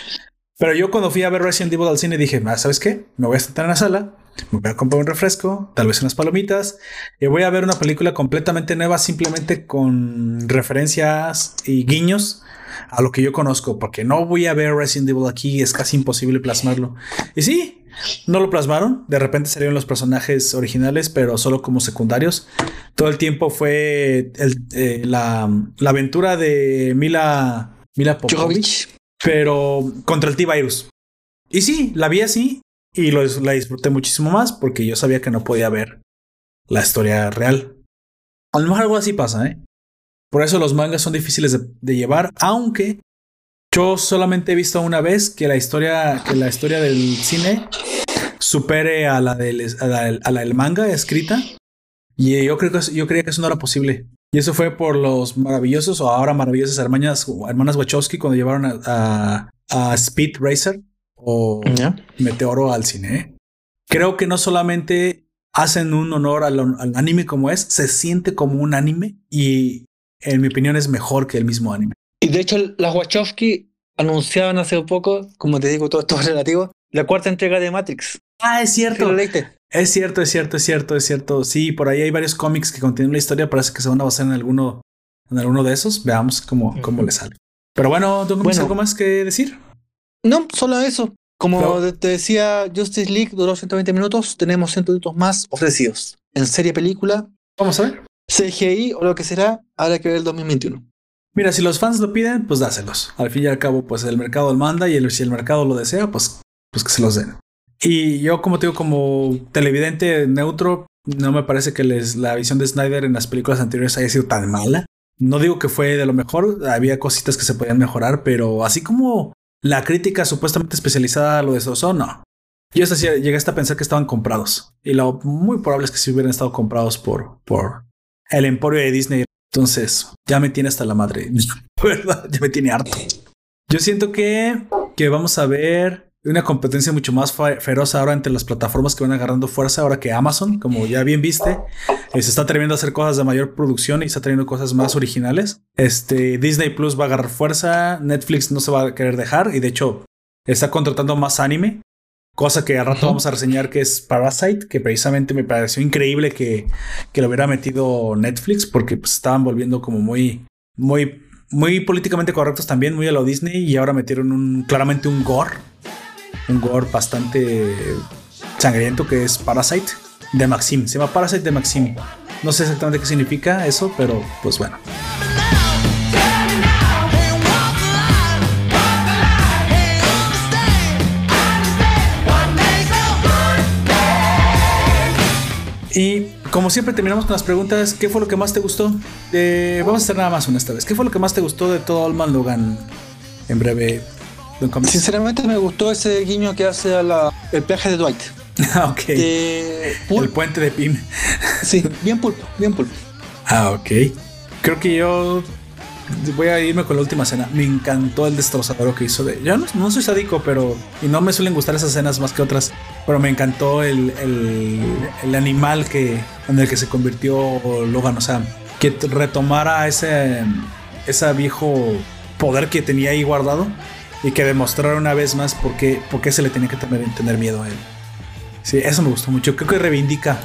Pero yo cuando fui a ver Resident Evil al cine dije, ah, ¿sabes qué? Me voy a sentar en la sala, me voy a comprar un refresco, tal vez unas palomitas, y voy a ver una película completamente nueva simplemente con referencias y guiños a lo que yo conozco, porque no voy a ver Resident Evil aquí, es casi imposible plasmarlo. Y sí, no lo plasmaron, de repente salieron los personajes originales, pero solo como secundarios. Todo el tiempo fue eh, la, aventura de Mila, Mila Popovich, pero contra el T-Virus. Y sí, la vi así y la disfruté muchísimo más porque yo sabía que no podía ver la historia real. A lo mejor algo así pasa, ¿eh? Por eso los mangas son difíciles de, llevar, aunque yo solamente he visto una vez que la historia, que la historia del cine supere a la del, a la, del manga escrita. Y yo creo que yo creía que eso no era posible. Y eso fue por los maravillosos o ahora maravillosas hermanas, hermanas Wachowski cuando llevaron a, a Speed Racer o Meteoro al cine. ¿eh? Creo que no solamente hacen un honor al, anime como es, se siente como un anime y en mi opinión es mejor que el mismo anime.
Y de hecho las Wachowski anunciaban hace poco, como te digo, todo esto es relativo, la cuarta entrega de Matrix.
Ah, es cierto. Es cierto, es cierto, es cierto, es cierto. Sí, por ahí hay varios cómics que contienen la historia. Parece que se van a basar en alguno, en alguno de esos. Veamos cómo, cómo le sale. Pero bueno, ¿tú bueno, algo más que decir?
No, solo eso. Como te decía, Justice League duró 120 minutos, tenemos 100 minutos más ofrecidos. En serie película.
Vamos a ver.
CGI o lo que será, habrá que ver el 2021.
Mira, si los fans lo piden, pues dáselos. Al fin y al cabo, pues el mercado lo manda y el, si el mercado lo desea, pues, pues que se los den. Y yo, como te digo, como televidente neutro, no me parece que la visión de Snyder en las películas anteriores haya sido tan mala. No digo que fue de lo mejor, había cositas que se podían mejorar, pero así como la crítica supuestamente especializada lo de Soso, no. Yo hasta llegué hasta a pensar que estaban comprados. Y lo muy probable es que si hubieran estado comprados por, por el emporio de Disney. Entonces, ya me tiene hasta la madre. ¿Verdad? Ya me tiene harto. Yo siento que, que vamos a ver una competencia mucho más feroz ahora entre las plataformas que van agarrando fuerza ahora que Amazon, como ya bien viste, eh, se está atreviendo a hacer cosas de mayor producción y está trayendo cosas más originales. Este Disney Plus va a agarrar fuerza, Netflix no se va a querer dejar y de hecho está contratando más anime, cosa que al rato vamos a reseñar que es Parasite, que precisamente me pareció increíble que, que lo hubiera metido Netflix porque pues, estaban volviendo como muy, muy, muy políticamente correctos también, muy a lo Disney y ahora metieron un, claramente un gore un gore bastante sangriento que es Parasite de Maxim. Se llama Parasite de Maxim. No sé exactamente qué significa eso, pero pues bueno. Y como siempre terminamos con las preguntas. ¿Qué fue lo que más te gustó? vamos a hacer nada más una esta vez. ¿Qué fue lo que más te gustó de todo Allman Logan? En breve.
Sinceramente me gustó ese guiño que hace a la, el peaje de Dwight.
Ah, ok. el puente de Pim.
Sí, bien pulpo, bien pulpo.
Ah, ok. Creo que yo voy a irme con la última escena. Me encantó el destrozador que hizo de. Yo no, soy sádico, pero. Y no me suelen gustar esas escenas más que otras. Pero me encantó el, el, animal que, en el que se convirtió Logan. O sea, que retomara ese, ese viejo poder que tenía ahí guardado. Y que demostrara una vez más por qué, por qué se le tenía que tener, tener miedo a él. Sí, eso me gustó mucho. Creo que reivindica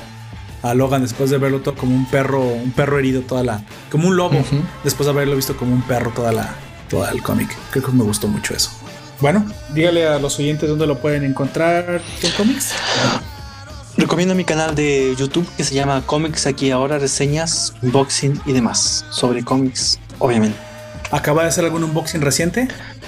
a Logan después de verlo todo como un perro, un perro herido toda la, como un lobo, después de haberlo visto como un perro toda la, toda el cómic. Creo que me gustó mucho eso. Bueno, dígale a los oyentes dónde lo pueden encontrar en cómics.
Recomiendo mi canal de YouTube que se llama Comics aquí ahora, reseñas, unboxing y demás sobre cómics, obviamente.
¿Acaba de hacer algún unboxing reciente?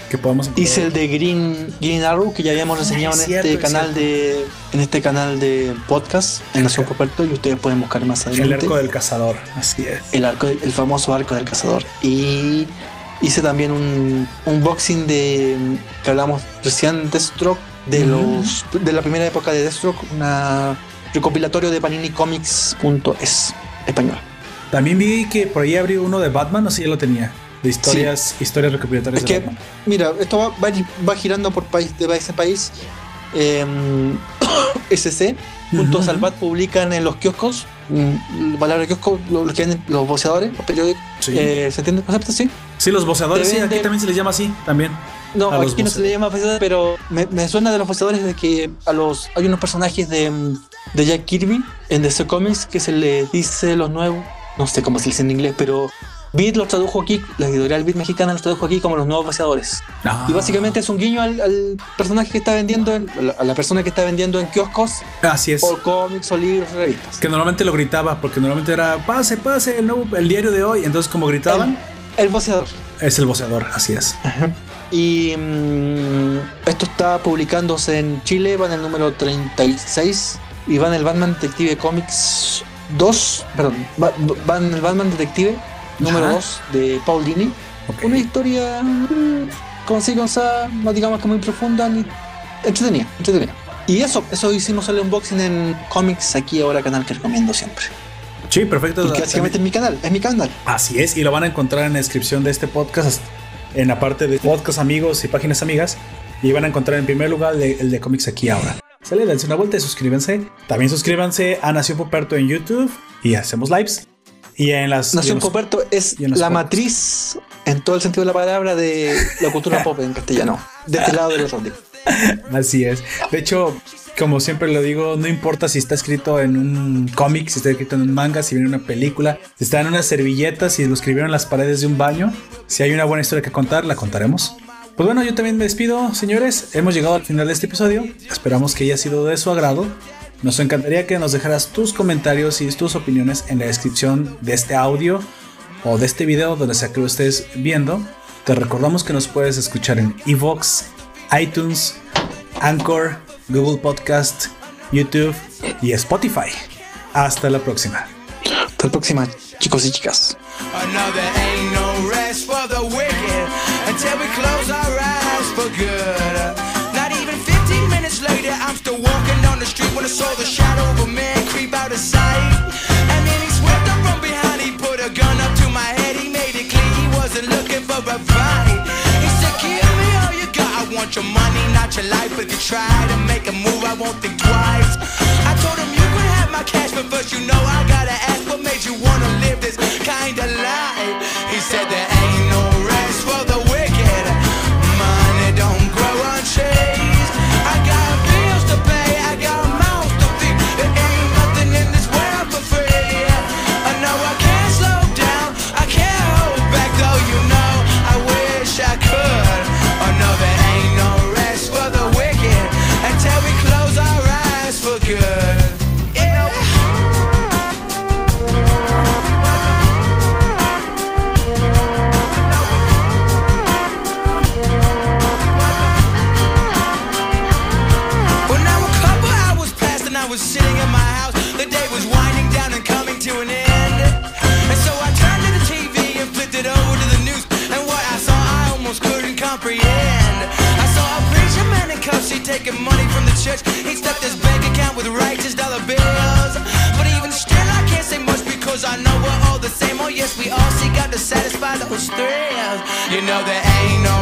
Que podamos
Hice el de Green, Green Arrow que ya habíamos enseñado en este canal de en este canal de podcast en Nación Coperto y ustedes pueden buscar más adelante.
El arco del cazador, así es.
El arco, el famoso arco del cazador. Y hice también un unboxing de que hablamos recién Deathstroke de los de la primera época de Deathstroke, una recopilatorio de Panini Comics.es español.
También vi que por ahí abrió uno de Batman, sé si ya lo tenía de historias, historias recopilatorias.
Es que, mira, esto va, va, girando por país, de país en país. Eh, SC, junto a Salvat, publican en los kioscos, mm, la palabra kiosco, los que venden los boceadores, los periódicos. Eh, ¿Se entiende el concepto? Sí.
Sí, los boceadores, sí, aquí también se les llama así, también.
No, aquí no se les llama pero me, suena de los boceadores de que a los hay unos personajes de, de Jack Kirby en DC Comics que se les dice los nuevos, no sé cómo se dice en inglés, pero Beat los tradujo aquí, la editorial Beat mexicana los tradujo aquí como los nuevos vaciadores. Ah. Y básicamente es un guiño al, personaje que está vendiendo, a la persona que está vendiendo en kioscos.
Así es.
O cómics o libros o revistas.
Que normalmente lo gritaba, porque normalmente era pase, pase, el, nuevo, el diario de hoy. Entonces, como gritaban.
El, el
Es el voceador, así es.
Y mm, esto está publicándose en Chile, va en el número 36 y va en el Batman Detective Comics 2, perdón, va en el Batman Detective número 2 de Paul Dini. Una historia con sí, con no digamos que muy profunda, ni entretenida, entretenida. Y eso, eso hicimos el unboxing en cómics aquí ahora canal que recomiendo siempre.
Sí, perfecto.
Porque básicamente es mi canal, es mi canal.
Así es, y lo van a encontrar en la descripción de este podcast, en la parte de podcast amigos y páginas amigas. Y van a encontrar en primer lugar el de, cómics aquí ahora. Sale, dense una vuelta y suscríbanse. También suscríbanse a Nación Poperto en YouTube y hacemos lives. Y en las.
Nación Coperto es la matriz, en todo el sentido de la palabra, de la cultura pop en castellano, de este lado de los
Así es. De hecho, como siempre lo digo, no importa si está escrito en un cómic, si está escrito en un manga, si viene una película, si está en una servilleta, si lo escribieron en las paredes de un baño, si hay una buena historia que contar, la contaremos. Pues bueno, yo también me despido, señores. Hemos llegado al final de este episodio. Esperamos que haya sido de su agrado. Nos encantaría que nos dejaras tus comentarios y tus opiniones en la descripción de este audio o de este video donde sea que lo estés viendo. Te recordamos que nos puedes escuchar en Evox, iTunes, Anchor, Google Podcast, YouTube y Spotify. Hasta la próxima.
Hasta la próxima, chicos y chicas. Your money, not your life. If you try to make a move, I won't think twice. I told him you could have my cash, but first you know I gotta ask what made you wanna live this kind of life. He said, There ain't no
Cause I know we're all the same, oh yes we all seek out to satisfy those thrills. You know there ain't no